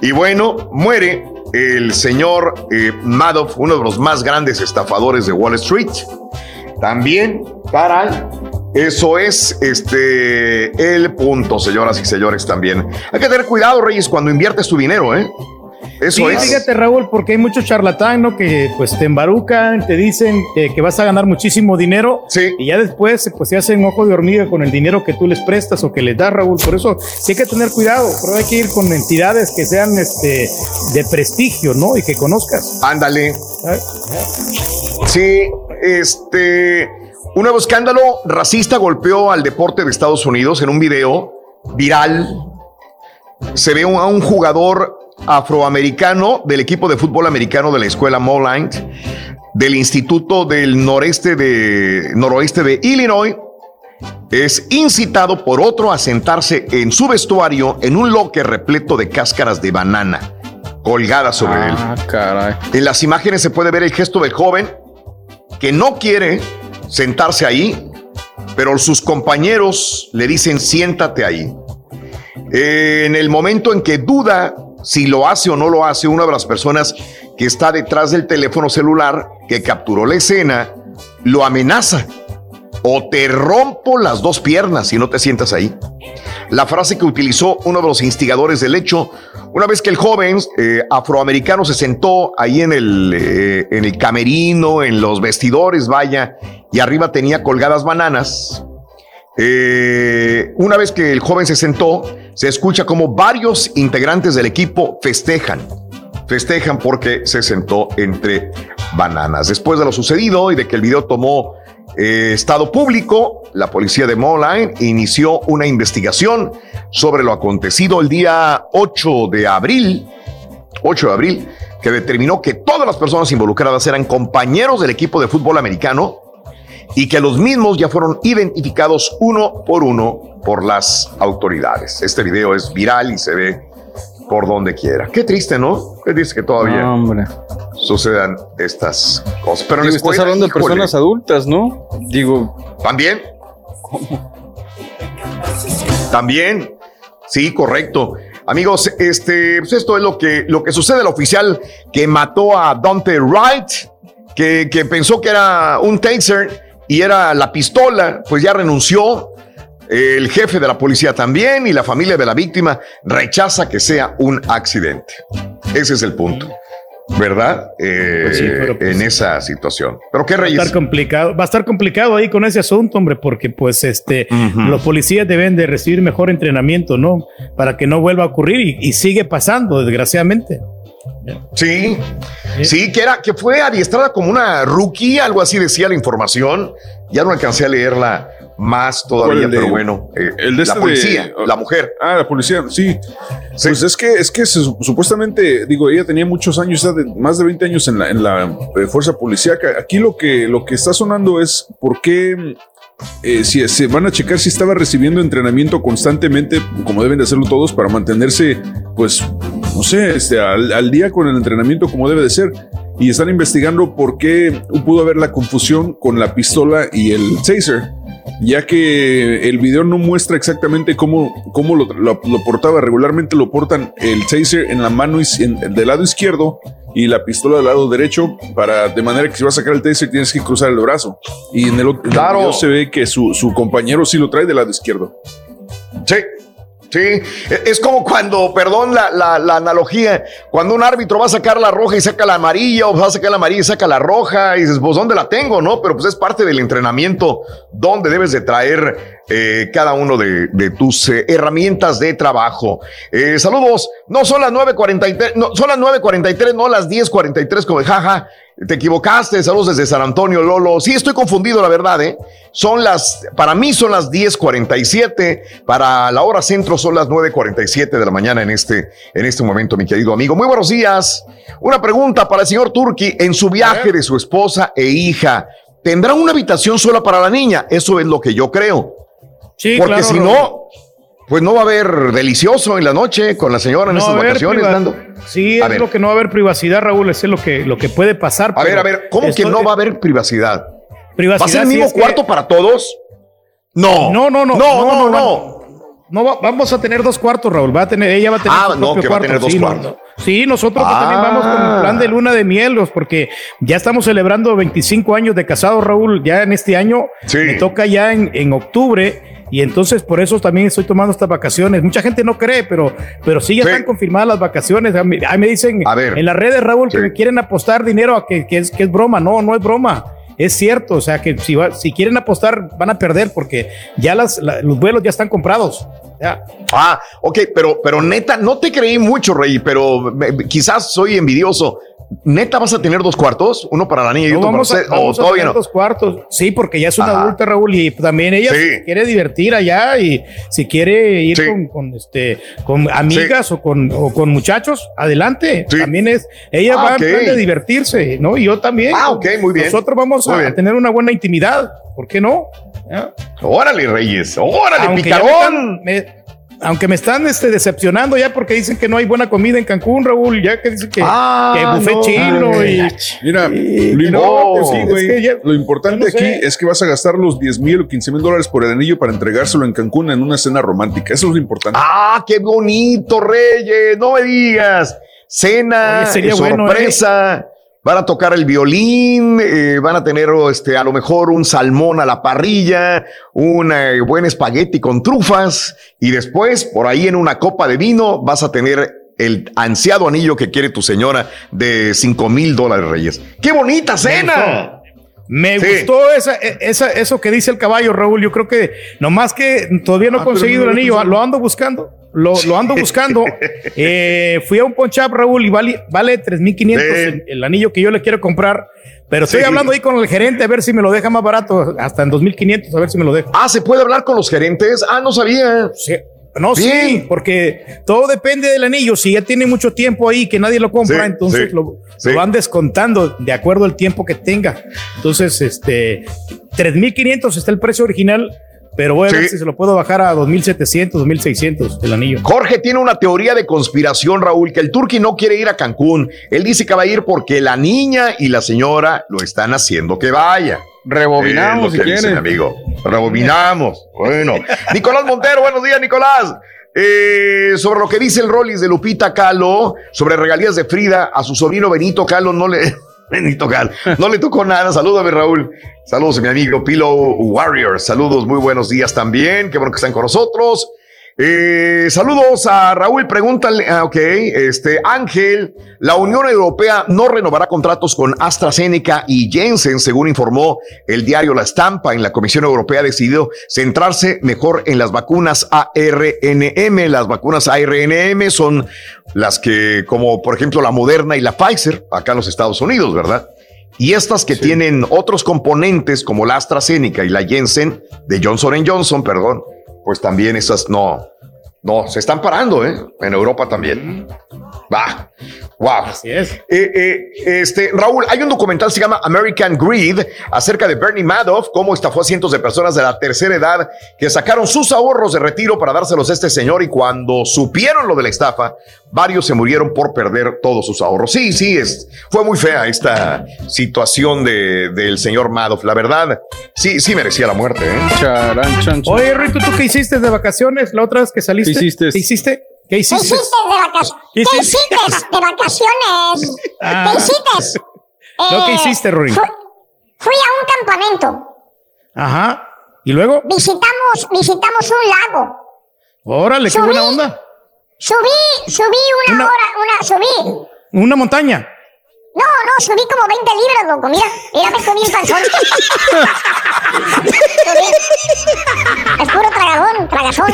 Y bueno, muere el señor eh, Madoff, uno de los más grandes estafadores de Wall Street. También, caray, eso es este el punto, señoras y señores, también. Hay que tener cuidado, Reyes, cuando inviertes tu dinero, ¿eh? Eso sí, es. fíjate, Raúl, porque hay muchos charlatán, ¿no? Que pues te embarucan, te dicen que, que vas a ganar muchísimo dinero. Sí. Y ya después, pues se hacen ojo de hormiga con el dinero que tú les prestas o que les das, Raúl. Por eso sí hay que tener cuidado, pero hay que ir con entidades que sean este de prestigio, ¿no? Y que conozcas. Ándale. Sí, este. Un nuevo escándalo racista golpeó al deporte de Estados Unidos en un video viral. Se ve a un jugador afroamericano del equipo de fútbol americano de la escuela Moline del Instituto del Noreste de Noroeste de Illinois. Es incitado por otro a sentarse en su vestuario en un locker repleto de cáscaras de banana colgadas sobre él. Ah, caray. En las imágenes se puede ver el gesto del joven que no quiere sentarse ahí, pero sus compañeros le dicen siéntate ahí. En el momento en que duda si lo hace o no lo hace, una de las personas que está detrás del teléfono celular que capturó la escena lo amenaza. O te rompo las dos piernas si no te sientas ahí. La frase que utilizó uno de los instigadores del hecho, una vez que el joven eh, afroamericano se sentó ahí en el, eh, en el camerino, en los vestidores, vaya, y arriba tenía colgadas bananas. Eh, una vez que el joven se sentó, se escucha como varios integrantes del equipo festejan. Festejan porque se sentó entre bananas. Después de lo sucedido y de que el video tomó eh, estado público, la policía de Moline inició una investigación sobre lo acontecido el día 8 de abril, 8 de abril, que determinó que todas las personas involucradas eran compañeros del equipo de fútbol americano y que los mismos ya fueron identificados uno por uno por las autoridades. Este video es viral y se ve por donde quiera. Qué triste, ¿no? Qué triste que todavía No, hombre. sucedan estas cosas. Pero Digo, estás escuela, hablando de personas adultas, ¿no? Digo. ¿También? También. Sí, correcto. Amigos, este, pues esto es lo que, lo que sucede. El oficial que mató a Dante Wright, que, que pensó que era un taser y era la pistola, pues ya renunció. El jefe de la policía también y la familia de la víctima rechaza que sea un accidente. Ese es el punto. ¿Verdad? Eh, Pues sí, pero pues- en esa situación. Pero qué Va a reyes. estar complicado, va a estar complicado ahí con ese asunto, hombre, porque pues este, los policías deben de recibir mejor entrenamiento, ¿no? Para que no vuelva a ocurrir y, y sigue pasando, desgraciadamente. Sí, sí, que era, que fue adiestrada como una rookie, algo así decía la información. Ya no alcancé a leerla más todavía, ¿Cuál, el de- pero bueno, eh, El de la este policía, de- la mujer. Ah, la policía, sí. Pues es que, es que se- supuestamente, digo, ella tenía muchos años, más de 20 años en la, en la eh, fuerza policíaca. Aquí lo que, lo que está sonando es por qué eh, si se van a checar si estaba recibiendo entrenamiento constantemente, como deben de hacerlo todos, para mantenerse, pues, no sé, este, al, al día con el entrenamiento como debe de ser. Y están investigando por qué pudo haber la confusión con la pistola y el taser ya que el video no muestra exactamente cómo, cómo lo, lo- lo portaba. Regularmente lo portan el taser en la mano en- del lado izquierdo y la pistola del lado derecho, para de manera que si vas a sacar el taser tienes que cruzar el brazo. Y en el, otro- Claro. se ve que su, su compañero sí lo trae del lado izquierdo. Sí. Sí, E- es como cuando, perdón la, la- la analogía, cuando un árbitro va a sacar la roja y saca la amarilla, o va a sacar la amarilla y saca la roja, y dices, pues, ¿dónde la tengo? No, pero pues es parte del entrenamiento donde debes de traer eh, cada uno de, de tus eh, herramientas de trabajo. Eh, saludos, no son las 9.43, no, son las 9.43, no las 10.43, como de jaja, te equivocaste, saludos desde San Antonio, Lolo. Sí, estoy confundido, la verdad, ¿eh? Son las, para mí son las 10.47, para la hora centro son las 9.47 de la mañana en este, en este momento, mi querido amigo. Muy buenos días. Una pregunta para el señor Turki. En su viaje de su esposa e hija, ¿tendrá una habitación sola para la niña? Eso es lo que yo creo. Sí, Porque claro, si no, pues no va a haber delicioso en la noche con la señora en No estas vacaciones, Nando. Sí, A es ver. lo que no va a haber privacidad, Raúl, eso es lo que, lo que puede pasar. A ver, a ver, ¿cómo que no va a haber privacidad? Privacidad, ¿Va a ser el sí, mismo que- cuarto para todos? No. No, no, no. No, no, no. no. No, va- vamos a tener dos cuartos, Raúl. Va a tener, ella va a tener Ah, no, que va a tener dos sí, cuartos. Sí, nosotros Ah. también vamos con el plan de luna de miel, porque ya estamos celebrando 25 años de casados, Raúl. Ya en este año me toca ya en, en octubre. Y entonces por eso también estoy tomando estas vacaciones. Mucha gente no cree, pero, pero sí ya están confirmadas las vacaciones. A mí- Ahí me dicen en las redes, Raúl, que me quieren apostar dinero a que, que es, que es broma. No, no es broma. Es cierto, o sea que si, va- si quieren apostar van a perder porque ya las, la- los vuelos ya están comprados. Ya. Ah, ok, pero, pero neta, no te creí mucho, Rey, pero me- quizás soy envidioso. ¿Neta vas a tener dos cuartos? ¿Uno para la niña y No, otro para a, usted? ¿O a todavía no? dos cuartos. Sí, porque ya es una Ajá. adulta, Raúl, y también ella se quiere divertir allá y si quiere ir con, con, este, con amigas o, con, o con muchachos, adelante. También es, ella Ah, va en plan de divertirse, ¿no? Y yo también. Ah, ok, muy bien. Nosotros vamos a, tener una buena intimidad. ¿Por qué no? Órale, Reyes, órale, Aunque picarón. Aunque me están este, decepcionando ya porque dicen que no hay buena comida en Cancún, Raúl, ya que dicen que, Ah, que buffet no. chino y, Mira, y- lo, y no, importante, sí, sí, es güey, que ya- lo importante yo aquí sé. es que vas a gastar los 10 mil o 15 mil dólares por el anillo para entregárselo en Cancún en una cena romántica. Eso es lo importante. Ah, qué bonito, Reyes, no me digas. Cena, Oye, sería eh, bueno, sorpresa. Van a tocar el violín, eh, van a tener oh, este, a lo mejor un salmón a la parrilla, un eh, buen espagueti con trufas y después por ahí en una copa de vino vas a tener el ansiado anillo que quiere tu señora de 5 mil dólares, Reyes. ¡Qué bonita cena! Me Sí. gustó esa, e, esa, eso que dice el caballo, Raúl. Yo creo que nomás que todavía no he Ah, conseguido el lo anillo, lo ando buscando. Lo, lo ando buscando. Eh, fui a un punch up, Raúl, y vale, vale 3500 el, el anillo que yo le quiero comprar. Pero estoy Sí. hablando ahí con el gerente a ver si me lo deja más barato, hasta en 2500, a ver si me lo deja. Ah, ¿se puede hablar con los gerentes? Ah, no sabía. Sí. No, Bien. sí, porque todo depende del anillo. Si ya tiene mucho tiempo ahí que nadie lo compra, Sí, entonces sí, lo, sí. lo van descontando de acuerdo al tiempo que tenga. Entonces, este, 3500 está el precio original, pero voy a ver si se lo puedo bajar a 2700, 2600 el anillo. Jorge tiene una teoría de conspiración, Raúl, que el turqui no quiere ir a Cancún. Él dice que va a ir porque la niña y la señora lo están haciendo que vaya. Rebobinamos, lo si amigo. Rebobinamos. Bueno. Nicolás Montero, buenos días, Nicolás. Eh, sobre lo que dice el Rollis de Lupita Calo, sobre regalías de Frida, a su sobrino Benito Calo no le. Benito Calo, no le tocó nada. Salúdame, Raúl. Saludos a mi amigo Pillow Warrior. Saludos, muy buenos días también. Qué bueno que están con nosotros. Eh, saludos a Raúl, pregúntale, ah, ok, este Ángel, la Unión Europea no renovará contratos con AstraZeneca y Jensen, según informó el diario La Estampa. En la Comisión Europea ha decidido centrarse mejor en las vacunas ARNM. Las vacunas ARNM son las que, como por ejemplo la Moderna y la Pfizer, acá en los Estados Unidos, ¿verdad? Y estas que tienen otros componentes como la AstraZeneca y la Jensen de Johnson Johnson, perdón, pues también esas no, no, se están parando, ¿eh? En Europa también. Va. Wow. Así es. Eh, eh, este, Raúl, hay un documental que se llama American Greed acerca de Bernie Madoff, cómo estafó a cientos de personas de la tercera edad que sacaron sus ahorros de retiro para dárselos a este señor y cuando supieron lo de la estafa, varios se murieron por perder todos sus ahorros. Sí, sí, es, fue muy fea esta situación de, del señor Madoff. La verdad, sí, sí merecía la muerte. ¿eh? Oye, Rito, ¿tú qué hiciste de vacaciones la otra vez que saliste? ¿Qué hiciste? ¿Qué hiciste? ¿Qué ¿Qué hiciste? hiciste de vacaciones? ¿Qué ¿Qué hiciste? hiciste de vacaciones? Ah. ¿Qué hiciste? No, ¿qué Eh, hiciste, Rory? Fui, fui a un campamento. Ajá. ¿Y luego? Visitamos, visitamos un lago. Órale, qué Subí. buena onda. Subí, subí una, Una- hora, una, subí. Una montaña. No, no, subí como 20 libras, loco. Mira, mira, me comí el panzón. Subí. Es puro tragadón, tragazón.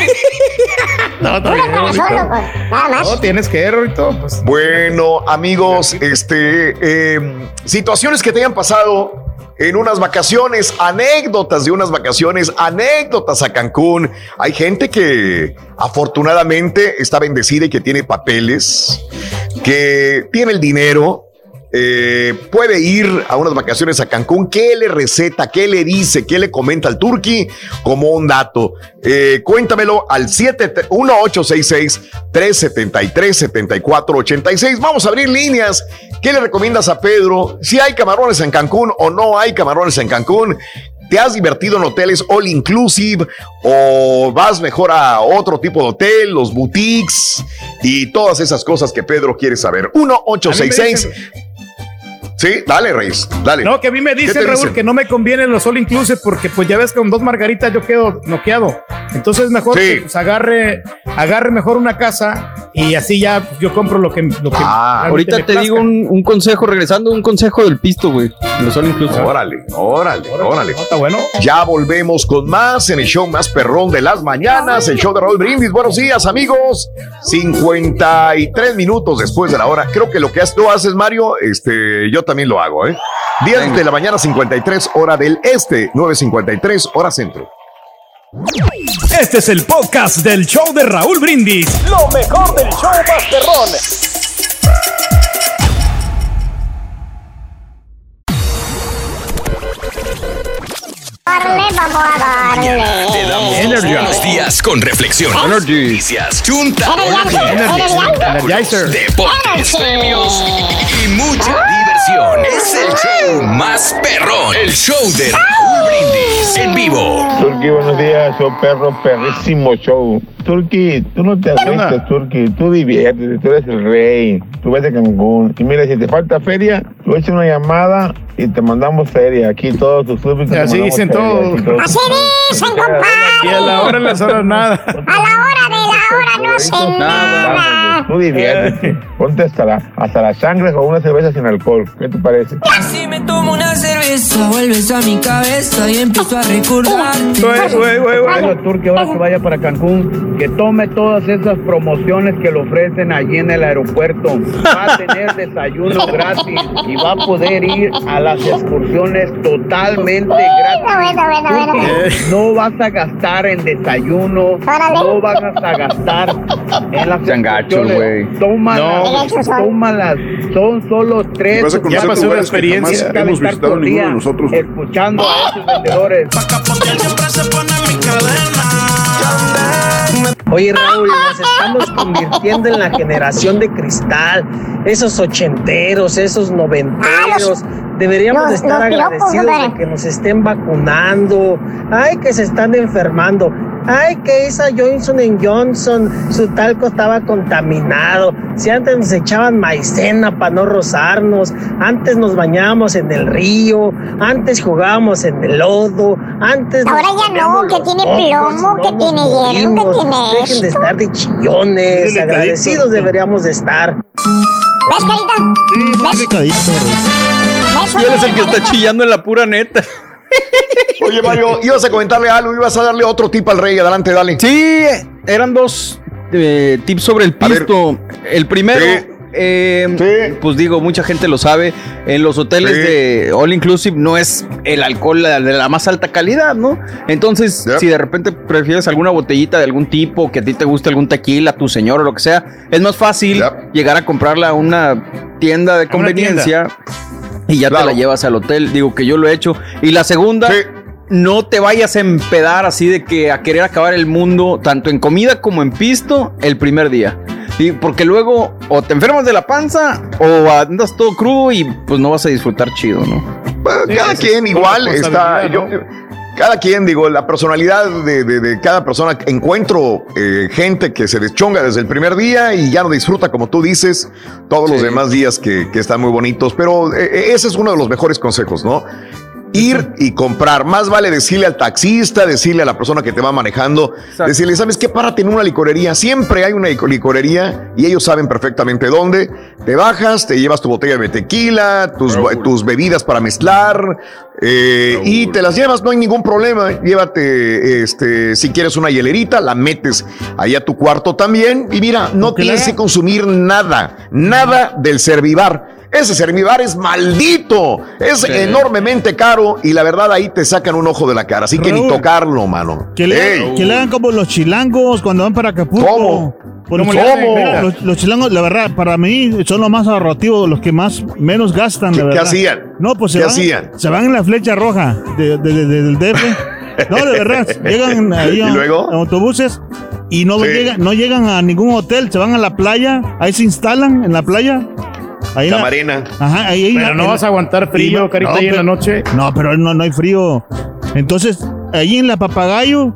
No, Puro tragazón, loco. Nada más. No, tienes que, Rito. Pues, Bueno, amigos, este, eh, situaciones que te hayan pasado en unas vacaciones, anécdotas de unas vacaciones, anécdotas a Cancún. Hay gente que afortunadamente está bendecida y que tiene papeles, que tiene el dinero. Eh, puede ir a unas vacaciones a Cancún. ¿Qué le receta? ¿Qué le dice? ¿Qué le comenta al Turqui? Como un dato. Eh, cuéntamelo al 1866-373-7486. Vamos a abrir líneas. ¿Qué le recomiendas a Pedro? Si hay camarones en Cancún o no hay camarones en Cancún. ¿Te has divertido en hoteles all inclusive o vas mejor a otro tipo de hotel, los boutiques y todas esas cosas que Pedro quiere saber? 1-866. Sí, dale, Reyes, dale. No, que a mí me ¿Qué dicen, Raúl, dicen? que no me conviene los all inclusive porque pues ya ves que con dos margaritas yo quedo noqueado. Entonces mejor Sí. que, pues, agarre, agarre mejor una casa y así ya pues, yo compro lo que, lo que Ah, Ahorita me te plazca. digo un, un consejo, regresando un consejo del pisto, güey. Los son incluso. Órale, órale, órale. Está bueno. Ya volvemos con más en el show más perrón de las mañanas, el show de Raúl Brindis. Buenos días, amigos. 53 minutos después de la hora. Creo que lo que tú haces, Mario, este, yo también lo hago, ¿eh? 10 de la mañana, 53 hora del este, 9.53 hora centro. Este es el podcast del show de Raúl Brindis. Lo mejor del show Masterrón. Darle, vamos a darle. Te damos los buenos días con reflexión, noticias, chunta, Energizer. deportes, premios y mucha diversión. Es el show más perrón, el show de Raúl Brindis en vivo. Turki, buenos días, show perro, perrísimo show. Turki, tú no te agüites, Turki, tú diviértete, tú eres el rey, tú vete a Cancún. Y mira, si te falta feria, tú echa una llamada y te mandamos feria. Aquí todos tus súbditos. Así dicen todos. Así dicen, compadre. Y a la hora de las horas nada. A la hora de la hora no hacen nada. Tú diviértete, ponte hasta la, hasta la sangre con una cerveza sin alcohol. ¿Qué te parece? Si me tomo una cerveza, vuelves a mi cabeza y empiezo a recordar. Güey, güey, güey, a Turki ahora que vaya para Cancún, que tome todas esas promociones que le ofrecen allí en el aeropuerto. Va a tener desayuno gratis y va a poder ir a las excursiones totalmente gratis. Bueno, bueno, bueno, bueno. Turki, No vas a gastar en desayuno, no vas a gastar en las excursiones. güey. Tómalas, tómalas. Son solo tres. Conocer Ya pasó una lugares que jamás experiencia. hemos visitado ninguno de nosotros. Escuchando a esos vendedores. Oye Raúl, nos estamos convirtiendo en la generación de cristal, esos ochenteros, esos noventeros. Deberíamos estar agradecidos de que nos estén vacunando. Ay, que se están enfermando. Ay, que esa Johnson Johnson, su talco estaba contaminado. Si antes nos echaban maicena para no rozarnos, antes nos bañábamos en el río, antes jugábamos en el lodo, antes Ahora ya no, que tiene plomo, que tiene hierro, que tiene Dejen de estar de chillones, agradecidos deberíamos de estar. ¿Ves, carita? Que está chillando en la pura neta. Oye, Mario, ibas a comentarle algo, ibas a darle otro tip al rey. Adelante, dale. Sí, eran dos eh, tips sobre el pisto. El primero, Sí. eh, pues digo, mucha gente lo sabe, en los hoteles Sí. de All Inclusive no es el alcohol de la más alta calidad, ¿no? Entonces, si de repente prefieres alguna botellita de algún tipo, que a ti te guste algún tequila, tu señor o lo que sea, es más fácil llegar a comprarla a una tienda de conveniencia y ya te la llevas al hotel. Digo que yo lo he hecho. Y la segunda, no te vayas a empedar así de que a querer acabar el mundo, tanto en comida como en pisto, el primer día. Y porque luego o te enfermas de la panza o andas todo crudo y pues no vas a disfrutar chido, ¿no? cada quien igual está. yo- cada quien, digo, la personalidad de, de- de cada persona. Encuentro eh, gente que se deschonga desde el primer día y ya no disfruta, como tú dices, todos los demás días que, que están muy bonitos. Pero eh, ese es uno de los mejores consejos, ¿no? Ir y comprar. Más vale decirle al taxista, decirle a la persona que te va manejando, decirle, ¿sabes qué? Párate en una licorería. Siempre hay una lico- licorería y ellos saben perfectamente dónde. Te bajas, te llevas tu botella de tequila, tus, tus bebidas para mezclar eh, y te las llevas, no hay ningún problema. Llévate, este, si quieres una hielerita, la metes ahí a tu cuarto también. Y mira, no tienes que consumir nada, nada del servivar. Ese servivar es maldito, es Sí. enormemente caro y la verdad ahí te sacan un ojo de la cara. Así que ni tocarlo, mano. Que le, que le hagan como los chilangos cuando van para Acapulco. ¿Cómo? Por ¿Cómo Los, los chilangos, la verdad, para mí son los más ahorrativos, los que más menos gastan, la ¿Qué- qué verdad. hacían? No, pues se ¿Qué van, hacían? se van en la flecha roja de, de- de- de- del DF. No, de verdad, llegan ahí ¿Y a, luego? a autobuses y no, Sí. llegan, no llegan a ningún hotel, se van a la playa, ahí se instalan en la playa. Ahí en la- Camarena. Ajá, ahí, ahí Pero no vas a aguantar frío, carita, ahí en la noche. No, pero no, no hay frío. Entonces, ahí en la papagayo,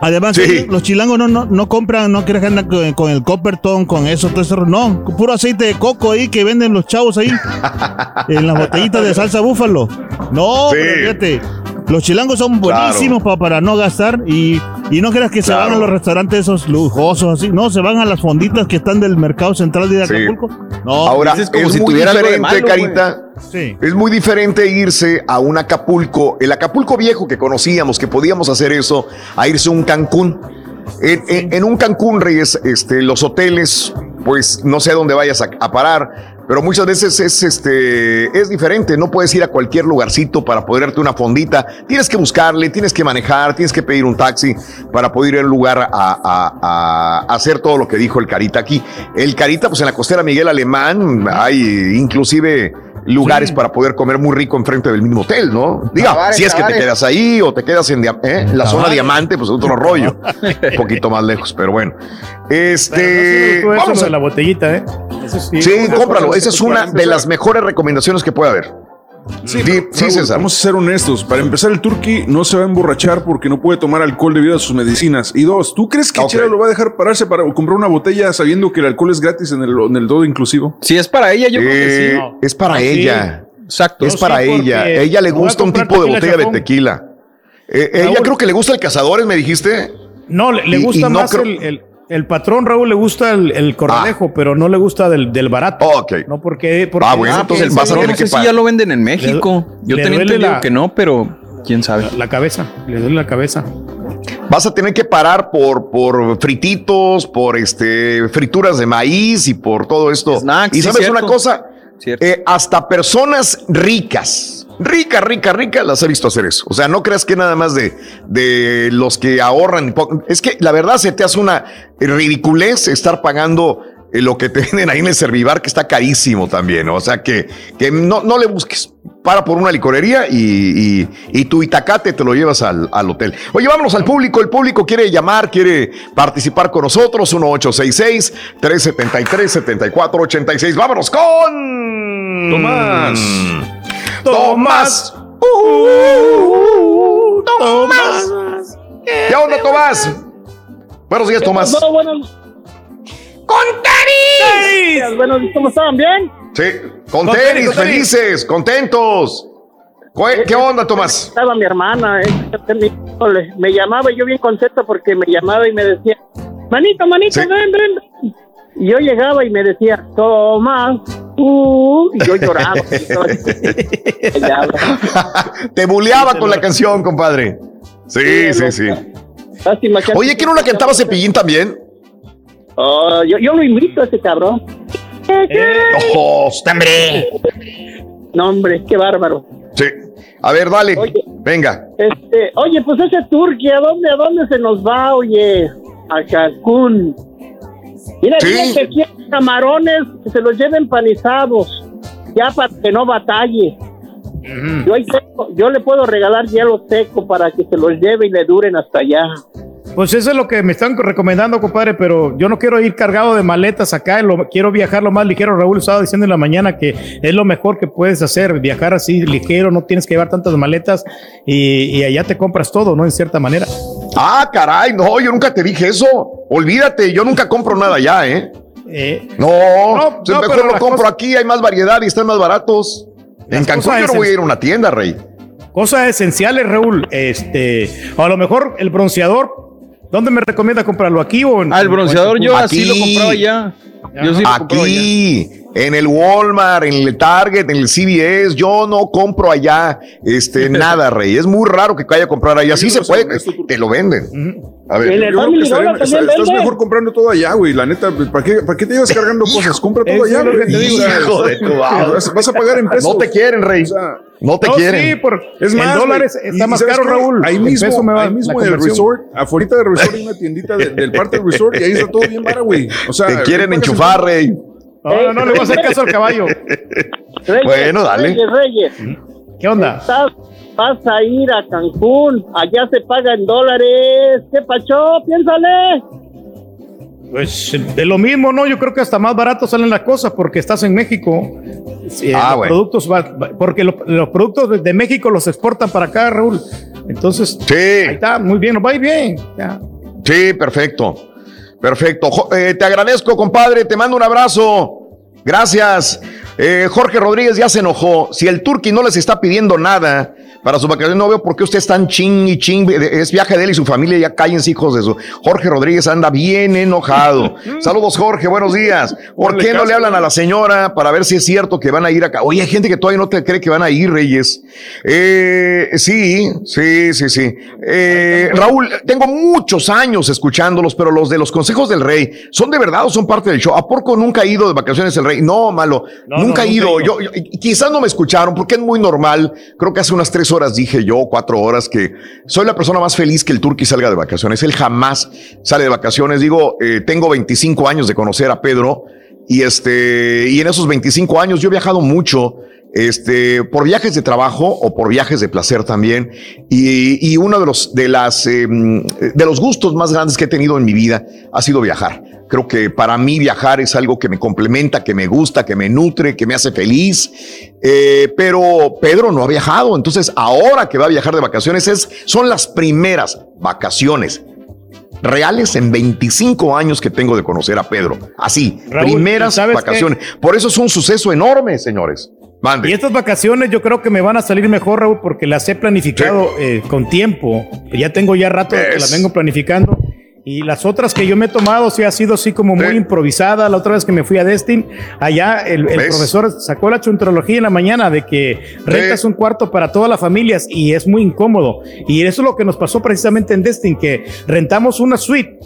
además, Sí. los chilangos no, no, no compran, no quieren andar con, con el Copperton, con eso, todo eso. No, puro aceite de coco ahí que venden los chavos ahí. en las botellitas de salsa búfalo. No, Sí. pero fíjate. Los chilangos son Claro. buenísimos pa- para no gastar y, y no creas que se van a los restaurantes esos lujosos así. No, se van a las fonditas que están del mercado central de Sí. Acapulco. No, Ahora, es, como si muy tuviera diferente, malo. Carita. Sí. Es muy diferente irse a un Acapulco, el Acapulco viejo que conocíamos, que podíamos hacer eso, a irse a un Cancún. En, en- en un Cancún, Reyes, este, los hoteles, pues no sé a dónde vayas a, a parar, pero muchas veces es, este, es diferente. No puedes ir a cualquier lugarcito para poder darte una fondita. Tienes que buscarle, tienes que manejar, tienes que pedir un taxi para poder ir a un lugar a, a- a hacer todo lo que dijo el Carita aquí. El Carita, pues en la costera Miguel Alemán hay inclusive lugares para poder comer muy rico enfrente del mismo hotel, ¿no? Diga, si es que te quedas ahí o te quedas en, dia- ¿eh? en la zona diamante, pues otro rollo. Un poquito más lejos, pero bueno. Este. Pero no vamos a- la botellita, ¿eh? Eso sí. Sí, cómpralo. Esa es una de las mejores recomendaciones que puede haber. Sí, Sí, pero, sí, Raúl, César. Vamos a ser honestos. Para empezar, el turqui no se va a emborrachar porque no puede tomar alcohol debido a sus medicinas. Y dos, ¿tú crees que Ok. Chela lo va a dejar pararse para comprar una botella sabiendo que el alcohol es gratis en el, en el todo inclusivo? Si es para ella, yo creo que Eh, sí. Es para Ah, ella. Exacto. Es No, para sí, ella. Ella le gusta un tipo de botella de tequila. Eh, ella creo que le gusta el cazadores, me dijiste. No, le, le Y- y gusta no más creo- el, el- el patrón, Raúl, le gusta el, el corralejo, pero no le gusta del, del barato. Ok. No, porque, porque Ah, bueno, Ah, entonces el vas a tener no que sé si ya lo venden en México. Yo le tenía entendido la- que no, pero quién sabe. la, la cabeza, le duele la cabeza. Vas a tener que parar por, por frititos, por este frituras de maíz y por todo esto. Snacks, y sí, sabes cierto. una cosa, Cierto. Eh, hasta personas ricas, ricas, ricas, ricas, las he visto hacer eso. O sea, no creas que nada más de, de los que ahorran. Es que la verdad se te hace una ridiculez estar pagando eh, lo que te venden ahí en el Servivar, que está carísimo también. O sea, que, que no, no le busques. Para por una licorería y, y- y tu itacate te lo llevas al, al hotel. Oye, vámonos al público. El público quiere llamar, quiere participar con nosotros. 1866-373-7486. Vámonos con Tomás. Tomás. Tomás. ¿Qué onda, Tomás? Buenos días, Tomás. pasó? Buenos- ¡Con tenis! Bueno, ¿cómo estaban? ¿Bien? Sí, con, Con tenis, tenis, con tenis. felices, contentos. ¿Qué, onda, Tomás? Estaba mi hermana, eh, me llamaba y yo bien contento porque me llamaba y me decía, manito, manito, Sí. ven, ven. Y yo llegaba y me decía, Tomás, uh, y yo lloraba. Te buleaba con la canción, compadre. Sí, sí, sí. Oye, ¿que no la cantaba Cepillín también? Oh, yo, yo lo invito a ese cabrón. ¡Ojo, hombre! No, hombre, qué bárbaro. Sí. A ver, dale. Venga. Este, oye, pues ese Turquía, ¿a dónde, ¿a dónde se nos va, oye? A Cancún. Mira, Sí. que quiere camarones, que se los lleven panizados, ya para que no batalle. yo, ahí tengo- yo le puedo regalar hielo seco para que se los lleve y le duren hasta allá. Pues eso es lo que me están recomendando, compadre, pero yo no quiero ir cargado de maletas acá, lo- quiero viajar lo más ligero. Raúl estaba diciendo en la mañana que es lo mejor que puedes hacer, viajar así ligero, no tienes que llevar tantas maletas y, y allá te compras todo, ¿no? En cierta manera. Ah, caray, no, yo nunca te dije eso. Olvídate, yo nunca compro nada allá, ¿eh? No, pues no, mejor lo compro cosa- aquí, hay más variedad y están más baratos. En Cancún yo no voy a ir a una tienda, Rey. Cosas esenciales, Raúl. Este, a lo mejor el bronceador. ¿Dónde me recomienda comprarlo? ¿Aquí o en Ah, el bronceador yo así lo compraba ya. Yo sí lo compraba ya. Aquí, en el Walmart, en el Target, en el CVS, yo no compro allá este, nada, Rey. Es muy raro que vaya a comprar allá. Sí se puede, te lo venden. A ver, el Yo creo que estaría- está- estás vende. mejor comprando todo allá, güey. La neta, ¿para qué, ¿para qué te llevas cargando cosas? Compra todo allá, es lo que güey. te digo. O sea, Hijo de tu madre. vas, vas a pagar en pesos. No te quieren, Rey. O sea, no te No, quieren. sí, por Es más, dólar güey, es- y- está más ¿sabes caro, qué? Raúl. Ahí mismo, peso me va- ahí mismo en el resort, afuera del resort hay una tiendita de- del parte del resort y ahí está todo bien vara, güey. O sea, Te quieren enchufar, Rey. No, no, no le voy a hacer caso al caballo. Reyes, Bueno, dale. Reyes, Reyes. ¿Qué onda? Estás- vas a ir a Cancún, allá se paga en dólares. ¿Qué pacho? Piénsale. Pues de lo mismo, ¿no? Yo creo que hasta más barato salen las cosas porque estás en México. Sí, Ah, los bueno. productos va- porque lo- los productos de, México los exportan para acá, Raúl. Entonces, ahí está, muy bien, nos va a ir bien. ya. Sí, perfecto. Perfecto. Eh, te agradezco, compadre. Te mando un abrazo. Gracias. Eh, Jorge Rodríguez ya se enojó. Si el Turqui no les está pidiendo nada para su vacaciones, no veo por qué usted es tan ching y ching. Es viaje de él y su familia. Ya cállense, hijos de su. Jorge Rodríguez anda bien enojado. Saludos, Jorge. Buenos días. ¿Por qué no le hablan a la señora para ver si es cierto que van a ir acá? Oye, hay gente que todavía no te cree que van a ir, Reyes. Eh, sí, sí, sí, sí. Eh, Raúl, tengo muchos años escuchándolos, pero los de los consejos del rey, ¿son de verdad o son parte del show? ¿A poco nunca ha ido de vacaciones el rey? No, malo. No, nunca no, he ido. nunca he Yo, quizás no me escucharon porque es muy normal. Creo que hace unas tres horas dije yo, cuatro horas, que soy la persona más feliz que el turqui salga de vacaciones. Él jamás sale de vacaciones. Digo, eh, tengo 25 años de conocer a Pedro y este, y en esos 25 años yo he viajado mucho. Este, por viajes de trabajo o por viajes de placer también. Y, y uno de los, de las, eh, de los gustos más grandes que he tenido en mi vida ha sido viajar. Creo que para mí viajar es algo que me complementa, que me gusta, que me nutre, que me hace feliz. Eh, pero Pedro no ha viajado. Entonces, ahora que va a viajar de vacaciones, es, son las primeras vacaciones reales en 25 años que tengo de conocer a Pedro. Así, Raúl, primeras ¿y sabes vacaciones. Por eso es un suceso enorme, señores. Mande. Y estas vacaciones yo creo que me van a salir mejor, Raúl, porque las he planificado eh, con tiempo. Ya tengo ya rato de que las vengo planificando. Y las otras que yo me he tomado, sí ha sido así como muy improvisada. La otra vez que me fui a Destin, allá el, el profesor sacó la chuntrología en la mañana de que rentas un cuarto para todas las familias y es muy incómodo. Y eso es lo que nos pasó precisamente en Destin, que rentamos una suite.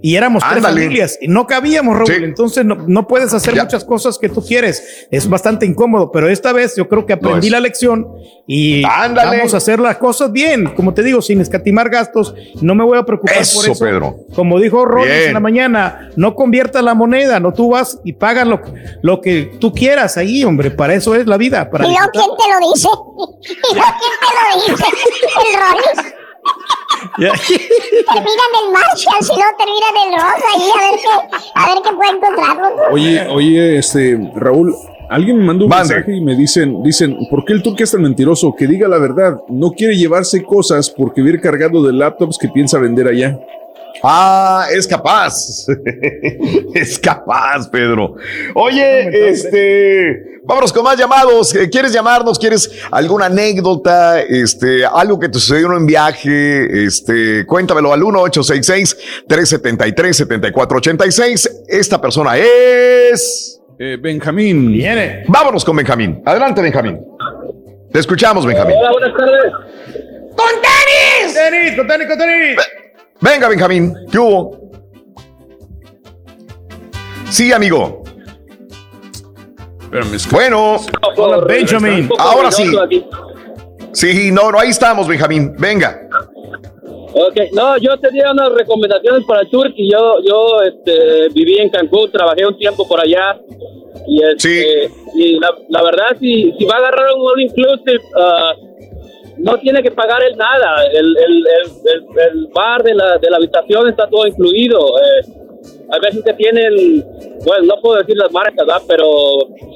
Y éramos tres Ándale. familias y no cabíamos, Raúl. Sí. Entonces no, no puedes hacer muchas cosas que tú quieres. Es bastante incómodo, pero esta vez yo creo que aprendí es. la lección y Ándale. vamos a hacer las cosas bien. Como te digo, sin escatimar gastos. No me voy a preocupar Eso, por eso. Pedro. Como dijo Rollins en la mañana, no conviertas la moneda, no tú vas y pagas lo, lo que tú quieras ahí, hombre. Para eso es la vida. Para ¿Y luego quién te lo dice? ¿Y luego quién te lo dice? El Rollins. Terminan el Marshall, si no terminan el Ross ahí, a ver qué, a ver qué puede encontrarlo. Oye, oye, este, Raúl, alguien me mandó un mensaje y me dicen, dicen, ¿por qué el turque es tan mentiroso? Que diga la verdad, no quiere llevarse cosas porque viene cargado de laptops que piensa vender allá. Ah, es capaz. es capaz, Pedro. Oye, este, vámonos con más llamados. Eh, ¿Quieres llamarnos? ¿Quieres alguna anécdota? Este, algo que te sucedió en un viaje? Este, cuéntamelo al 1-866-373-7486. Esta persona es. Eh, Benjamín. Viene. Vámonos con Benjamín. Adelante, Benjamín. Te escuchamos, Benjamín. Hola, buenas tardes. ¡Con tenis! ¡Tenis, con tenis, con tenis! Venga, Benjamín. ¿Qué hubo? Sí, amigo. Bueno, Hola, Benjamin. Ahora sí. Sí, no, no, ahí estamos, Benjamín. Venga. Ok, no, yo tenía unas recomendaciones para Turkey. Yo, yo este, viví en Cancún, trabajé un tiempo por allá. Y, este, y la, la verdad, si, si va a agarrar un all inclusive, ah, no tiene que pagar él nada. El, el, el, el- bar de la, de la habitación está todo incluido. Eh, hay veces que tienen, bueno, no puedo decir las marcas, ¿verdad? pero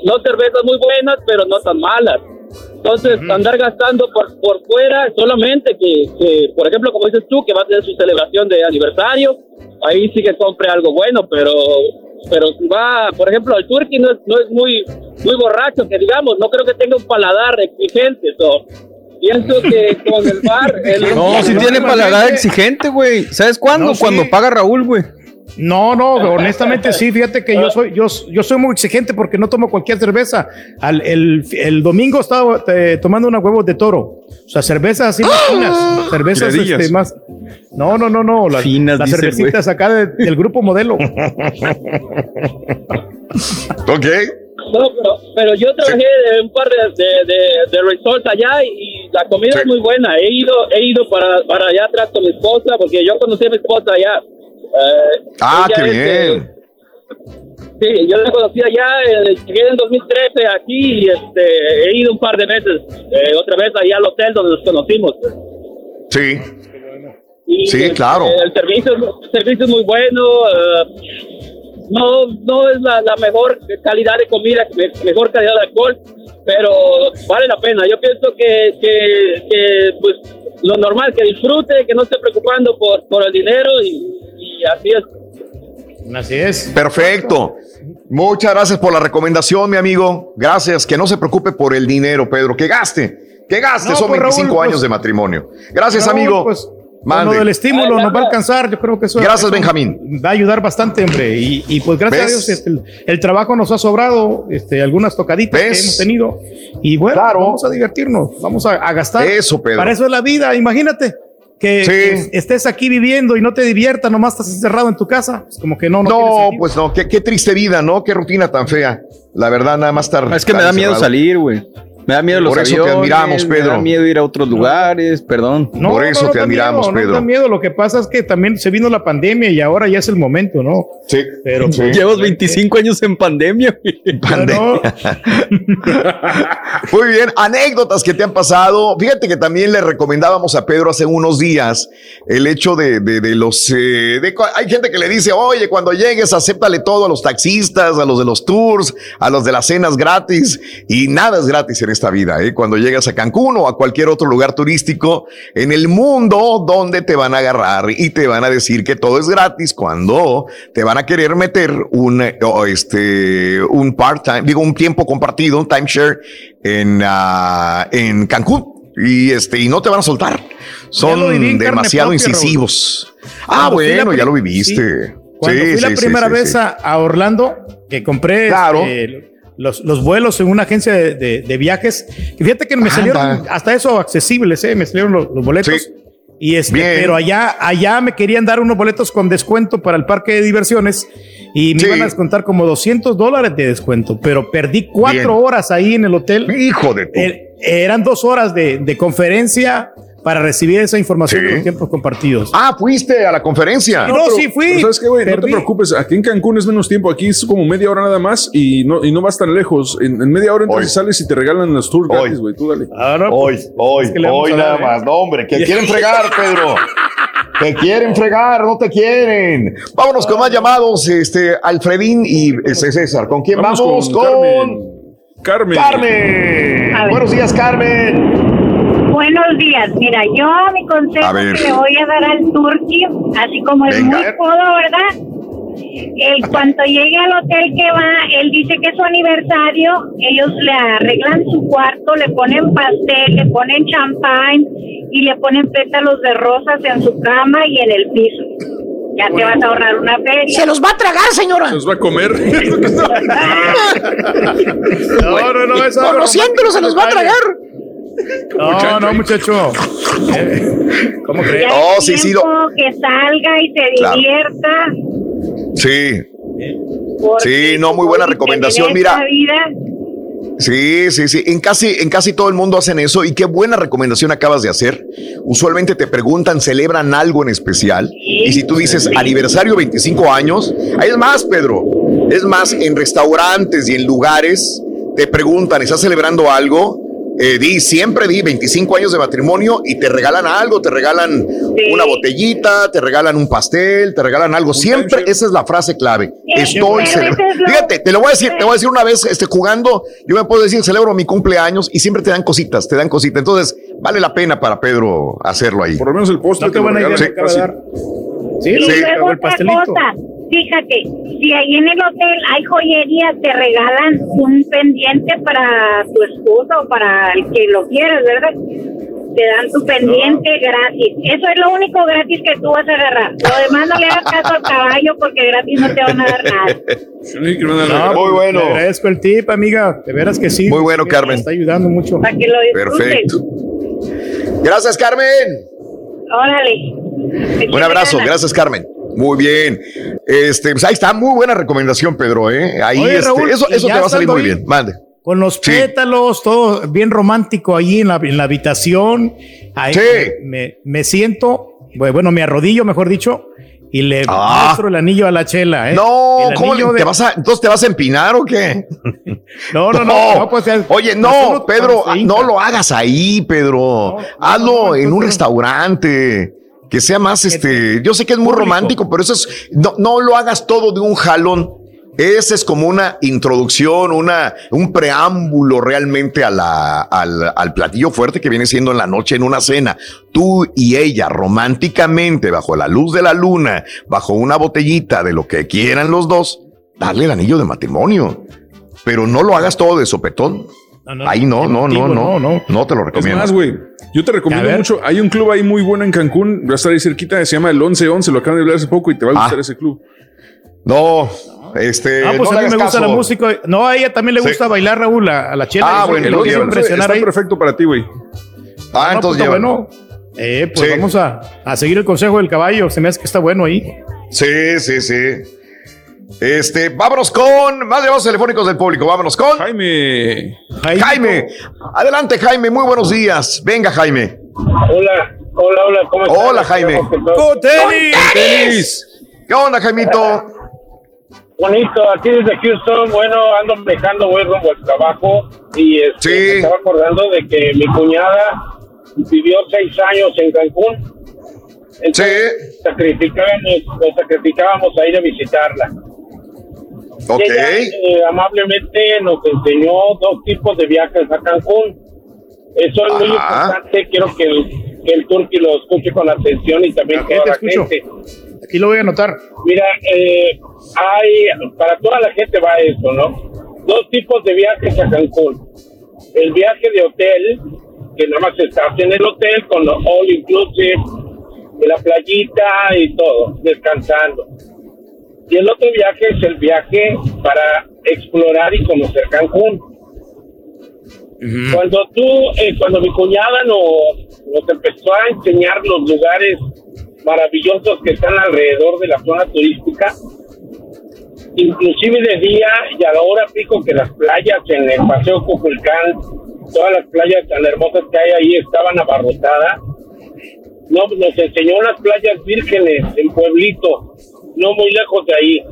no cervezas muy buenas, pero no tan malas. Entonces, andar gastando por, por fuera solamente que, que, por ejemplo, como dices tú, que va a tener su celebración de aniversario, ahí sí que compre algo bueno, pero pero si va, por ejemplo, el turkey no es, no es muy muy borracho, que digamos, no creo que tenga un paladar exigente, so, pienso que con el bar... El, No, si tiene paladar exigente, güey. ¿Sabes cuándo? No, sí. Cuando paga Raúl, güey. No, no, honestamente sí, fíjate que yo soy, yo, yo soy muy exigente porque no tomo cualquier cerveza. Al- el, el domingo estaba eh, tomando unas huevos de toro. O sea, cervezas así más finas, cervezas Tiradillas. este, más. No, no, no, no. Las, Finas, las cervecitas acá de- del grupo modelo. Ok. No, pero, pero yo trabajé de un par de, de, de, de resorts allá y, y la comida es muy buena. He ido he ido para, para allá atrás con mi esposa porque yo conocí a mi esposa allá. Eh, Ah, qué bien. Sí, yo la conocí allá, eh, llegué en 2013 aquí y este, he ido un par de veces, eh, otra vez allá al hotel donde nos conocimos. Sí. Y, Sí, este, claro. El servicio, el servicio es muy bueno. eh, no, no es la, la mejor calidad de comida, me- mejor calidad de alcohol, pero vale la pena. Yo pienso que, que, que, pues lo normal, que disfrute, que no esté preocupando por, por el dinero y, y así es. Así es. Perfecto. Muchas gracias por la recomendación, mi amigo. Gracias. Que no se preocupe por el dinero, Pedro. Que gaste. Que gaste. No, Son pues, 25 Raúl, años pues, de matrimonio. Gracias, Raúl, amigo. pues, Mande. Del estímulo nos va a alcanzar, yo creo que eso Gracias, eso Benjamín. Va a ayudar bastante, hombre. Y, y, pues gracias ¿Ves? a Dios este, el, el trabajo nos ha sobrado, este, algunas tocaditas que hemos tenido. Y bueno, vamos a divertirnos, vamos a, a gastar. Eso, Pedro. Para eso es la vida, imagínate. Que, que estés aquí viviendo y no te diviertas, nomás estás encerrado en tu casa. Es como que no, no. No, pues no. Qué, qué triste vida, ¿no? Qué rutina tan fea. La verdad, nada más estar. Es que me da miedo salir, güey. Me da miedo los Por eso te admiramos, Me da Pedro. miedo ir a otros lugares, perdón. No, no, no da miedo, No da miedo, lo que pasa es que también se vino la pandemia y ahora ya es el momento, ¿no? Sí. Pero Llevas 25 años en pandemia. güey. Muy bien, anécdotas que te han pasado. Fíjate que también le recomendábamos a Pedro hace unos días el hecho de, de- de los... eh, de hay gente que le dice, oye, cuando llegues, acéptale todo a los taxistas, a los de los tours, a los de las cenas gratis. Y nada es gratis en esta vida. ¿eh? Cuando llegas a Cancún o a cualquier otro lugar turístico en el mundo donde te van a agarrar y te van a decir que todo es gratis cuando te van a querer meter un, este, un part-time, digo, un tiempo compartido, un timeshare en, ah, en Cancún. Y este, y no te van a soltar. Son demasiado propia, incisivos. Ah, la bueno, ya lo viviste. sí. Cuando Sí, fui la sí, sí, primera vez a Orlando, que compré Claro. este, los, los vuelos en una agencia de, de- de viajes, que fíjate que me Anda. salieron hasta eso accesibles, ¿eh? me salieron los, los boletos. Y este, Bien. pero allá, allá me querían dar unos boletos con descuento para el parque de diversiones y me Sí. iban a descontar como 200 dólares de descuento, pero perdí cuatro Bien. horas ahí en el hotel. Hijo de tu. Eh, eran dos horas de, de conferencia para recibir esa información de los tiempos compartidos. Ah, fuiste a la conferencia. No, sí fui. Pero ¿Sabes qué, güey? No te preocupes. Aquí en Cancún es menos tiempo. Aquí es como media hora nada más y no, y no vas tan lejos. En, en media hora entonces sales y te regalan los tours gratis, güey. Tú dale. Hoy, hoy, que le vamos hoy a dar, nada ¿eh? más. No, hombre, que quieren fregar, Pedro. Te quieren fregar, no te quieren. Vámonos con más llamados, este, Alfredín y este, César. ¿Con quién vamos? Vamos con con Carmen. Carmen. Buenos días, Carmen. Buenos días. Mira, yo mi consejo que le voy a dar al Turqui, así como es Venga. muy codo, ¿verdad? El cuanto llegue al hotel que va, él dice que es su aniversario, ellos le arreglan su cuarto, le ponen pastel, le ponen champán y le ponen pétalos de rosas en su cama y en el piso. Ya te vas a ahorrar una feria. Se los va a tragar, señora. Se los va a comer. No, no, no, eso Conociéndolo, se los va a tragar. No, no, muchacho. Eh, ¿Cómo crees? Oh, sí, sí, tiempo que salga y se Claro. divierta. Sí. porque Sí, no, muy buena recomendación. en Mira, Sí, sí, sí. En casi, en casi todo el mundo hacen eso. Y qué buena recomendación acabas de hacer. Usualmente te preguntan, celebran algo en especial. Y si tú dices aniversario 25 años, ahí es más, Pedro. Es más, en restaurantes y en lugares te preguntan, ¿estás celebrando algo? Eh, di, siempre di 25 años de matrimonio y te regalan algo, te regalan una botellita, te regalan un pastel, te regalan algo. Siempre esa es la frase clave. Estoy celebrando. Fíjate, te lo voy a decir, te voy a decir una vez, este, jugando, yo me puedo decir, celebro mi cumpleaños y siempre te dan cositas, te dan cositas. Entonces, vale la pena para Pedro hacerlo ahí. Por lo menos el postre No, qué buena idea me Sí. Sí, luego el pastelito. cosa, fíjate, si ahí en el hotel hay joyería, te regalan un pendiente para tu esposa o para el que lo quieras, ¿verdad? Te dan tu pendiente gratis. Eso es lo único gratis que tú vas a agarrar. Lo demás no le hagas caso al caballo porque gratis no te van a dar nada. No, Muy bueno. Le agradezco el tip, amiga. De veras que sí. Muy bueno, Me Carmen. está ayudando mucho. Para que lo disfrutes. Perfecto. Gracias, Carmen. Órale. Un abrazo, gracias Carmen. Muy bien. Este, pues ahí está, muy buena recomendación, Pedro, ¿eh? Ahí Oye, este, Raúl, eso, eso te va a salir muy bien. Mande. Con los pétalos, todo bien romántico ahí en la, en la habitación. Ahí me, me siento, bueno, me arrodillo, mejor dicho, y le Ah. muestro el anillo a la chela. ¿eh? No, ¿cómo le- te de- vas a, entonces te vas a empinar o qué? No, no, no, no, pues, Oye, no, Pedro, no lo hagas ahí, Pedro. Hazlo en un restaurante. Que sea más, este, yo sé que es muy romántico, pero eso es, no, no lo hagas todo de un jalón. Ese es como una introducción, una, un preámbulo realmente a la, al, al platillo fuerte que viene siendo en la noche en una cena. Tú y ella románticamente, bajo la luz de la luna, bajo una botellita de lo que quieran los dos, darle el anillo de matrimonio. Pero no lo hagas todo de sopetón. Ahí no, no, no, no, no, no, te lo Es recomiendo. más, güey, yo te recomiendo mucho. Hay un club ahí muy bueno en Cancún, va a estar ahí cerquita, se llama el 1111, lo acaban de hablar hace poco y te va a gustar ese club. No, este. Ah, pues no a mí me gusta la música. No, a ella también le Sí. gusta bailar, Raúl, a, a la chela. Ah, bueno, es lo impresionar está ahí. perfecto para ti, güey. Ah, No, entonces pues, bueno. Eh, pues Sí. vamos a, a seguir el consejo del caballo. Se me hace que está bueno ahí. Sí, sí, sí. Este, vámonos con más llamados telefónicos del público. Vámonos con Jaime. Jaime. Adelante, Jaime. Muy buenos días. Venga, Jaime. Hola, hola, hola, ¿cómo estás? Hola, Jaime. ¡Con tenis! ¿Qué onda, Jaimito? Bonito, aquí desde Houston, bueno, ando manejando, voy rumbo al trabajo y este, me estaba acordando de que mi cuñada vivió seis años en Cancún. Entonces, sacrificábamos, nos sacrificábamos a ir a visitarla. Ok. Y ella, eh, amablemente nos enseñó dos tipos de viajes a Cancún. Eso es muy importante, quiero que el, que el turqui lo escuche con atención y también te la escucho. gente. Aquí lo voy a anotar. Mira, eh, hay, para toda la gente va eso, ¿no? Dos tipos de viajes a Cancún. El viaje de hotel, que nada más estás en el hotel con lo all inclusive, de la playita y todo, descansando. Y el otro viaje es el viaje para explorar y conocer Cancún. Cuando tú, eh, cuando mi cuñada nos, nos empezó a enseñar los lugares maravillosos que están alrededor de la zona turística, inclusive de día y a la hora pico que las playas en el Paseo Cuculcán, todas las playas tan hermosas que hay ahí estaban abarrotadas. No, nos enseñó unas playas vírgenes en Pueblito, no muy lejos de ahí.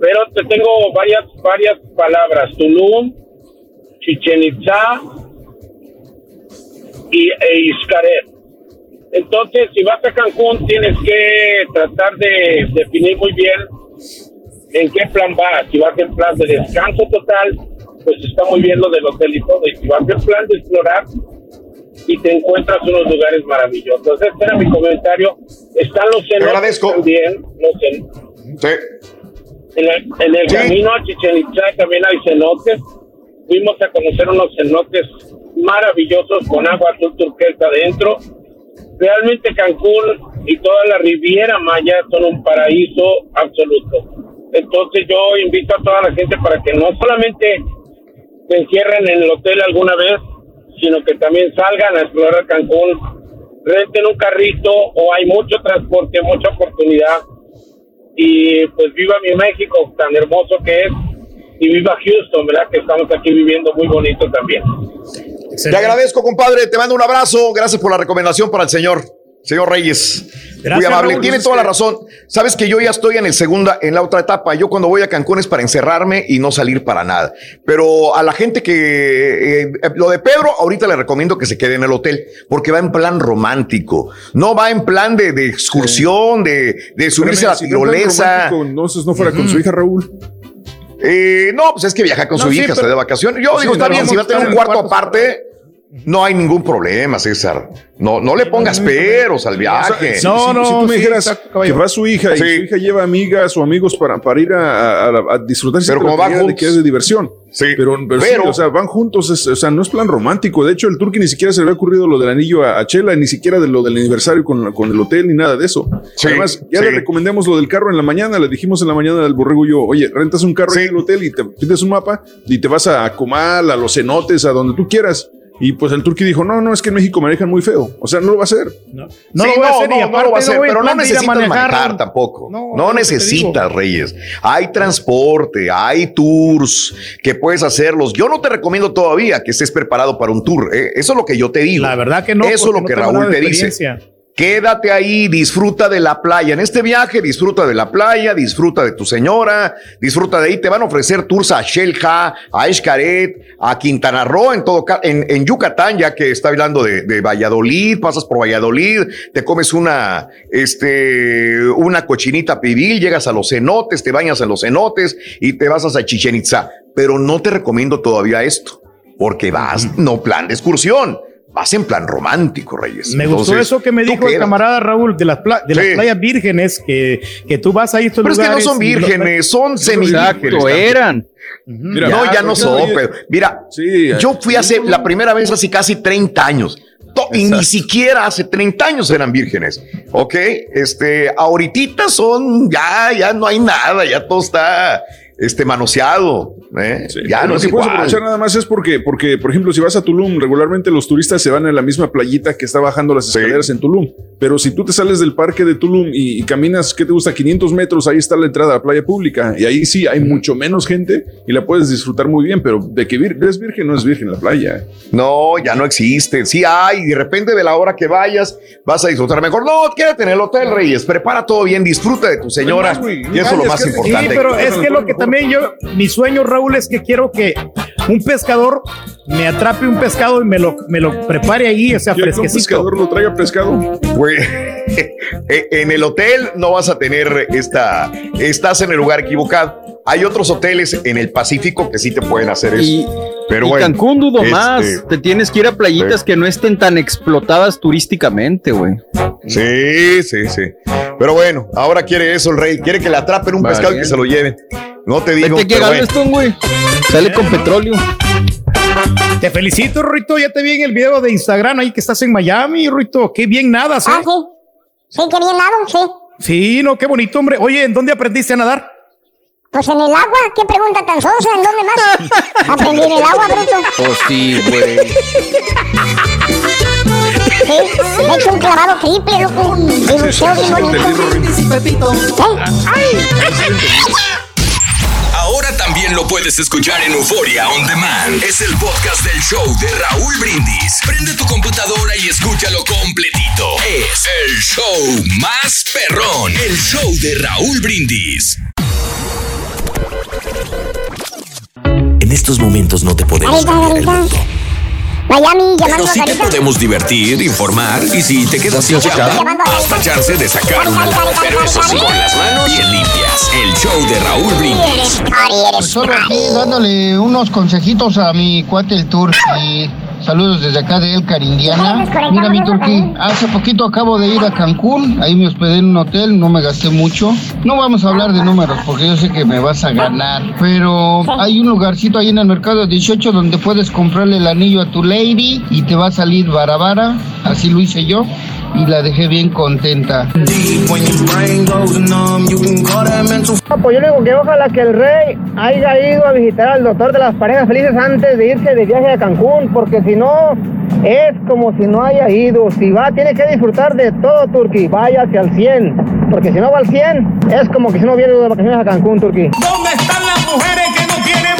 Pero te tengo varias, varias palabras. Tulum, Chichen Itza y e. Entonces, si vas a Cancún, tienes que tratar de definir muy bien en qué plan vas. Si vas en plan de descanso total, pues está muy bien lo del hotel y todo. Y si vas en plan de explorar y te encuentras unos lugares maravillosos. Este era mi comentario. Están los cenotes también. Los cen- En el, en el camino a Chichen Itza también hay cenotes. Fuimos a conocer unos cenotes maravillosos con agua azul turquesa adentro. Realmente Cancún y toda la Riviera Maya son un paraíso absoluto. Entonces yo invito a toda la gente para que no solamente se encierren en el hotel alguna vez, sino que también salgan a explorar Cancún, renten un carrito o hay mucho transporte, mucha oportunidad y pues viva mi México tan hermoso que es y viva Houston, ¿verdad? Que estamos aquí viviendo muy bonito también. Te agradezco, compadre. Te mando un abrazo. Gracias por la recomendación para el señor. Señor Reyes, muy amable. Raúl. Tiene toda la razón. Sabes que yo ya estoy en el segunda, en la otra etapa. Yo cuando voy a Cancún es para encerrarme y no salir para nada. Pero a la gente que eh, lo de Pedro, ahorita le recomiendo que se quede en el hotel porque va en plan romántico. No va en plan de, de excursión, de, de subirse a la Si no tirolesa. Entonces no fuera con su hija Raúl. Eh, no, pues es que viaja con No, su sí, hija, pero- está de vacaciones. Yo Sí, digo, está bien, si va a tener un cuarto aparte, no hay ningún problema, César. No, no le pongas peros al O viaje. sea, si- si, si tú me dijeras que va su hija y su hija lleva amigas o amigos para, para ir a, a- a disfrutar Pero como van actividad de que juntos. es de diversión. Sí, pero, pero, o sea, van juntos, es- o sea, no es plan romántico. De hecho, el turqui ni siquiera se le había ocurrido lo del anillo a, a Chela, ni siquiera de lo del aniversario con, con el hotel, ni nada de eso. Sí, Además, ya sí. le recomendamos lo del carro en la mañana, le dijimos en la mañana al borrego y yo, oye, rentas un carro en el hotel y te pides un mapa y te vas a Comal, a los cenotes, a donde tú quieras. Y pues el turqui dijo, no, no, es que en México manejan muy feo. O sea, no lo va a hacer. No, Sí, lo voy a hacer y no, no aparte lo va a hacer, pero no necesitas manejar, manejar. tampoco. No, necesitas, Reyes. Hay transporte, hay tours que puedes hacerlos. Yo no te recomiendo todavía que estés preparado para un tour. ¿eh? Eso es lo que yo te digo. La verdad que no. Eso es lo no que Raúl te dice. Quédate ahí, disfruta de la playa. En este viaje, disfruta de la playa, disfruta de tu señora, disfruta de ahí. Te van a ofrecer tours a Xelha, a Xcaret, a Quintana Roo, en todo en, en Yucatán, ya que está hablando de, de Valladolid, pasas por Valladolid, te comes una, este, una cochinita pibil, llegas a los cenotes, te bañas en los cenotes y te vas a Chichen Itza. Pero no te recomiendo todavía esto, porque vas, no plan de excursión. Vas en plan romántico, Reyes. Me gustó eso que me dijo el camarada Raúl de las, pla- de las Sí. playas vírgenes, que, que tú vas a ir a estos Pero es que no son vírgenes, son semivírgenes. Eran. Mira, no, ya no son, pero mira, yo fui hace la primera vez hace casi 30 años. To- Y ni siquiera hace 30 años eran vírgenes. Ok, este, ahorita son, ya, ya no hay nada, ya todo está, este, manoseado. ¿eh? ya no es puedes igual. aprovechar nada más es porque, porque, por ejemplo, si vas a Tulum, regularmente los turistas se van en la misma playita que está bajando las escaleras en Tulum. Pero si tú te sales del parque de Tulum y, y caminas, ¿qué te gusta? 500 metros, ahí está la entrada a la playa pública. Y ahí sí hay mucho menos gente y la puedes disfrutar muy bien. Pero de que vir- es virgen, no es virgen la playa. No, ya no existe. Sí hay, y de repente de la hora que vayas vas a disfrutar mejor. No, quédate en el hotel, Reyes. Prepara todo bien, disfruta de tu señora. Y eso es lo más importante. Sí, pero es que lo que también yo, mi sueño, Raúl, es que quiero que un pescador me atrape un pescado y me lo, me lo prepare ahí, o sea, que un pescador lo traiga pescado. Pues, en el hotel no vas a tener esta. Estás en el lugar equivocado. Hay otros hoteles en el Pacífico que sí te pueden hacer eso. Y, pero y bueno, Cancún dudo este, más. Te tienes que ir a playitas que no estén tan explotadas turísticamente, güey. Sí, sí, sí. Pero bueno, ahora quiere eso el rey. Quiere que le atrapen un Vale. pescado y que se lo lleven. No te digo. Vete que. Galveston, güey. Sale con petróleo. Te felicito, Ruito. Ya te vi en el video de Instagram ahí que estás en Miami, Ruito. Qué bien nadas, ¿eh? Ah, sí. Sí, qué bien nado, sí. Sí, no, qué bonito, hombre. Oye, ¿en dónde aprendiste a nadar? Pues en el agua, qué pregunta tan sonsa, ¿en dónde más? Aprendí en el agua, bruto. Oh, sí, güey. Sí, he hecho un clavado triple, loco. Y buceo bien bonito. Ahora también lo puedes escuchar en Euforia On Demand. Es el podcast del show de Raúl Brindis. Prende tu computadora y escúchalo completito. Es el show más perrón. El show de Raúl Brindis. En estos momentos no te podemos Garita, cambiar el garita. mundo. Miami, llamando Pero sí te podemos divertir, informar y si te quedas sin chamba, hasta chance de sacar una. Pero eso sí, con las manos bien limpias. El show de Raúl Brindis. Solo aquí dándole unos consejitos a mi cuate el Tour y saludos desde acá de Elcar, Indiana. Mira mi Turquí, hace poquito acabo de ir a Cancún, ahí me hospedé en un hotel, no me gasté mucho. No vamos a hablar de números porque yo sé que me vas a ganar, pero hay un lugarcito ahí en el mercado 18 donde puedes comprarle el anillo a tu lady y te va a salir barabara, así lo hice yo y la dejé bien contenta. No, pues yo digo que ojalá que el rey haya ido a visitar al doctor de las parejas felices antes de irse de viaje a Cancún, porque si no, es como si no haya ido. Si va, tiene que disfrutar de todo, Turquí. Váyase al 100, porque si no va al 100, es como que si no hubiera ido de vacaciones a Cancún, Turquí. ¿Dónde están las mujeres que no tienen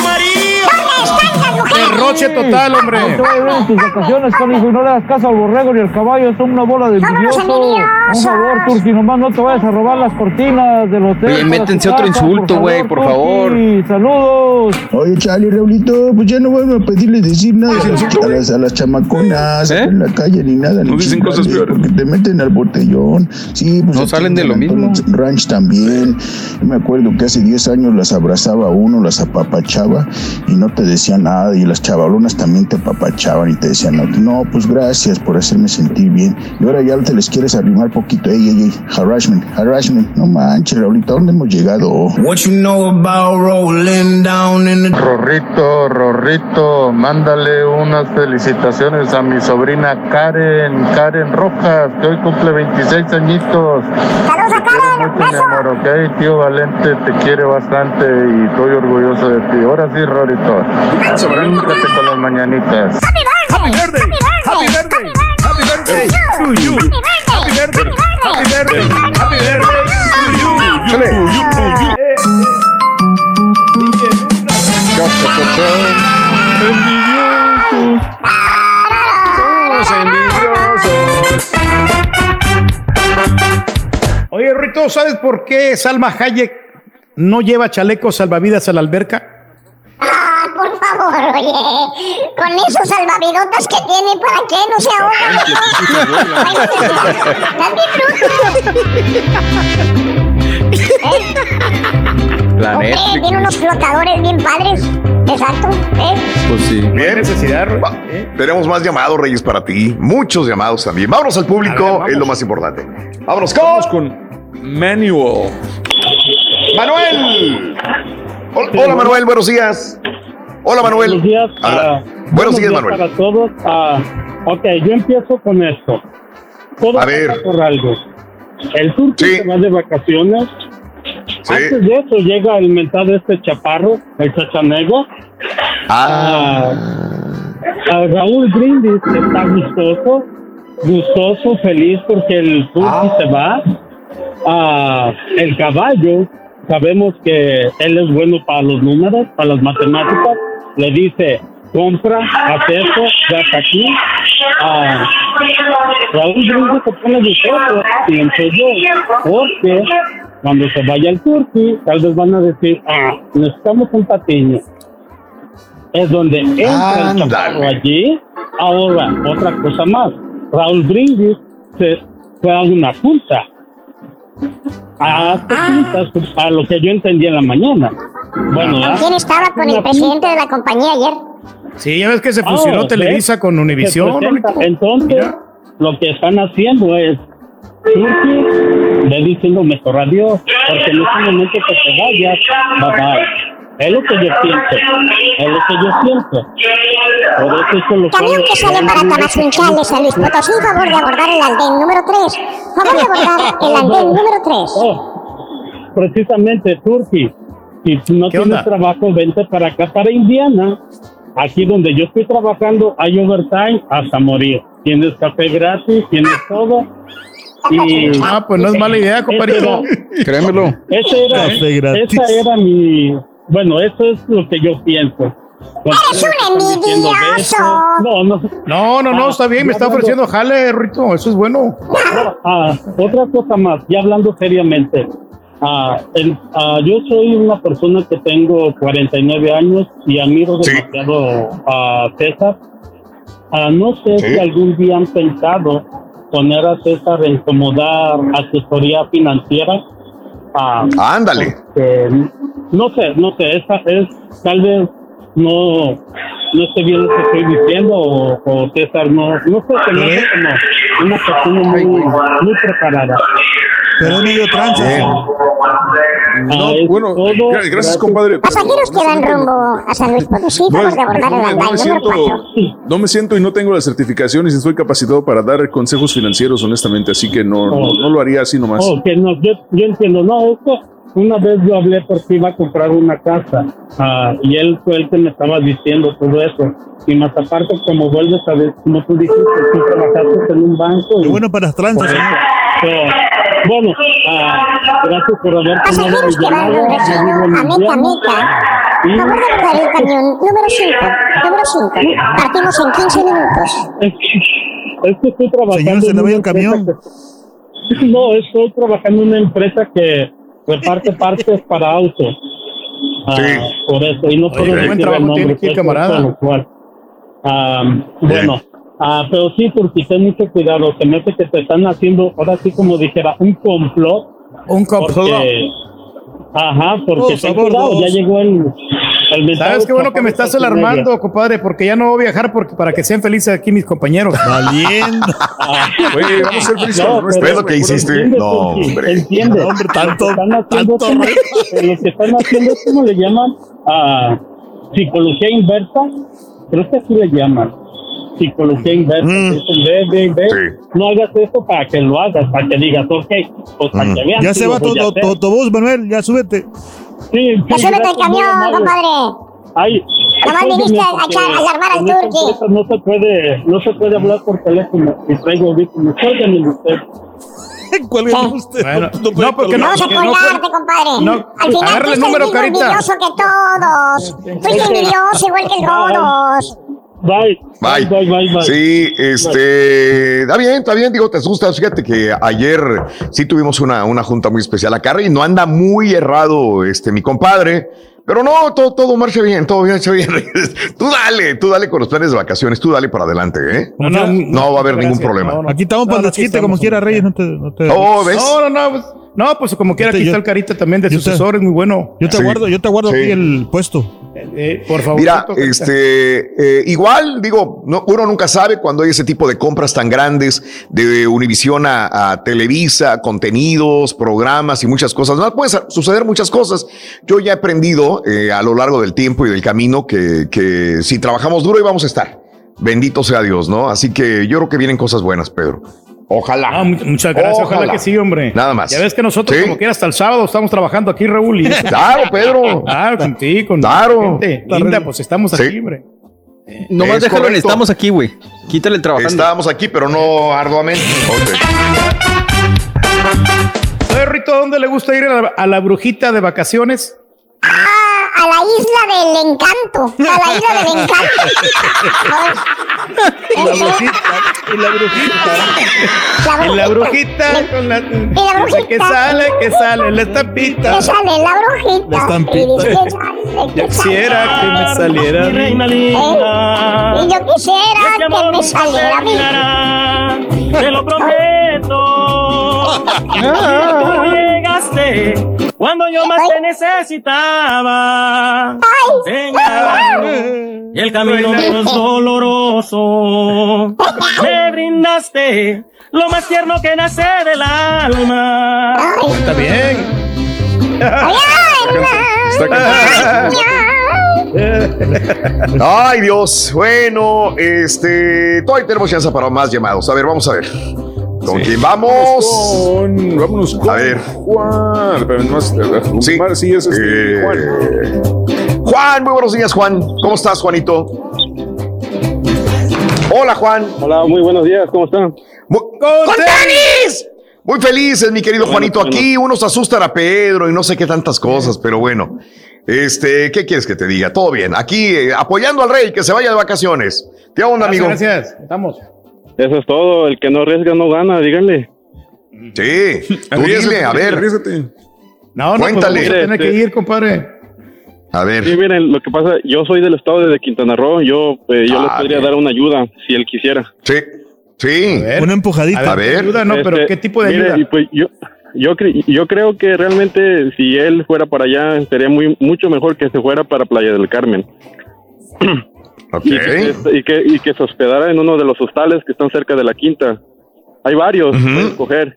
Derroche total, hombre. No tus vacaciones, canijo, y no le hagas caso al borrego ni al caballo, son una bola de envidiosos. Un favor, Turki, nomás no te vayas a robar las cortinas del hotel. Oye, métense otro insulto, güey, por favor. Turki. Saludos. Oye, Charlie, Raulito, pues ya no vuelvo a pedirle decir nada a las, a las chamaconas ¿Eh? en la calle ni nada. No ni dicen cosas peores. Porque te meten al botellón. Sí, pues No salen en de lo mismo. Ranch también. Yo me acuerdo que hace 10 años las abrazaba uno, las apapachaba y no te decían nada. Y las chavalonas también te apapachaban y te decían, no, no, pues gracias por hacerme sentir bien. Y ahora ya te les quieres arrimar poquito. Ey, ey, ey, harassment, harassment. No manches, Raulito, ¿a dónde hemos llegado? What you know about rolling down in the Rorrito, Rorrito, mándale unas felicitaciones a mi sobrina Karen, Karen Rojas, que hoy cumple 26 añitos. Saludos a Karen, Mucho, mi amor, ok, tío Valente, te quiere bastante y estoy orgulloso de ti. Ahora sí, Rorrito, bríncate con las mañanitas. Happy birthday. Happy birthday. Happy birthday to you. Happy birthday. Happy birthday. Happy birthday to you. Chale. Oye, Rito, ¿sabes por qué Salma Hayek no lleva chalecos salvavidas a la alberca? Por favor, oye. Con esos salvavidotas que tiene, ¿para qué no se ahoga? La Ok, Netflix. tiene unos flotadores bien padres. Exacto. ¿eh? Pues sí. Bien. Necesidad, Va, Tenemos más llamados, Reyes, para ti. Muchos llamados también. Vámonos al público, es lo más importante. Vámonos con Vamos con Manuel. Manuel. Hola, Manuel, buenos días. Hola, Manuel. Buenos días. Habla. ah, buenos días, Manuel. Para todos. Ah, ok, yo empiezo con esto. Todo A ver. por algo. El turco se va de vacaciones. Sí. Antes de eso llega el mentado este chaparro, el chachanego. Ah. A Raúl Brindis que está gustoso, gustoso, feliz porque el turco Ah. se va. Ah, el caballo, sabemos que él es bueno para los números, para las matemáticas. Le dice, compra, haz eso, gasta aquí. Ah, Raúl Brindis se pone gustoso, pienso yo, porque cuando se vaya el turqui, tal vez van a decir, ah, necesitamos un patiño. Es donde entra el chaparro allí. Ahora, otra cosa más. Raúl Brindis se fue a una junta. A, juntas, a lo que yo entendí en la mañana. Bueno, ¿Con ¿ah? quién estaba? Con el presidente de la compañía ayer. Sí, ya ves que se fusionó Ah, Televisa ¿ves? con Univisión. Entonces, lo que están haciendo es Turki ve diciendo mejor adiós, porque en este momento que te vayas, bye bye. Es lo que yo pienso, es lo que yo siento. Por eso es lo Camión que sale para Tamazunchales, San Luis Potosí, favor de abordar el andén número 3. Favor de abordar el andén número 3. Oh, precisamente, Turki, si no ¿Qué tienes onda? trabajo, vente para acá, para Indiana. Aquí donde yo estoy trabajando hay overtime hasta morir. Tienes café gratis, tienes todo. Y Ah, pues no es mala idea, compadrito. Créemelo. Ese era, Café gratis. esa era mi. Bueno, eso es lo que yo pienso. ¡Eres un envidioso! No, no. No, no, no, está bien, me está ofreciendo jale, Rito, eso es bueno. Ah, otra cosa más, ya hablando seriamente. Ah, el- ah, yo soy una persona que tengo 49 años y admiro demasiado a César. Ah, no sé Sí. si algún día han pensado poner a César en como dar asesoría financiera. Ah, Ándale. porque, no sé, no sé, esa es tal vez no no esté bien lo que estoy diciendo o, o César no no sé se me hace como una persona muy, muy preparada Pero es medio tranza. Ah, es bueno, todo gracias, compadre. Pasajeros que van rumbo a San Luis Potosí, No, es- de abordar no el me- no me siento, número 4. no me siento y no tengo las certificaciones y estoy capacitado para dar consejos financieros, honestamente, así que no, no, no lo haría así nomás. Oh, que no, yo, yo entiendo, no, esto, una vez yo hablé porque iba a comprar una casa ah, y él fue el que me estaba diciendo todo eso. Y más aparte, como vuelves a ver, como tú dijiste, tú trabajaste en un banco. Qué bueno para las tranzas, bueno, ah, gracias por haber tomado mi llamada. rumbo Yo vivo en a Meca Indiana. Meca. Por favor de abordar el camión número 5. Número 5. Partimos en 15 minutos. Es que estoy trabajando. Señor, se en le una el camión. empresa que- No, estoy trabajando en una empresa que reparte partes para autos. Ah, Por eso, y no Oye, puedo buen decir el nombre. tiene aquí pues, camarada. por lo cual. Ah, bueno, ah, pero sí, porque ten mucho cuidado. Se me hace que te están haciendo, ahora sí, como dijera, un complot. Un complot. Porque, ajá, porque Oh, ten cuidado, ya llegó el. el ¿Sabes qué bueno que me estás alarmando, compadre? Porque ya no voy a viajar porque, para que sean felices aquí mis compañeros. Valiendo. Güey, vamos a ser felices No, con nuestra- ¿Ves lo que hiciste? Entiende, No, hombre. Entiende. hombre, tanto- Lo que están haciendo tanto es como- lo que están haciendo es como le llaman a psicología inversa. Creo que así le llaman. Psicología inversa. Mm. Dicen, ve, ve, ve. Sí. No hagas esto para que lo hagas, para que digas, ok, pues para Mm. que vean. Ya se va tu, autobús, Manuel. Ya súbete. Sí, sí, Ya súbete al camión, compadre. Ay, Nomás viniste a alarmar al turqui. No se puede, no se puede hablar por teléfono. Y traigo audífonos. Cuélguenme usted. Cuélguenme usted. Bueno, No no, porque no, Vamos a no colgarte, fue- compadre. no, Al final agarra el número, mismo Carita. envidioso que todos. Fuiste envidioso igual que todos. Bye. Bye. Bye, bye, bye. Sí, este, está bien, está bien, digo, te asustas. Fíjate que ayer sí tuvimos una, una junta muy especial acá y no anda muy errado este mi compadre. Pero no, todo, todo marcha bien, todo marcha bien. tú dale, tú dale con los planes de vacaciones, tú dale para adelante, ¿eh? No, no, No va a haber ningún problema. No, no. Aquí estamos No, para no, el como quiera. Reyes. No te, no te- Oh, ¿ves? No, no, no, pues, no, pues como quiera, Yo te- aquí yo- está el carita también de sucesor, es muy bueno. Yo te Sí. guardo, yo te guardo Sí. aquí el puesto. Eh, por favor. Mira, este, eh, igual, digo, no- uno nunca sabe cuando hay ese tipo de compras tan grandes de Univisión a, a Televisa, contenidos, programas y muchas cosas. No pueden suceder muchas cosas. Yo ya he aprendido eh, a lo largo del tiempo y del camino que, que si trabajamos duro y vamos a estar. Bendito sea Dios, ¿no? Así que yo creo que vienen cosas buenas, Pedro. Ojalá. Ah, mu- muchas gracias, ojalá. Ojalá. que sí, hombre. Nada más. Ya ves que nosotros, Sí. como quiera, hasta el sábado estamos trabajando aquí, Raúl. Y Claro, Pedro. Claro, con ti, con Claro. gente linda, pues estamos Sí. aquí, hombre. Nomás Es déjalo en correcto. estamos aquí, güey. Quítale el trabajando. Estábamos aquí, pero no arduamente. Ok. Oye, Rito, ¿dónde le gusta ir a la, a la brujita de vacaciones? Ah, a la isla del encanto. A la isla del encanto. Y la brujita, y la brujita. La Y la brujita con la, la brujita. que sale, que sale la estampita. Que sale la brujita. La estampita. Y dice Yo quisiera que me saliera. Eh, Y yo quisiera que me saliera a mí. Te lo prometo. Tú llegaste cuando yo más te necesitaba. Señalando el camino menos doloroso. Me brindaste lo más tierno que nace del alma. Está bien. Ay, Dios. Bueno, este. Todavía tenemos chance para más llamados. A ver, vamos a ver. ¿Con quién vamos? Con- vámonos con A ver. Juan. Pero no es- Sí. Sí es este, Eh, Juan. Juan, muy buenos días, Juan. ¿Cómo estás, Juanito? Hola, Juan. Hola, muy buenos días, ¿cómo están? Mu- ¡Con tenis! Muy felices, mi querido Bueno, Juanito. bueno. Aquí unos asustan a Pedro y no sé qué tantas cosas, pero bueno. Este, ¿qué quieres que te diga? Todo bien. Aquí eh, apoyando al rey que se vaya de vacaciones. ¿Qué onda, amigo? Gracias, gracias. Estamos. Eso es todo, el que no arriesga no gana, díganle. Sí, tú dile, a ver. No, no, Cuéntale. pues a tener que ir, compadre. A ver. Sí, miren, lo que pasa, yo soy del estado de Quintana Roo, yo, eh, yo Ah, les podría bien. dar una ayuda si él quisiera. Sí, sí. ver. Una empujadita. A ver. Ayuda, no, pero Este, ¿qué tipo de mire, ayuda? pues yo, yo, cre- yo creo que realmente si él fuera para allá sería muy mucho mejor que se fuera para Playa del Carmen Y, que, y, que, se hospedara en uno de los hostales que están cerca de la quinta. Hay varios, puede escoger.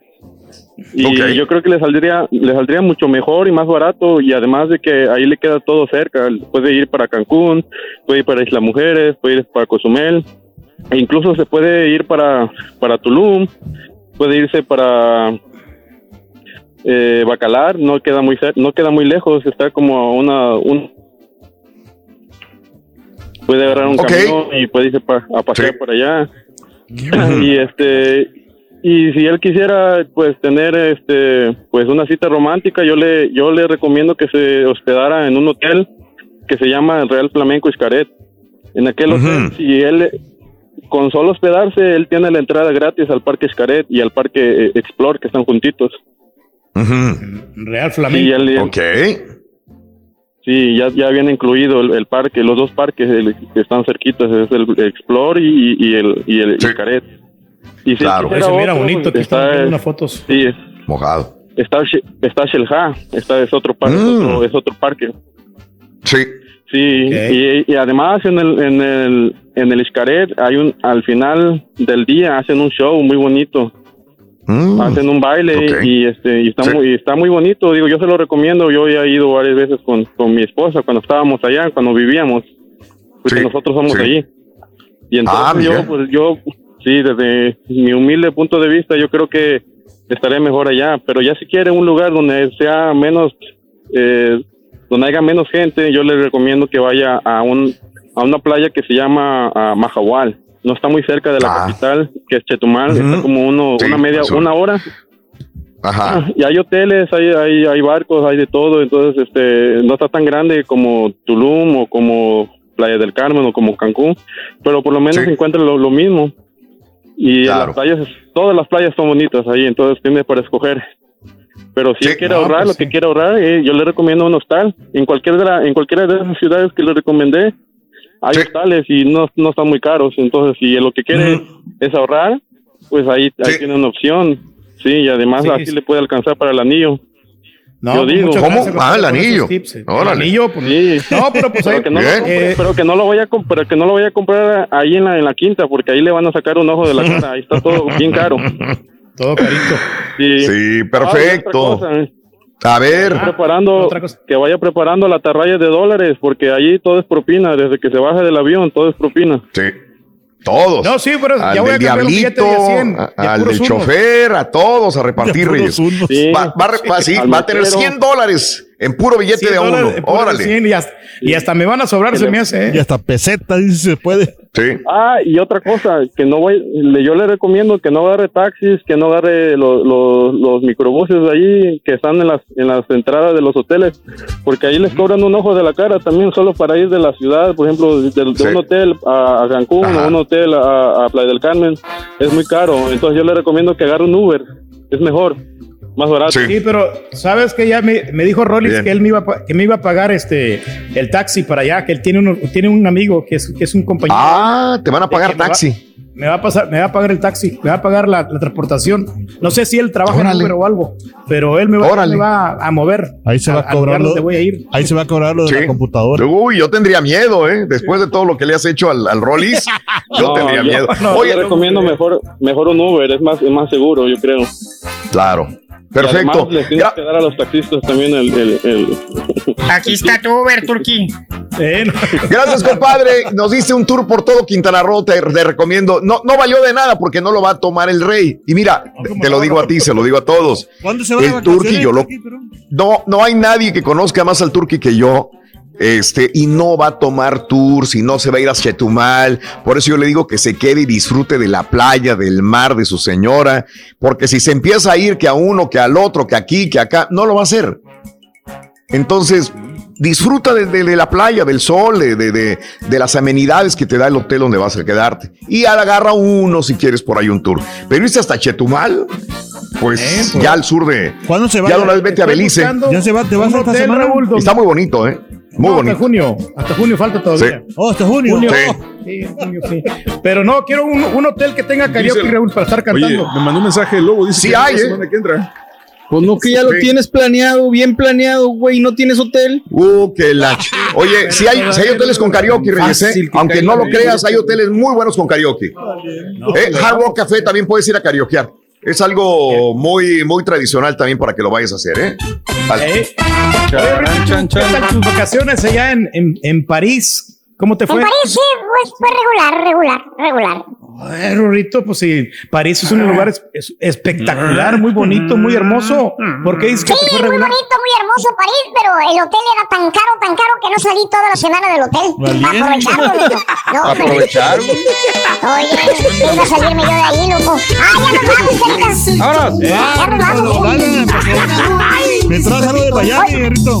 Y yo creo que le saldría, le saldría mucho mejor y más barato y además de que ahí le queda todo cerca. Puede ir para Cancún, puede ir para Isla Mujeres, puede ir para Cozumel, e incluso se puede ir para, para Tulum, puede irse para eh, Bacalar, no queda muy no queda muy lejos, está como a una un puede agarrar un Ok. camión y puede irse pa- a pasear Sí. por allá y este y si él quisiera pues tener este pues una cita romántica yo le yo le recomiendo que se hospedara en un hotel que se llama el Real Flamenco Xcaret. En aquel hotel, si él con solo hospedarse, él tiene la entrada gratis al Parque Xcaret y al Parque eh, Explore, que están juntitos. Real Flamenco. ok. Sí, ya, ya viene incluido el, el parque, los dos parques el- que están cerquitos, es el Explore y, y el, y el Xcaret. Y si Claro. Ese mira otro, bonito, aquí está están unas fotos. Sí, Mojado. está, está Shelha, está es otro parque, Mm. es, otro, es otro parque. Sí. Sí, y, y además en el en el en el Xcaret hay un al final del día hacen un show muy bonito. Hacen un baile Mm. y este y está Sí. muy está muy bonito, digo, yo se lo recomiendo, yo ya he ido varias veces con, con mi esposa cuando estábamos allá, cuando vivíamos, porque nosotros somos sí. allí. Y entonces Ah, yo pues yo sí, desde mi humilde punto de vista, yo creo que estaré mejor allá, pero ya si quiere un lugar donde sea menos eh, donde haya menos gente, yo le recomiendo que vaya a un a una playa que se llama ah, Mahahual. No está muy cerca de la capital, que es Chetumal, está como uno, Sí, una media, eso. una hora. Ajá. Y hay hoteles, hay, hay, hay barcos, hay de todo, entonces este no está tan grande como Tulum o como Playa del Carmen o como Cancún, pero por lo menos se encuentra lo, lo mismo. Y las playas, todas las playas son bonitas ahí, entonces tiene para escoger. Pero si él quiere no, ahorrar, pues lo que quiere ahorrar, eh, yo le recomiendo un hostal. En cualquier de la, en cualquiera de esas ciudades que le recomendé, hay hostales y no, no están muy caros. Entonces, si lo que quiere es ahorrar, pues ahí, ahí tiene una opción. Sí, y además Sí, así sí. le puede alcanzar para el anillo. No, yo pues, digo. ¿Cómo? Ah, el anillo. tips, eh. El anillo, pues, Sí. no, pero pues ahí- que no compre, Eh, pero que no lo voy a comprar, que no lo voy a comprar ahí en la, en la quinta, porque ahí le van a sacar un ojo de la cara. Ahí está todo bien caro. Todo carito. Sí, Sí, perfecto. Ah, A ver. Vaya preparando, que vaya preparando la atarraya de dólares, porque allí todo es propina, desde que se baja del avión, todo es propina. Sí. Todos. No, sí, pero al ya voy a del diablito, de 100, a- de al del unos. chofer, a todos a repartir, Reyes. Sí. Va, va va- sí, Al va a tener mesero. 100 dólares en puro billete 100 de a uno. dólares, Órale. 100, y, hasta, y hasta me van a sobrar, se me hace. ¿eh? Y hasta peseta, dice se puede. Sí. Ah, y otra cosa, que no voy, yo le recomiendo que no agarre taxis, que no agarre lo- lo- los microbuses de ahí que están en las, en las entradas de los hoteles, porque ahí les cobran un ojo de la cara también solo para ir de la ciudad, por ejemplo, de, de un hotel a, a Cancún o un hotel a, a Playa del Carmen, es muy caro, entonces yo le recomiendo que agarre un Uber, es mejor, más barato. Sí, pero sabes que ya me, me dijo Rollins que él me iba a, que me iba a pagar este el taxi para allá, que él tiene uno, tiene un amigo que es, que es un compañero. Ah, te van a pagar Que me va- taxi. Me va a pasar, me va a pagar el taxi, me va a pagar la, la transportación. No sé si él trabaja en. Uber o algo, pero él me va, Órale. me va a mover. Ahí se va a al cobrar lo, voy a ir. ahí se va a cobrar lo de Sí. la computadora. Uy, yo tendría miedo, ¿eh? Después de todo lo que le has hecho al, al Rollis, yo No, tendría yo- miedo. no, Oye, yo recomiendo mejor, mejor un Uber, es más, es más seguro, yo creo. Claro. Perfecto. además les tienes que dar a los taxistas también el... el, el- Aquí está tu Uber, Turquí. Gracias, compadre. Nos diste un tour por todo Quintana Roo. Te, te recomiendo. No, no valió de nada porque no lo va a tomar el rey. Y mira, te, te lo digo a ti, se lo digo a todos. ¿Cuándo se va El Turqui, vacaciones, yo lo. No, no hay nadie que conozca más al Turqui que yo. Este, y no va a tomar tours y no se va a ir a Chetumal. Por eso yo le digo que se quede y disfrute de la playa, del mar, de su señora. Porque si se empieza a ir que a uno, que al otro, que aquí, que acá, no lo va a hacer. Entonces, disfruta de, de- de la playa, del sol, de, de- de- de las amenidades que te da el hotel donde vas a quedarte. Y agarra uno si quieres por ahí un tour. Pero irse hasta Chetumal, pues ya al sur de. ¿Cuándo se va? Ya una vez vete a Belice. buscando Ya se va, te vas esta hotel, semana. Raúl, Está muy bonito, ¿eh? Muy No, bonito. Hasta junio, hasta junio falta todavía. Sí. Oh, hasta junio. Sí. Sí, junio, sí. Pero no, quiero un, un hotel que tenga karaoke, Dice- Raúl, para estar Oye, cantando. me mandó un mensaje el lobo. Dice Sí que hay, la ¿eh? semana que entra. Pues no, que ya lo tienes planeado, bien planeado, güey, no tienes hotel. Uh, que la. Oye, si hay, si hay hoteles con karaoke, Reyes, ¿eh? Aunque no lo creas, hay hoteles muy buenos con karaoke. Eh, Hard Rock Café también puedes ir a karaokear. Es algo muy, muy tradicional también para que lo vayas a hacer, ¿eh? Vale. Eh, oye, Ricky, ¿Qué tal tus vacaciones allá en, en, en París? ¿Cómo te En fue? París sí, pues fue regular, regular, regular. Ay, Rorrito, pues sí, París es un lugar es- es- espectacular, muy bonito, muy hermoso. ¿Por qué dices que Sí, te fue muy regular? bonito, muy hermoso París, pero el hotel era tan caro, tan caro que no salí toda la semana del hotel. Valiente. Aprovecharlo, loco. No, hombre. Aprovechar. Oye, iba a salirme yo de ahí, loco. Ah, ya nos vamos. Vámonos. Ya nos vamos. Dale, pues, Mientras algo de Miami, Rito.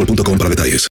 boostmobile.com para detalles.